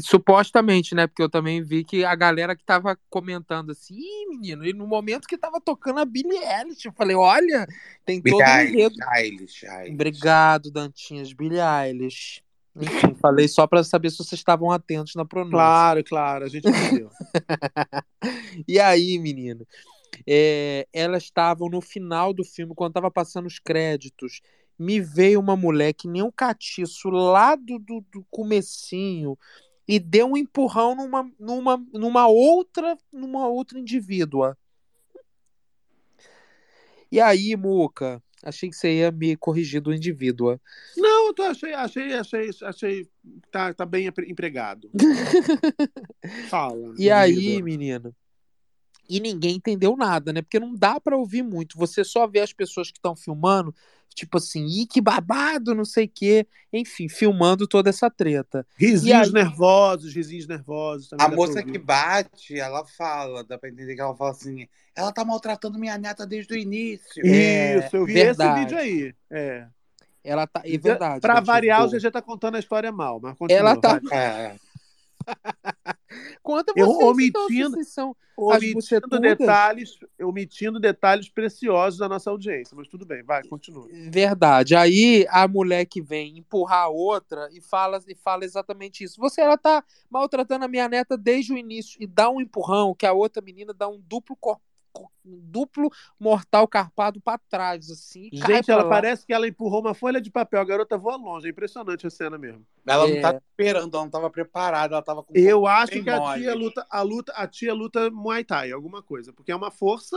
supostamente, né? Porque eu também vi que a galera que tava comentando assim, Ih, menino, e no momento que tava tocando a Billie Eilish, eu falei, olha, tem todo um Billie enredo. Eilish, Eilish. Obrigado, Dantinhas, Billie Eilish. Enfim, falei só para saber se vocês estavam atentos na pronúncia. Claro, claro, a gente entendeu. [laughs] E aí, menino, é, elas estavam no final do filme, quando tava passando os créditos, me veio uma mulher que nem um catiço lá do, do, do comecinho e deu um empurrão numa, numa, numa outra numa outra indivídua. E aí, Muca, achei que você ia me corrigir do indivíduo. Não, eu tô, achei, achei, achei, achei. Tá, tá bem empre- empregado. [laughs] Fala. E aí, indivíduo. menino? E ninguém entendeu nada, né? Porque não dá pra ouvir muito. Você só vê as pessoas que estão filmando, tipo assim, ih, que babado, não sei o quê. Enfim, filmando toda essa treta. Risinhos aí, nervosos, risinhos nervosos. Também A moça que bate, ela fala, dá pra entender que ela fala assim, ela tá maltratando minha neta desde o início. É, Isso, eu vi verdade. esse vídeo aí. É. ela tá. É verdade. Pra variar, o. GG tá contando a história mal, mas continua. Ela tá. vai. É. [laughs] Conta Eu vocês, então, se omitindo, as omitindo detalhes, omitindo detalhes preciosos da nossa audiência, mas tudo bem, vai, continua. Verdade. Aí a mulher que vem empurrar a outra e fala, e fala exatamente isso. Você ela tá maltratando a minha neta desde o início e dá um empurrão que a outra menina dá um duplo cor- co- um duplo mortal carpado pra trás assim. Gente, ela lá. parece que ela empurrou uma folha de papel, a garota voa longe, é impressionante a cena mesmo. Ela não É. tava esperando, ela não tava preparada, ela tava com o Eu acho que a tia luta, a luta, a tia luta Muay Thai, alguma coisa, porque é uma força,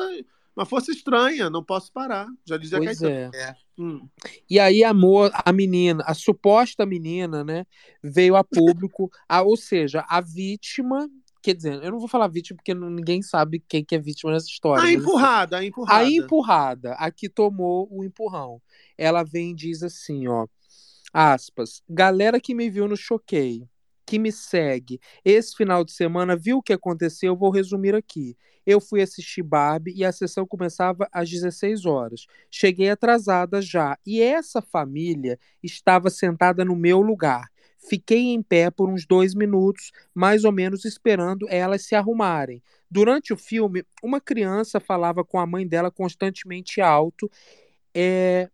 uma força estranha, não posso parar. Já dizia Pois Caetano. é. Hum. E aí a, mo- a menina, a suposta menina, né, veio a público, a, ou seja, a vítima, quer dizer, eu não vou falar vítima porque ninguém sabe quem que é vítima nessa história. A assim, empurrada, a empurrada. A empurrada, a que tomou o empurrão. Ela vem e diz assim, ó, aspas, galera que me viu no Choquei, que me segue, esse final de semana viu o que aconteceu, eu vou resumir aqui. Eu fui assistir Barbie e a sessão começava às 16 horas. Cheguei atrasada já e essa família estava sentada no meu lugar. Fiquei em pé por uns dois minutos, mais ou menos esperando elas se arrumarem. Durante o filme, uma criança falava com a mãe dela constantemente alto, é,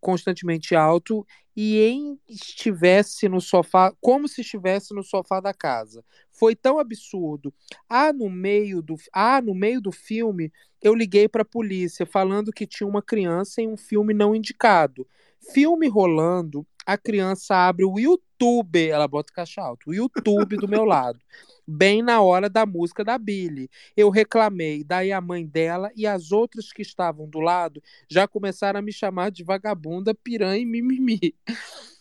constantemente alto e em estivesse no sofá, como se estivesse no sofá da casa. Foi tão absurdo. Ah, no meio do, ah, no meio do filme, eu liguei para a polícia falando que tinha uma criança em um filme não indicado. Filme rolando, a criança abre o YouTube, ela bota caixa alto, o YouTube do meu lado, bem na hora da música da Billy. Eu reclamei, daí a mãe dela e as outras que estavam do lado já começaram a me chamar de vagabunda, piranha e mimimi.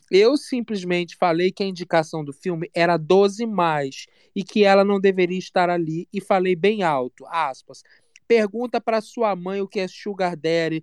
Eu simplesmente falei que a indicação do filme era 12 mais e que ela não deveria estar ali e falei bem alto, aspas. Pergunta para sua mãe o que é sugar daddy,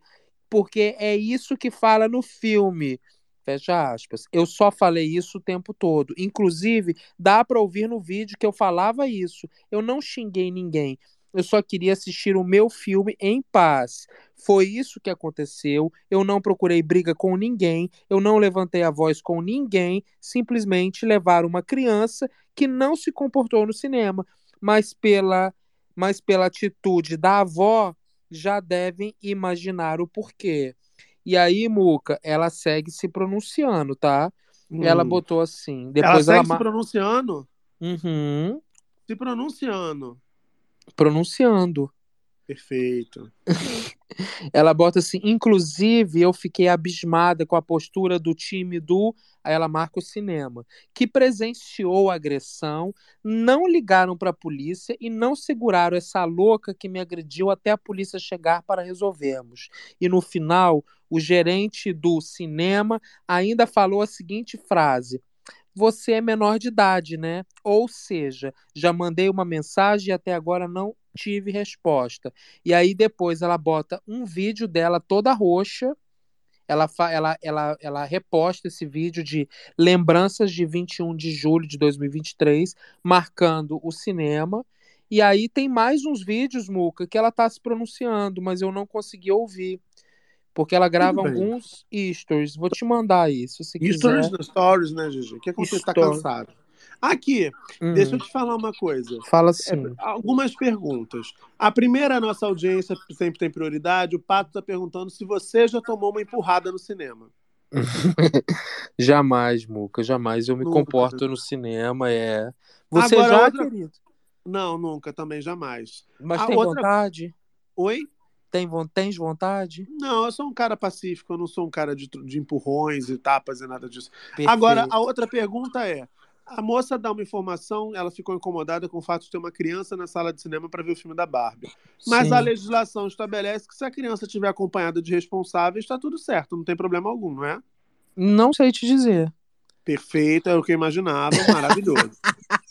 porque é isso que fala no filme. Fecha aspas. Eu só falei isso o tempo todo. Inclusive, dá para ouvir no vídeo que eu falava isso. Eu não xinguei ninguém. Eu só queria assistir o meu filme em paz. Foi isso que aconteceu. Eu não procurei briga com ninguém. Eu não levantei a voz com ninguém. Simplesmente levar uma criança que não se comportou no cinema, mas pela, mas pela atitude da avó já devem imaginar o porquê. E aí, Muca, ela segue se pronunciando, tá? Ela Hum. botou assim. Ela Depois segue ela. se ma- pronunciando? Uhum, Se pronunciando. pronunciando. Perfeito. [laughs] Ela bota assim, inclusive eu fiquei abismada com a postura do time do, aí ela marca o cinema, que presenciou a agressão, não ligaram para a polícia e não seguraram essa louca que me agrediu até a polícia chegar para resolvermos. E no final, o gerente do cinema ainda falou a seguinte frase: você é menor de idade, né? Ou seja, já mandei uma mensagem e até agora não tive resposta. E aí depois ela bota um vídeo dela toda roxa. Ela, ela, ela, ela reposta esse vídeo de lembranças de 21 de julho de 2023, marcando o cinema. E aí tem mais uns vídeos, Muca, que ela tá se pronunciando, mas eu não consegui ouvir. Porque ela grava alguns stories. Vou te mandar isso, se Stories quiser. stories, né, Gigi? O que acontece? Tá Story. cansado. Aqui, Hum. deixa eu te falar uma coisa. Fala É, assim. algumas perguntas. A primeira, a nossa audiência sempre tem prioridade. O Pato está perguntando se você já tomou uma empurrada no cinema. [laughs] Jamais, Muca, jamais. Eu me Nunca, comporto no cinema, é. Você Agora, já, outra- querido? Não, nunca, também jamais. Mas A tem outra- vontade? Oi? Tem, tens vontade? Não, eu sou um cara pacífico, eu não sou um cara de, de empurrões e tapas e nada disso. Perfeito. Agora, a outra pergunta é: a moça dá uma informação, ela ficou incomodada com o fato de ter uma criança na sala de cinema para ver o filme da Barbie. Mas Sim. a legislação estabelece que se a criança estiver acompanhada de responsáveis, está tudo certo, não tem problema algum, não é? Não sei te dizer. Perfeito, é o que eu imaginava, maravilhoso. [laughs]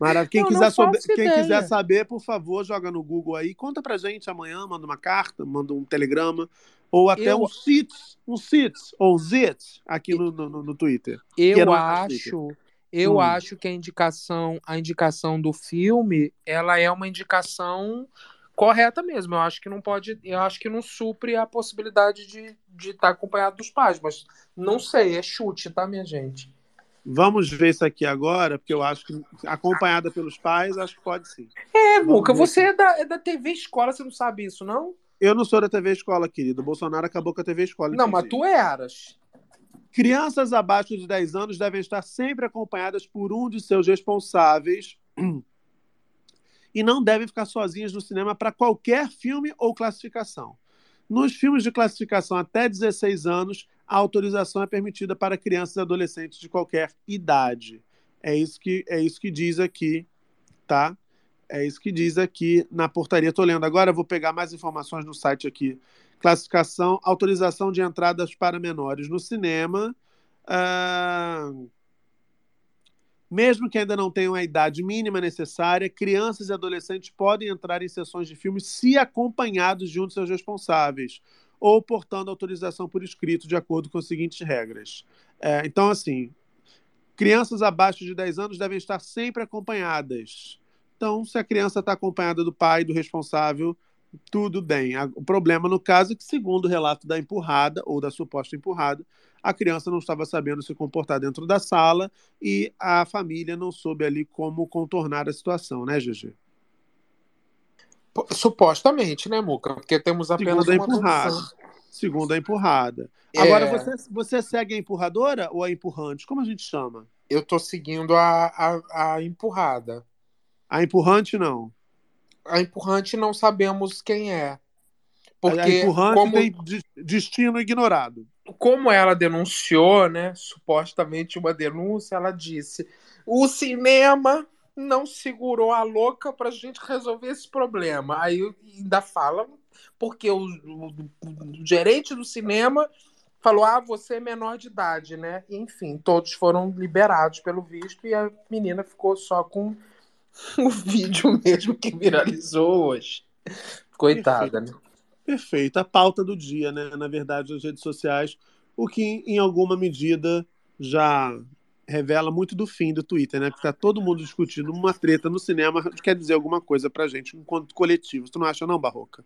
Maravilha. Quem, Eu não quiser, faço soube- quem quiser saber, por favor, joga no Google aí. Conta pra gente amanhã, manda uma carta, manda um telegrama, ou até Eu- um sits, um sits, ou um zits aqui no, no, no Twitter. Eu não é Twitter. acho, eu Hum. acho que a indicação, a indicação do filme, ela é uma indicação correta mesmo. Eu acho que não pode, eu acho que não supre a possibilidade de de estar acompanhado dos pais, mas não sei, é chute, tá, minha gente? Vamos ver isso aqui agora, porque eu acho que, acompanhada pelos pais, acho que pode sim. É, ver você é da, é da TV Escola, você não sabe isso, não? Eu não sou da TV Escola, querido. O Bolsonaro acabou com a TV Escola. Não, mas tu eras. Crianças abaixo de 10 anos devem estar sempre acompanhadas por um de seus responsáveis [clears throat] e não devem ficar sozinhas no cinema para qualquer filme ou classificação. Nos filmes de classificação até 16 anos, a autorização é permitida para crianças e adolescentes de qualquer idade. É isso que, é isso que diz aqui, tá? É isso que diz aqui na portaria. Estou lendo agora, vou pegar mais informações no site aqui. Classificação, autorização de entradas para menores no cinema. Ah, mesmo que ainda não tenham a idade mínima necessária, crianças e adolescentes podem entrar em sessões de filmes se acompanhados de um de seus responsáveis, ou portando autorização por escrito, de acordo com as seguintes regras. É, então, assim, crianças abaixo de 10 anos devem estar sempre acompanhadas. Então, se a criança está acompanhada do pai, do responsável, tudo bem. O problema, no caso, é que, segundo o relato da empurrada, ou da suposta empurrada, a criança não estava sabendo se comportar dentro da sala e a família não soube ali como contornar a situação, né, GG? Supostamente, né, Muca? Porque temos apenas Segundo a uma empurrada. versão. Segundo a empurrada. É. Agora, você, você segue a empurradora ou a empurrante? Como a gente chama? Eu tô seguindo a, a, a empurrada. A empurrante, não. A empurrante não sabemos quem é. Porque a empurrante como, tem de- destino ignorado. como ela denunciou, né, supostamente uma denúncia, ela disse: o cinema não segurou a louca pra gente resolver esse problema. Aí ainda fala, porque o, o- o gerente do cinema falou: ah, você é menor de idade, né? Enfim, todos foram liberados pelo visto e a menina ficou só com [laughs] o vídeo mesmo que viralizou hoje. Coitada, né? Perfeito. A pauta do dia, né? Na verdade, nas redes sociais, o que em alguma medida já revela muito do fim do Twitter, né? Porque tá todo mundo discutindo uma treta no cinema, quer dizer alguma coisa pra gente enquanto coletivo. Tu não acha, não, Barroca?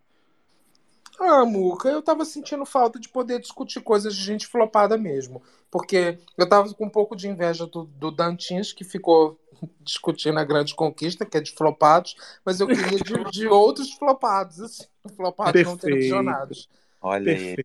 Ah, Muca, eu tava sentindo falta de poder discutir coisas de gente flopada mesmo. Porque eu tava com um pouco de inveja do, do Dantins, que ficou [laughs] discutindo a grande conquista, que é de flopados, mas eu queria de, de outros flopados, assim, flopados não Perfeito. televisionados. Olha aí.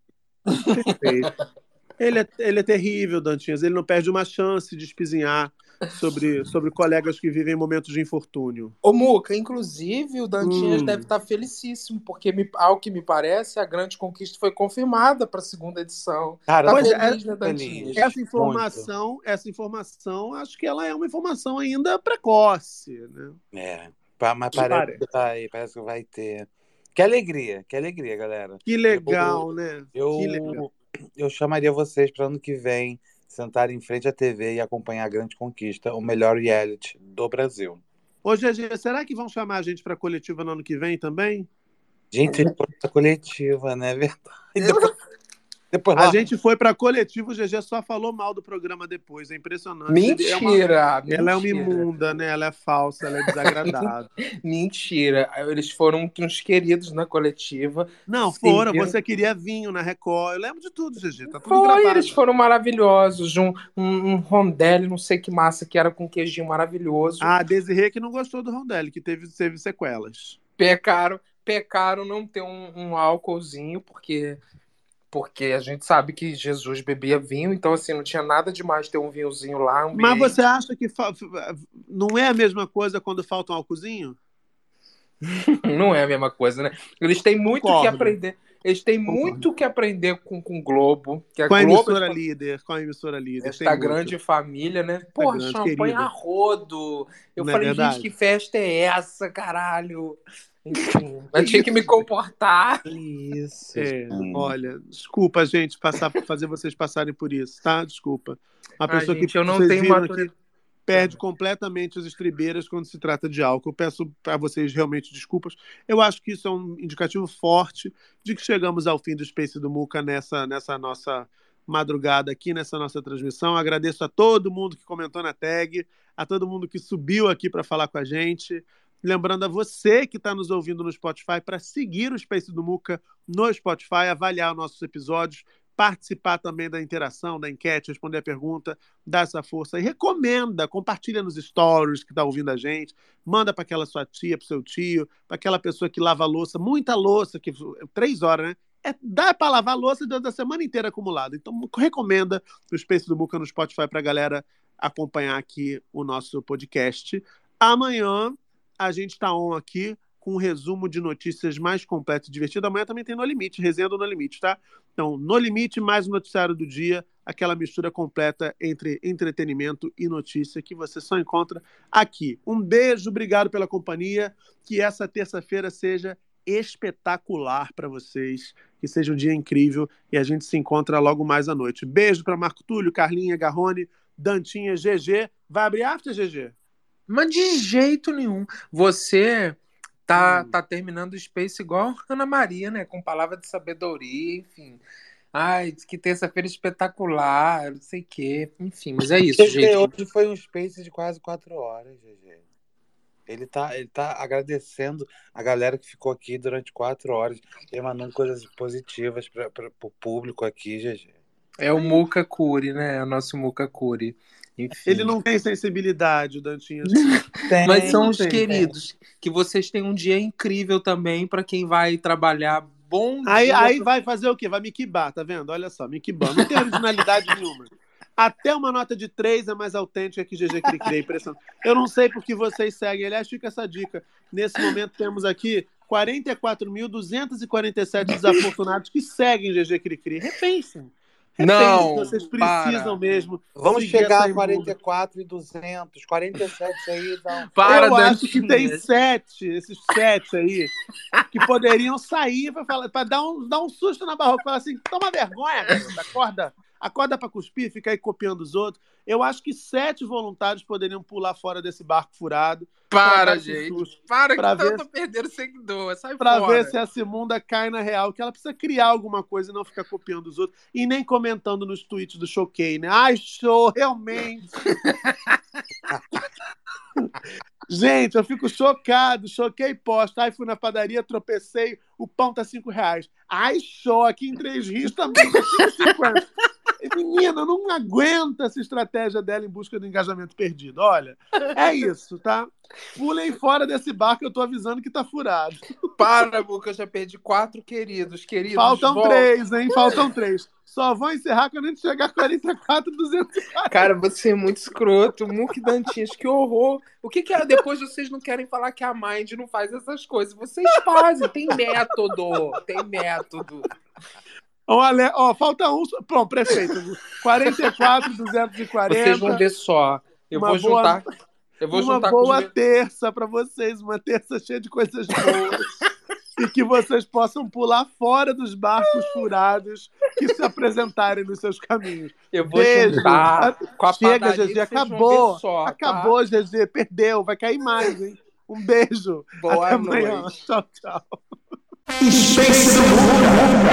Perfeito. Ele é, ele é terrível, Dantinhas. Ele não perde uma chance de espizinhar sobre, [laughs] sobre colegas que vivem momentos de infortúnio. Ô, Muca, inclusive o Dantinhas Hum. deve estar felicíssimo, porque, me- ao que me parece, a grande conquista foi confirmada para a segunda edição. Cara, tá Pois é, feliz, né, Dantinhas? Essa informação, essa informação, acho que ela é uma informação ainda precoce, né? É, mas parece que vai, parece que vai ter. Que alegria, que alegria, galera. Que legal, né? Eu, Que legal. Eu chamaria vocês para ano que vem sentar em frente à TV e acompanhar a Grande Conquista, o melhor reality do Brasil. Ô, GG, será que vão chamar a gente para coletiva no ano que vem também? Gente, força [laughs] coletiva, né? É verdade. Depois, Depois A lá- gente foi pra coletiva, o GG só falou mal do programa depois. É impressionante. Ele é uma- Mentira, Ela é uma mentira. imunda, né? Ela é falsa, ela é desagradável. [laughs] Mentira. Eles foram uns queridos na coletiva. Não, foram. Serviram- Você queria vinho na Record. Eu lembro de tudo, GG. Tá tudo Foi, gravado. eles foram maravilhosos. Um, um, um rondelli, não sei que massa, que era com queijinho maravilhoso. Ah, a Desirê que não gostou do Rondelli, que teve, teve sequelas. Pecaram, pecaram não ter um, um álcoolzinho, porque porque a gente sabe que Jesus bebia vinho, então assim, não tinha nada demais ter um vinhozinho lá. Um Mas você acha que não é a mesma coisa quando falta um álcoolzinho? [laughs] Não é a mesma coisa, né? Eles têm muito que Concordo. aprender. Eles têm muito que aprender com, com o Globo. Que a Com a Globo emissora líder, com a emissora líder. esta tem muito. grande família, né? Porra, grande, champanhe a rodo. Eu Não é falei, verdade? gente, que festa é essa, caralho? Enfim, [laughs] eu tinha que me comportar. Isso. É, olha, desculpa, gente, passar, fazer vocês passarem por isso, tá? Desculpa. Uma Ai, pessoa gente, que eu não tenho maturidade. perde completamente as estribeiras quando se trata de álcool. Eu peço para vocês realmente desculpas. Eu acho que isso é um indicativo forte de que chegamos ao fim do Space do Muca nessa, nessa nossa madrugada aqui, nessa nossa transmissão. Agradeço a todo mundo que comentou na tag, a todo mundo que subiu aqui para falar com a gente. Lembrando a você que está nos ouvindo no Spotify para seguir o Space do Muca no Spotify, avaliar os nossos episódios, participar também da interação, da enquete, responder a pergunta, dar essa força e recomenda, compartilha nos stories que está ouvindo a gente, manda para aquela sua tia, para seu tio, para aquela pessoa que lava a louça, muita louça, que três horas, né? É, dá para lavar a louça da semana inteira acumulada. Então recomenda o Space do Muca no Spotify para a galera acompanhar aqui o nosso podcast. Amanhã a gente está on aqui com um resumo de notícias mais completo e divertido. Amanhã também tem No Limite, resenha do No Limite, tá? Então, No Limite, mais o noticiário do dia, aquela mistura completa entre entretenimento e notícia que você só encontra aqui. Um beijo, obrigado pela companhia. Que essa terça-feira seja espetacular para vocês, que seja um dia incrível e a gente se encontra logo mais à noite. Beijo para Marco Túlio, Carlinha, Garrone, Dantinha, GG. Vai abrir after, GG? Mas de jeito nenhum. Você tá, Hum. tá terminando o Space igual a Ana Maria, né? Com palavra de sabedoria, enfim. Ai, que terça-feira é espetacular, não sei o quê. Enfim, mas é isso, gente. hoje foi um space de quase quatro horas, GG. Ele tá, ele tá agradecendo a galera que ficou aqui durante quatro horas, emanando coisas positivas para o público aqui, GG. É o Muca Curi, né? É o nosso Muca Curi. Enfim. Ele não tem sensibilidade, o Dantinha. Mas são os Tem, queridos. Que vocês tenham um dia incrível também para quem vai trabalhar. Bom Aí, dia. aí vai fazer o quê? Vai me quibar, tá vendo? Olha só, me quibar. Não tem originalidade [laughs] nenhuma. Até uma nota de 3 é mais autêntica que GG Cricri, é impressionante. Eu não sei porque vocês seguem. Aliás, fica essa dica. Nesse momento temos aqui 44.247 desafortunados que seguem GG Cricri. Repensem. Repensem Não, que vocês precisam para. mesmo. Vamos chegar a imunda. 44 e 200, 47 aí, não. Para, eu acho que tem sete, esses sete aí, que poderiam sair para falar, para dar um, dar um susto na barroca, falar assim, toma vergonha, garota, acorda, acorda para cuspir, fica aí copiando os outros. Eu acho que sete voluntários poderiam pular fora desse barco furado. Para, gente. susto, Para que tanto perdendo seguidor. Sai Pra fora. ver se essa imunda cai na real, que ela precisa criar alguma coisa e não ficar copiando os outros e nem comentando nos tweets do Choquei, né? Ai, show, realmente. [laughs] Gente, eu fico chocado, choquei posto. Ai, fui na padaria, tropecei, o pão tá cinco reais. Ai, show, aqui em Três Rios também tá 5,50. Menina, não aguento essa estratégia dela em busca do engajamento perdido. Olha, é isso, tá? Pulem fora desse barco, eu tô avisando que tá furado. Para, Muca, eu já perdi quatro queridos. Queridos, Faltam volta. três, hein? Faltam três. Só vou encerrar quando a gente chegar a 44, 240. Cara, você é muito escroto. Muque Dantinhas, que horror. O que, que é? Depois vocês não querem falar que a Mind não faz essas coisas. Vocês fazem, tem método. Tem método. Olha, ó, falta um. Pronto, prefeito. 44, 240. Vocês vão ver só. Eu vou boa- juntar. Eu vou uma juntar com os boa terça para vocês, uma terça cheia de coisas boas. e que vocês possam pular fora dos barcos furados que se apresentarem nos seus caminhos. Eu vou Beijo. juntar com a Chega, GG, acabou. só, tá? acabou, GG, perdeu, vai cair mais, hein? Um beijo. Boa Até amanhã. noite. Tchau, tchau. Space do Mundo.